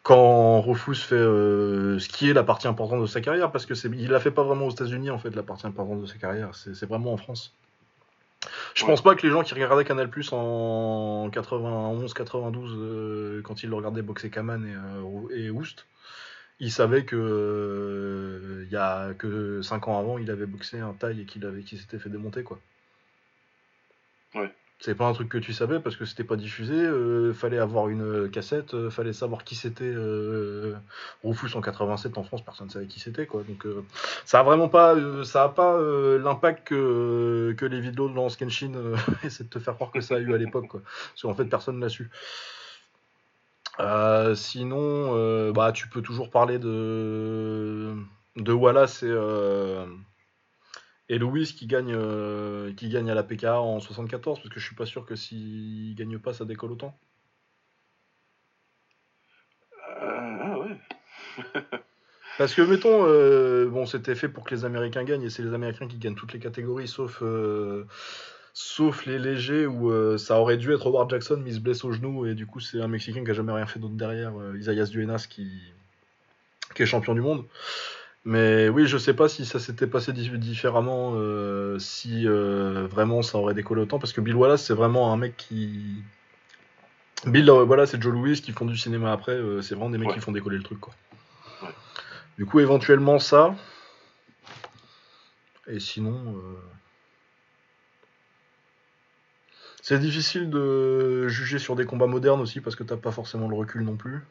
Quand Rufus fait euh, ce qui est la partie importante de sa carrière, parce que c'est, il la fait pas vraiment aux États-Unis en fait, la partie importante de sa carrière, c'est, c'est vraiment en France. Je Ouais. pense pas que les gens qui regardaient Canal Plus en 91, 92, euh, quand ils le regardaient boxer Kaman et, euh, et Oust, ils savaient que euh, il y a que 5 ans avant, il avait boxé un taille et qu'il avait, qu'il s'était fait démonter quoi. C'est pas un truc que tu savais parce que c'était pas diffusé. euh, fallait avoir une euh, cassette, euh, fallait savoir qui c'était. Rufus en 87 en France, personne savait qui c'était quoi. Donc ça a vraiment pas, ça a pas l'impact que, que les vidéos de Lance essaient de te faire croire que ça a eu à l'époque quoi. Parce qu'en fait personne l'a su. Sinon, bah tu peux toujours parler de de Wallace et et Louis qui gagne euh, qui gagne à la PKA en 74 parce que je suis pas sûr que s'il gagne pas ça décolle autant. Euh, ah ouais. Parce que mettons, euh, bon, c'était fait pour que les Américains gagnent et c'est les Américains qui gagnent toutes les catégories sauf sauf les légers où euh, ça aurait dû être Howard Jackson mais il se blesse au genou et du coup c'est un Mexicain qui a jamais rien fait d'autre derrière, euh, Isaias Duenas qui qui est champion du monde. Mais oui, je sais pas si ça s'était passé di- différemment, euh, si euh, vraiment ça aurait décollé autant, parce que Bill Wallace c'est vraiment un mec qui Bill euh, Wallace et Joe Louis qui font du cinéma après, c'est vraiment des mecs Ouais. qui font décoller le truc quoi. Ouais. Du coup, éventuellement ça. Et sinon. euh, C'est difficile de juger sur des combats modernes aussi parce que t'as pas forcément le recul non plus.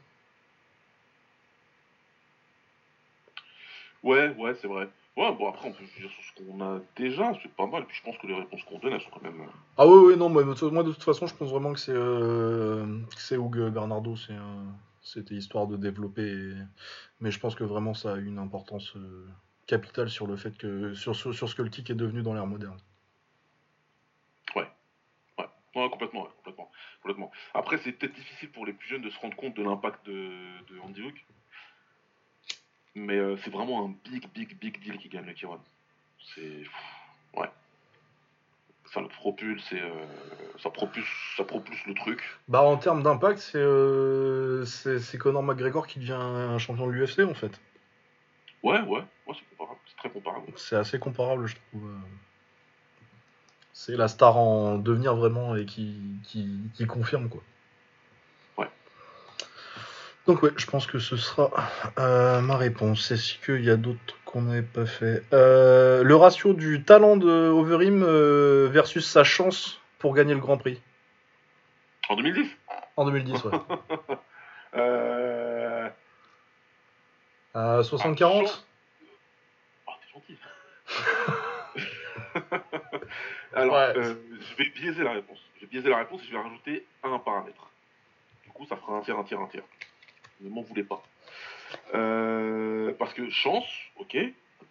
Ouais, ouais, c'est vrai. Ouais, bon, après, on peut dire sur ce qu'on a déjà, c'est pas mal. Puis je pense que les réponses qu'on donne, elles sont quand même. euh, Ah oui, oui, non, moi, moi de toute façon, je pense vraiment que c'est euh, c'est Hugues Bernardo, c'est c'était histoire de développer. et- Mais je pense que vraiment ça a une importance euh, capitale sur le fait que sur, sur, sur ce que le kick est devenu dans l'ère moderne. Ouais, complètement, ouais, complètement, complètement. Après, c'est peut-être difficile pour les plus jeunes de se rendre compte de l'impact de, de Andy Hook. Mais euh, c'est vraiment un big, big, big deal qui gagne le K1. C'est. Ouais. Ça le propulse et. euh, ça, propulse, ça propulse le truc. Bah en termes d'impact, c'est euh, c'est c'est Conor McGregor qui devient un champion de l'UFC en fait. Ouais, ouais, ouais, c'est comparable. C'est très comparable. C'est assez comparable, je trouve. euh. C'est la star en devenir vraiment et qui, qui, qui confirme quoi. Donc ouais, je pense que ce sera euh, ma réponse. Est-ce qu'il y a d'autres qu'on n'avait pas fait? Euh, Le ratio du talent de Overeem euh, versus sa chance pour gagner le Grand Prix En 2010 en 2010, ouais. euh... À 60-40 Oh, t'es gentil. Alors, Ouais. je vais biaiser la réponse. Je vais biaiser la réponse et je vais rajouter un paramètre. Du coup, ça fera un tiers, un tiers, un tiers. Ne m'en voulez pas. Euh, parce que chance, ok.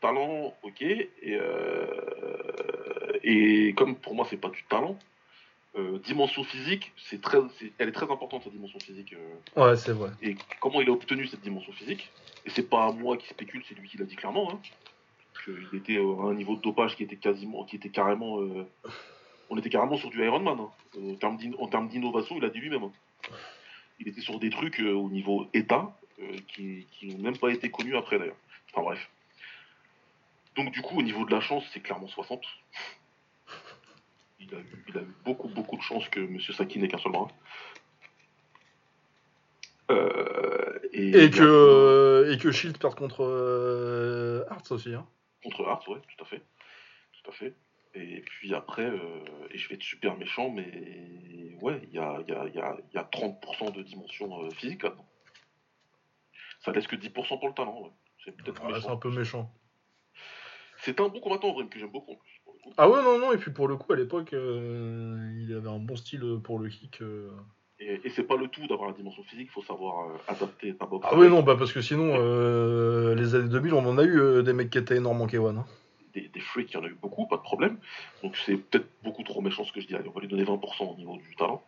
Talent, ok. Et, euh, et comme pour moi, c'est pas du talent, euh, dimension physique, c'est très, c'est- elle est très importante, cette dimension physique. Ouais, c'est vrai. et comment il a obtenu cette dimension physique. Et c'est pas moi qui spécule, c'est lui qui l'a dit clairement. Hein, qu'il était à un niveau de dopage qui était quasiment, qui était carrément, on était carrément sur du Ironman. Hein. En termes d'in- en termes d'innovation, il a dit lui-même. hein. Il était sur des trucs euh, au niveau état euh, qui, qui n'ont même pas été connus après d'ailleurs. Enfin bref. Donc du coup, au niveau de la chance, c'est clairement 60. Il a, eu, il a eu beaucoup, beaucoup de chance que M. Saki n'ait qu'un seul bras. Euh, et, Et que, et que Shield perde contre Hearts aussi. Hein. Contre Hart, ouais, tout à fait. Tout à fait. Et puis après, euh, et je vais être super méchant, mais ouais, il y a, y, a, y, a, il y a 30% de dimension euh, physique là-dedans. Ça laisse que 10% pour le talent, ouais. C'est peut-être c'est méchant. un peu méchant. C'est un bon combattant, Vrim, que j'aime beaucoup en plus. Ah ouais, non, non, et puis pour le coup, à l'époque, euh, il avait un bon style pour le kick. euh. Et, et c'est pas le tout d'avoir la dimension physique, il faut savoir euh, adapter ta boxe. Ah ouais, non, bah parce que sinon, euh, les années 2000, on en a eu euh, des mecs qui étaient énormes en K1. Hein. Des, des freaks, il y en a eu beaucoup, pas de problème. Donc c'est peut-être beaucoup trop méchant ce que je dis. On va lui donner 20% au niveau du talent.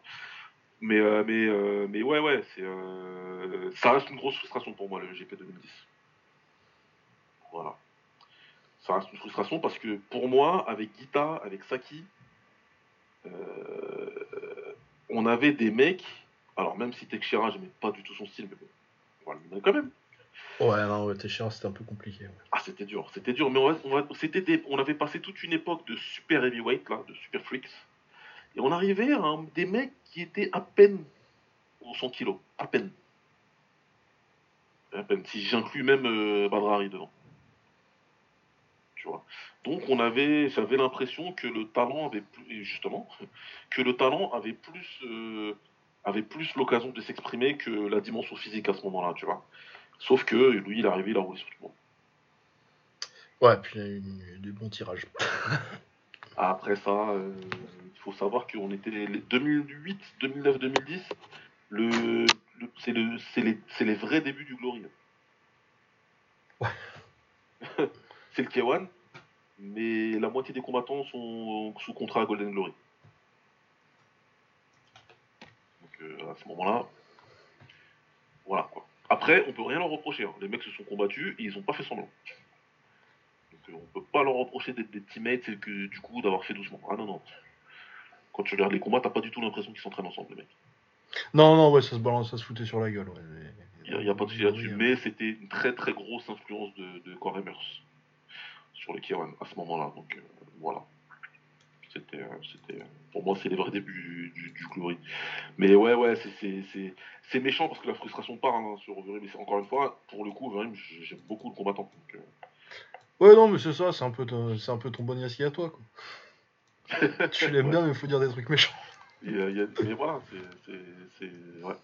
Mais, euh, mais, euh, mais ouais, ouais, c'est, euh, ça reste une grosse frustration pour moi, le GP 2010. Voilà. Ça reste une frustration parce que pour moi, avec Gita, avec Saki, euh, on avait des mecs. Alors même si Teixeira, j'aimais pas du tout son style, mais bon, on va le donner quand même. Ouais, non, ouais, Teixeira, c'était un peu compliqué. Ah, c'était dur, c'était dur, mais on, on, c'était on avait passé toute une époque de super heavyweight, là, de super freaks, et on arrivait à des mecs qui étaient à peine aux 100 kilos, à peine. À peine, si j'inclus même euh, Badrari dedans. Tu vois. Donc on avait, j'avais l'impression que le talent avait plus, justement, que le talent avait plus, euh, avait plus l'occasion de s'exprimer que la dimension physique à ce moment-là, tu vois. Sauf que lui, il est arrivé, il a roulé sur tout le monde. Ouais, puis il y a eu des bons tirages. Après ça, euh, il faut savoir qu'on était les 2008, 2009, 2010. Le, le- c'est le, c'est les, c'est les vrais débuts du Glory. Ouais. c'est le K1, mais la moitié des combattants sont sous contrat à Golden Glory. Donc euh, à ce moment-là, voilà quoi. Après, on peut rien leur reprocher. hein. Les mecs se sont combattus et ils ont pas fait semblant. Donc euh, on peut pas leur reprocher d'être des teammates et que du coup d'avoir fait doucement. Ah non non. Quand tu regardes les combats, t'as pas du tout l'impression qu'ils s'entraînent ensemble les mecs. Non, non, ouais, ça se balance, ça se foutait sur la gueule. Ouais. Il n'y a, pas de souci là-dessus. Mais c'était une très très grosse influence de, de Core Emers sur les K1 à ce moment-là. Donc euh, voilà. C'était, euh, c'était, euh, pour moi, c'est les vrais débuts du, du, du Glory. Mais ouais, ouais, c'est, c'est, c'est, c'est méchant parce que la frustration part hein, sur Overeem. Mais encore une fois, pour le coup, Overeem, j'aime beaucoup le combattant. Donc, euh, Ouais, non, mais c'est ça, c'est un peu ton, c'est un peu ton bon Yaski à toi, quoi. tu l'aimes bien, mais il faut dire des trucs méchants. y a- mais voilà, c'est, c'est, c'est, ouais.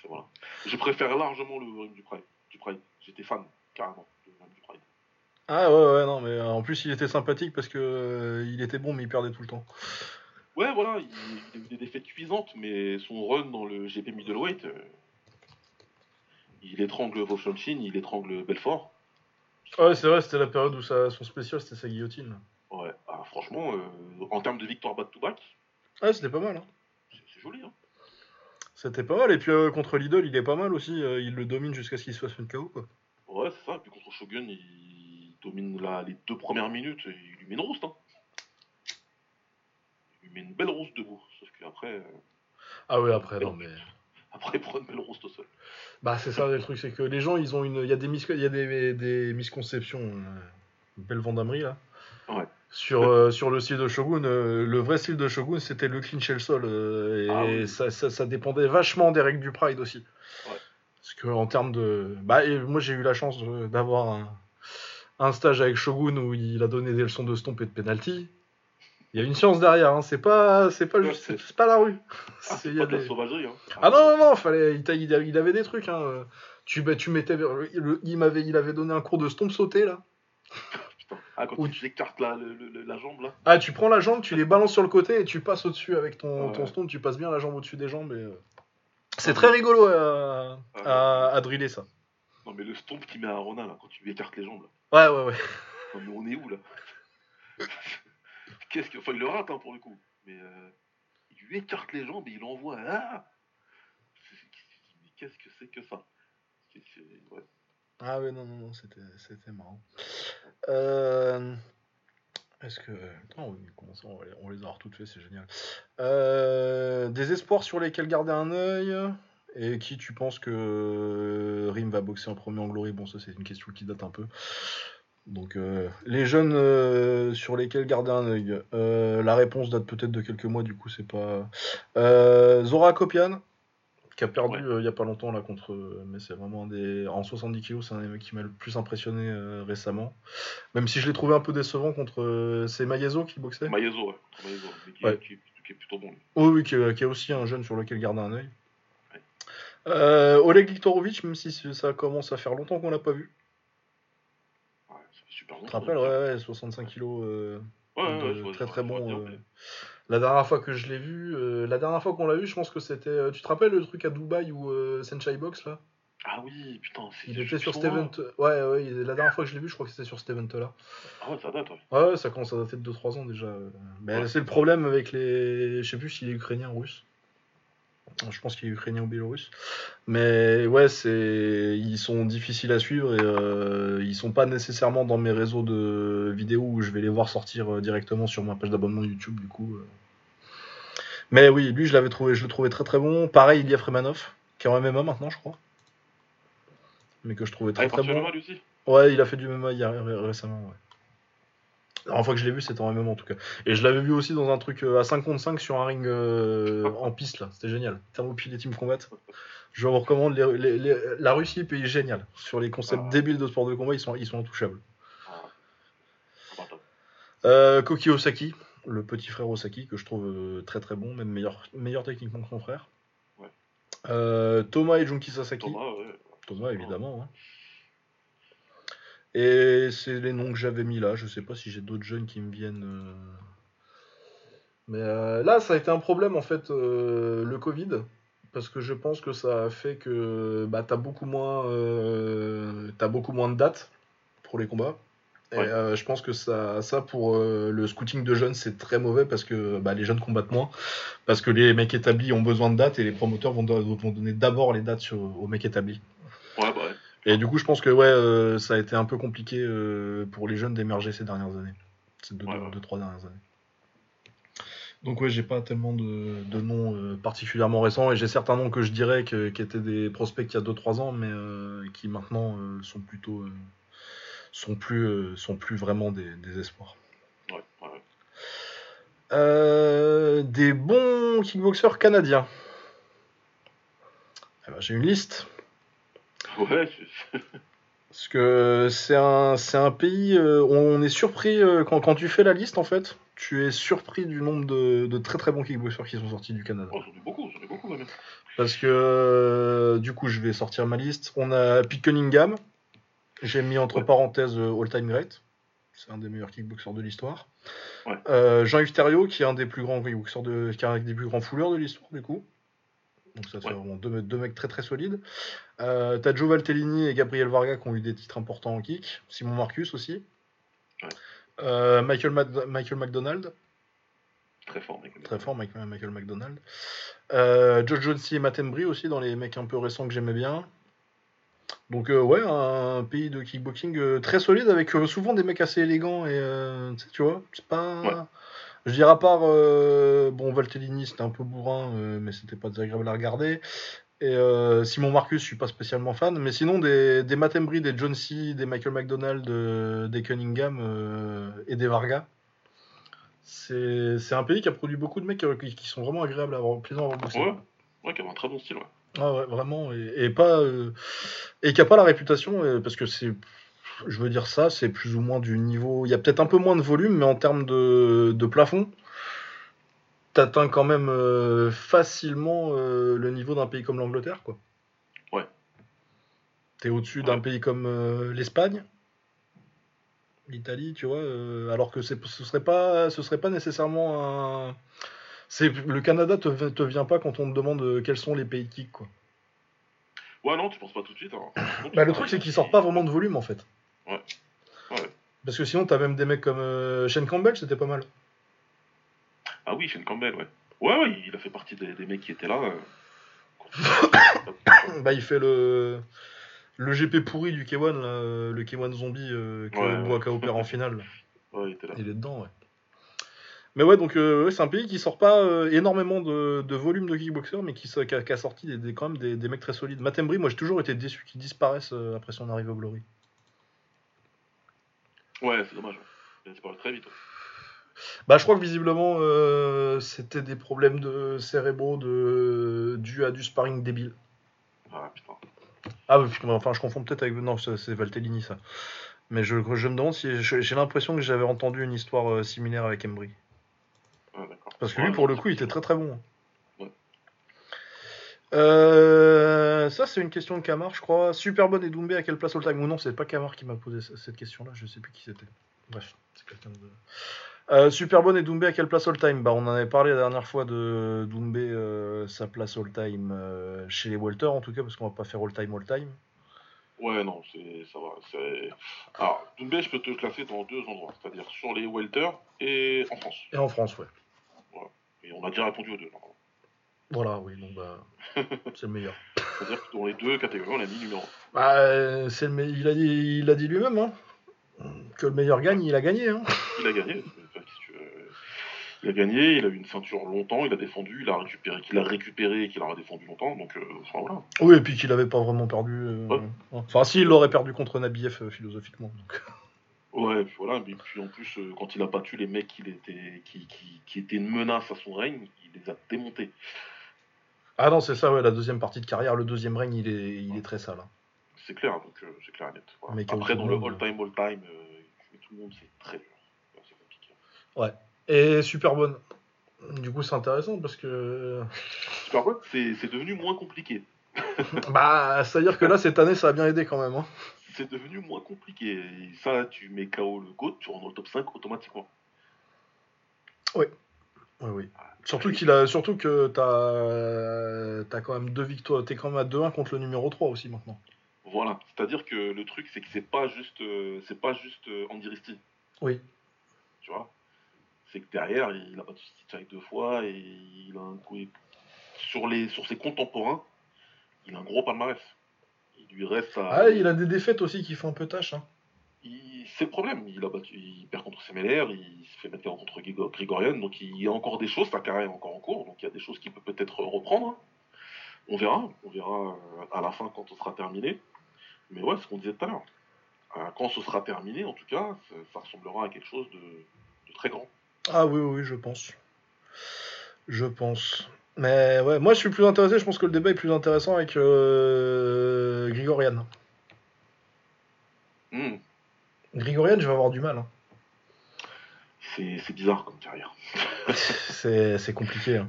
C'est, voilà. Je préfère largement le Overeem du Pride. Du Pride. J'étais fan, carrément, du Pride. Ah ouais, ouais, non, mais euh, en plus, il était sympathique parce que euh, il était bon, mais il perdait tout le temps. Ouais, voilà, il, il a eu des défaites cuisantes, mais son run dans le GP Middleweight, euh, il étrangle Vauchanchin, il étrangle Belfort. Ouais, c'est vrai, c'était la période où ça, son spécial, c'était sa guillotine. Ouais, ah, franchement, euh, en termes de victoire back-to-back, Ouais, c'était pas mal, hein. c'est joli. Hein. C'était pas mal, et puis contre Lidl, il est pas mal aussi, il le domine jusqu'à ce qu'il se fasse une KO, quoi. Ouais, c'est ça. Et puis contre Shogun, il domine la- les deux premières minutes et il lui met une rouste. Hein. Il lui met une belle rouste debout. Sauf qu'après, euh, Ah ouais, après, non, mais... après, il prend une belle rouste au sol. Bah, c'est ça, le truc, c'est que les gens, ils ont une... Il y a des, mis... il y a des, des misconceptions. euh, Une belle vendamerie, là. Ouais. Sur, euh, sur le style de Shogun, euh, le vrai style de Shogun, c'était le clinch et le sol. euh, et Ah oui. ça, ça, ça dépendait vachement des règles du Pride aussi. Ouais. Parce que en termes de... Bah, et moi, j'ai eu la chance d'avoir un, un stage avec Shogun où il a donné des leçons de stomp et de penalty. Il y a une science derrière, hein. c'est pas, c'est pas, Ouais, c'est- c'est pas la rue. Ah, C'est- pas de la des- sauvagerie. Hein. ah non, non, non, fallait, il, il avait des trucs. Hein. Tu, bah, tu mettais, le- il, m'avait, il avait donné un cours de stomp sauté là. Ah, quand Oui. tu écartes la, la jambe là. Ah, tu prends la jambe, tu les balances sur le côté et tu passes au-dessus avec ton, Ouais. ton stomp. Tu passes bien la jambe au-dessus des jambes et, euh, C'est très rigolo à, Ah, à, à driller ça. Non, mais le stomp qu'il met à Rona, là, quand tu lui écartes les jambes, là. Ouais, ouais, ouais. Non, mais on est où, là? Qu'est-ce que. Enfin, il le rate, hein, pour le coup. Mais euh, il lui écarte les jambes et il envoie. Ah Mais qu'est-ce que c'est que ça? Ouais. Ah ouais, non, non, non, c'était, c'était marrant. Euh, Est-ce que... Attends, oui, comment ça, on, va les- on les a toutes fait, c'est génial. Euh, Des espoirs sur lesquels garder un œil? Et qui tu penses que Rim va boxer en premier en glory? Bon, ça c'est une question qui date un peu. Donc euh, les jeunes euh, sur lesquels garder un œil. Euh, la réponse date peut-être de quelques mois, du coup c'est pas. Euh, Zora Kopian, qui a perdu Ouais. euh, il y a pas longtemps là contre. euh, mais c'est vraiment un des. En 70 kg, c'est un des mecs qui m'a le plus impressionné euh, récemment. Même si je l'ai trouvé un peu décevant contre. euh, c'est Maezo qui boxait? Maezo, ouais. Qui, Ouais. qui- qui est plutôt bon, lui. Oui, oui, qui qui est aussi un jeune sur lequel garder un œil. Euh, Oleg Viktorovic, même si ça commence à faire longtemps qu'on l'a pas vu. Ouais, super Tu te rappelles, ouais, ouais, 65 kilos. euh, de- très très bon. bien, euh. mais- La dernière fois que je l'ai vu, euh, la dernière fois qu'on l'a vu, je pense que c'était. tu te rappelles le truc à Dubaï où Senchai Box là? Ah oui, putain, c'est. Il était sur Steven. hein. Ouais, ouais, la dernière fois que je l'ai vu, je crois que c'était sur Steven là. Ah ouais, ça date, ouais. Ouais, ça commence à dater de 2-3 ans déjà. Mais Ouais. c'est le problème avec les. Je sais plus s'il est ukrainien ou russe. Je pense qu'il est ukrainien ou biélorusse. Mais ouais, c'est ils sont difficiles à suivre et euh, ils sont pas nécessairement dans mes réseaux de vidéos où je vais les voir sortir euh, directement sur ma page d'abonnement YouTube du coup. euh. Mais oui, lui je l'avais trouvé, je le trouvais très très bon. Pareil, Ilya Fremanov, qui est en MMA maintenant, je crois. Mais que je trouvais très très bon. le mal aussi? Ouais, il a fait du MMA hier, ré- récemment, ouais. La dernière fois que je l'ai vu, c'était en MMA en tout cas. Et je l'avais vu aussi dans un truc euh, à 5 contre 5 sur un ring euh, en piste là, c'était génial. Thermopile et Team Combat. Je vous recommande, les- les- les- la Russie, pays génial. Sur les concepts Ah. débiles de sport de combat, ils sont, ils sont intouchables. Ah. Euh, Koki Osaki, le petit frère Osaki, que je trouve très très bon, même meilleur, meilleur techniquement que son frère. Ouais. Euh, Thomas et Junki Sasaki. Thomas, ouais. Thomas, évidemment. hein. Et c'est les noms que j'avais mis là. Je sais pas si j'ai d'autres jeunes qui me viennent. euh. Mais euh, là, ça a été un problème en fait, euh, le Covid. Parce que je pense que ça a fait que bah, t'as beaucoup moins, euh, t'as beaucoup moins de dates pour les combats. Et Ouais. euh, je pense que ça, ça pour euh, le scouting de jeunes, c'est très mauvais parce que bah, les jeunes combattent moins. Parce que les mecs établis ont besoin de dates et les promoteurs vont, do- vont donner d'abord les dates sur- aux mecs établis. Ouais, bah. Et du coup, je pense que ouais, euh, ça a été un peu compliqué euh, pour les jeunes d'émerger ces dernières années. Ces deux, Ouais, deux- ouais. deux, trois dernières années. Donc ouais, j'ai pas tellement de, de noms euh, particulièrement récents et j'ai certains noms que je dirais que, qui étaient des prospects il y a 2-3 ans, mais qui maintenant sont plutôt sont plus sont plus vraiment des, des espoirs. Ouais, des bons kickboxers canadiens. Eh ben, j'ai une liste. Ouais, Parce que c'est un, c'est un pays, euh, on est surpris euh, quand, quand tu fais la liste en fait, tu es surpris du nombre de, de très très bons kickboxers qui sont sortis du Canada. oh, j'en ai beaucoup, j'en ai beaucoup même. Parce que euh, du coup je vais sortir ma liste. On a Pete Cunningham, j'ai mis entre Ouais. parenthèses All Time Great, c'est un des meilleurs kickboxers de l'histoire. Ouais. Euh, Jean-Yves Thériault qui est un des plus grands kickboxers de, qui est un des plus grands fouleurs de l'histoire du coup. Donc ça Ouais. vraiment deux, deux mecs très très solides. Euh, T'as Joe Valtellini et Gabriel Varga qui ont eu des titres importants en kick. Simon Marcus aussi. Ouais. Euh, Michael, Mad- Michael McDonald, Très fort, mec. très fort, Mike- Michael McDonald. Euh, Josh Jonesy et Matt Embry aussi, dans les mecs un peu récents que j'aimais bien. Donc euh, ouais, un pays de kickboxing euh, très solide avec euh, souvent des mecs assez élégants et tu vois, c'est pas... Ouais. Je dirais à part, euh, bon, Valtellini c'était un peu bourrin, euh, mais c'était pas désagréable à regarder. Et euh, Simon Marcus, je suis pas spécialement fan, mais sinon des, des Matt Embry, des John C, des Michael McDonald, des Cunningham et des Varga. C'est c'est un pays qui a produit beaucoup de mecs qui, qui sont vraiment agréables à avoir, plaisants à avoir boxé. Ouais, ouais, qui avait un très bon style, ouais. Ah ouais, vraiment, et, et pas euh, et qui a pas la réputation euh, parce que c'est, je veux dire ça, c'est plus ou moins du niveau. Il y a peut-être un peu moins de volume, mais en termes de, de plafond, t'atteins quand même euh, facilement euh, le niveau d'un pays comme l'Angleterre, quoi. Ouais. T'es au-dessus d'un pays comme euh, l'Espagne, l'Italie, tu vois, alors que ce serait pas, ce serait pas nécessairement un C'est le Canada te, te vient pas quand on te demande quels sont les pays kick quoi. Ouais, non, tu penses pas tout de suite. hein. Bah, le truc c'est qu'ils sortent pas vraiment de volume en fait. Ouais. Ouais. Parce que sinon t'as même des mecs comme euh, Shane Campbell, c'était pas mal. Ah oui, Shane Campbell, ouais. Ouais, ouais, il a fait partie des, des mecs qui étaient là. euh. Bah il fait le le GP pourri du K1 là, euh, le K1 zombie euh, que Ouais, ouais. Boaka opère en finale. Ouais, il était là. Il est dedans, ouais. Mais ouais, donc euh, ouais, c'est un pays qui sort pas euh, énormément de, de volume de kickboxers, mais qui, a, qui a sorti des, des- quand même des, des mecs très solides. Matt Embry, moi j'ai toujours été déçu qu'il disparaisse euh, après son arrivée au Glory. Ouais, c'est dommage. ouais. Il très vite. ouais. Bah je crois que visiblement euh, c'était des problèmes de cérébraux de, dû à du sparring débile. Ah putain. Ah enfin je confonds peut-être avec... Non, c'est Valtellini ça. Mais je, je me demande si... J'ai l'impression que j'avais entendu une histoire euh, similaire avec Embry. Ah. Parce que lui, pour le coup, il était très très bon. Euh, ça, c'est une question de Camar, je crois. Superbonne et Doumbé à quelle place all time Ou non, c'est pas Camar qui m'a posé ce- cette question-là, je sais plus qui c'était. Bref, c'est quelqu'un de. Euh, Superbonne et Doumbé à quelle place all time Bah, on en avait parlé la dernière fois de Doumbé, euh, sa place all time euh, chez les Walter en tout cas, parce qu'on va pas faire all time all time. Ouais, non, c'est ça va. Alors, Doumbé, je peux te classer dans deux endroits, c'est-à-dire sur les welter et en France. Et en France, ouais. Et on a déjà répondu aux deux. normalement. Voilà, oui, donc bah, c'est le meilleur. C'est-à-dire que dans les deux catégories, on a mis numéro un. Bah, euh, c'est le me- il a dit, il a dit lui-même, hein, que le meilleur gagne, il a gagné. Hein. Il a gagné. Enfin, tu veux Il a gagné, il a eu une ceinture longtemps, il a défendu, il a récupéré, qu'il a récupéré et qu'il a défendu longtemps. Donc, euh, enfin, voilà. Oui, et puis qu'il avait pas vraiment perdu. euh, Ouais. Enfin, si, il l'aurait perdu contre Nabiev euh, philosophiquement. donc. Ouais, et puis voilà. Mais puis en plus, euh, quand il a battu les mecs qui, qui, qui étaient une menace à son règne, il les a démontés. Ah non, c'est ça, ouais, la deuxième partie de carrière, le deuxième règne, il est, il est très sale. hein. C'est clair, donc euh, c'est clair et net. Voilà. Mais Après, dans le monde, all-time, all-time, euh, mais tout le monde, c'est très dur. Ouais, C'est compliqué. Et super bonne. Du coup, c'est intéressant parce que. Superbot, c'est c'est devenu moins compliqué. bah, c'est-à-dire que là, cette année, ça a bien aidé quand même. Hein. C'est devenu moins compliqué. Et ça, tu mets KO le GOAT, tu rentres dans le top 5 automatiquement. Oui, oui. Surtout, qu'il a, surtout que t'as as quand même deux victoires. T'es quand même à 2-1 contre le numéro 3 aussi maintenant. Voilà. C'est-à-dire que le truc, c'est que c'est pas juste, euh, c'est pas juste euh, Andy Risti. Oui. Tu vois? C'est que derrière, il a battu Stitch deux fois et il a un coup. Sur, les, sur ses contemporains, il a un gros palmarès. Il lui reste à. Ah, il a des défaites aussi qui font un peu tâche. Hein. Il- c'est le problème. Il a battu, il perd contre Semeler, il se fait mettre contre Grigor- Grigorian, donc il y a encore des choses. Sa carrière est encore en cours, donc il y a des choses qu'il peut peut-être reprendre. On verra, on verra à la fin quand ce sera terminé. Mais ouais, ce qu'on disait tout à l'heure. Euh, Quand ce sera terminé, en tout cas, ça, ça ressemblera à quelque chose de, de très grand. Ah oui, oui, oui, je pense. Je pense. Mais ouais, moi je suis plus intéressé, je pense que le débat est plus intéressant avec euh, Grigorian. Hmm, Grigorian, je vais avoir du mal. hein. c'est bizarre comme carrière. C'est compliqué. hein.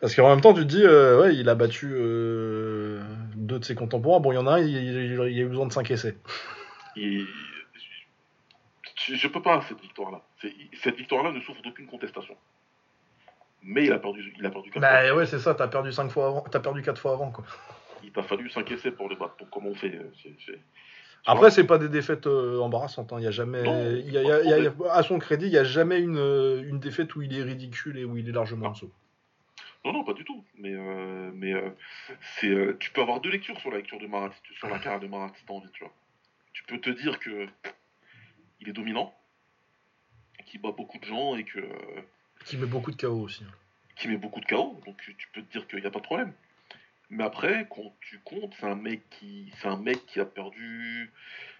Parce qu'en même temps, tu te dis, euh, ouais, il a battu euh, deux de ses contemporains. Bon, il y en a un, il, il- il a eu besoin de 5 essais. Et je, je peux pas cette victoire-là. Cette victoire-là ne souffre d'aucune contestation. Mais il a perdu, il a perdu quatre fois. Bah ouais, c'est ça, t'as perdu 5 fois avant, t'as perdu 4 fois avant, quoi. Il t'a fallu 5 essais pour le battre. Donc comment on fait Après, c'est pas des défaites euh, embarrassantes. hein. Il y a jamais, Non, il y a- il y a- il y a- à son crédit, il y a jamais une, euh, une défaite où il est ridicule et où il est largement en dessous. Non, non, pas du tout. Mais, euh, mais euh, c'est, euh, tu peux avoir deux lectures sur la lecture de Marat, sur la carrière de Marat, si envie, tu vois. Tu peux te dire que il est dominant, qu'il bat beaucoup de gens et que Qui met beaucoup de chaos aussi. hein. qui met beaucoup de chaos, donc tu peux te dire qu'il n'y a pas de problème. Mais après, quand tu comptes, c'est un mec qui, c'est un mec qui a perdu,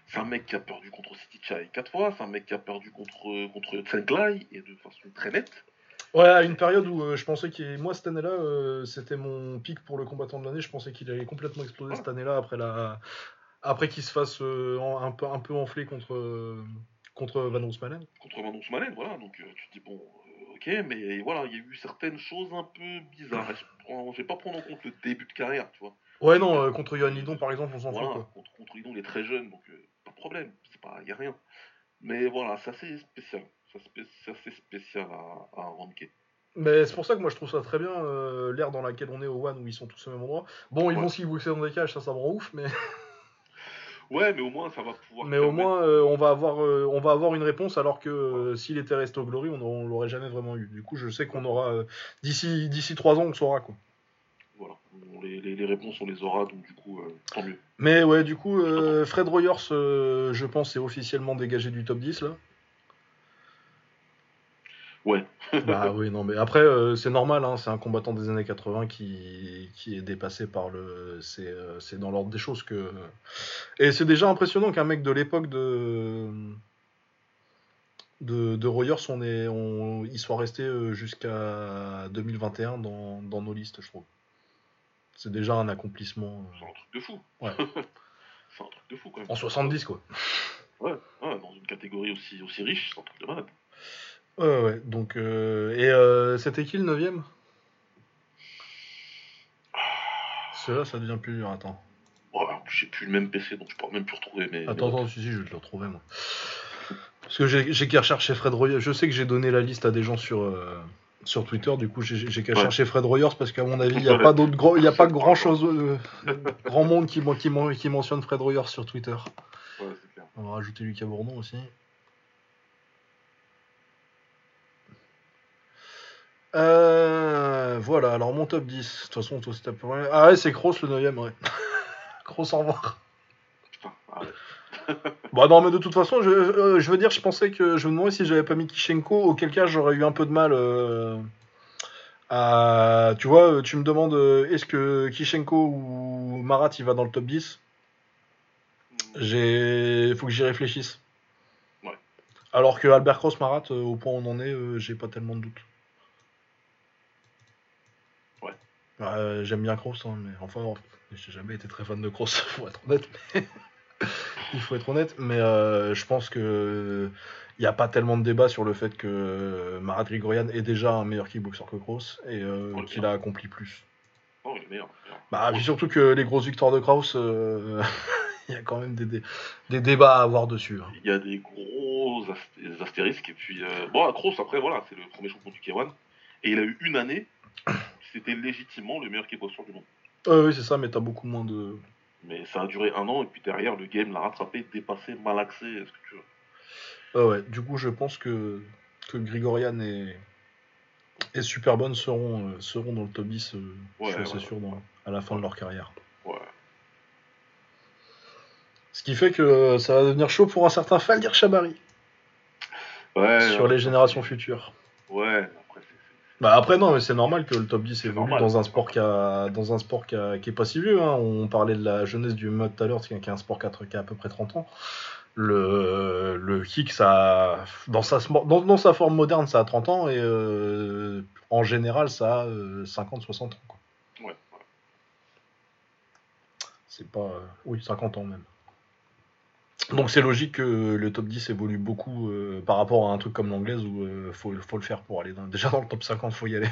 c'est un mec qui a perdu contre City Chai quatre fois, c'est un mec qui a perdu contre contre Tsenglai et de façon très nette. Ouais, à une période où euh, je pensais qu'il. Moi, cette année-là, euh, c'était mon pic pour le combattant de l'année. Je pensais qu'il allait complètement exploser cette année-là après, la... après qu'il se fasse euh, un, peu, un peu enflé contre, contre Van Roosmalen. contre Manon Soumalen, voilà. Donc tu te dis bon, ok, mais voilà, il y a eu certaines choses un peu bizarres. Je vais pas prendre en compte le début de carrière, tu vois. Ouais, non, euh, contre Johan Lidon, par exemple, on s'en Voilà, fout. Quoi. contre, contre Lidon, il est très jeune, donc euh, pas de problème, c'est pas, y a rien. Mais voilà, c'est assez spécial, c'est assez, c'est assez spécial à, à ranker. Mais c'est pour ça que moi je trouve ça très bien, euh, l'ère dans laquelle on est au One où ils sont tous au même endroit. Bon, ils Ouais. vont s'y boxer dans des cages, ça, ça me rend ouf, mais, Ouais, mais au moins, ça va pouvoir. mais au moins euh, on, va avoir, euh, on va avoir une réponse alors que euh, s'il était resté au Glory, on, on l'aurait jamais vraiment eu. Du coup, je sais qu'on aura, d'ici d'ici trois ans, on le saura quoi. Voilà. Les, les- les réponses, on les aura, donc du coup, tant mieux. Mais ouais, du coup, Fred Royers, je pense, est officiellement dégagé du top 10 là. Ouais. Bah oui, non, mais après, euh, c'est normal, hein, c'est un combattant des années 80 qui, qui est dépassé par le. C'est euh, c'est dans l'ordre des choses que. Et c'est déjà impressionnant qu'un mec de l'époque de. De, de Royers, on est, on, il soit resté euh, jusqu'à 2021 dans, dans nos listes, je trouve. C'est déjà un accomplissement. C'est un truc de fou. Ouais. c'est un truc de fou quand même. En 70, quoi. Ouais, ouais, dans une catégorie aussi, aussi riche, c'est un truc de malade. Ouais, ouais. Donc, euh, et euh, c'était qui le 9ème Celui-là, ça devient plus dur. Attends. J'ai plus le même PC, donc je pourrais même plus retrouver mes. Attends, mes- attends, si, si, je vais te le retrouver, moi. Parce que j'ai qu'à rechercher Fred Royers. Je sais que j'ai donné la liste à des gens sur, euh, sur Twitter, du coup, j'ai qu'à Ouais. chercher Fred Royers parce qu'à mon avis, il n'y a pas d'autres gros, il y a pas grand chose, euh, grand monde qui, qui, mentionne Fred Royers sur Twitter. Ouais, clair. On va rajouter Lucas Bourdon aussi. Euh, voilà, alors mon top 10. De toute façon, toi, c'est peu près- Ah ouais, c'est Kroos le 9ème, ouais. Kroos, au revoir. Putain. Bah non, mais de toute façon, je, euh, je veux dire, je pensais que. Je me demandais si j'avais pas mis Kishenko, auquel cas j'aurais eu un peu de mal euh, à. Tu vois, euh, tu me demandes est-ce que Kishenko ou Marat il va dans le top 10 J'ai. Faut que j'y réfléchisse. Ouais. Alors que Albert Cross, Marat, au point où on en est, j'ai pas tellement de doutes. Ouais. Bah, euh, J'aime bien Kroos, hein, mais enfin, j'ai jamais été très fan de Kroos, faut être honnête. mais- Il faut être honnête, mais euh, je pense que il n'y a pas tellement de débat sur le fait que Marat Grigorian est déjà un meilleur kickboxer que Kroos et euh, Ouais, qu'il a accompli plus. Non, il est meilleur. Bah, puis surtout que les grosses victoires de Kraus, euh, il y a quand même des, dé- des débats à avoir dessus. hein. Il y a des gros astérisques. Et puis, euh, bon, Kroos, après, voilà, c'est le premier champion du K1. Et il a eu une année, c'était légitimement le meilleur kickboxer du monde. Ouais, oui, c'est ça, mais t'as beaucoup moins de. Mais ça a duré un an, et puis derrière, le game l'a rattrapé, dépassé, malaxé, ce que tu veux? Ouais, ouais. Du coup, je pense que, que Grigorian et, et Superbonne seront, euh, seront dans le top 10, euh, je suis ouais, sûr, dans- à la fin de leur carrière. Ouais. Ce qui fait que euh, ça va devenir chaud pour un certain Faldir Chabari Ouais, sur les générations futures. Ouais, Bah après non mais c'est normal que le top 10 C'est évolue dans un sport qui a, dans un sport qui, a- qui est pas si vieux hein. on parlait de la jeunesse du mode tout à l'heure qui est un sport qui a, à peu près 30 ans le, le kick ça dans sa dans, dans sa forme moderne ça a 30 ans et euh, en général ça a euh, 50 60 ans quoi. ouais, ouais. c'est pas euh, oui 50 ans même donc c'est logique que le top 10 évolue beaucoup euh, par rapport à un truc comme l'anglaise où euh, faut, faut le faire pour aller dans, déjà dans le top 50 faut y aller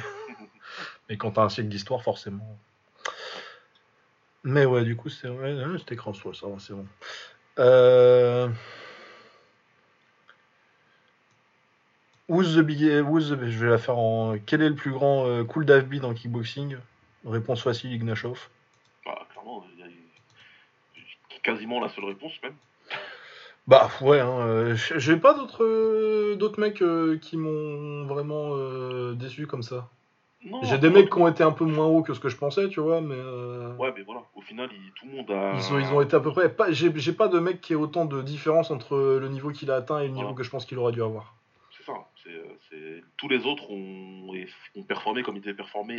mais quand t'as un siècle d'histoire forcément mais ouais du coup c'est ouais, crasse ouais, ça c'est bon euh... Who's the big... who's the- Je vais la faire en... Quel est le plus grand euh, cool d'AFB dans kickboxing? Réponse facile, Ignashov. Bah, clairement, il y a quasiment la seule réponse, même. Bah ouais, hein, euh, j'ai pas d'autres euh, d'autres mecs euh, qui m'ont vraiment euh, déçu comme ça. J'ai des mecs qui ont été un peu moins hauts que ce que je pensais, tu vois, mais euh, Ouais, mais voilà, au final, il- tout le monde a. ils, ont, ils ont été à peu près. Pas, j'ai, j'ai pas de mec qui ait autant de différence entre le niveau qu'il a atteint et le niveau Voilà. que je pense qu'il aurait dû avoir. C'est ça. c'est- euh, c'est- Tous les autres ont... ont performé comme ils devaient performer,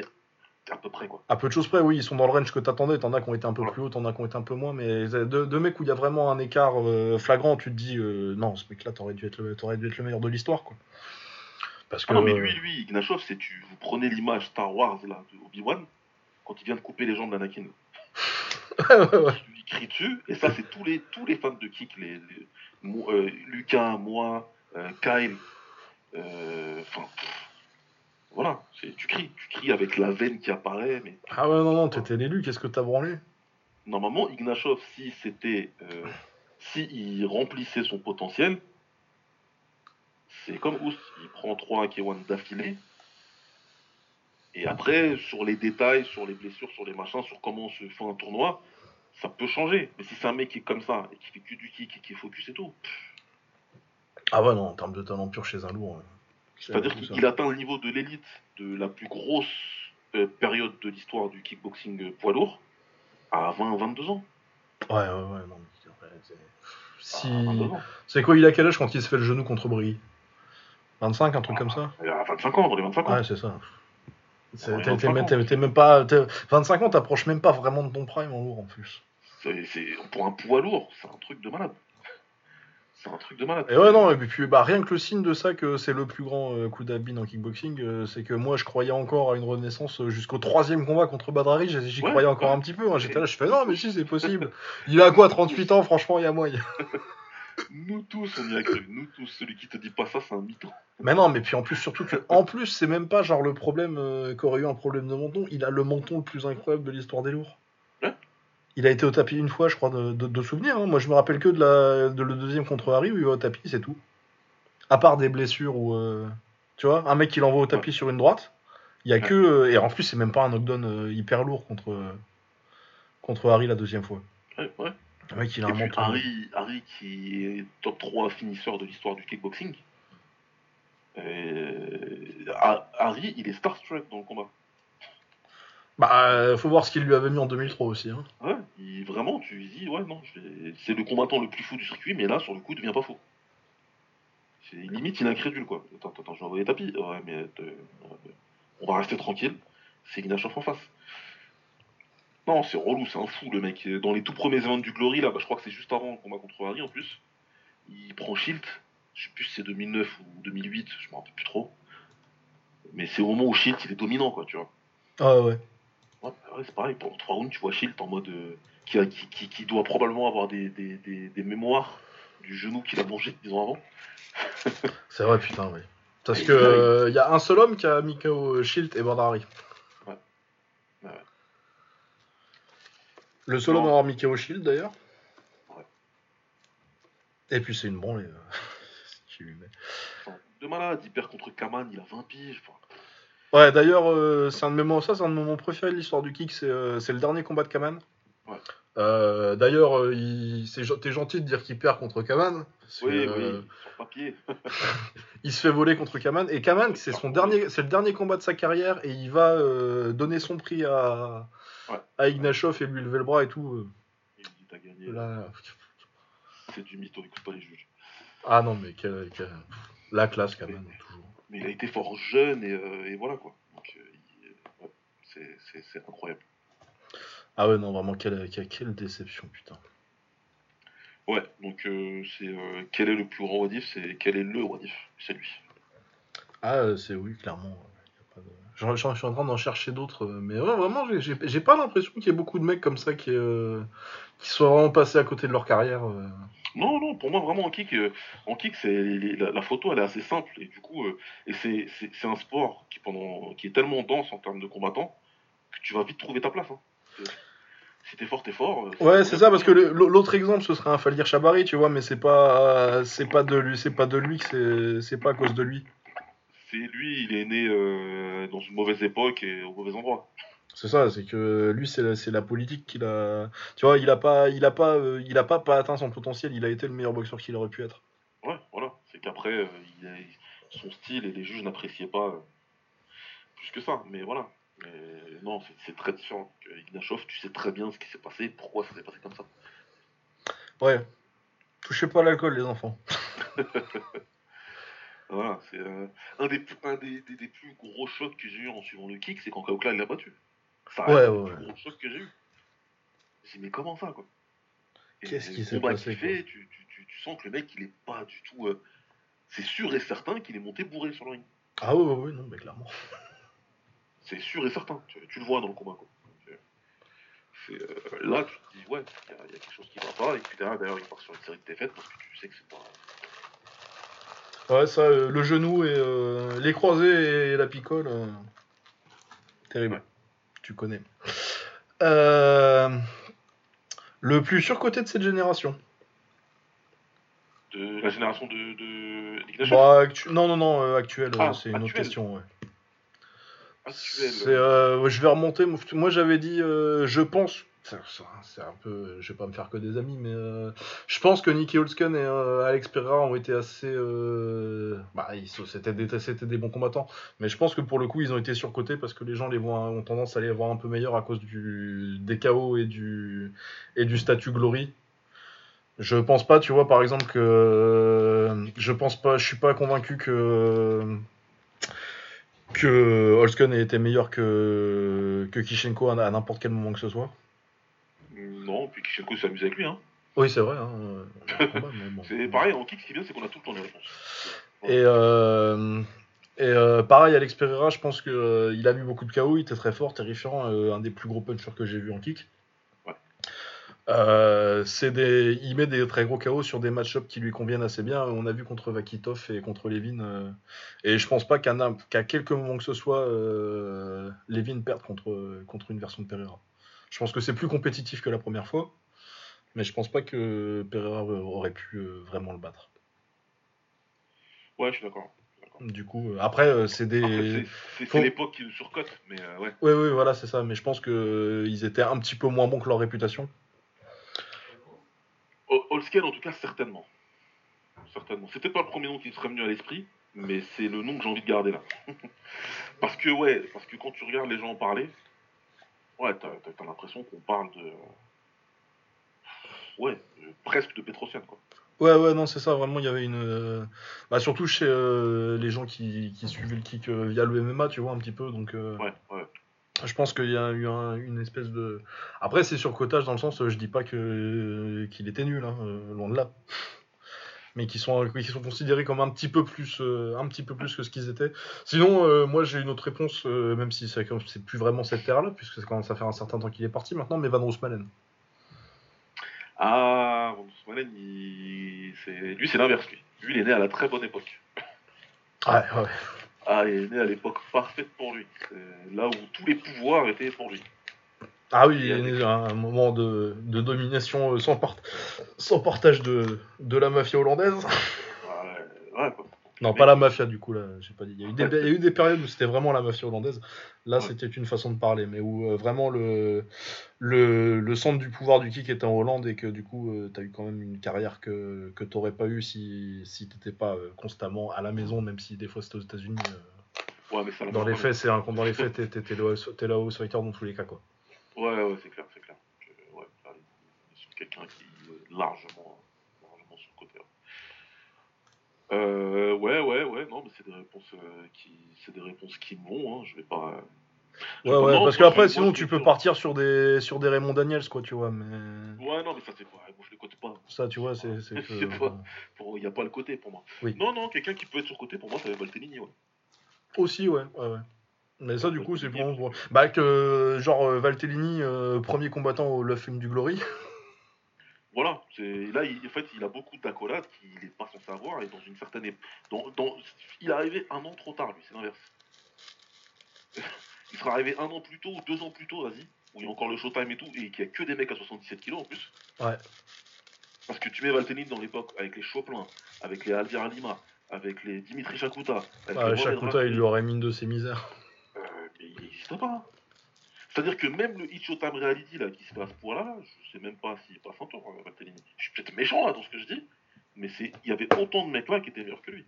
à peu près, quoi. À peu de choses près, oui, ils sont dans le range que t'attendais. T'en as qui ont été un peu Voilà. plus hauts, t'en as qui ont été un peu moins, mais deux, mecs où il y a vraiment un écart euh, flagrant, tu te dis euh, non, ce mec-là, t'aurais dû être le, t'aurais dû être le meilleur de l'histoire, quoi. Parce que Ah non, mais lui, lui, Ignashov, c'est tu. Vous prenez l'image Star Wars, là, de Obi-Wan, quand il vient de couper les jambes d'Anakin. Il lui crie dessus, et ça, c'est tous les, tous les fans de kick, les, les- mo- euh, Lucas, moi, euh, Kyle, enfin. Voilà, tu cries, tu cries avec la veine qui apparaît, mais ah ouais, non, non, t'étais l'élu, qu'est-ce que t'as branlé? Normalement, Ignashov, si c'était. Euh, si il remplissait son potentiel, c'est comme Ous, il prend 3 K1 d'affilée, Et après, sur les détails, sur les blessures, sur les machins, sur comment se fait un tournoi, ça peut changer. Mais si c'est un mec qui est comme ça, et qui fait que du kick, et qui est focus et tout, Ah ouais, non, en termes de talent pur chez un lourd. euh, c'est-à-dire qu'il atteint le niveau de l'élite de la plus grosse euh, période de l'histoire du kickboxing euh, poids lourd à 20-22 ans. Ouais, ouais, ouais, non. c'est- Si. À 22 ans. C'est quoi, il a quel âge quand il se fait le genou contre Brie 25, un truc comme ça? Et À 25 ans, dans les 25 ans. Ouais, c'est ça. C'est- T'es 25 t'es même, ans. t'es- t'es même pas. t'es- 25 ans, t'approches même pas vraiment de ton prime en lourd en plus. C'est- c'est- pour un poids lourd, c'est un truc de malade. C'est un truc de malade. Et ouais, non, et puis bah, rien que le signe de ça que c'est le plus grand euh, coup d'habit en kickboxing, euh, c'est que moi je croyais encore à une renaissance euh, jusqu'au troisième combat contre Badrari, j'y j'y Ouais, croyais encore ouais. un petit peu. hein. J'étais là, je fais non, mais si, c'est possible. Il a quoi, 38 ans, franchement, il y a moyen. Nous tous, on y a cru. Nous tous, celui qui te dit pas ça, c'est un mytho. Mais non, mais puis en plus, surtout que, en plus, c'est même pas genre le problème euh, qu'aurait eu un problème de menton, il a le menton le plus incroyable de l'histoire des lourds. Il a été au tapis une fois, je crois, de, de, de souvenir. hein. Moi, je me rappelle que de, la, de le deuxième contre Harry où il va au tapis, c'est tout. À part des blessures ou. euh, tu vois, un mec qui l'envoie au tapis sur une droite, il y a Ouais. que. euh, et en plus, c'est même pas un knockdown euh, hyper lourd contre, contre Harry la deuxième fois. Ouais, ouais. Le mec, il a Et un puis menton. Harry, Harry, qui est top 3 finisseur de l'histoire du kickboxing. Euh, Ha- Harry, il est starstruck dans le combat. Bah, euh, faut voir ce qu'il lui avait mis en 2003 aussi. Hein. Ouais, il, vraiment, tu lui dis, ouais, non, c'est le combattant le plus fou du circuit, mais là, sur le coup, il devient pas fou. C'est limite, il est incrédule, quoi. Attends, attends, je vais envoyer tapis. Ouais, mais euh, on va rester tranquille. C'est Ignashov en face. Non, c'est relou, c'est un fou, le mec. Dans les tout premiers événements du Glory, là, bah, je crois que c'est juste avant le combat contre Harry, en plus. Il prend Shield. Je sais plus si c'est 2009 ou 2008, je me rappelle plus trop. Mais c'est au moment où Shield, il est dominant, quoi, tu vois. Ah ouais. Ouais, ouais, c'est pareil, pendant 3 rounds, tu vois Shield en mode. euh, qui, qui, qui- doit probablement avoir des, des, des, des mémoires du genou qu'il a mangé, disons avant. C'est vrai, putain, oui. Parce Et que il euh, y a un seul homme qui a mis KO Shield et Badrari. Ouais. Ouais. Le seul Non. homme à avoir mis KO Shield d'ailleurs. Ouais. Et puis c'est une branlée. euh, lui. Enfin, de malade, il perd contre Kaman, il a 20 piges. enfin, Ouais, d'ailleurs, euh, c'est un de mes moments, ça, c'est un de mes moments préférés de l'histoire du kick. C'est euh, c'est le dernier combat de Kaman. Ouais. Euh, d'ailleurs, il- c'est gen- t'es gentil de dire qu'il perd contre Kaman. parce que, Oui, euh, oui, sur papier. il se fait voler contre Kaman et Kaman c'est son dernier c'est le dernier combat de sa carrière et il va euh, donner son prix à Ouais. à Ignashov et lui lever le bras et tout Il dit, t'as gagné. là C'est du mytho, écoute pas les juges. ah non mais quelle, quelle- la classe Kaman Mais il a été fort jeune et, euh, et voilà quoi. Donc, euh, il- ouais, c'est- incroyable. ah ouais non vraiment quelle, quelle, déception putain Ouais, donc euh, c'est euh, quel est le plus grand Wadif C'est quel est le Wadif C'est lui. ah euh, c'est oui clairement j'en- je suis en train d'en chercher d'autres euh, mais ouais, vraiment j'ai- pas l'impression qu'il y ait beaucoup de mecs comme ça qui euh, qui soient vraiment passés à côté de leur carrière euh. Non, non, pour moi vraiment en kick, euh, en kick c'est les- la, la photo elle est assez simple et du coup et c'est c'est- c'est un sport qui pendant qui est tellement dense en termes de combattants que tu vas vite trouver ta place. Hein. C'est- Si t'es fort, t'es fort. Ouais, c'est ça, parce que le- l'autre exemple, ce serait un Falir Chabari, tu vois, mais c'est pas, c'est pas de lui, c'est pas de lui que c'est, c'est pas à cause de lui. C'est lui, il est né euh, dans une mauvaise époque et au mauvais endroit. C'est ça, c'est que lui, c'est la, c'est la politique qu'il a. Tu vois, il a pas, il a pas, euh, il a pas, pas atteint son potentiel. Il a été le meilleur boxeur qu'il aurait pu être. Ouais, voilà. C'est qu'après, euh, il a- son style et les juges n'appréciaient pas plus que ça. Mais voilà. Mais non, c'est- très différent. Ignashov, tu sais très bien ce qui s'est passé, pourquoi ça s'est passé comme ça. Ouais. Touchez pas à l'alcool, les enfants. Voilà, c'est euh, un, des, un des, des- des plus gros chocs que j'ai eu en suivant le kick, c'est quand Kaokla l'a battu. Ça Ouais, reste ouais, le ouais. plus gros choc que j'ai eu. J'ai dit, mais comment ça, quoi? Qu'est-ce qui s'est passé, fait, tu, tu, tu, tu sens que le mec, il est pas du tout. euh, c'est sûr et certain qu'il est monté bourré sur le ring. Ah ouais, ouais, ouais, non, mais clairement. C'est sûr et certain. Tu, le vois dans le combat, quoi. Euh, là, tu te dis, ouais, il y, a- il y a quelque chose qui va pas. Et puis derrière, d'ailleurs, il part sur une série de défaites parce que tu sais que c'est pas. Ouais, ça, euh, le genou et euh, les croisés et la picole, euh, terrible. Tu connais. Euh, le plus surcoté de cette génération? De la génération de. Bah, actu- Non, non, non, actuel, euh, Ah, c'est une autre question. Ouais. je vais remonter. Moi, j'avais dit, je pense. C'est un peu, je vais pas me faire que des amis, mais euh, je pense que Nicky Holzken et euh, Alex Pereira ont été assez. euh, bah, c'était des, bons combattants, mais je pense que pour le coup, ils ont été surcotés parce que les gens les voient, ont tendance à les voir un peu meilleurs à cause du des KO et du et du statut Glory. Je pense pas, tu vois, par exemple que je pense pas, je suis pas convaincu que que Holzken ait été meilleur que que Kishenko à n'importe quel moment que ce soit. Non, puis Kishenko s'est amusé avec lui. Hein. Oui, c'est vrai. hein, euh. C'est pareil, en kick, ce qui est bien, c'est qu'on a tout le temps les réponses. Et, euh, et euh, pareil, Alex Pereira, je pense qu'il a vu beaucoup de KO, il était très fort, terrifiant, euh, un des plus gros punchers que j'ai vu en kick. Ouais. Euh, des, il met des très gros KO sur des match-ups qui lui conviennent assez bien. On a vu contre Vakitov et contre Levin. euh, et je pense pas qu'à quelques moments que ce soit, euh, Levin perde contre, contre une version de Pereira. Je pense que c'est plus compétitif que la première fois. Mais je pense pas que Pereira aurait pu euh, vraiment le battre. Ouais, je suis d'accord. Du coup, euh, après, euh, c'est des. Après, c'est- Faut- c'est l'époque qui nous surcote, mais euh, ouais. Oui, oui, voilà, c'est ça. Mais je pense que euh, ils étaient un petit peu moins bons que leur réputation. Hol- Holsken, en tout cas, certainement. Certainement. C'était pas le premier nom qui me serait venu à l'esprit, mais c'est le nom que j'ai envie de garder là. parce que, ouais, parce que quand tu regardes les gens en parler, ouais, t'as l'impression qu'on parle de. Ouais, presque de Petrosian, quoi. Ouais, ouais, non, c'est ça. Vraiment, il y avait une. euh, Bah, surtout chez euh, les gens qui, qui suivaient le kick euh, via le MMA, tu vois, un petit peu. Donc, euh, Ouais, ouais. je pense qu'il y a eu un- une espèce de. Après, c'est surcotage dans le sens, je dis pas que qu'il était nul, hein, loin de là. Mais qui sont, qui sont considérés comme un petit peu plus, euh, un petit peu plus que ce qu'ils étaient. Sinon, euh, moi, j'ai une autre réponse, euh, même si c'est plus vraiment cette terre-là, puisque ça commence à faire un certain temps qu'il est parti maintenant, mais Van Roosmalen. Ah, Von Smalen, il... lui, c'est l'inverse, lui. Lui, il est né à la très bonne époque. Ouais, ouais. Ah, il est né à l'époque parfaite pour lui. Là où tous les pouvoirs étaient pour lui. Ah oui, il est né à un moment de, de domination euh, sans, part- sans partage de, de la mafia hollandaise. Ouais, ouais, quoi. Non, pas la mafia du coup, là, j'ai pas dit. Il y, a eu des, il y a eu des périodes où c'était vraiment la mafia hollandaise. Là, Ouais. c'était une façon de parler, mais où euh, vraiment le, le, le centre du pouvoir du kick était en Hollande et que du coup, euh, t'as eu quand même une carrière que, que t'aurais pas eu si, si t'étais pas euh, constamment à la maison, même si des fois c'était aux États-Unis. Ouais, mais ça dans les fait. faits, un, dans les faits, t'es, la house fighter dans tous les cas, quoi. Ouais, ouais, c'est clair, c'est clair. Que, ouais, il sur quelqu'un qui est largement, largement sur le côté. ouais. Euh, ouais, ouais, ouais, non, mais c'est des réponses euh, qui, c'est des réponses qui vont. Hein. Je vais pas. Ouais, ouais, non, parce qu'après, sinon, tu peux partir sur des, sur des Raymond Daniels, quoi, tu vois, mais Ouais, non, mais ça c'est pas. Moi, je les cote pas. ça, tu vois, c'est, c'est que. pas. Pour- Il n'y a pas le côté pour moi. Oui. Non, non, quelqu'un qui peut être sur côté pour moi, ça va être Valtellini, ouais. Aussi, ouais, ouais, ouais. Mais ça, du coup, c'est pour. Bah, que genre euh, Valtellini, euh, premier combattant au Love Film du Glory. Voilà, c'est là, il, en fait, il a beaucoup d'accolades qu'il n'est pas censé avoir et dans une certaine dans, dans- il est arrivé un an trop tard, lui, c'est l'inverse. il sera arrivé un an plus tôt ou deux ans plus tôt, vas-y, où il y a encore le showtime et tout, et qu'il n'y a que des mecs à 77 kilos en plus. Ouais. Parce que tu mets Valtellini dans l'époque avec les Choplin, avec les Alvira Lima, avec les Dimitri Shakuta, avec Ah, les coup, il lui aurait mis une de ses misères. N'existe pas. C'est-à-dire que même le Hit Showtime Reality là, qui se fait à ce point-là, je sais même pas s'il passe un tour. Je suis peut-être méchant là dans ce que je dis, mais c'est il y avait autant de mecs là qui étaient meilleurs que lui.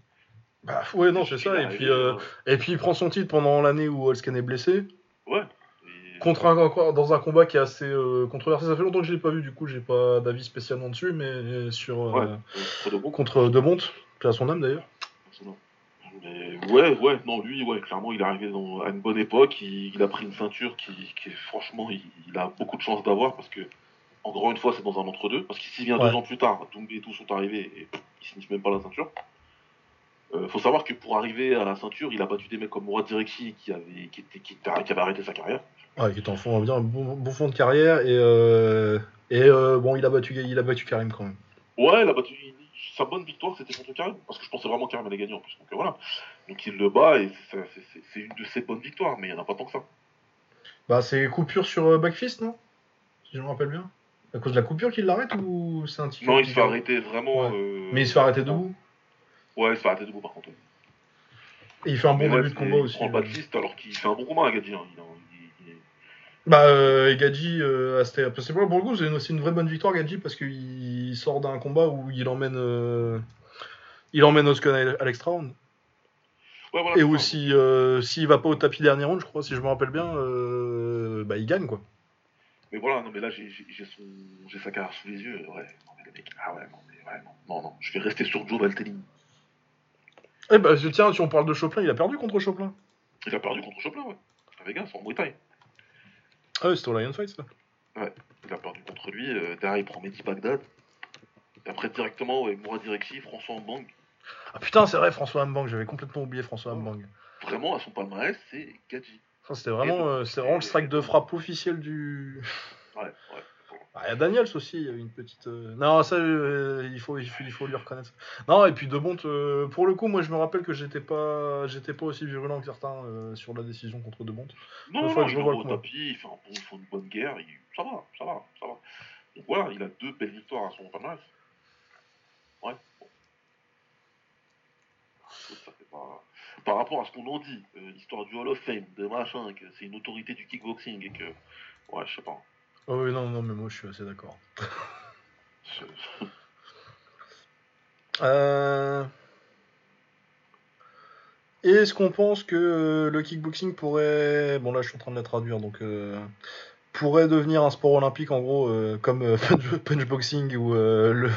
Bah, ouais, non, c'est ça. Et puis, euh, et puis, il prend son titre pendant l'année où Holsken est blessé. Ouais. Et- Contre un, dans un combat qui est assez euh, controversé. Ça fait longtemps que je l'ai pas vu, du coup, j'ai pas d'avis spécialement dessus, mais sur. euh, Ouais. euh, trop de. Contre De Monte, qui à son âme d'ailleurs. Mais ouais, ouais, non, lui, ouais, clairement, il est arrivé dans- à une bonne époque. Il, il a pris une ceinture qui, franchement, il, il a beaucoup de chance d'avoir parce que, encore une fois, c'est dans un entre-deux. Parce qu'il s'y vient Ouais. deux ans plus tard, Doumbé et tout sont arrivés et pff, il signe même pas la ceinture. Euh, faut savoir que pour arriver à la ceinture, il a battu des mecs comme Mourad Direkchi qui avait, qui, était, qui, était- qui avait arrêté sa carrière. Ouais, qui est en fond, bien bon, bon fond de carrière. Et, euh, et euh, bon, il a, battu, il a battu Karim quand même. Ouais, il a battu. Il- Sa bonne victoire, c'était contre Karim. Parce que je pensais vraiment que Karim allait gagner en plus. Donc euh, voilà. Donc il le bat et c'est- une de ses bonnes victoires, mais il n'y en a pas tant que ça. Bah, c'est coupure sur euh, Backfist, non? Si je me rappelle bien. À cause de la coupure qu'il l'arrête ou c'est un petit Non, il se fait arrêter vraiment. Ouais. euh, Mais il se fait arrêter debout? Ouais, il se fait arrêter debout par contre. Et il fait un Mais bon là, début de c'est- combat il aussi. prend Baptiste alors qu'il fait un bon combat, Gadji. Hein. Il, il- il- Bah, euh, et Gadji, euh, c'est pour le coup, c'est une, vraie bonne victoire, Gadji, parce qu'il sort d'un combat où il emmène, euh, il emmène Oscar à l'extra round. Ouais, voilà, Et aussi, euh, s'il va pas au tapis dernier round, je crois, si je me rappelle bien, euh, bah, il gagne, quoi. Mais voilà, non, mais là, j'ai sa carrière sous les yeux. Ouais, non, mais le mec, ah ouais, non, mais ouais, non, non. Je vais rester sur Joe Valtelli. Eh bah, tiens, si on parle de Choplin, il a perdu contre Choplin. Il a perdu contre Choplin, ouais. À Vegas, en Thai. Ah ouais, c'était au Lion Fight, ça. Il a perdu contre lui. euh, derrière, il prend Mehdi Bagdad. Et après, directement, ouais, Mourad Direkchi, François Mbang. Ah putain, c'est vrai, François Mbang, j'avais complètement oublié François Mbang. Vraiment, à son palmarès, c'est Gadji. Ça, c'était vraiment, euh, c'était vraiment le strike de frappe officiel du. Ouais, ouais. Ah, il y a Daniels aussi, il y a une petite. euh, Non, ça, euh, il, faut, il, faut, il faut lui reconnaître. Non, et puis de bon, euh, pour le coup, moi je me rappelle que j'étais pas, j'étais pas aussi virulent que certains euh, sur la décision contre De Bonte. Non, non, non, je il au tapis, il fait, un bon, il fait une bonne guerre, ça va, ça va, ça va. Donc voilà, il a deux belles victoires à son palmarès. Ouais. bon. Ça fait pas... Par rapport à ce qu'on en dit, l'histoire du Hall of Fame, de machin, que c'est une autorité du kickboxing et que. Ouais, je sais pas. Oh oui, non, non, mais moi je suis assez d'accord. Euh... Est-ce qu'on pense que euh, le kickboxing pourrait. Bon, là je suis en train de la traduire, donc. euh, Pourrait devenir un sport olympique en gros, euh, comme euh, punch, punchboxing ou euh, le.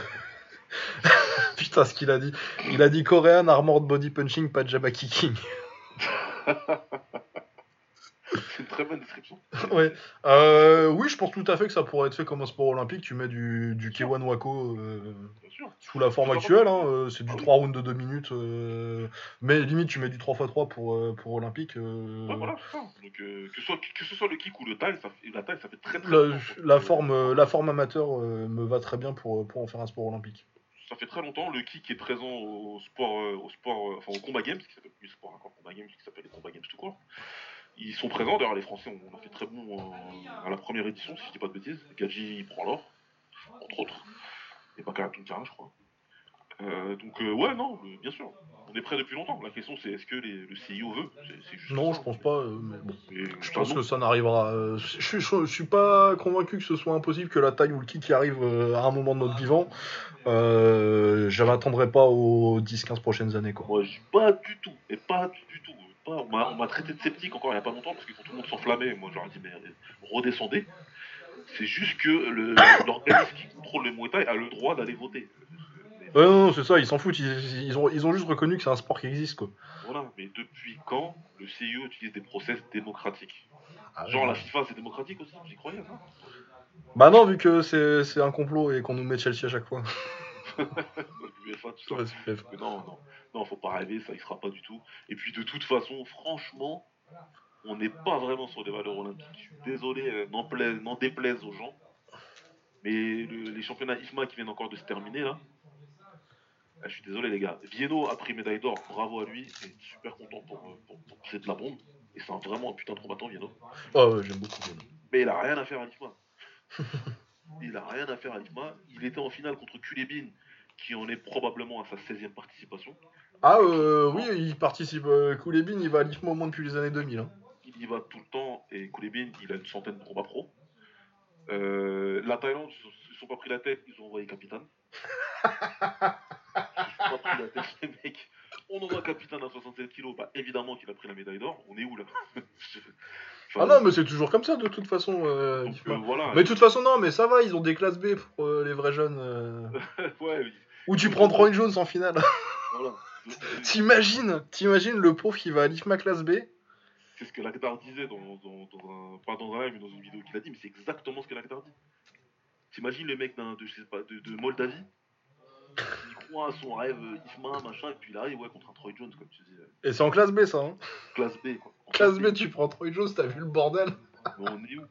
Putain, ce qu'il a dit. Il a dit Korean Armored Body Punching, pas Jabba Kicking. C'est une très bonne description. ouais. Euh, oui, je pense tout à fait que ça pourrait être fait comme un sport olympique. Tu mets du, du K1 Wako euh, Bien sûr. sous la forme actuelle. Hein, euh, c'est du 3 rounds de 2 minutes. mais limite, tu mets du 3x3 pour, pour olympique. Ouais, voilà, ça. Donc, que, ce soit, que ce soit le kick ou le taille, ça fait, la taille, ça fait très très la, longtemps. la forme, la forme amateur me va très bien pour, pour en faire un sport olympique. ça fait très longtemps, le kick est présent au sport, au sport, enfin au combat games, qui s'appelle plus sport encore combat games, qui s'appelle les combat games tout court. Ils sont présents, d'ailleurs les Français on a fait très bon euh, à la première édition, si je dis pas de bêtises. Gadji prend l'or, entre autres. Et pas Tunkara, je crois. Euh, donc euh, ouais, non, le- bien sûr. On est prêt depuis longtemps. La question c'est est-ce que les- le CIO veut? Juste Non, ça. je pense pas. euh, mais bon. Et, Je pense que ça n'arrivera. je, je, je suis pas convaincu que ce soit impossible que la taille ou le y arrive à un moment de notre vivant. Euh, je m'attendrai pas aux 10-15 prochaines années. Quoi. Moi, pas du tout, et pas du tout. Pas, on m'a on m'a traité de sceptique encore il n'y a pas longtemps parce que quand tout le monde s'enflammait, moi j'aurais dit mais redescendez. C'est juste que le- l'organisme qui contrôle le Muay Thai a le droit d'aller voter. Ouais, non, non, c'est ça, ils s'en foutent. Ils, ils ont, ils ont juste reconnu que c'est un sport qui existe. Quoi. Voilà, mais depuis quand le CIO utilise des process démocratiques? Ah, Genre la FIFA c'est démocratique aussi, j'y croyais ça Bah non, vu que c'est c'est un complot et qu'on nous met Chelsea à chaque fois. l'UEFA, tout ça. Ouais, c'est non, non, non, faut pas rêver, ça y sera pas du tout. Et puis de toute façon, franchement, on n'est pas vraiment sur des valeurs olympiques. Je suis désolé, euh, n'en plaise- n'en déplaise aux gens. Mais le- les championnats IFMA qui viennent encore de se terminer là, ah, je suis désolé les gars. Vieno a pris médaille d'or, bravo à lui, et super content pour, euh, pour, pour- c'est de la bombe. Et c'est un- vraiment un putain de combattant Vieno. Ah ouais, j'aime beaucoup. Bruno. Mais il a rien à faire à l'IFMA. il a rien à faire à l'IFMA. Il était en finale contre Kulebin, qui en est probablement à sa 16e participation. Ah euh, oui, il participe. Euh, Koulebin, il va à l'IFMA au moins depuis les années 2000. Hein. il y va tout le temps et Kulebin, il a une centaine de combats pro. Euh, la Thaïlande, ils ne se sont pas pris la tête, ils ont envoyé Capitaine. ils sont pas pris la tête, les mecs. On envoie Capitaine à 67 kilos, bah évidemment qu'il a pris la médaille d'or. On est où là? Ah non, mais c'est toujours comme ça de toute façon. euh, Donc, euh, voilà. Mais de toute façon, non, mais ça va, ils ont des classes B pour euh, les vrais jeunes. euh. ouais, oui, Où tu prends Troy Jones en finale. voilà. t'imagines, t'imagines le pauvre qui va à l'IFMA classe B? C'est ce que Lagdar disait dans, dans, dans un. Pas dans un live, mais dans une vidéo qu'il a dit, mais c'est exactement ce que Lagdar dit. T'imagines le mec d'un, de, je sais pas, de, de Moldavie? À son rêve euh, IFMA, machin, et puis il arrive ouais, contre un Troy Jones, comme tu dis. euh, Et c'est en classe B ça. Hein. Classe B, quoi. En Classe B, tu prends Troy Jones, t'as vu le bordel Mais on est où?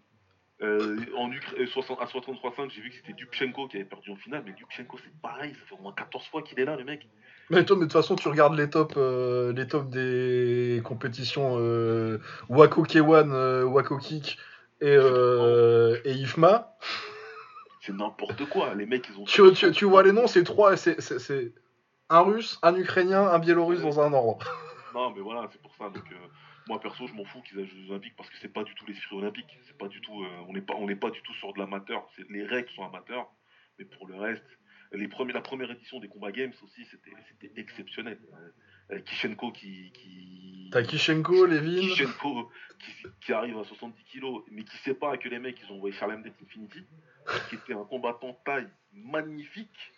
Euh, en Ukra- euh, 60 à 63.5, j'ai vu que c'était Dubchenko qui avait perdu en finale, mais Dubchenko c'est pareil, ça fait au moins 14 fois qu'il est là, le mec. Mais toi, mais de toute façon, tu regardes les tops, euh, les tops des compétitions euh, Wako K1, euh, Wako Kick et, et IFMA. C'est n'importe quoi, les mecs ils ont. Tu, tu, tu vois les noms, c'est trois, c'est- c'est c'est un russe, un ukrainien, un biélorusse dans un ordre. Non, mais voilà, c'est pour ça. Donc, euh, moi perso, je m'en fous qu'ils aient les Jeux Olympiques parce que c'est pas du tout l'esprit olympique. C'est pas du tout. euh, on n'est pas, on n'est pas du tout sur de l'amateur. C'est les règles sont amateurs, mais pour le reste, les premiers, la première édition des combats games aussi, c'était, c'était exceptionnel. Euh, Kishenko qui, qui T'as Kishenko, Levin. Kishenko qui, qui arrive à 70 kilos, mais qui sait pas que les mecs ils ont envoyé Charlem Death Infinity, qui était un combattant taille magnifique.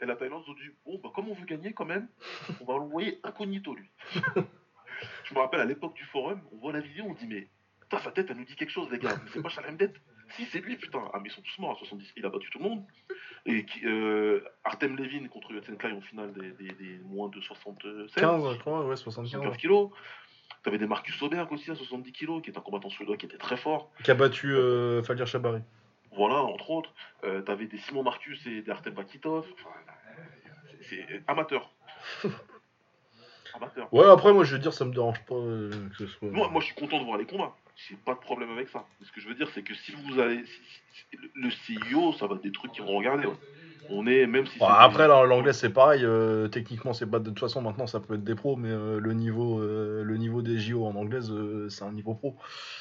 Et la Thaïlande, ils ont dit Bon, bah, comme on veut gagner quand même, on va l'envoyer incognito lui. Je me rappelle à l'époque du forum, on voit la vidéo, on dit Mais putain, sa tête elle nous dit quelque chose, les gars, mais c'est pas Charlem Death. Si, c'est lui, putain? Ah, mais ils sont tous morts à 70, il a battu tout le monde. Et qui, euh, Artem Levin contre Yotsen Kai en finale des, des, des moins de 76. 15, je crois, ouais, 75. 75 kilos. T'avais des Marcus Soberg aussi à 70 kilos, qui est un combattant suédois qui était très fort. Qui a battu euh, Chabari. Voilà, entre autres. Euh, T'avais des Simon Marcus et des Artem Vakitov. Enfin, c'est c'est amateur. amateur. Ouais, après, moi, je veux dire, ça me dérange pas euh, que ce soit. Moi, moi, je suis content de voir les combats. J'ai pas de problème avec ça. Mais ce que je veux dire, c'est que si vous allez. si- le- CIO, ça va être des trucs qui vont regarder. ouais. On est, même si c'est après, des- l'anglais, c'est pareil. euh, techniquement, c'est pas de toute façon, maintenant, ça peut être des pros, mais euh, le, niveau, euh, le niveau des JO en anglaise, c'est un niveau pro.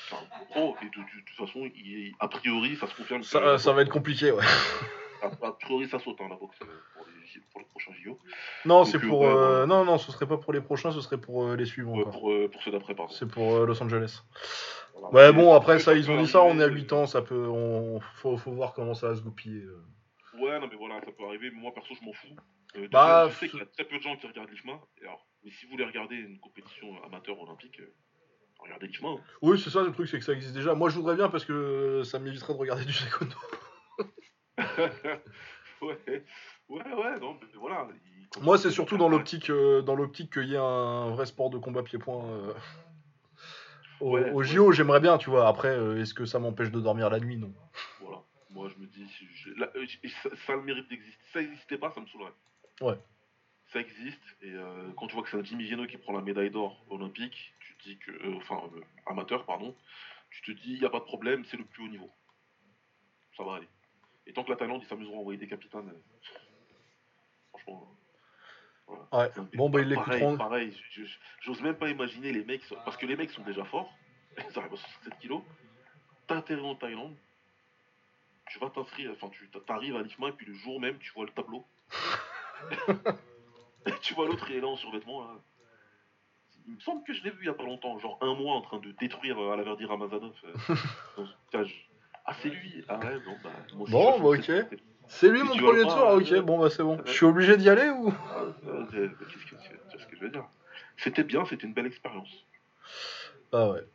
c'est un pro, et de, de- de toute façon, il- a priori, ça se confirme. Ça, va être compliqué, ouais. A, priori, ça saute, hein, la boxe, euh, pour les, pour les prochains JO. Non, c'est euh, pour. euh. Non, non, ce serait pas pour les prochains, ce serait pour euh, les suivants. Pour, euh, pour ceux d'après, pardon. C'est pour Los Angeles. Voilà. Ouais, bon, après ça, ils ont dit ça, on est à arriver, 8 ans, ça peut. On... Faut, faut voir comment ça va se goupiller. Ouais, non, mais voilà, ça peut arriver, mais moi perso, je m'en fous. Euh, Bah, je sais qu'il y a très peu de gens qui regardent l'IFMA, alors, mais si vous voulez regarder une compétition amateur olympique, euh, regardez l'IFMA. hein. Oui, c'est ça le truc, c'est que ça existe déjà. Moi, je voudrais bien parce que ça m'éviterait de regarder du taekwondo. ouais, ouais, ouais, non, mais voilà. il- Moi, c'est surtout dans l'optique, euh, dans l'optique qu'il y ait un vrai sport de combat pied-point. euh, au, Ouais, au ouais. JO, j'aimerais bien, tu vois. Après, euh, est-ce que ça m'empêche de dormir la nuit? Non. Voilà. Moi, je me dis, je- là, ça, ça a le mérite d'exister. Si ça n'existait pas, ça me saoulerait. Ouais. Ça existe, et euh, quand tu vois que c'est un Jimmy Geno qui prend la médaille d'or olympique, tu te dis que. euh, enfin, amateur, pardon, tu te dis, il n'y a pas de problème, c'est le plus haut niveau. Ça va aller. Et tant que la Thaïlande, ils s'amuseront à envoyer des capitaines. euh, franchement. voilà. Ouais. Bon, bah, ils l'écouteront. Pareil, j'ose même pas imaginer les mecs. Parce que les mecs sont déjà forts. Ils arrivent à 67 kilos. T'as atterri en Thaïlande. Tu vas t'inscrire, enfin, tu t'arrives à l'IFMA et puis le jour même, tu vois le tableau. Et tu vois l'autre, il est là en survêtement. Là. Il me semble que je l'ai vu il y a pas longtemps, genre un mois en train de détruire euh, Alaverdi Ramazanov. euh, dans cage. Ah, c'est lui Ah ouais, non, bah. moi Bon, bah, ok. C'est lui mon premier tour. pas, Ok, euh, bon, bah, c'est bon. Je suis c'est d'y aller ou? Ah, euh, euh, Qu'est-ce que tu tu vois ce que je veux dire? C'était bien, c'était une belle expérience. Ah ouais.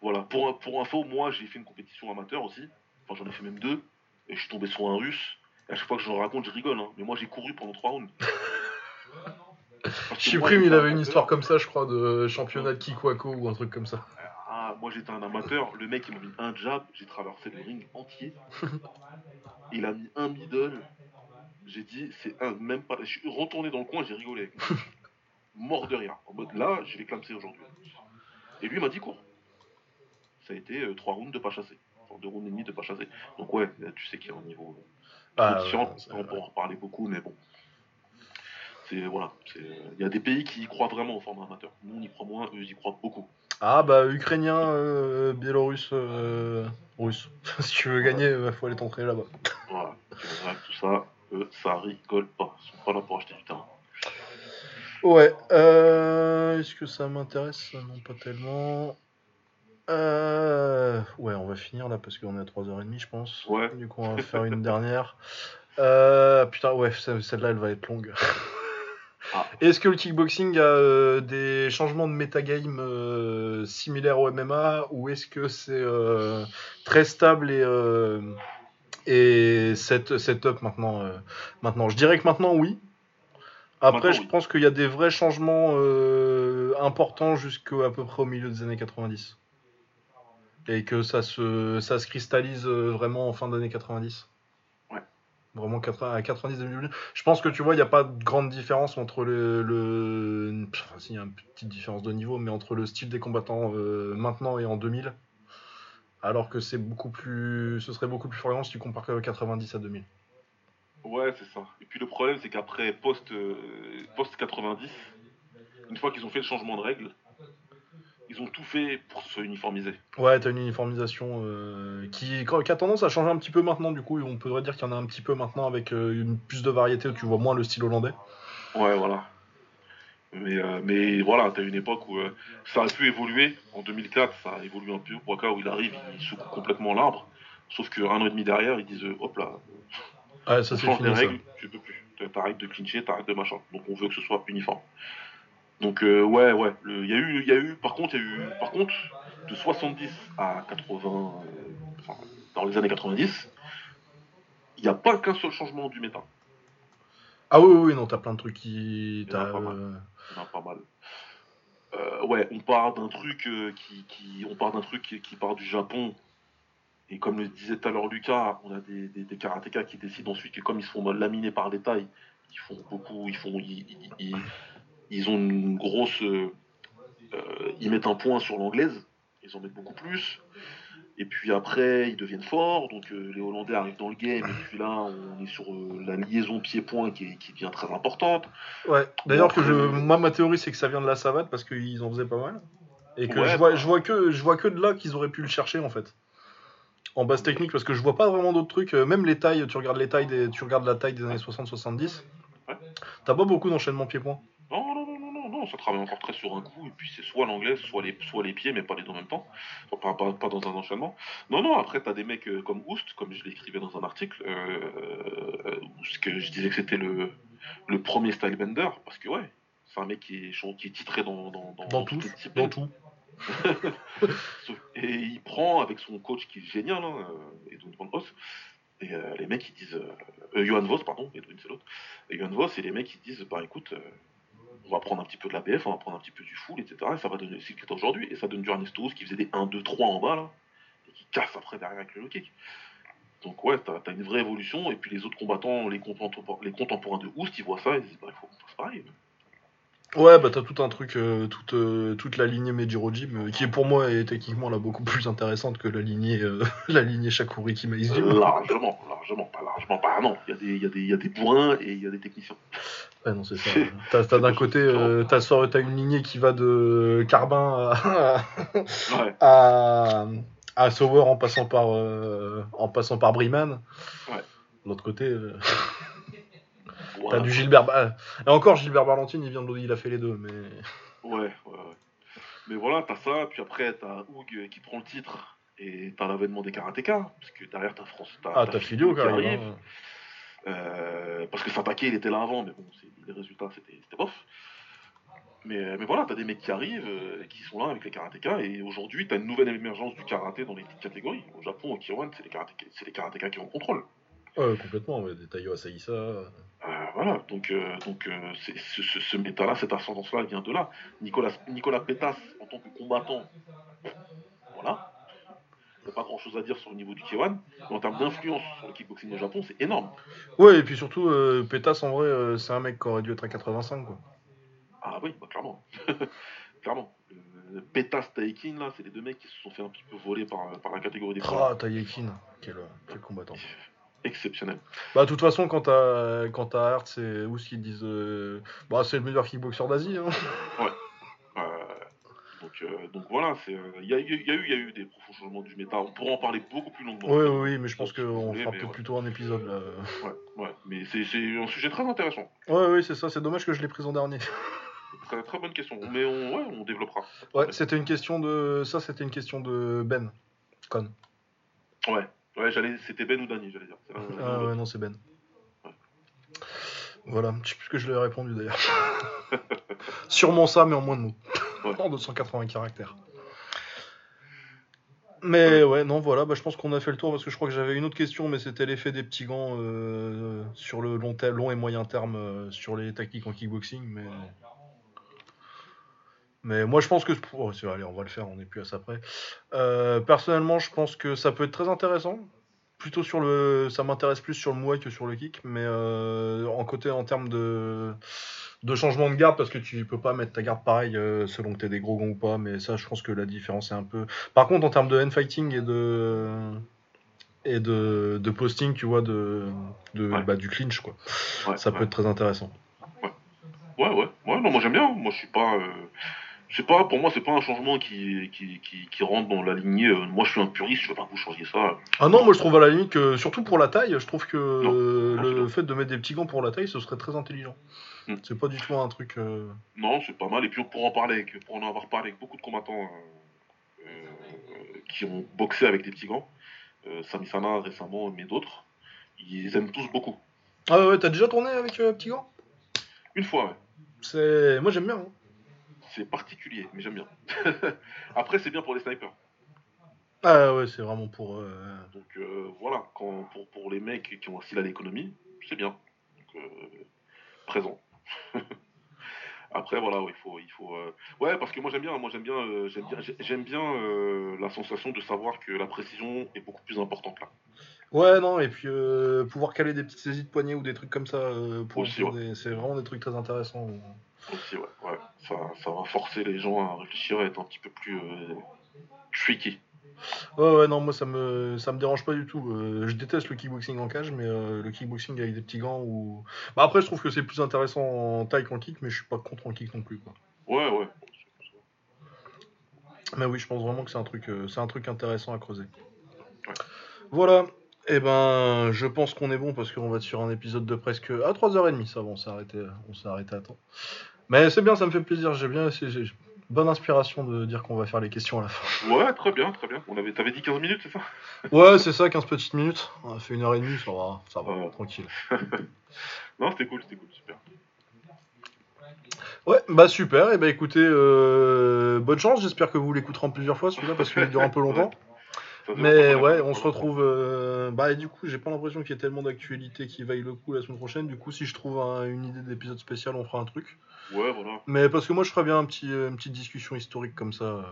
Voilà, pour, pour info, moi j'ai fait une compétition amateur aussi. Enfin, j'en ai fait même deux. Et je suis tombé sur un russe. Et à chaque fois que je raconte, je rigole. Hein. Mais moi j'ai couru pendant trois rounds. Chyprime, il avait une histoire comme ça, je crois, de championnat de Kikwako ou un truc comme ça. Ah, moi j'étais un amateur. Le mec il m'a mis un jab. J'ai traversé le ring entier. Il a mis un middle. J'ai dit, c'est un, même pas. Je suis retourné dans le coin, j'ai rigolé. Mort de rire. En mode là, je vais clamser aujourd'hui. Et lui il m'a dit cours. Ça a été euh, trois rounds de pas chasser. Enfin, deux rounds et demi de pas chasser. Donc ouais, tu sais qu'il y a un niveau. euh, Ah, différent. ça- on peut en reparler beaucoup, mais bon. C'est voilà. c'est- Il y a des pays qui y croient vraiment au format amateur. Nous on y croit moins, eux ils y croient beaucoup. Ah bah ukrainien, euh, biélorusse, euh, russe. si tu veux gagner, il faut aller t'entraîner là-bas. Voilà. Tout ça, eux, ça rigole pas. Ils sont pas là pour acheter du terrain. Ouais. Euh, Est-ce que ça m'intéresse? Non, pas tellement. Euh, Ouais, on va finir là parce qu'on est à 3h30, je pense. Ouais. Du coup, on va faire une dernière. Euh, Putain, ouais, ce- celle-là, elle va être longue. Ah. Est-ce que le kickboxing a euh, des changements de metagame euh, similaires au MMA ou est-ce que c'est euh, très stable et, euh, et set, setup maintenant, maintenant? Je dirais que maintenant, oui. Après, Maintenant, je oui. pense qu'il y a des vrais changements importants jusqu'à peu près au milieu des années 90. Et que ça se, ça se cristallise vraiment en fin d'année 90. Vraiment 80, à 90 2000. Je pense que tu vois, il n'y a pas de grande différence entre le. le... Si, il y a une petite différence de niveau, mais entre le style des combattants euh, maintenant et en 2000. Alors que c'est beaucoup plus. Ce serait beaucoup plus fréquent si tu compares que 90 à 2000. Ouais, c'est ça. Et puis le problème, c'est qu'après post, euh, post 90, une fois qu'ils ont fait le changement de règles, ils ont tout fait pour se uniformiser. Ouais, t'as une uniformisation euh, qui, qui a tendance à changer un petit peu maintenant, du coup, on pourrait dire qu'il y en a un petit peu maintenant avec euh, une plus de variété où tu vois moins le style hollandais. Ouais, voilà. Mais, euh, mais voilà, t'as une époque où euh, ça a pu évoluer. En 2004, ça a évolué un peu. Waka, où il arrive, il secoue complètement l'arbre. Sauf qu'un an et demi derrière, ils disent hop là, Ouais, ça on change les ça. règles, tu peux plus. T'arrêtes de clincher, t'arrêtes de machin. Donc on veut que ce soit uniforme. Donc euh, ouais, ouais. le- Il y a eu, il y a eu, par contre, il y a eu, par contre, de 70 à 80, euh, enfin, dans les années 90, il n'y a pas qu'un seul changement du méta. Ah oui, oui, non, t'as plein de trucs qui. T'as, pas mal. euh, Il y en a pas mal. Euh, ouais, on part d'un truc euh, qui, qui, on part d'un truc qui, qui part du Japon. Et comme le disait tout à l'heure Lucas, on a des, des, des karatékas qui décident ensuite que comme ils se font laminer par les tailles, ils font beaucoup, ils font, ils, ils- ils- ils ont une grosse, euh, euh, ils mettent un point sur l'anglaise, ils en mettent beaucoup plus. Et puis après, ils deviennent forts, donc euh, les Hollandais arrivent dans le game, et puis là, on est sur euh, la liaison pied-point qui, qui devient très importante. Ouais, d'ailleurs, que je... moi, ma théorie, c'est que ça vient de la savate parce qu'ils en faisaient pas mal. Et que Ouais, je, vois, bah. je, vois que, je vois que de là qu'ils auraient pu le chercher en fait. En base technique, parce que je vois pas vraiment d'autres trucs. Même les tailles, tu regardes les tailles, des... tu regardes la taille des années 60-70. Ouais. T'as pas beaucoup d'enchaînements pied-point. Non, non, non, non, non, non, ça travaille encore très sur un coup, et puis c'est soit l'anglaise, soit les, soit les pieds, mais pas les deux en même temps, pas, pas, pas dans un enchaînement. Non, non, après, t'as des mecs euh, comme Oust, comme je l'écrivais dans un article, euh, euh, que je disais que c'était le, le premier style bender, parce que ouais, c'est un mec qui est, qui est titré dans, dans, dans, tout, dans tout. Et il prend avec son coach qui est génial, hein, euh, Edwin Van Voss, et euh, les mecs ils disent, euh, Johan Voss, pardon, Edwin c'est l'autre, et Johan Voss, et les mecs ils disent, bah écoute, on va prendre un petit peu de la BF, on va prendre un petit peu du full, etc. Et ça va donner ce qu'il est aujourd'hui, et ça donne du Ernesto qui faisait des 1, 2, 3 en bas là, et qui casse après derrière avec le low kick. Donc ouais, t'as as une vraie évolution, et puis les autres combattants, les contemporains, de Oust, ils voient ça, ils disent, bah il faut qu'on fasse pareil. Ouais, bah t'as tout un truc, euh, toute, euh, toute la lignée Mejiro-Jim, euh, qui est pour moi est techniquement là beaucoup plus intéressante que la lignée, euh, la lignée Shakuriki Maïs Jim. largement, largement, pas largement, pas non. Il y, a des- y, a des- il y a des bourrins et il y a des techniciens. Ouais, non, c'est ça. T'as t'as d'un côté, t'as une lignée qui va de Carbin à, Ouais, à, à Sauer en passant par, en passant par Briman. Ouais. De l'autre côté, t'as du Gilbert. Ba- Et encore, Gilbert Barlantine, il vient de il a fait les deux, mais. Ouais, ouais, ouais. Mais voilà, t'as ça, puis après t'as Hoog qui prend le titre, et t'as l'avènement des karatékas, parce que derrière t'as France. Ah, t'as Filio qui arrive, euh, parce que Satake il était là avant, mais bon, c'est- les résultats c'était bof. Mais, mais voilà, t'as des mecs qui arrivent, euh, qui sont là avec les karatékas, et aujourd'hui t'as une nouvelle émergence du karaté dans les petites catégories. Au Japon, au Kiwan, c'est les karatékas qui ont le contrôle. Complètement, ouais, des Taiyo Asaïsa. Euh, voilà, donc, euh, donc euh, c'est- ce, ce, ce méta-là, cette ascendance-là vient de là. Nicolas, Nicolas Pétas, en tant que combattant, voilà. Il n'y a pas grand-chose à dire sur le niveau du K1, mais en termes d'influence sur le kickboxing au Japon, c'est énorme. Ouais, et puis surtout, euh, Pétas, en vrai, euh, c'est un mec qui aurait dû être à 85, quoi. Ah oui, bah, clairement. clairement. Euh, Pétas, Taikin, là, c'est les deux mecs qui se sont fait un petit peu voler par, par la catégorie des. Ah, Taïekin, quel, quel combattant. Exceptionnel. Bah, de toute façon, quand t'as quand t'as Hertz et Ous qui disent euh, bah, c'est le meilleur kickboxer d'Asie. Hein. Euh, donc, euh, donc voilà, c'est, il y, a, il y a eu, y a eu des profonds changements du méta. On pourra en parler beaucoup plus longuement. Oui, oui, mais je pense qu'on fera ouais. plutôt un épisode là. Ouais, ouais. Mais c'est, c'est un sujet très intéressant. Ouais, oui, c'est ça, c'est dommage que je l'ai pris en dernier. Très, très bonne question. Mais on, ouais, on développera. Ouais, c'était une question de. Ça, c'était une question de Ben. Con. Ouais, ouais j'allais, c'était Ben ou Dany, j'allais dire. Ah ouais, non, c'est Ben. Voilà, je sais plus ce que je lui ai répondu d'ailleurs. Sûrement ça, mais en moins de mots. Ouais. En 280 caractères. Mais ouais, non, voilà, bah, je pense qu'on a fait le tour parce que je crois que j'avais une autre question, mais c'était l'effet des petits gants euh, sur le long, long et moyen terme euh, sur les tactiques en kickboxing. Mais, mais moi, je pense que. Oh, allez, on va le faire, on n'est plus à ça près. Euh, personnellement, je pense que ça peut être très intéressant. Plutôt sur le. Ça m'intéresse plus sur le Muay que sur le kick, mais euh, en côté, en termes de de changement de garde parce que tu peux pas mettre ta garde pareil euh, selon que t'es des gros gants ou pas mais ça je pense que la différence est un peu par contre en termes de hand fighting et de et de, de posting tu vois de, de Ouais. bah, du clinch quoi Ouais, ça ouais. peut être très intéressant Ouais, ouais. Ouais, non, moi j'aime bien. Moi je suis pas. Je sais pas, pour moi c'est pas un changement qui, qui, qui, qui rentre dans la lignée. euh, Moi je suis un puriste, je veux pas que vous changiez ça. Ah non, moi je trouve à la limite que, surtout pour la taille, je trouve que Non, le non. fait de mettre des petits gants pour la taille, ce serait très intelligent. Hmm. C'est pas du tout un truc. euh, Non, c'est pas mal. Et puis pour en parler, avec, pour en avoir parlé avec beaucoup de combattants euh, qui ont boxé avec des petits gants, euh, Sami Sana récemment, mais d'autres, ils aiment tous beaucoup. Ah ouais, t'as déjà tourné avec petit gant? Une fois, ouais. C'est, moi j'aime bien. hein. C'est particulier, mais j'aime bien. Après, c'est bien pour les snipers. Ah ouais, c'est vraiment pour. euh, Donc euh, voilà, quand, pour, pour les mecs qui ont un style à l'économie, c'est bien. Donc, euh, présent. Après voilà, ouais, il faut, il faut. Ouais, parce que moi j'aime bien, moi j'aime bien, j'aime bien, j'ai- j'aime bien la sensation de savoir que la précision est beaucoup plus importante là. Ouais, non, et puis pouvoir caler des petites saisies de poignet ou des trucs comme ça, pour, Aussi, pour ouais. des- c'est vraiment des trucs très intéressants. Aussi, ouais, ouais. Ça, ça va forcer les gens à réfléchir, à être un petit peu plus euh, tricky. Ouais, ouais, non, moi ça me, ça me dérange pas du tout. Euh, je déteste le kickboxing en cage, mais euh, le kickboxing avec des petits gants ou. Bah après, je trouve que c'est plus intéressant en taille qu'en kick, mais je suis pas contre en kick non plus, quoi. Ouais, ouais. Mais oui, je pense vraiment que c'est un truc, c'est un truc intéressant à creuser. Ouais. Voilà. Et ben, je pense qu'on est bon parce qu'on va être sur un épisode de presque à 3h30. Ça va, on s'est arrêté, on s'est arrêté à temps. Mais c'est bien, ça me fait plaisir. J'ai bien, j'ai bonne inspiration de dire qu'on va faire les questions à la fin. Ouais, très bien, très bien. On avait, t'avais dit 15 minutes, c'est ça? Ouais, c'est ça, 15 petites minutes. On a fait une heure et demie, ça va, ça va, Ouais. tranquille. Non, c'était cool, c'était cool, super. Ouais, bah super. Et bah écoutez, euh, bonne chance. J'espère que vous l'écouterez en plusieurs fois celui-là parce qu'il dure un peu longtemps. Mais ouais, on se retrouve. euh, Bah, et du coup, j'ai pas l'impression qu'il y ait tellement d'actualité qui vaille le coup la semaine prochaine. Du coup, si je trouve un- une idée d'épisode spécial, on fera un truc. Ouais, voilà. Mais parce que moi, je ferais bien un petit, euh, une petite discussion historique comme ça. euh,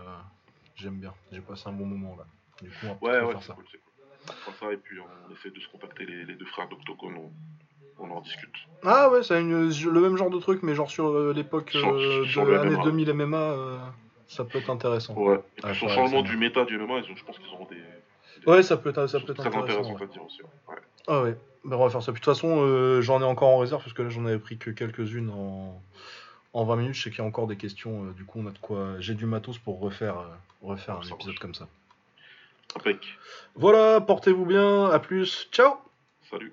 J'aime bien. J'ai passé un bon moment là. Du coup, on va Ouais, ouais, faire c'est ça. cool, cool. On fera ça et puis on essaie de se contacter les, les deux frères d'Octogone, on, on en discute. Ah ouais, c'est le même genre de truc, mais genre sur l'époque euh, de l'année MMA. 2000 MMA, ça peut être intéressant. Ouais. Ah, ouais, changement du méta du MMA, je pense qu'ils auront des, des Ouais, ça peut être, ça peut être très intéressant. intéressantes ouais. dire aussi. ouais. Ah ouais, bah, on va faire ça. Puis de toute façon, euh, j'en ai encore en réserve parce que là j'en avais pris que quelques-unes en... en 20 minutes. Je sais qu'il y a encore des questions. euh, du coup, on a de quoi. J'ai du matos pour refaire, euh, refaire un épisode marche. comme ça. Impec. Voilà, portez-vous bien. À plus. Ciao. Salut.